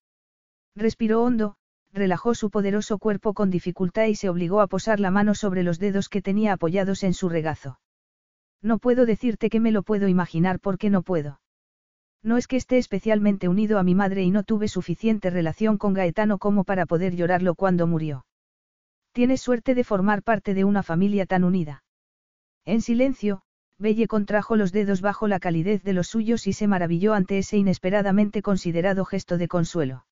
Respiró hondo, relajó su poderoso cuerpo con dificultad y se obligó a posar la mano sobre los dedos que tenía apoyados en su regazo. No puedo decirte que me lo puedo imaginar porque no puedo. No es que esté especialmente unido a mi madre y no tuve suficiente relación con Gaetano como para poder llorarlo cuando murió. Tienes suerte de formar parte de una familia tan unida. En silencio, Belle contrajo los dedos bajo la calidez de los suyos y se maravilló ante ese inesperadamente considerado gesto de consuelo.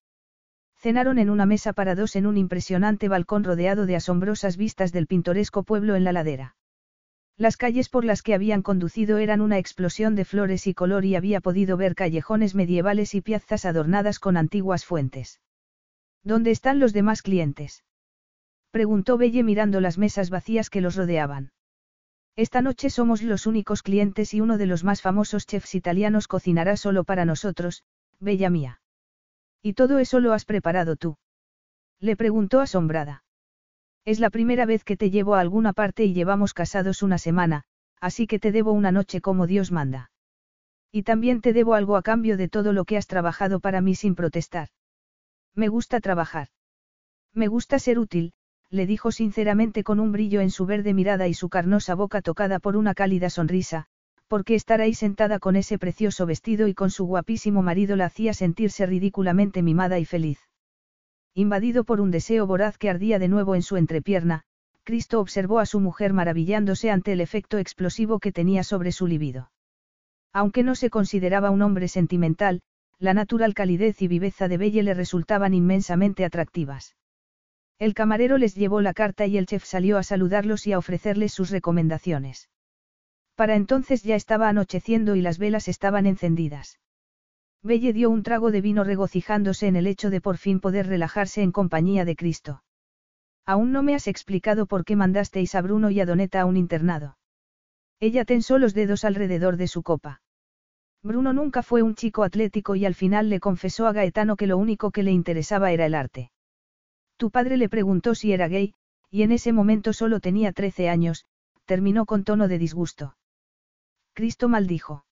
Cenaron en una mesa para dos en un impresionante balcón rodeado de asombrosas vistas del pintoresco pueblo en la ladera. Las calles por las que habían conducido eran una explosión de flores y color y había podido ver callejones medievales y piazas adornadas con antiguas fuentes. ¿Dónde están los demás clientes? preguntó Belle mirando las mesas vacías que los rodeaban. Esta noche somos los únicos clientes y uno de los más famosos chefs italianos cocinará solo para nosotros, bella mía. ¿Y todo eso lo has preparado tú? Le preguntó asombrada. Es la primera vez que te llevo a alguna parte y llevamos casados una semana, así que te debo una noche como Dios manda. Y también te debo algo a cambio de todo lo que has trabajado para mí sin protestar. Me gusta trabajar. Me gusta ser útil, le dijo sinceramente con un brillo en su verde mirada y su carnosa boca tocada por una cálida sonrisa, porque estar ahí sentada con ese precioso vestido y con su guapísimo marido la hacía sentirse ridículamente mimada y feliz. Invadido por un deseo voraz que ardía de nuevo en su entrepierna, Cristo observó a su mujer maravillándose ante el efecto explosivo que tenía sobre su libido. Aunque no se consideraba un hombre sentimental, la natural calidez y viveza de Belle le resultaban inmensamente atractivas. El camarero les llevó la carta y el chef salió a saludarlos y a ofrecerles sus recomendaciones. Para entonces ya estaba anocheciendo y las velas estaban encendidas. Belle dio un trago de vino regocijándose en el hecho de por fin poder relajarse en compañía de Cristo. Aún no me has explicado por qué mandasteis a Bruno y a Doneta a un internado. Ella tensó los dedos alrededor de su copa. Bruno nunca fue un chico atlético y al final le confesó a Gaetano que lo único que le interesaba era el arte. Tu padre le preguntó si era gay, y en ese momento solo tenía 13 años, terminó con tono de disgusto. Cristo maldijo.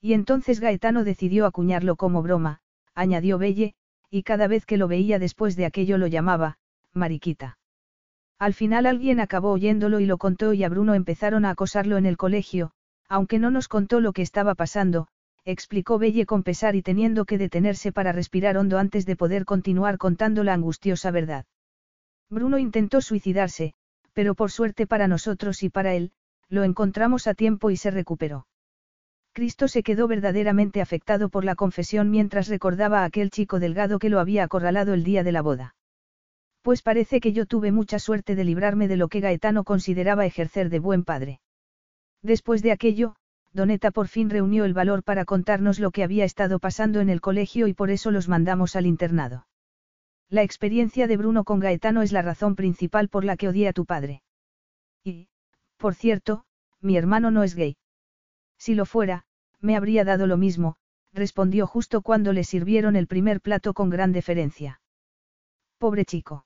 Y entonces Gaetano decidió acuñarlo como broma, añadió Belle, y cada vez que lo veía después de aquello lo llamaba, Mariquita. Al final alguien acabó oyéndolo y lo contó y a Bruno empezaron a acosarlo en el colegio, aunque no nos contó lo que estaba pasando, explicó Belle con pesar y teniendo que detenerse para respirar hondo antes de poder continuar contando la angustiosa verdad. Bruno intentó suicidarse, pero por suerte para nosotros y para él, lo encontramos a tiempo y se recuperó. Cristo se quedó verdaderamente afectado por la confesión mientras recordaba a aquel chico delgado que lo había acorralado el día de la boda. Pues parece que yo tuve mucha suerte de librarme de lo que Gaetano consideraba ejercer de buen padre. Después de aquello, Doneta por fin reunió el valor para contarnos lo que había estado pasando en el colegio y por eso los mandamos al internado. La experiencia de Bruno con Gaetano es la razón principal por la que odié a tu padre. Y, por cierto, mi hermano no es gay. Si lo fuera, me habría dado lo mismo, respondió justo cuando le sirvieron el primer plato con gran deferencia. Pobre chico.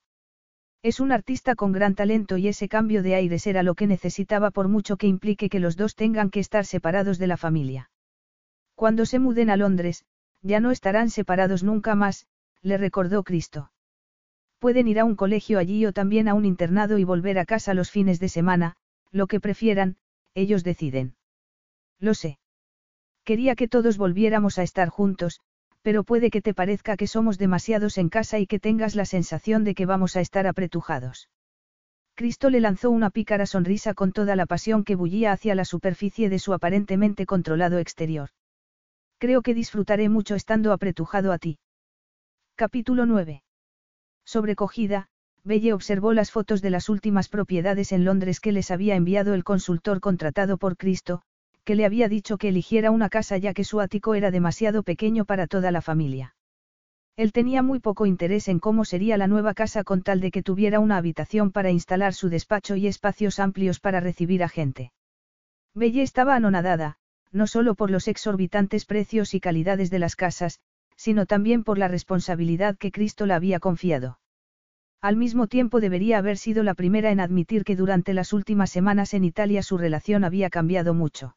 Es un artista con gran talento y ese cambio de aires era lo que necesitaba por mucho que implique que los dos tengan que estar separados de la familia. Cuando se muden a Londres, ya no estarán separados nunca más, le recordó Cristo. Pueden ir a un colegio allí o también a un internado y volver a casa los fines de semana, lo que prefieran, ellos deciden. Lo sé. Quería que todos volviéramos a estar juntos, pero puede que te parezca que somos demasiados en casa y que tengas la sensación de que vamos a estar apretujados. Cristo le lanzó una pícara sonrisa con toda la pasión que bullía hacia la superficie de su aparentemente controlado exterior. Creo que disfrutaré mucho estando apretujado a ti. Capítulo 9. Sobrecogida, Belle observó las fotos de las últimas propiedades en Londres que les había enviado el consultor contratado por Cristo, que le había dicho que eligiera una casa ya que su ático era demasiado pequeño para toda la familia. Él tenía muy poco interés en cómo sería la nueva casa con tal de que tuviera una habitación para instalar su despacho y espacios amplios para recibir a gente. Belle estaba anonadada, no solo por los exorbitantes precios y calidades de las casas, sino también por la responsabilidad que Cristo la había confiado. Al mismo tiempo debería haber sido la primera en admitir que durante las últimas semanas en Italia su relación había cambiado mucho.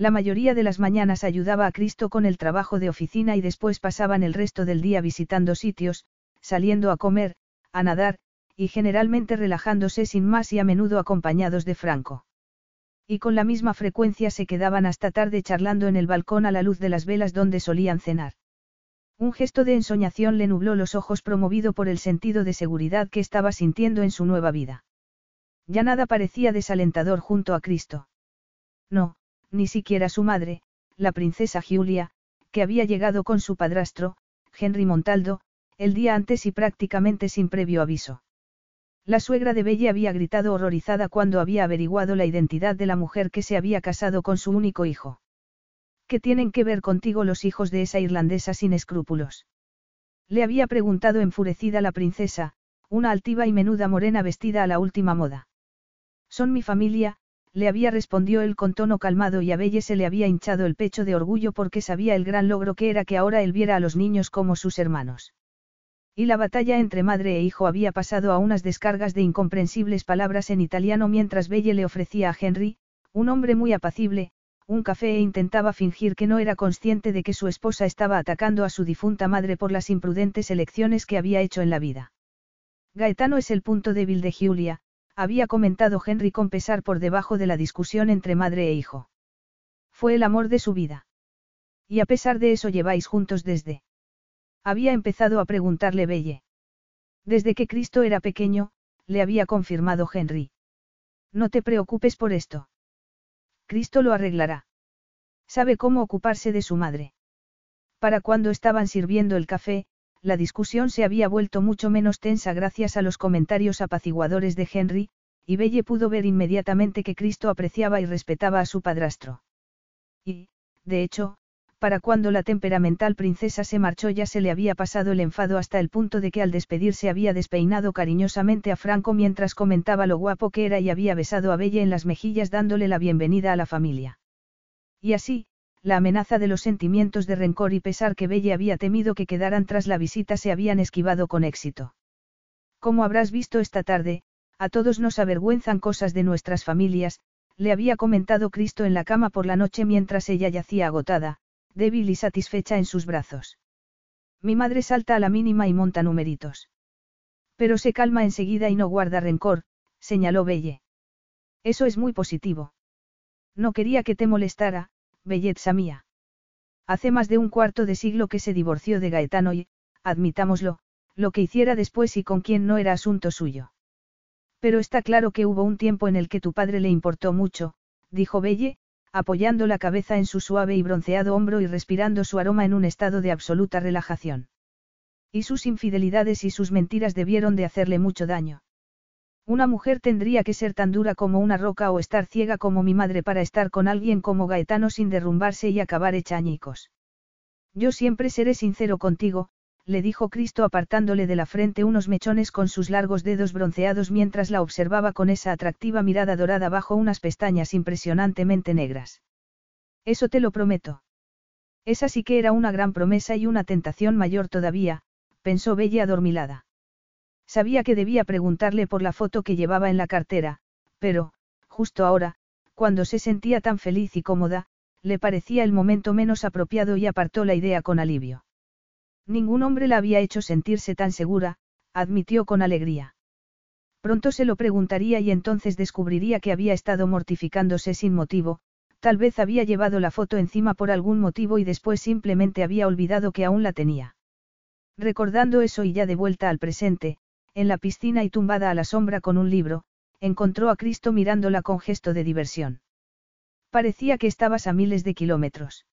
La mayoría de las mañanas ayudaba a Cristo con el trabajo de oficina y después pasaban el resto del día visitando sitios, saliendo a comer, a nadar, y generalmente relajándose sin más y a menudo acompañados de Franco. Y con la misma frecuencia se quedaban hasta tarde charlando en el balcón a la luz de las velas donde solían cenar. Un gesto de ensoñación le nubló los ojos promovido por el sentido de seguridad que estaba sintiendo en su nueva vida. Ya nada parecía desalentador junto a Cristo. No, ni siquiera su madre, la princesa Giulia, que había llegado con su padrastro, Henry Montaldo, el día antes y prácticamente sin previo aviso. La suegra de Belle había gritado horrorizada cuando había averiguado la identidad de la mujer que se había casado con su único hijo. ¿Qué tienen que ver contigo los hijos de esa irlandesa sin escrúpulos? Le había preguntado enfurecida la princesa, una altiva y menuda morena vestida a la última moda. Son mi familia, le había respondido él con tono calmado y a Belle se le había hinchado el pecho de orgullo porque sabía el gran logro que era que ahora él viera a los niños como sus hermanos. Y la batalla entre madre e hijo había pasado a unas descargas de incomprensibles palabras en italiano mientras Belle le ofrecía a Henry, un hombre muy apacible, un café e intentaba fingir que no era consciente de que su esposa estaba atacando a su difunta madre por las imprudentes elecciones que había hecho en la vida. Gaetano es el punto débil de Giulia, había comentado Henry con pesar por debajo de la discusión entre madre e hijo. Fue el amor de su vida. Y a pesar de eso lleváis juntos desde. Había empezado a preguntarle Belle. Desde que Cristo era pequeño, le había confirmado Henry. No te preocupes por esto. Cristo lo arreglará. Sabe cómo ocuparse de su madre. Para cuando estaban sirviendo el café, la discusión se había vuelto mucho menos tensa gracias a los comentarios apaciguadores de Henry, y Belle pudo ver inmediatamente que Cristo apreciaba y respetaba a su padrastro. Y, de hecho, para cuando la temperamental princesa se marchó ya se le había pasado el enfado hasta el punto de que al despedirse había despeinado cariñosamente a Franco mientras comentaba lo guapo que era y había besado a Belle en las mejillas dándole la bienvenida a la familia. Y así, la amenaza de los sentimientos de rencor y pesar que Belle había temido que quedaran tras la visita se habían esquivado con éxito. Como habrás visto esta tarde, a todos nos avergüenzan cosas de nuestras familias, le había comentado Cristo en la cama por la noche mientras ella yacía agotada, débil y satisfecha en sus brazos. Mi madre salta a la mínima y monta numeritos. Pero se calma enseguida y no guarda rencor, señaló Belle. Eso es muy positivo. No quería que te molestara, belleza mía. Hace más de un cuarto de siglo que se divorció de Gaetano y, admitámoslo, lo que hiciera después y con quién no era asunto suyo. Pero está claro que hubo un tiempo en el que tu padre le importó mucho, dijo Belle, apoyando la cabeza en su suave y bronceado hombro y respirando su aroma en un estado de absoluta relajación. Y sus infidelidades y sus mentiras debieron de hacerle mucho daño. Una mujer tendría que ser tan dura como una roca o estar ciega como mi madre para estar con alguien como Gaetano sin derrumbarse y acabar hecha añicos. Yo siempre seré sincero contigo, le dijo Cristo apartándole de la frente unos mechones con sus largos dedos bronceados mientras la observaba con esa atractiva mirada dorada bajo unas pestañas impresionantemente negras. Eso te lo prometo. Esa sí que era una gran promesa y una tentación mayor todavía, pensó Bella adormilada. Sabía que debía preguntarle por la foto que llevaba en la cartera, pero, justo ahora, cuando se sentía tan feliz y cómoda, le parecía el momento menos apropiado y apartó la idea con alivio. Ningún hombre la había hecho sentirse tan segura, admitió con alegría. Pronto se lo preguntaría y entonces descubriría que había estado mortificándose sin motivo, tal vez había llevado la foto encima por algún motivo y después simplemente había olvidado que aún la tenía. Recordando eso y ya de vuelta al presente, en la piscina y tumbada a la sombra con un libro, encontró a Cristo mirándola con gesto de diversión. Parecía que estabas a miles de kilómetros.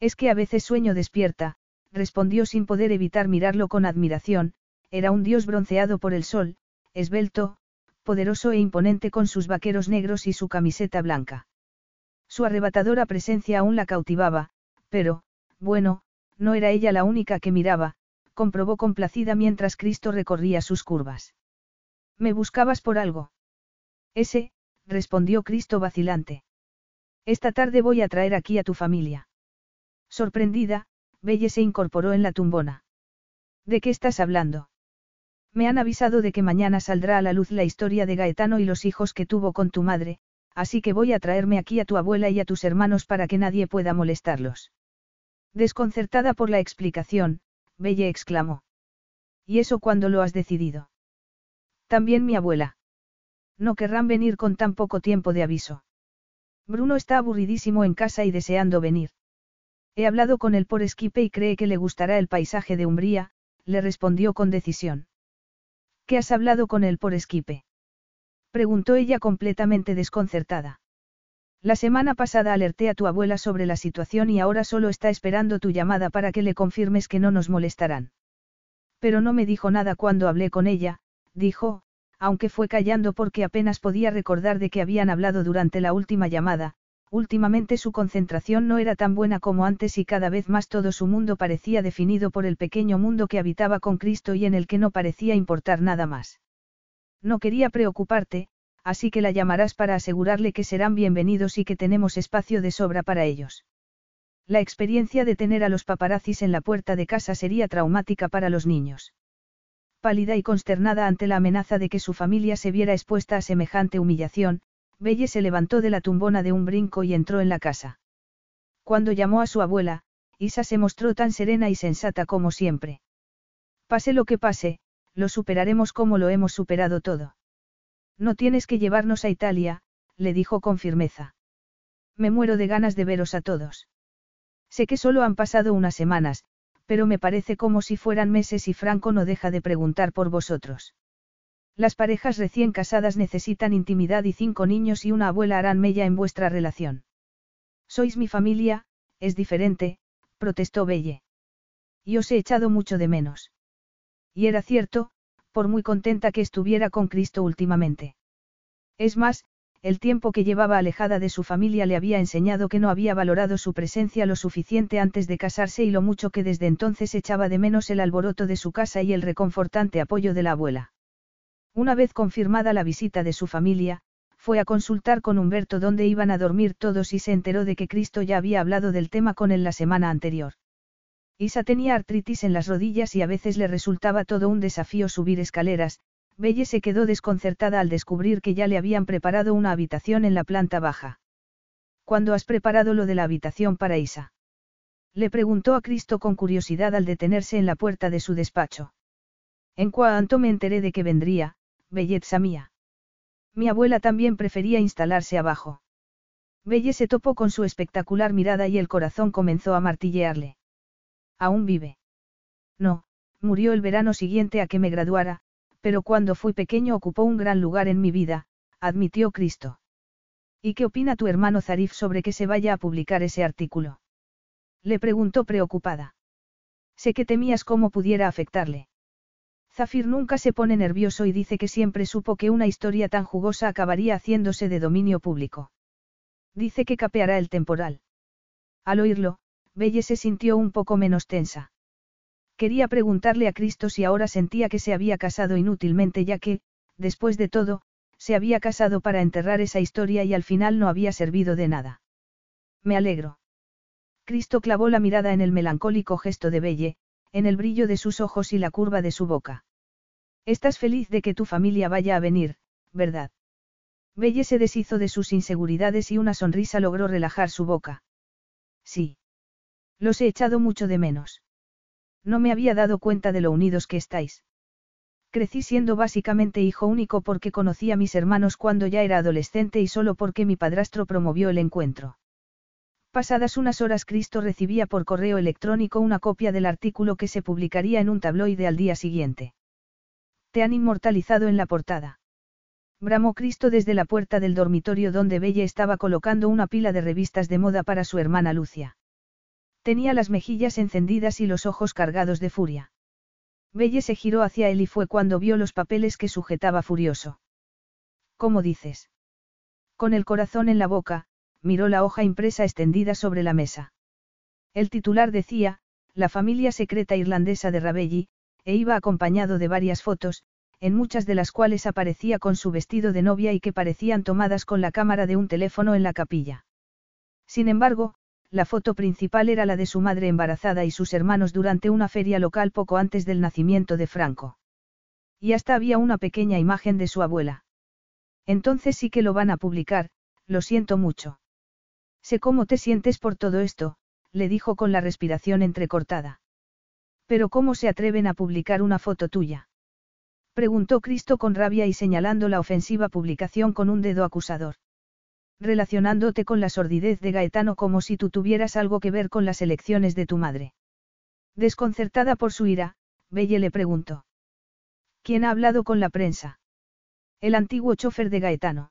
Es que a veces sueño despierta, respondió sin poder evitar mirarlo con admiración, era un dios bronceado por el sol, esbelto, poderoso e imponente con sus vaqueros negros y su camiseta blanca. Su arrebatadora presencia aún la cautivaba, pero, bueno, no era ella la única que miraba, comprobó complacida mientras Cristo recorría sus curvas. ¿Me buscabas por algo? Ese, respondió Cristo vacilante. Esta tarde voy a traer aquí a tu familia. Sorprendida, Belle se incorporó en la tumbona. ¿De qué estás hablando? Me han avisado de que mañana saldrá a la luz la historia de Gaetano y los hijos que tuvo con tu madre, así que voy a traerme aquí a tu abuela y a tus hermanos para que nadie pueda molestarlos. Desconcertada por la explicación, Belle exclamó. ¿Y eso cuándo lo has decidido? También mi abuela. No querrán venir con tan poco tiempo de aviso. Bruno está aburridísimo en casa y deseando venir. He hablado con él por esquipe y cree que le gustará el paisaje de Umbría, le respondió con decisión. ¿Qué has hablado con él por esquipe? Preguntó ella completamente desconcertada. La semana pasada alerté a tu abuela sobre la situación y ahora solo está esperando tu llamada para que le confirmes que no nos molestarán. Pero no me dijo nada cuando hablé con ella, dijo, aunque fue callando porque apenas podía recordar de que habían hablado durante la última llamada, últimamente su concentración no era tan buena como antes y cada vez más todo su mundo parecía definido por el pequeño mundo que habitaba con Cristo y en el que no parecía importar nada más. No quería preocuparte, así que la llamarás para asegurarle que serán bienvenidos y que tenemos espacio de sobra para ellos. La experiencia de tener a los paparazzis en la puerta de casa sería traumática para los niños. Pálida y consternada ante la amenaza de que su familia se viera expuesta a semejante humillación, Belle se levantó de la tumbona de un brinco y entró en la casa. Cuando llamó a su abuela, Isa se mostró tan serena y sensata como siempre. Pase lo que pase, lo superaremos como lo hemos superado todo. No tienes que llevarnos a Italia, le dijo con firmeza. Me muero de ganas de veros a todos. Sé que solo han pasado unas semanas, pero me parece como si fueran meses y Franco no deja de preguntar por vosotros. Las parejas recién casadas necesitan intimidad y cinco niños y una abuela harán mella en vuestra relación. Sois mi familia, es diferente, protestó Belle. Y os he echado mucho de menos. Y era cierto, por muy contenta que estuviera con Cristo últimamente. Es más, el tiempo que llevaba alejada de su familia le había enseñado que no había valorado su presencia lo suficiente antes de casarse y lo mucho que desde entonces echaba de menos el alboroto de su casa y el reconfortante apoyo de la abuela. Una vez confirmada la visita de su familia, fue a consultar con Humberto dónde iban a dormir todos y se enteró de que Cristo ya había hablado del tema con él la semana anterior. Isa tenía artritis en las rodillas y a veces le resultaba todo un desafío subir escaleras, Belle se quedó desconcertada al descubrir que ya le habían preparado una habitación en la planta baja. ¿Cuándo has preparado lo de la habitación para Isa? Le preguntó a Cristo con curiosidad al detenerse en la puerta de su despacho. En cuanto me enteré de que vendría, belleza mía. Mi abuela también prefería instalarse abajo. Belle se topó con su espectacular mirada y el corazón comenzó a martillearle. ¿Aún vive? No, murió el verano siguiente a que me graduara, pero cuando fui pequeño ocupó un gran lugar en mi vida, admitió Cristo. ¿Y qué opina tu hermano Zarif sobre que se vaya a publicar ese artículo? Le preguntó preocupada. Sé que temías cómo pudiera afectarle. Zafir nunca se pone nervioso y dice que siempre supo que una historia tan jugosa acabaría haciéndose de dominio público. Dice que capeará el temporal. Al oírlo, Belle se sintió un poco menos tensa. Quería preguntarle a Cristo si ahora sentía que se había casado inútilmente ya que, después de todo, se había casado para enterrar esa historia y al final no había servido de nada. Me alegro. Cristo clavó la mirada en el melancólico gesto de Belle, en el brillo de sus ojos y la curva de su boca. Estás feliz de que tu familia vaya a venir, ¿verdad? Belle se deshizo de sus inseguridades y una sonrisa logró relajar su boca. Sí. Los he echado mucho de menos. No me había dado cuenta de lo unidos que estáis. Crecí siendo básicamente hijo único porque conocí a mis hermanos cuando ya era adolescente y solo porque mi padrastro promovió el encuentro. Pasadas unas horas Cristo recibía por correo electrónico una copia del artículo que se publicaría en un tabloide al día siguiente. Te han inmortalizado en la portada. Bramó Cristo desde la puerta del dormitorio donde Belle estaba colocando una pila de revistas de moda para su hermana Lucia. Tenía las mejillas encendidas y los ojos cargados de furia. Belle se giró hacia él y fue cuando vio los papeles que sujetaba furioso. ¿Cómo dices? Con el corazón en la boca, miró la hoja impresa extendida sobre la mesa. El titular decía, la familia secreta irlandesa de Rabelli, e iba acompañado de varias fotos, en muchas de las cuales aparecía con su vestido de novia y que parecían tomadas con la cámara de un teléfono en la capilla. Sin embargo, la foto principal era la de su madre embarazada y sus hermanos durante una feria local poco antes del nacimiento de Franco. Y hasta había una pequeña imagen de su abuela. Entonces sí que lo van a publicar, lo siento mucho. Sé cómo te sientes por todo esto, le dijo con la respiración entrecortada. Pero ¿cómo se atreven a publicar una foto tuya? Preguntó Cristo con rabia y señalando la ofensiva publicación con un dedo acusador. Relacionándote con la sordidez de Gaetano como si tú tuvieras algo que ver con las elecciones de tu madre. Desconcertada por su ira, Belle le preguntó. ¿Quién ha hablado con la prensa? El antiguo chofer de Gaetano.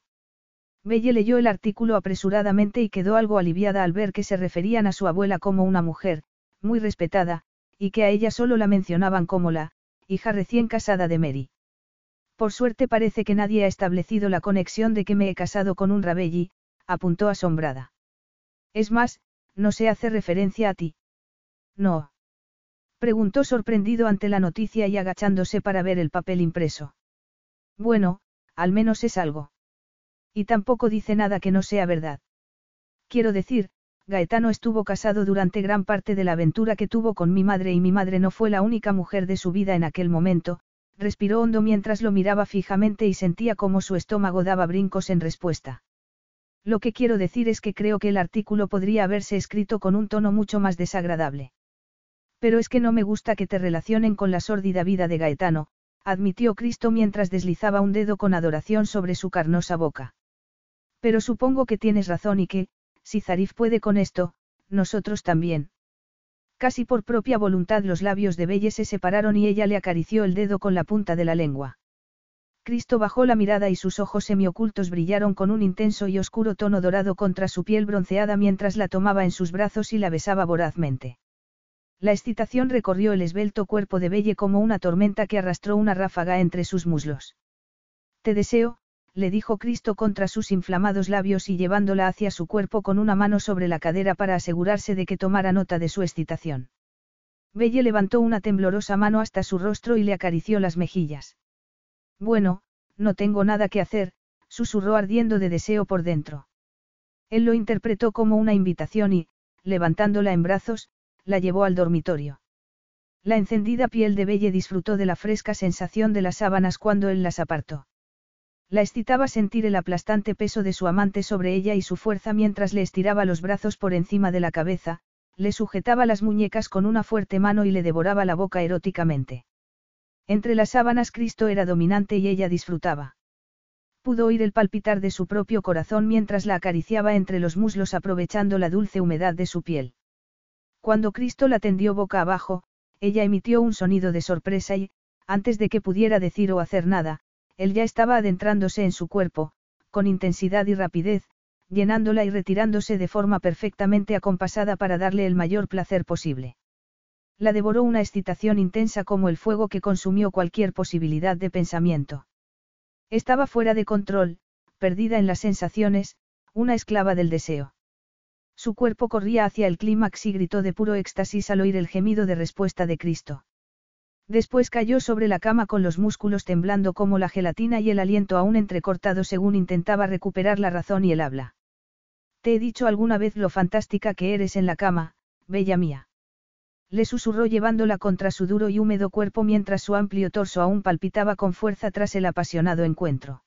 Belle leyó el artículo apresuradamente y quedó algo aliviada al ver que se referían a su abuela como una mujer, muy respetada, y que a ella solo la mencionaban como la, hija recién casada de Mary. Por suerte parece que nadie ha establecido la conexión de que me he casado con un Rabelli, apuntó asombrada. Es más, no se hace referencia a ti. No. Preguntó sorprendido ante la noticia y agachándose para ver el papel impreso. Bueno, al menos es algo. Y tampoco dice nada que no sea verdad. Quiero decir, Gaetano estuvo casado durante gran parte de la aventura que tuvo con mi madre y mi madre no fue la única mujer de su vida en aquel momento, respiró hondo mientras lo miraba fijamente y sentía cómo su estómago daba brincos en respuesta. Lo que quiero decir es que creo que el artículo podría haberse escrito con un tono mucho más desagradable. Pero es que no me gusta que te relacionen con la sórdida vida de Gaetano, admitió Cristo mientras deslizaba un dedo con adoración sobre su carnosa boca. Pero supongo que tienes razón y que, si Zarif puede con esto, nosotros también. Casi por propia voluntad los labios de Belle se separaron y ella le acarició el dedo con la punta de la lengua. Cristo bajó la mirada y sus ojos semiocultos brillaron con un intenso y oscuro tono dorado contra su piel bronceada mientras la tomaba en sus brazos y la besaba vorazmente. La excitación recorrió el esbelto cuerpo de Belle como una tormenta que arrastró una ráfaga entre sus muslos. Te deseo, le dijo Cristo contra sus inflamados labios y llevándola hacia su cuerpo con una mano sobre la cadera para asegurarse de que tomara nota de su excitación. Belle levantó una temblorosa mano hasta su rostro y le acarició las mejillas. Bueno, no tengo nada que hacer, susurró ardiendo de deseo por dentro. Él lo interpretó como una invitación y, levantándola en brazos, la llevó al dormitorio. La encendida piel de Belle disfrutó de la fresca sensación de las sábanas cuando él las apartó. La excitaba sentir el aplastante peso de su amante sobre ella y su fuerza mientras le estiraba los brazos por encima de la cabeza, le sujetaba las muñecas con una fuerte mano y le devoraba la boca eróticamente. Entre las sábanas Cristo era dominante y ella disfrutaba. Pudo oír el palpitar de su propio corazón mientras la acariciaba entre los muslos aprovechando la dulce humedad de su piel. Cuando Cristo la tendió boca abajo, ella emitió un sonido de sorpresa y, antes de que pudiera decir o hacer nada, él ya estaba adentrándose en su cuerpo, con intensidad y rapidez, llenándola y retirándose de forma perfectamente acompasada para darle el mayor placer posible. La devoró una excitación intensa como el fuego que consumió cualquier posibilidad de pensamiento. Estaba fuera de control, perdida en las sensaciones, una esclava del deseo. Su cuerpo corría hacia el clímax y gritó de puro éxtasis al oír el gemido de respuesta de Cristo. Después cayó sobre la cama con los músculos temblando como la gelatina y el aliento aún entrecortado según intentaba recuperar la razón y el habla. Te he dicho alguna vez lo fantástica que eres en la cama, bella mía. Le susurró llevándola contra su duro y húmedo cuerpo mientras su amplio torso aún palpitaba con fuerza tras el apasionado encuentro.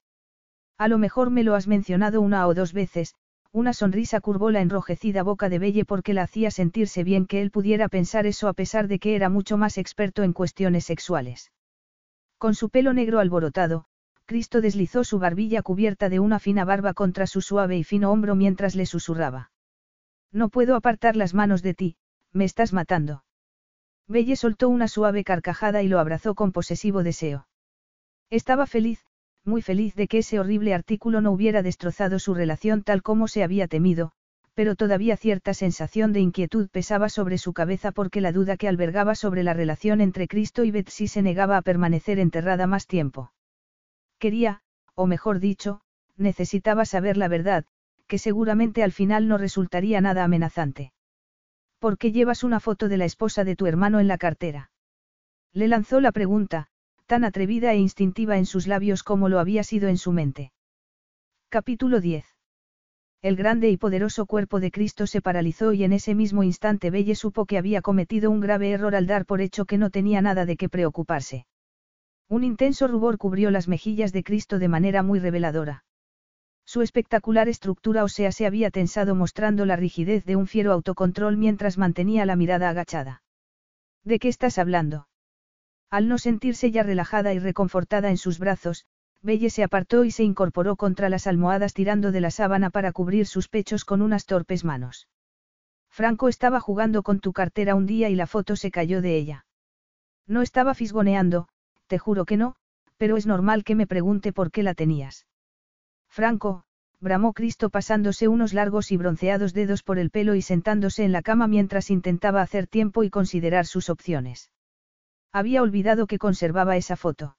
A lo mejor me lo has mencionado una o dos veces, una sonrisa curvó la enrojecida boca de Belle porque la hacía sentirse bien que él pudiera pensar eso a pesar de que era mucho más experto en cuestiones sexuales. Con su pelo negro alborotado, Cristo deslizó su barbilla cubierta de una fina barba contra su suave y fino hombro mientras le susurraba. No puedo apartar las manos de ti, me estás matando. Belle soltó una suave carcajada y lo abrazó con posesivo deseo. Estaba feliz, muy feliz de que ese horrible artículo no hubiera destrozado su relación tal como se había temido, pero todavía cierta sensación de inquietud pesaba sobre su cabeza porque la duda que albergaba sobre la relación entre Cristo y Betsy se negaba a permanecer enterrada más tiempo. Quería, o mejor dicho, necesitaba saber la verdad, que seguramente al final no resultaría nada amenazante. ¿Por qué llevas una foto de la esposa de tu hermano en la cartera? Le lanzó la pregunta, tan atrevida e instintiva en sus labios como lo había sido en su mente. Capítulo 10. El grande y poderoso cuerpo de Cristo se paralizó y en ese mismo instante Belle supo que había cometido un grave error al dar por hecho que no tenía nada de qué preocuparse. Un intenso rubor cubrió las mejillas de Cristo de manera muy reveladora. Su espectacular estructura ósea se había tensado mostrando la rigidez de un fiero autocontrol mientras mantenía la mirada agachada. ¿De qué estás hablando? Al no sentirse ya relajada y reconfortada en sus brazos, Belle se apartó y se incorporó contra las almohadas tirando de la sábana para cubrir sus pechos con unas torpes manos. Franco estaba jugando con tu cartera un día y la foto se cayó de ella. No estaba fisgoneando, te juro que no, pero es normal que me pregunte por qué la tenías. Franco, bramó Cristo pasándose unos largos y bronceados dedos por el pelo y sentándose en la cama mientras intentaba hacer tiempo y considerar sus opciones. Había olvidado que conservaba esa foto.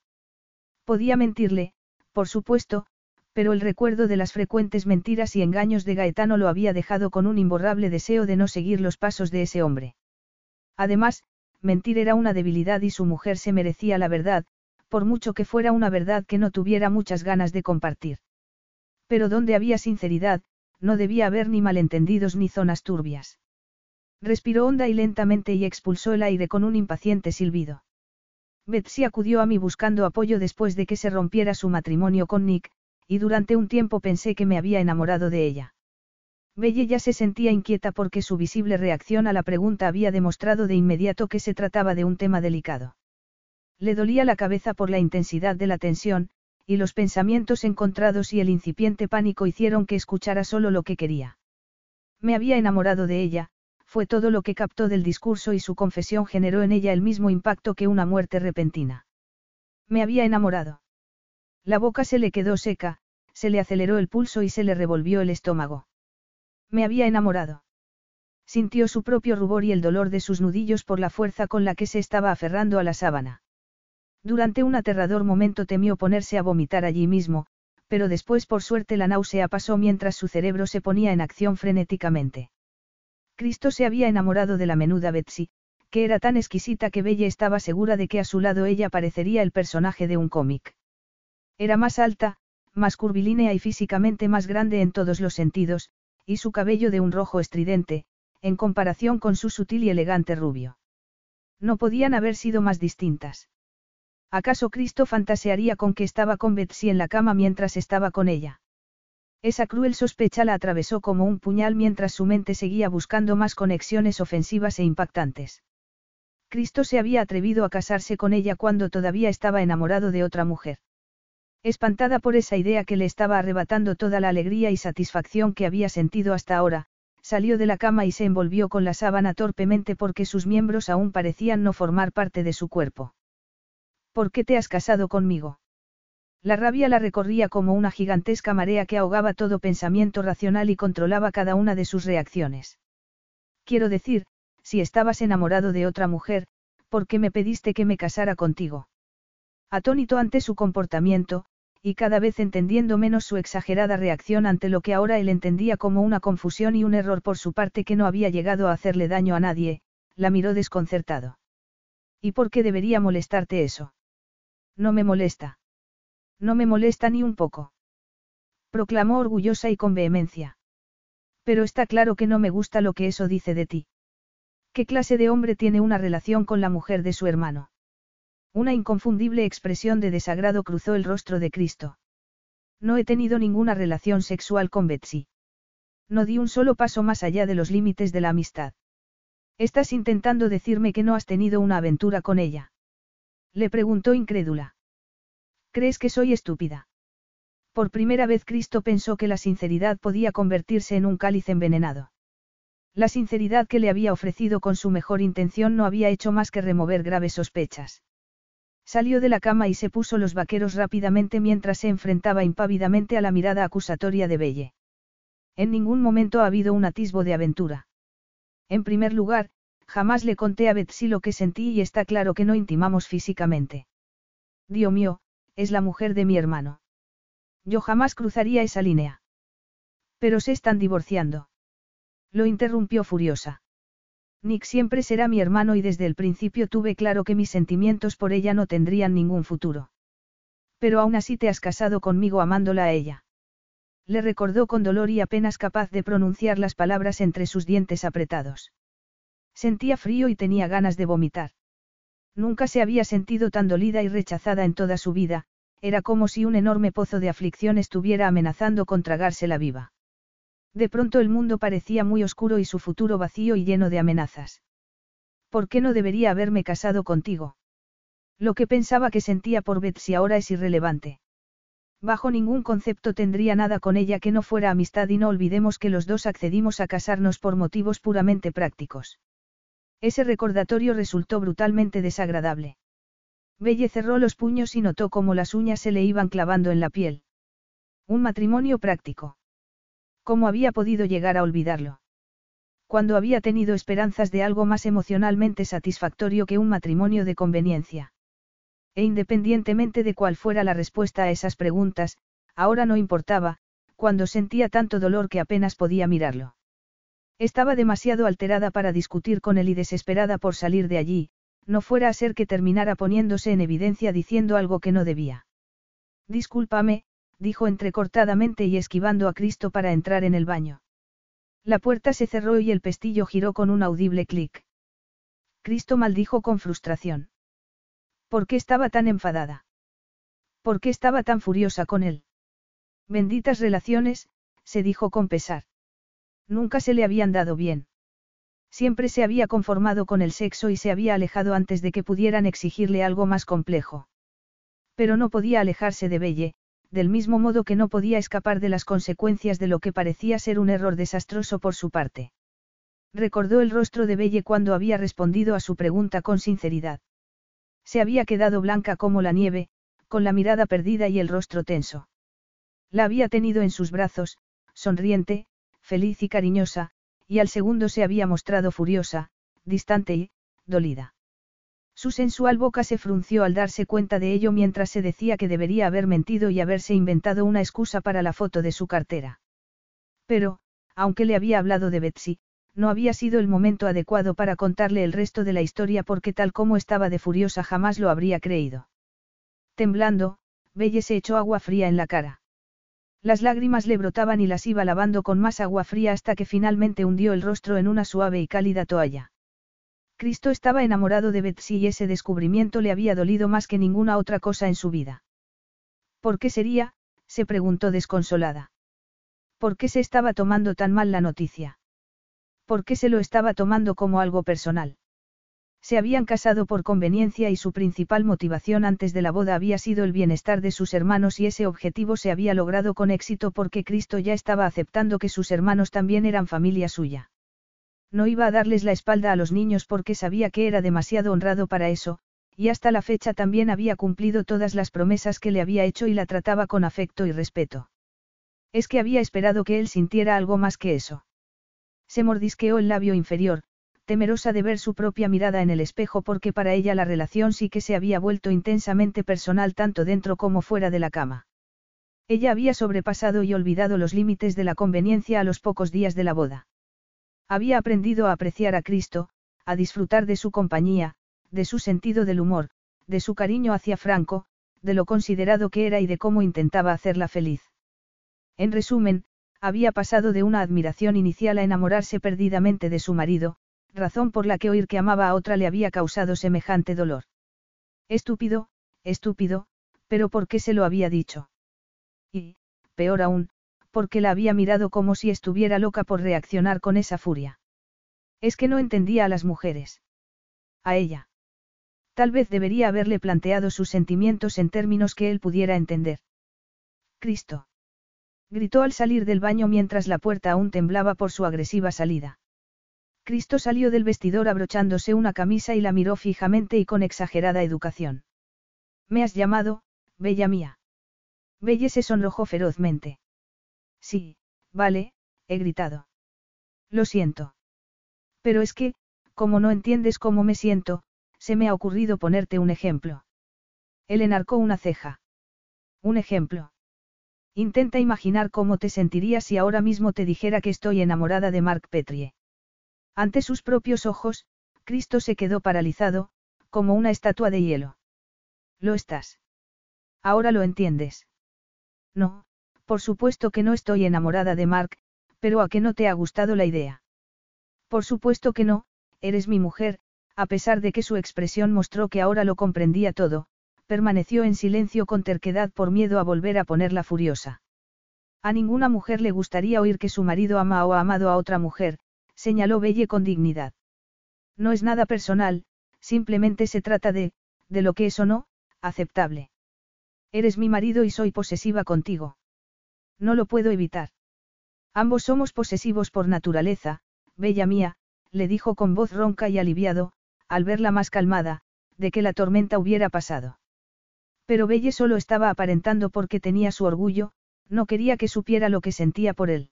Podía mentirle, por supuesto, pero el recuerdo de las frecuentes mentiras y engaños de Gaetano lo había dejado con un imborrable deseo de no seguir los pasos de ese hombre. Además, mentir era una debilidad y su mujer se merecía la verdad, por mucho que fuera una verdad que no tuviera muchas ganas de compartir. Pero donde había sinceridad, no debía haber ni malentendidos ni zonas turbias. Respiró honda y lentamente y expulsó el aire con un impaciente silbido. Betsy acudió a mí buscando apoyo después de que se rompiera su matrimonio con Nick, y durante un tiempo pensé que me había enamorado de ella. Belle ya se sentía inquieta porque su visible reacción a la pregunta había demostrado de inmediato que se trataba de un tema delicado. Le dolía la cabeza por la intensidad de la tensión, y los pensamientos encontrados y el incipiente pánico hicieron que escuchara solo lo que quería. Me había enamorado de ella, fue todo lo que captó del discurso y su confesión generó en ella el mismo impacto que una muerte repentina. Me había enamorado. La boca se le quedó seca, se le aceleró el pulso y se le revolvió el estómago. Me había enamorado. Sintió su propio rubor y el dolor de sus nudillos por la fuerza con la que se estaba aferrando a la sábana. Durante un aterrador momento temió ponerse a vomitar allí mismo, pero después por suerte la náusea pasó mientras su cerebro se ponía en acción frenéticamente. Cristo se había enamorado de la menuda Betsy, que era tan exquisita que Bella estaba segura de que a su lado ella parecería el personaje de un cómic. Era más alta, más curvilínea y físicamente más grande en todos los sentidos, y su cabello de un rojo estridente, en comparación con su sutil y elegante rubio. No podían haber sido más distintas. ¿Acaso Cristo fantasearía con que estaba con Betsy en la cama mientras estaba con ella? Esa cruel sospecha la atravesó como un puñal mientras su mente seguía buscando más conexiones ofensivas e impactantes. Cristo se había atrevido a casarse con ella cuando todavía estaba enamorado de otra mujer. Espantada por esa idea que le estaba arrebatando toda la alegría y satisfacción que había sentido hasta ahora, salió de la cama y se envolvió con la sábana torpemente porque sus miembros aún parecían no formar parte de su cuerpo. ¿Por qué te has casado conmigo? La rabia la recorría como una gigantesca marea que ahogaba todo pensamiento racional y controlaba cada una de sus reacciones. Quiero decir, si estabas enamorado de otra mujer, ¿por qué me pediste que me casara contigo? Atónito ante su comportamiento, y cada vez entendiendo menos su exagerada reacción ante lo que ahora él entendía como una confusión y un error por su parte que no había llegado a hacerle daño a nadie, la miró desconcertado. ¿Y por qué debería molestarte eso? No me molesta. No me molesta ni un poco. Proclamó orgullosa y con vehemencia. Pero está claro que no me gusta lo que eso dice de ti. ¿Qué clase de hombre tiene una relación con la mujer de su hermano? Una inconfundible expresión de desagrado cruzó el rostro de Cristo. No he tenido ninguna relación sexual con Betsy. No di un solo paso más allá de los límites de la amistad. Estás intentando decirme que no has tenido una aventura con ella. Le preguntó incrédula. ¿Crees que soy estúpida? Por primera vez Cristo pensó que la sinceridad podía convertirse en un cáliz envenenado. La sinceridad que le había ofrecido con su mejor intención no había hecho más que remover graves sospechas. Salió de la cama y se puso los vaqueros rápidamente mientras se enfrentaba impávidamente a la mirada acusatoria de Belle. En ningún momento ha habido un atisbo de aventura. En primer lugar, jamás le conté a Betsy lo que sentí y está claro que no intimamos físicamente. Dios mío, es la mujer de mi hermano. Yo jamás cruzaría esa línea. Pero se están divorciando. Lo interrumpió furiosa. Nick siempre será mi hermano y desde el principio tuve claro que mis sentimientos por ella no tendrían ningún futuro. Pero aún así te has casado conmigo amándola a ella. Le recordó con dolor y apenas capaz de pronunciar las palabras entre sus dientes apretados. Sentía frío y tenía ganas de vomitar. Nunca se había sentido tan dolida y rechazada en toda su vida, era como si un enorme pozo de aflicción estuviera amenazando con tragársela viva. De pronto el mundo parecía muy oscuro y su futuro vacío y lleno de amenazas. ¿Por qué no debería haberme casado contigo? Lo que pensaba que sentía por Betsy ahora es irrelevante. Bajo ningún concepto tendría nada con ella que no fuera amistad y no olvidemos que los dos accedimos a casarnos por motivos puramente prácticos. Ese recordatorio resultó brutalmente desagradable. Belle cerró los puños y notó cómo las uñas se le iban clavando en la piel. Un matrimonio práctico. ¿Cómo había podido llegar a olvidarlo? Cuando había tenido esperanzas de algo más emocionalmente satisfactorio que un matrimonio de conveniencia. E independientemente de cuál fuera la respuesta a esas preguntas, ahora no importaba, cuando sentía tanto dolor que apenas podía mirarlo. Estaba demasiado alterada para discutir con él y desesperada por salir de allí, no fuera a ser que terminara poniéndose en evidencia diciendo algo que no debía. Discúlpame, dijo entrecortadamente y esquivando a Cristo para entrar en el baño. La puerta se cerró y el pestillo giró con un audible clic. Cristo maldijo con frustración. ¿Por qué estaba tan enfadada? ¿Por qué estaba tan furiosa con él? Benditas relaciones, se dijo con pesar. Nunca se le habían dado bien. Siempre se había conformado con el sexo y se había alejado antes de que pudieran exigirle algo más complejo. Pero no podía alejarse de Belle, del mismo modo que no podía escapar de las consecuencias de lo que parecía ser un error desastroso por su parte. Recordó el rostro de Belle cuando había respondido a su pregunta con sinceridad. Se había quedado blanca como la nieve, con la mirada perdida y el rostro tenso. La había tenido en sus brazos, sonriente, feliz y cariñosa, y al segundo se había mostrado furiosa, distante y, dolida. Su sensual boca se frunció al darse cuenta de ello mientras se decía que debería haber mentido y haberse inventado una excusa para la foto de su cartera. Pero, aunque le había hablado de Betsy, no había sido el momento adecuado para contarle el resto de la historia porque tal como estaba de furiosa jamás lo habría creído. Temblando, Belle se echó agua fría en la cara. Las lágrimas le brotaban y las iba lavando con más agua fría hasta que finalmente hundió el rostro en una suave y cálida toalla. Cristo estaba enamorado de Betsy y ese descubrimiento le había dolido más que ninguna otra cosa en su vida. ¿Por qué sería? se preguntó desconsolada. ¿Por qué se estaba tomando tan mal la noticia? ¿Por qué se lo estaba tomando como algo personal? Se habían casado por conveniencia y su principal motivación antes de la boda había sido el bienestar de sus hermanos y ese objetivo se había logrado con éxito porque Cristo ya estaba aceptando que sus hermanos también eran familia suya. No iba a darles la espalda a los niños porque sabía que era demasiado honrado para eso, y hasta la fecha también había cumplido todas las promesas que le había hecho y la trataba con afecto y respeto. Es que había esperado que él sintiera algo más que eso. Se mordisqueó el labio inferior, temerosa de ver su propia mirada en el espejo porque para ella la relación sí que se había vuelto intensamente personal tanto dentro como fuera de la cama. Ella había sobrepasado y olvidado los límites de la conveniencia a los pocos días de la boda. Había aprendido a apreciar a Cristo, a disfrutar de su compañía, de su sentido del humor, de su cariño hacia Franco, de lo considerado que era y de cómo intentaba hacerla feliz. En resumen, había pasado de una admiración inicial a enamorarse perdidamente de su marido, razón por la que oír que amaba a otra le había causado semejante dolor. Estúpido, estúpido, pero ¿por qué se lo había dicho? Y, peor aún, porque la había mirado como si estuviera loca por reaccionar con esa furia. Es que no entendía a las mujeres. A ella. Tal vez debería haberle planteado sus sentimientos en términos que él pudiera entender. Cristo. Gritó al salir del baño mientras la puerta aún temblaba por su agresiva salida. Cristo salió del vestidor abrochándose una camisa y la miró fijamente y con exagerada educación. ¿Me has llamado, bella mía? Belle se sonrojó ferozmente. Sí, vale, he gritado. Lo siento. Pero es que, como no entiendes cómo me siento, se me ha ocurrido ponerte un ejemplo. Él enarcó una ceja. Un ejemplo. Intenta imaginar cómo te sentirías si ahora mismo te dijera que estoy enamorada de Mark Petrie. Ante sus propios ojos, Cristo se quedó paralizado, como una estatua de hielo. Lo estás. Ahora lo entiendes. No, por supuesto que no estoy enamorada de Mark, pero a que no te ha gustado la idea. Por supuesto que no, eres mi mujer, a pesar de que su expresión mostró que ahora lo comprendía todo, permaneció en silencio con terquedad por miedo a volver a ponerla furiosa. A ninguna mujer le gustaría oír que su marido ama o ha amado a otra mujer, señaló Belle con dignidad. No es nada personal, simplemente se trata de, de lo que es o no, aceptable. Eres mi marido y soy posesiva contigo. No lo puedo evitar. Ambos somos posesivos por naturaleza, bella mía, le dijo con voz ronca y aliviado, al verla más calmada, de que la tormenta hubiera pasado. Pero Belle solo estaba aparentando porque tenía su orgullo, no quería que supiera lo que sentía por él.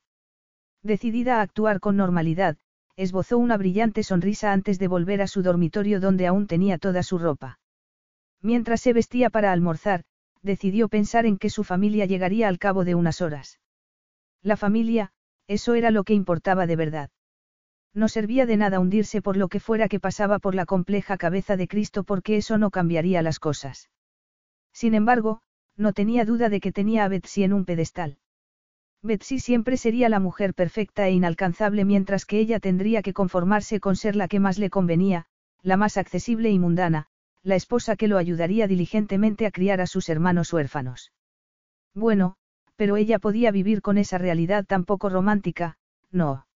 Decidida a actuar con normalidad, esbozó una brillante sonrisa antes de volver a su dormitorio donde aún tenía toda su ropa. Mientras se vestía para almorzar, decidió pensar en que su familia llegaría al cabo de unas horas. La familia, eso era lo que importaba de verdad. No servía de nada hundirse por lo que fuera que pasaba por la compleja cabeza de Cristo porque eso no cambiaría las cosas. Sin embargo, no tenía duda de que tenía a Betsy en un pedestal. Betsy siempre sería la mujer perfecta e inalcanzable mientras que ella tendría que conformarse con ser la que más le convenía, la más accesible y mundana, la esposa que lo ayudaría diligentemente a criar a sus hermanos huérfanos. Bueno, pero ella podía vivir con esa realidad tan poco romántica, no.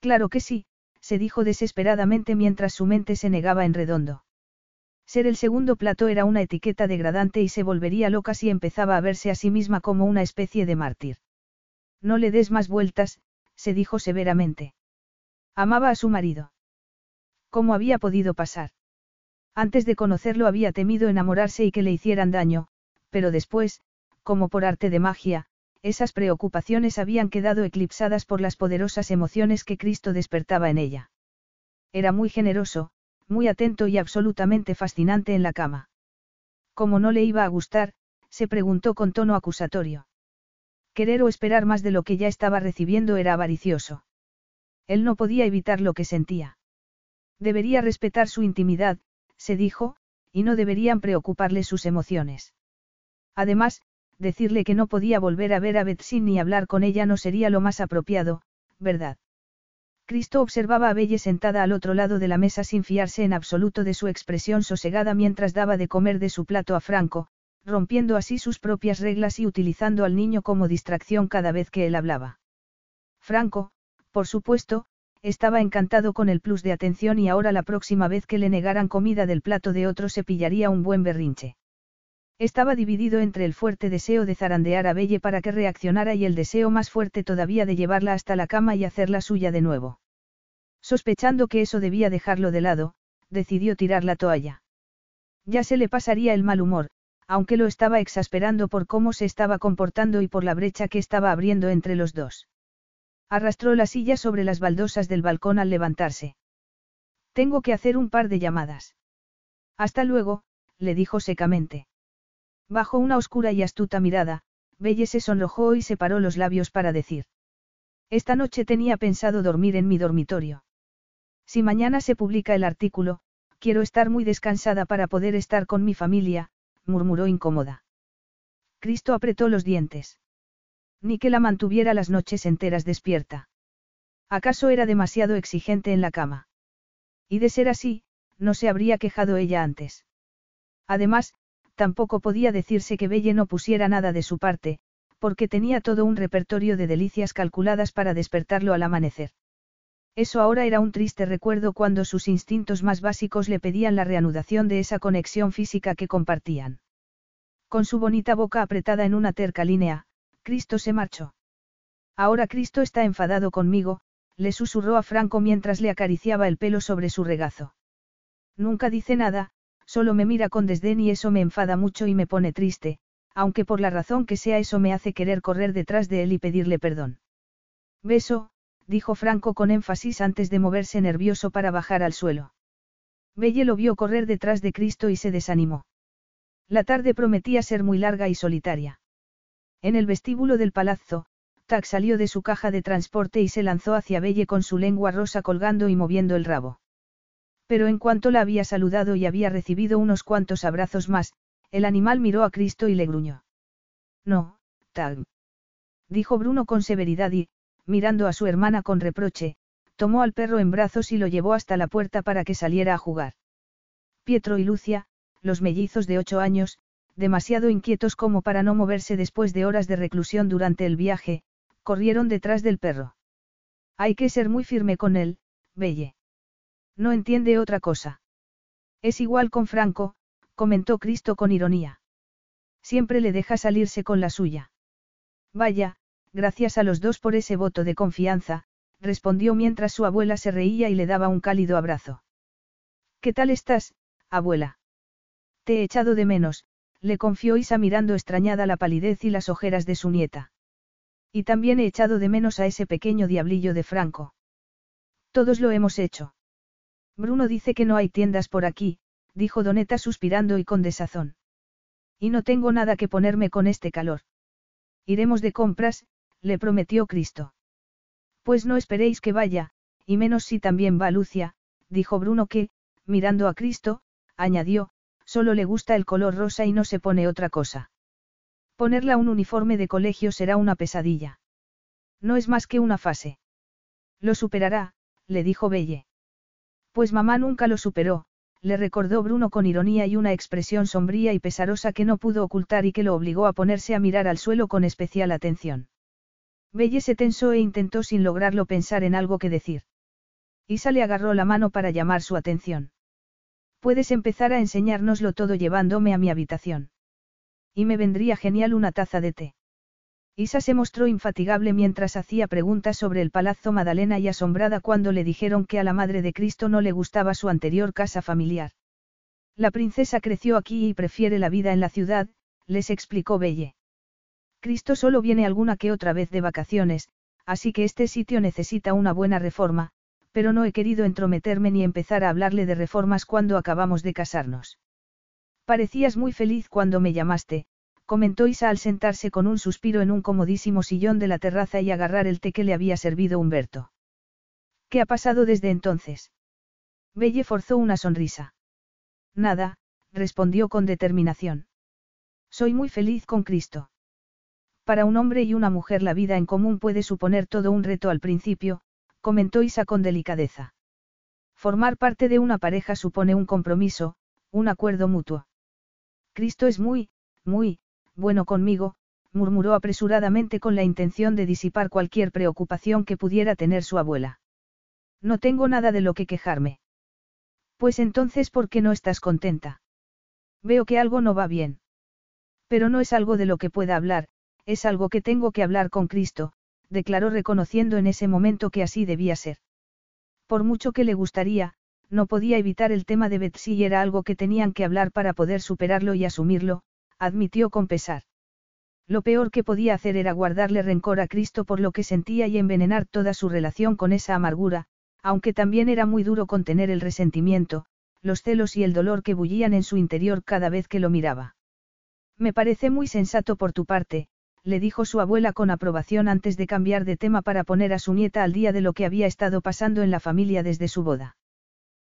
Claro que sí, se dijo desesperadamente mientras su mente se negaba en redondo. Ser el segundo plato era una etiqueta degradante y se volvería loca si empezaba a verse a sí misma como una especie de mártir. No le des más vueltas, se dijo severamente. Amaba a su marido. ¿Cómo había podido pasar? Antes de conocerlo había temido enamorarse y que le hicieran daño, pero después, como por arte de magia, esas preocupaciones habían quedado eclipsadas por las poderosas emociones que Cristo despertaba en ella. Era muy generoso, muy atento y absolutamente fascinante en la cama. Como no le iba a gustar, se preguntó con tono acusatorio. Querer o esperar más de lo que ya estaba recibiendo era avaricioso. Él no podía evitar lo que sentía. Debería respetar su intimidad, se dijo, y no deberían preocuparle sus emociones. Además, decirle que no podía volver a ver a Betsy ni hablar con ella no sería lo más apropiado, ¿verdad? Cristo observaba a Belle sentada al otro lado de la mesa sin fiarse en absoluto de su expresión sosegada mientras daba de comer de su plato a Franco, rompiendo así sus propias reglas y utilizando al niño como distracción cada vez que él hablaba. Franco, por supuesto, estaba encantado con el plus de atención y ahora la próxima vez que le negaran comida del plato de otro se pillaría un buen berrinche. Estaba dividido entre el fuerte deseo de zarandear a Belle para que reaccionara y el deseo más fuerte todavía de llevarla hasta la cama y hacerla suya de nuevo. Sospechando que eso debía dejarlo de lado, decidió tirar la toalla. Ya se le pasaría el mal humor, aunque lo estaba exasperando por cómo se estaba comportando y por la brecha que estaba abriendo entre los dos. Arrastró la silla sobre las baldosas del balcón al levantarse. Tengo que hacer un par de llamadas. Hasta luego, le dijo secamente. Bajo una oscura y astuta mirada, Belle se sonrojó y separó los labios para decir. Esta noche tenía pensado dormir en mi dormitorio. Si mañana se publica el artículo, quiero estar muy descansada para poder estar con mi familia, murmuró incómoda. Cristo apretó los dientes. Ni que la mantuviera las noches enteras despierta. ¿Acaso era demasiado exigente en la cama? Y de ser así, no se habría quejado ella antes. Además, tampoco podía decirse que Belle no pusiera nada de su parte, porque tenía todo un repertorio de delicias calculadas para despertarlo al amanecer. Eso ahora era un triste recuerdo cuando sus instintos más básicos le pedían la reanudación de esa conexión física que compartían. Con su bonita boca apretada en una terca línea, Cristo se marchó. Ahora Cristo está enfadado conmigo, le susurró a Franco mientras le acariciaba el pelo sobre su regazo. Nunca dice nada, solo me mira con desdén y eso me enfada mucho y me pone triste, aunque por la razón que sea eso me hace querer correr detrás de él y pedirle perdón. Beso, dijo Franco con énfasis antes de moverse nervioso para bajar al suelo. Belle lo vio correr detrás de Cristo y se desanimó. La tarde prometía ser muy larga y solitaria. En el vestíbulo del palazzo, Tac salió de su caja de transporte y se lanzó hacia Belle con su lengua rosa colgando y moviendo el rabo. Pero en cuanto la había saludado y había recibido unos cuantos abrazos más, el animal miró a Cristo y le gruñó. No, tal. Dijo Bruno con severidad y, mirando a su hermana con reproche, tomó al perro en brazos y lo llevó hasta la puerta para que saliera a jugar. Pietro y Lucia, los mellizos de ocho años, demasiado inquietos como para no moverse después de horas de reclusión durante el viaje, corrieron detrás del perro. Hay que ser muy firme con él, Belle. No entiende otra cosa. Es igual con Franco, comentó Cristo con ironía. Siempre le deja salirse con la suya. Vaya, gracias a los dos por ese voto de confianza, respondió mientras su abuela se reía y le daba un cálido abrazo. ¿Qué tal estás, abuela? Te he echado de menos, le confió Isa mirando extrañada la palidez y las ojeras de su nieta. Y también he echado de menos a ese pequeño diablillo de Franco. Todos lo hemos hecho. Bruno dice que no hay tiendas por aquí, dijo Doneta suspirando y con desazón. Y no tengo nada que ponerme con este calor. Iremos de compras, le prometió Cristo. Pues no esperéis que vaya, y menos si también va Lucia, dijo Bruno que, mirando a Cristo, añadió, solo le gusta el color rosa y no se pone otra cosa. Ponerla un uniforme de colegio será una pesadilla. No es más que una fase. Lo superará, le dijo Belle. Pues mamá nunca lo superó, le recordó Bruno con ironía y una expresión sombría y pesarosa que no pudo ocultar y que lo obligó a ponerse a mirar al suelo con especial atención. Belle se tensó e intentó sin lograrlo pensar en algo que decir. Isa le agarró la mano para llamar su atención. Puedes empezar a enseñárnoslo todo llevándome a mi habitación. Y me vendría genial una taza de té. Isa se mostró infatigable mientras hacía preguntas sobre el Palazzo Madalena y asombrada cuando le dijeron que a la Madre de Cristo no le gustaba su anterior casa familiar. La princesa creció aquí y prefiere la vida en la ciudad, les explicó Belle. Cristo solo viene alguna que otra vez de vacaciones, así que este sitio necesita una buena reforma, pero no he querido entrometerme ni empezar a hablarle de reformas cuando acabamos de casarnos. Parecías muy feliz cuando me llamaste, comentó Isa al sentarse con un suspiro en un comodísimo sillón de la terraza y agarrar el té que le había servido Humberto. ¿Qué ha pasado desde entonces? Belle forzó una sonrisa. Nada, respondió con determinación. Soy muy feliz con Cristo. Para un hombre y una mujer la vida en común puede suponer todo un reto al principio, comentó Isa con delicadeza. Formar parte de una pareja supone un compromiso, un acuerdo mutuo. Cristo es muy, muy, bueno conmigo, murmuró apresuradamente con la intención de disipar cualquier preocupación que pudiera tener su abuela. No tengo nada de lo que quejarme. Pues entonces, ¿por qué no estás contenta? Veo que algo no va bien. Pero no es algo de lo que pueda hablar, es algo que tengo que hablar con Cristo, declaró reconociendo en ese momento que así debía ser. Por mucho que le gustaría, no podía evitar el tema de Betsy y era algo que tenían que hablar para poder superarlo y asumirlo, admitió con pesar. Lo peor que podía hacer era guardarle rencor a Cristo por lo que sentía y envenenar toda su relación con esa amargura, Aunque también era muy duro contener el resentimiento, los celos y el dolor que bullían en su interior cada vez que lo miraba. Me parece muy sensato por tu parte, le dijo su abuela con aprobación antes de cambiar de tema para poner a su nieta al día de lo que había estado pasando en la familia desde su boda.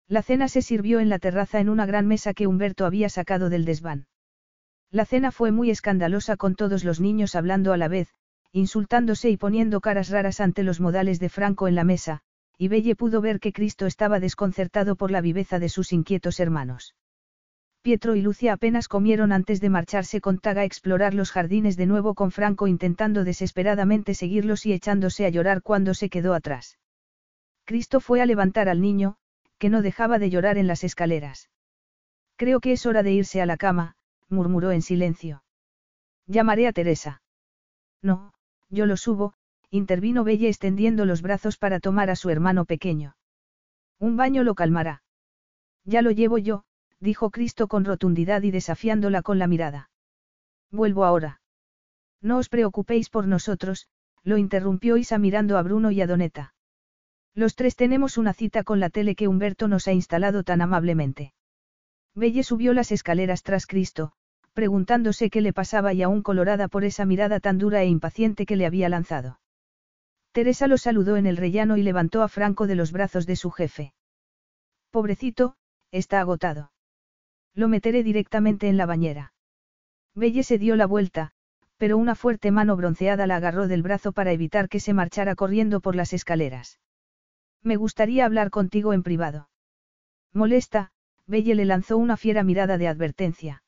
La cena se sirvió en la terraza en una gran mesa que Humberto había sacado del desván. La cena fue muy escandalosa con todos los niños hablando a la vez, insultándose y poniendo caras raras ante los modales de Franco en la mesa, y Belle pudo ver que Cristo estaba desconcertado por la viveza de sus inquietos hermanos. Pietro y Lucia apenas comieron antes de marcharse con Taga a explorar los jardines de nuevo con Franco intentando desesperadamente seguirlos y echándose a llorar cuando se quedó atrás. Cristo fue a levantar al niño, que no dejaba de llorar en las escaleras. Creo que es hora de irse a la cama, murmuró en silencio. Llamaré a Teresa. No, yo lo subo, intervino Belle extendiendo los brazos para tomar a su hermano pequeño. Un baño lo calmará. Ya lo llevo yo, dijo Cristo con rotundidad y desafiándola con la mirada. Vuelvo ahora. No os preocupéis por nosotros, lo interrumpió Isa mirando a Bruno y a Doneta. Los tres tenemos una cita con la tele que Humberto nos ha instalado tan amablemente. Belle subió las escaleras tras Cristo, preguntándose qué le pasaba y aún colorada por esa mirada tan dura e impaciente que le había lanzado. Teresa lo saludó en el rellano y levantó a Franco de los brazos de su jefe. Pobrecito, está agotado. Lo meteré directamente en la bañera. Belle se dio la vuelta, pero una fuerte mano bronceada la agarró del brazo para evitar que se marchara corriendo por las escaleras. Me gustaría hablar contigo en privado. Molesta, Belle le lanzó una fiera mirada de advertencia.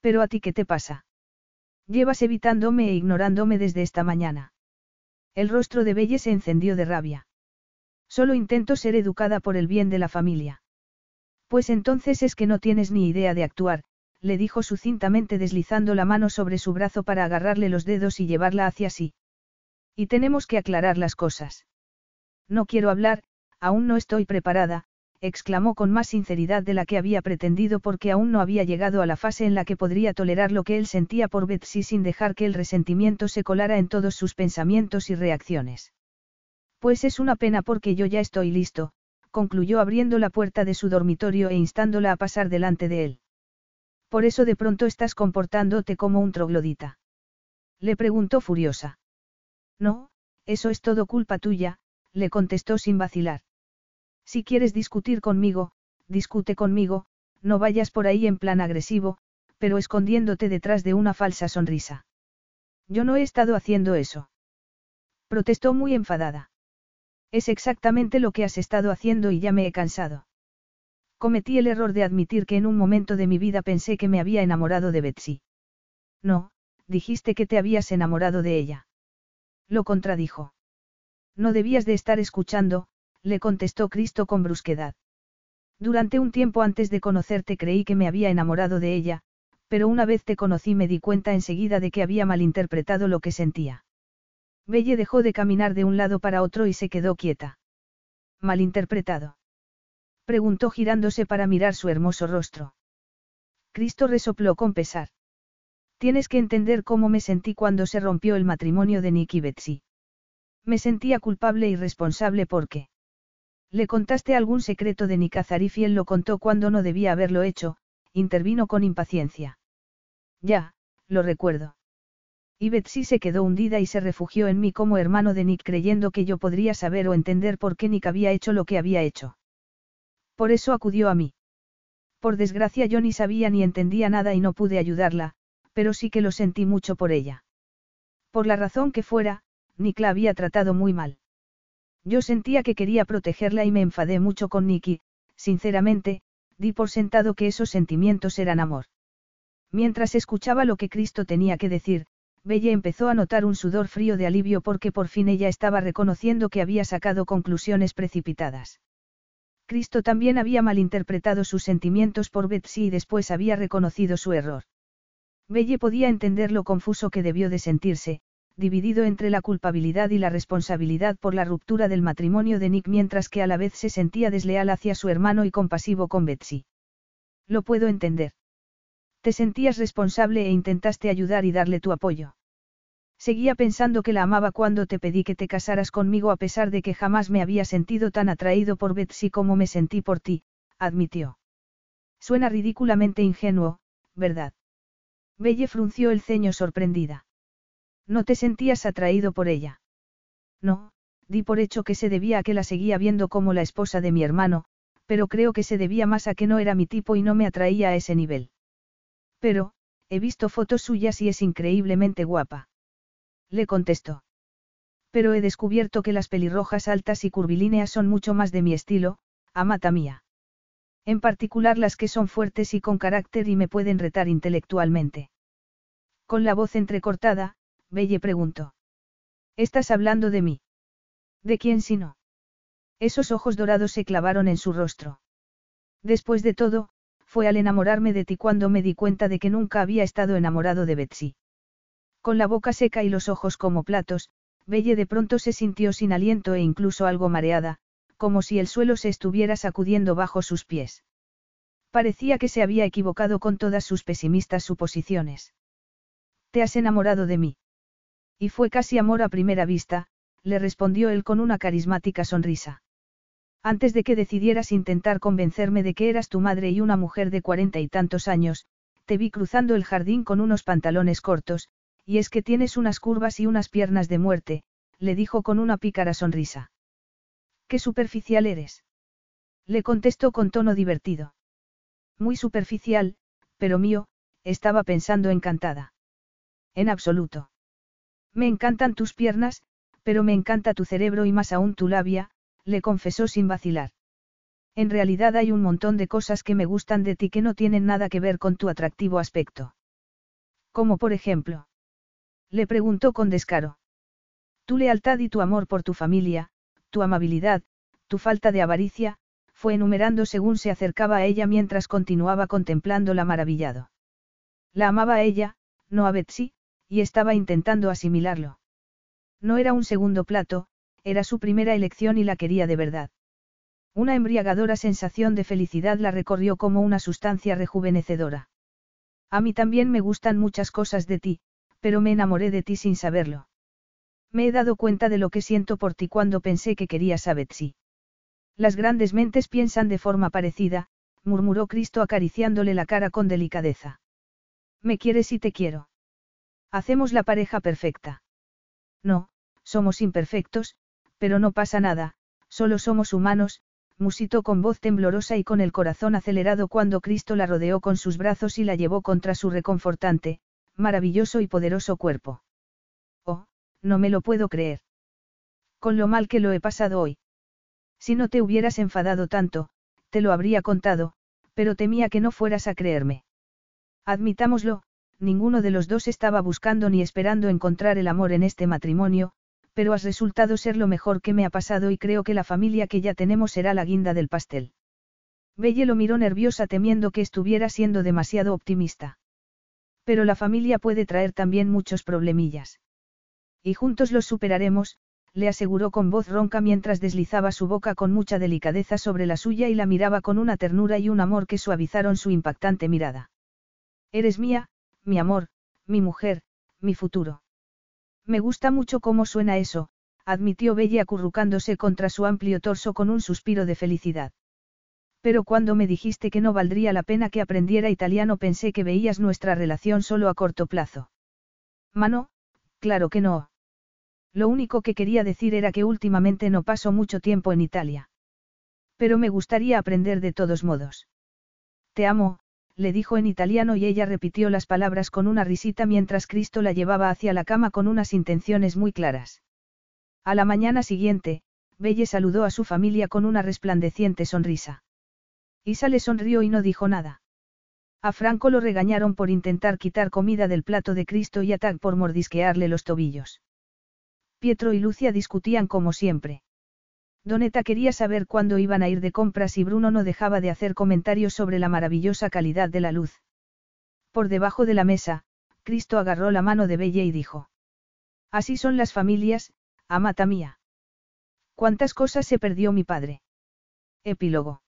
Pero a ti qué te pasa? Llevas evitándome e ignorándome desde esta mañana. El rostro de Belle se encendió de rabia. Solo intento ser educada por el bien de la familia. Pues entonces es que no tienes ni idea de actuar, le dijo sucintamente deslizando la mano sobre su brazo para agarrarle los dedos y llevarla hacia sí. Y tenemos que aclarar las cosas. No quiero hablar, aún no estoy preparada, exclamó con más sinceridad de la que había pretendido porque aún no había llegado a la fase en la que podría tolerar lo que él sentía por Betsy sin dejar que el resentimiento se colara en todos sus pensamientos y reacciones. Pues es una pena porque yo ya estoy listo, concluyó abriendo la puerta de su dormitorio e instándola a pasar delante de él. Por eso de pronto estás comportándote como un troglodita. Le preguntó furiosa. No, eso es todo culpa tuya, le contestó sin vacilar. Si quieres discutir conmigo, discute conmigo, no vayas por ahí en plan agresivo, pero escondiéndote detrás de una falsa sonrisa. Yo no he estado haciendo eso. Protestó muy enfadada. Es exactamente lo que has estado haciendo y ya me he cansado. Cometí el error de admitir que en un momento de mi vida pensé que me había enamorado de Betsy. No, dijiste que te habías enamorado de ella. Lo contradijo. No debías de estar escuchando, le contestó Cristo con brusquedad. Durante un tiempo antes de conocerte creí que me había enamorado de ella, pero una vez te conocí me di cuenta enseguida de que había malinterpretado lo que sentía. Belle dejó de caminar de un lado para otro y se quedó quieta. ¿Malinterpretado? Preguntó girándose para mirar su hermoso rostro. Cristo resopló con pesar. Tienes que entender cómo me sentí cuando se rompió el matrimonio de Nick y Betsy. Me sentía culpable y responsable porque. ¿Le contaste algún secreto de Nikazarif y él lo contó cuando no debía haberlo hecho? intervino con impaciencia. Ya, lo recuerdo. Y Betsy se quedó hundida y se refugió en mí como hermano de Nick creyendo que yo podría saber o entender por qué Nick había hecho lo que había hecho. Por eso acudió a mí. Por desgracia yo ni sabía ni entendía nada y no pude ayudarla, pero sí que lo sentí mucho por ella. Por la razón que fuera, Nick la había tratado muy mal. Yo sentía que quería protegerla y me enfadé mucho con Nicky, sinceramente, di por sentado que esos sentimientos eran amor. Mientras escuchaba lo que Cristo tenía que decir, Belle empezó a notar un sudor frío de alivio porque por fin ella estaba reconociendo que había sacado conclusiones precipitadas. Cristo también había malinterpretado sus sentimientos por Betsy y después había reconocido su error. Belle podía entender lo confuso que debió de sentirse, dividido entre la culpabilidad y la responsabilidad por la ruptura del matrimonio de Nick mientras que a la vez se sentía desleal hacia su hermano y compasivo con Betsy. Lo puedo entender. Te sentías responsable e intentaste ayudar y darle tu apoyo. Seguía pensando que la amaba cuando te pedí que te casaras conmigo a pesar de que jamás me había sentido tan atraído por Betsy como me sentí por ti, admitió. Suena ridículamente ingenuo, ¿verdad? Belle frunció el ceño sorprendida. ¿No te sentías atraído por ella? No, di por hecho que se debía a que la seguía viendo como la esposa de mi hermano, pero creo que se debía más a que no era mi tipo y no me atraía a ese nivel. Pero, he visto fotos suyas y es increíblemente guapa. Le contestó. Pero he descubierto que las pelirrojas altas y curvilíneas son mucho más de mi estilo, amata mía. En particular las que son fuertes y con carácter y me pueden retar intelectualmente. Con la voz entrecortada, Belle preguntó. ¿Estás hablando de mí? ¿De quién si no? Esos ojos dorados se clavaron en su rostro. Después de todo, fue al enamorarme de ti cuando me di cuenta de que nunca había estado enamorado de Betsy. Con la boca seca y los ojos como platos, Belle de pronto se sintió sin aliento e incluso algo mareada, como si el suelo se estuviera sacudiendo bajo sus pies. Parecía que se había equivocado con todas sus pesimistas suposiciones. Te has enamorado de mí. Y fue casi amor a primera vista, le respondió él con una carismática sonrisa. Antes de que decidieras intentar convencerme de que eras tu madre y una mujer de cuarenta y tantos años, te vi cruzando el jardín con unos pantalones cortos, y es que tienes unas curvas y unas piernas de muerte, le dijo con una pícara sonrisa. Qué superficial eres. Le contestó con tono divertido. Muy superficial, pero mío, estaba pensando encantada. En absoluto. Me encantan tus piernas, pero me encanta tu cerebro y más aún tu labia, le confesó sin vacilar. En realidad hay un montón de cosas que me gustan de ti que no tienen nada que ver con tu atractivo aspecto. Como por ejemplo. Le preguntó con descaro. Tu lealtad y tu amor por tu familia, tu amabilidad, tu falta de avaricia, fue enumerando según se acercaba a ella mientras continuaba contemplándola maravillado. La amaba a ella, no a Betsy, y estaba intentando asimilarlo. No era un segundo plato, era su primera elección y la quería de verdad. Una embriagadora sensación de felicidad la recorrió como una sustancia rejuvenecedora. A mí también me gustan muchas cosas de ti, pero me enamoré de ti sin saberlo. Me he dado cuenta de lo que siento por ti cuando pensé que querías a Betsy. Las grandes mentes piensan de forma parecida, murmuró Cristo acariciándole la cara con delicadeza. Me quieres y te quiero. Hacemos la pareja perfecta. No, somos imperfectos, pero no pasa nada, solo somos humanos, musitó con voz temblorosa y con el corazón acelerado cuando Cristo la rodeó con sus brazos y la llevó contra su reconfortante, maravilloso y poderoso cuerpo. Oh, no me lo puedo creer. Con lo mal que lo he pasado hoy. Si no te hubieras enfadado tanto, te lo habría contado, pero temía que no fueras a creerme. Admitámoslo, ninguno de los dos estaba buscando ni esperando encontrar el amor en este matrimonio, pero has resultado ser lo mejor que me ha pasado y creo que la familia que ya tenemos será la guinda del pastel. Belle lo miró nerviosa temiendo que estuviera siendo demasiado optimista. Pero la familia puede traer también muchos problemillas. Y juntos los superaremos, le aseguró con voz ronca mientras deslizaba su boca con mucha delicadeza sobre la suya y la miraba con una ternura y un amor que suavizaron su impactante mirada. Eres mía, mi amor, mi mujer, mi futuro. Me gusta mucho cómo suena eso, admitió Belle acurrucándose contra su amplio torso con un suspiro de felicidad. Pero cuando me dijiste que no valdría la pena que aprendiera italiano pensé que veías nuestra relación solo a corto plazo. Mano, claro que no. Lo único que quería decir era que últimamente no paso mucho tiempo en Italia. Pero me gustaría aprender de todos modos. Te amo, le dijo en italiano y ella repitió las palabras con una risita mientras Cristo la llevaba hacia la cama con unas intenciones muy claras. A la mañana siguiente, Belle saludó a su familia con una resplandeciente sonrisa. Isa le sonrió y no dijo nada. A Franco lo regañaron por intentar quitar comida del plato de Cristo y a Tag por mordisquearle los tobillos. Pietro y Lucia discutían como siempre. Doneta quería saber cuándo iban a ir de compras y Bruno no dejaba de hacer comentarios sobre la maravillosa calidad de la luz. Por debajo de la mesa, Cristo agarró la mano de Bella y dijo. Así son las familias, amata mía. ¿Cuántas cosas se perdió mi padre? Epílogo.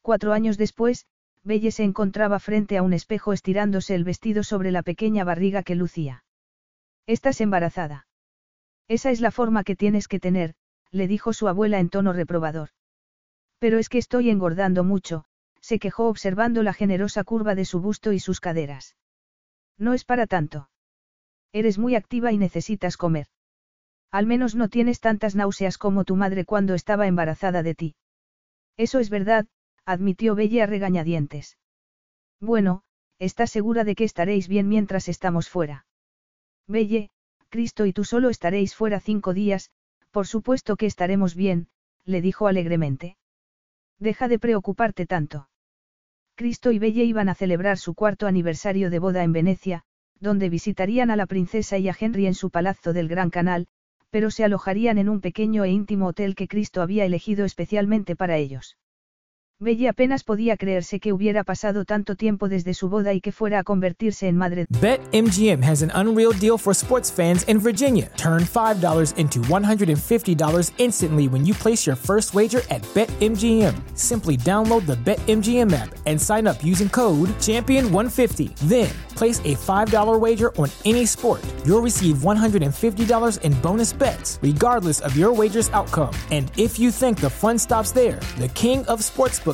Cuatro años después, Belle se encontraba frente a un espejo estirándose el vestido sobre la pequeña barriga que lucía. Estás embarazada. Esa es la forma que tienes que tener, le dijo su abuela en tono reprobador. Pero es que estoy engordando mucho, se quejó observando la generosa curva de su busto y sus caderas. No es para tanto. Eres muy activa y necesitas comer. Al menos no tienes tantas náuseas como tu madre cuando estaba embarazada de ti. Eso es verdad, admitió Belle a regañadientes. Bueno, ¿estás segura de que estaréis bien mientras estamos fuera? Belle, Cristo y tú solo estaréis fuera cinco días, por supuesto que estaremos bien, le dijo alegremente. Deja de preocuparte tanto. Cristo y Belle iban a celebrar su cuarto aniversario de boda en Venecia, donde visitarían a la princesa y a Henry en su palazzo del Gran Canal, pero se alojarían en un pequeño e íntimo hotel que Cristo había elegido especialmente para ellos. Belle apenas podía creerse que hubiera pasado tanto tiempo desde su boda y que fuera a convertirse en madre. BetMGM has an unreal deal for sports fans in Virginia. Turn $5 into $150 instantly when you place your first wager at BetMGM. Simply download the BetMGM app and sign up using code Champion150. Then, place a $5 wager on any sport. You'll receive $150 in bonus bets, regardless of your wager's outcome. And if you think the fun stops there, the King of Sportsbooks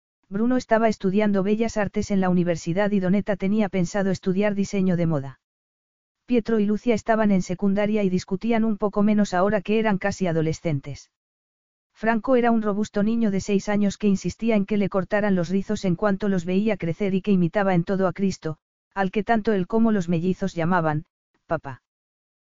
Bruno estaba estudiando Bellas Artes en la universidad y Doneta tenía pensado estudiar diseño de moda. Pietro y Lucia estaban en secundaria y discutían un poco menos ahora que eran casi adolescentes. Franco era un robusto niño de seis años que insistía en que le cortaran los rizos en cuanto los veía crecer y que imitaba en todo a Cristo, al que tanto él como los mellizos llamaban, papá.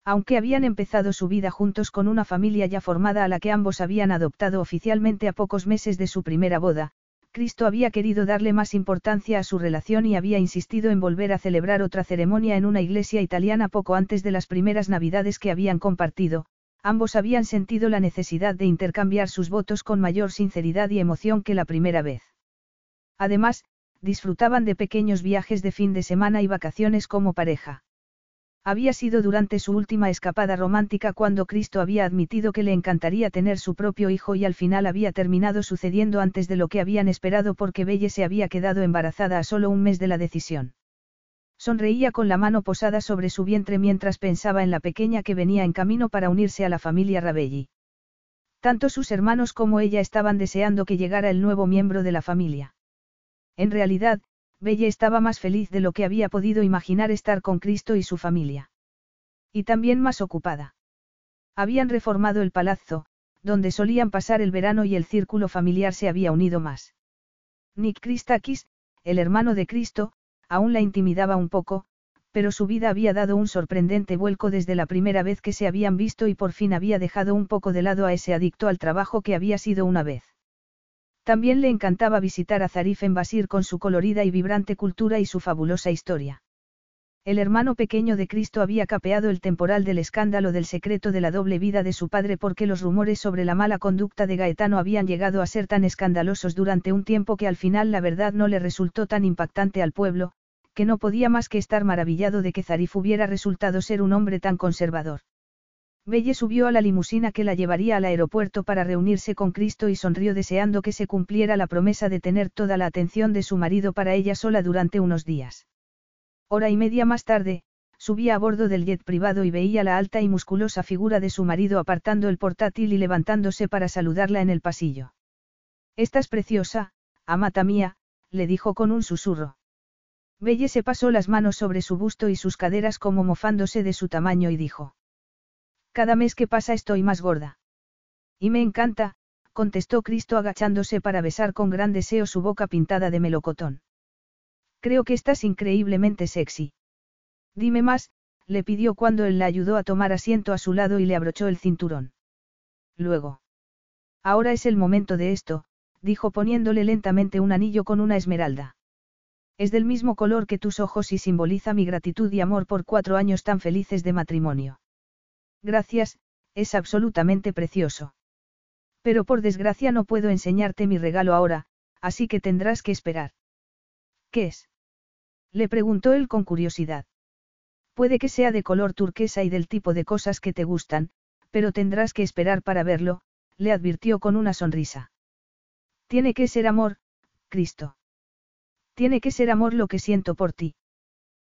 Aunque habían empezado su vida juntos con una familia ya formada a la que ambos habían adoptado oficialmente a pocos meses de su primera boda, Cristo había querido darle más importancia a su relación y había insistido en volver a celebrar otra ceremonia en una iglesia italiana poco antes de las primeras navidades que habían compartido, ambos habían sentido la necesidad de intercambiar sus votos con mayor sinceridad y emoción que la primera vez. Además, disfrutaban de pequeños viajes de fin de semana y vacaciones como pareja. Había sido durante su última escapada romántica cuando Cristo había admitido que le encantaría tener su propio hijo y al final había terminado sucediendo antes de lo que habían esperado porque Belle se había quedado embarazada a solo un mes de la decisión. Sonreía con la mano posada sobre su vientre mientras pensaba en la pequeña que venía en camino para unirse a la familia Rabelli. Tanto sus hermanos como ella estaban deseando que llegara el nuevo miembro de la familia. En realidad, Belle estaba más feliz de lo que había podido imaginar estar con Cristo y su familia. Y también más ocupada. Habían reformado el palazzo, donde solían pasar el verano y el círculo familiar se había unido más. Nick Christakis, el hermano de Cristo, aún la intimidaba un poco, pero su vida había dado un sorprendente vuelco desde la primera vez que se habían visto y por fin había dejado un poco de lado a ese adicto al trabajo que había sido una vez. También le encantaba visitar a Zarif en Basir con su colorida y vibrante cultura y su fabulosa historia. El hermano pequeño de Cristo había capeado el temporal del escándalo del secreto de la doble vida de su padre porque los rumores sobre la mala conducta de Gaetano habían llegado a ser tan escandalosos durante un tiempo que al final la verdad no le resultó tan impactante al pueblo, que no podía más que estar maravillado de que Zarif hubiera resultado ser un hombre tan conservador. Belle subió a la limusina que la llevaría al aeropuerto para reunirse con Cristo y sonrió deseando que se cumpliera la promesa de tener toda la atención de su marido para ella sola durante unos días. Hora y media más tarde, subía a bordo del jet privado y veía la alta y musculosa figura de su marido apartando el portátil y levantándose para saludarla en el pasillo. Estás preciosa, amata mía, le dijo con un susurro. Belle se pasó las manos sobre su busto y sus caderas como mofándose de su tamaño y dijo. Cada mes que pasa estoy más gorda. Y me encanta, contestó Cristo agachándose para besar con gran deseo su boca pintada de melocotón. Creo que estás increíblemente sexy. Dime más, le pidió cuando él la ayudó a tomar asiento a su lado y le abrochó el cinturón. Luego. Ahora es el momento de esto, dijo poniéndole lentamente un anillo con una esmeralda. Es del mismo color que tus ojos y simboliza mi gratitud y amor por cuatro años tan felices de matrimonio. Gracias, es absolutamente precioso. Pero por desgracia no puedo enseñarte mi regalo ahora, así que tendrás que esperar. ¿Qué es? Le preguntó él con curiosidad. Puede que sea de color turquesa y del tipo de cosas que te gustan, pero tendrás que esperar para verlo, le advirtió con una sonrisa. Tiene que ser amor, Cristo. Tiene que ser amor lo que siento por ti.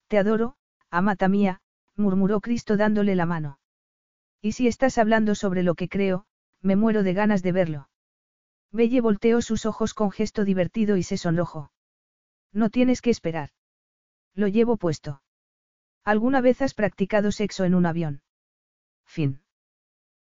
Te adoro, amata mía, murmuró Cristo dándole la mano. Y si estás hablando sobre lo que creo, me muero de ganas de verlo. Belle volteó sus ojos con gesto divertido y se sonrojó. No tienes que esperar. Lo llevo puesto. ¿Alguna vez has practicado sexo en un avión? Fin.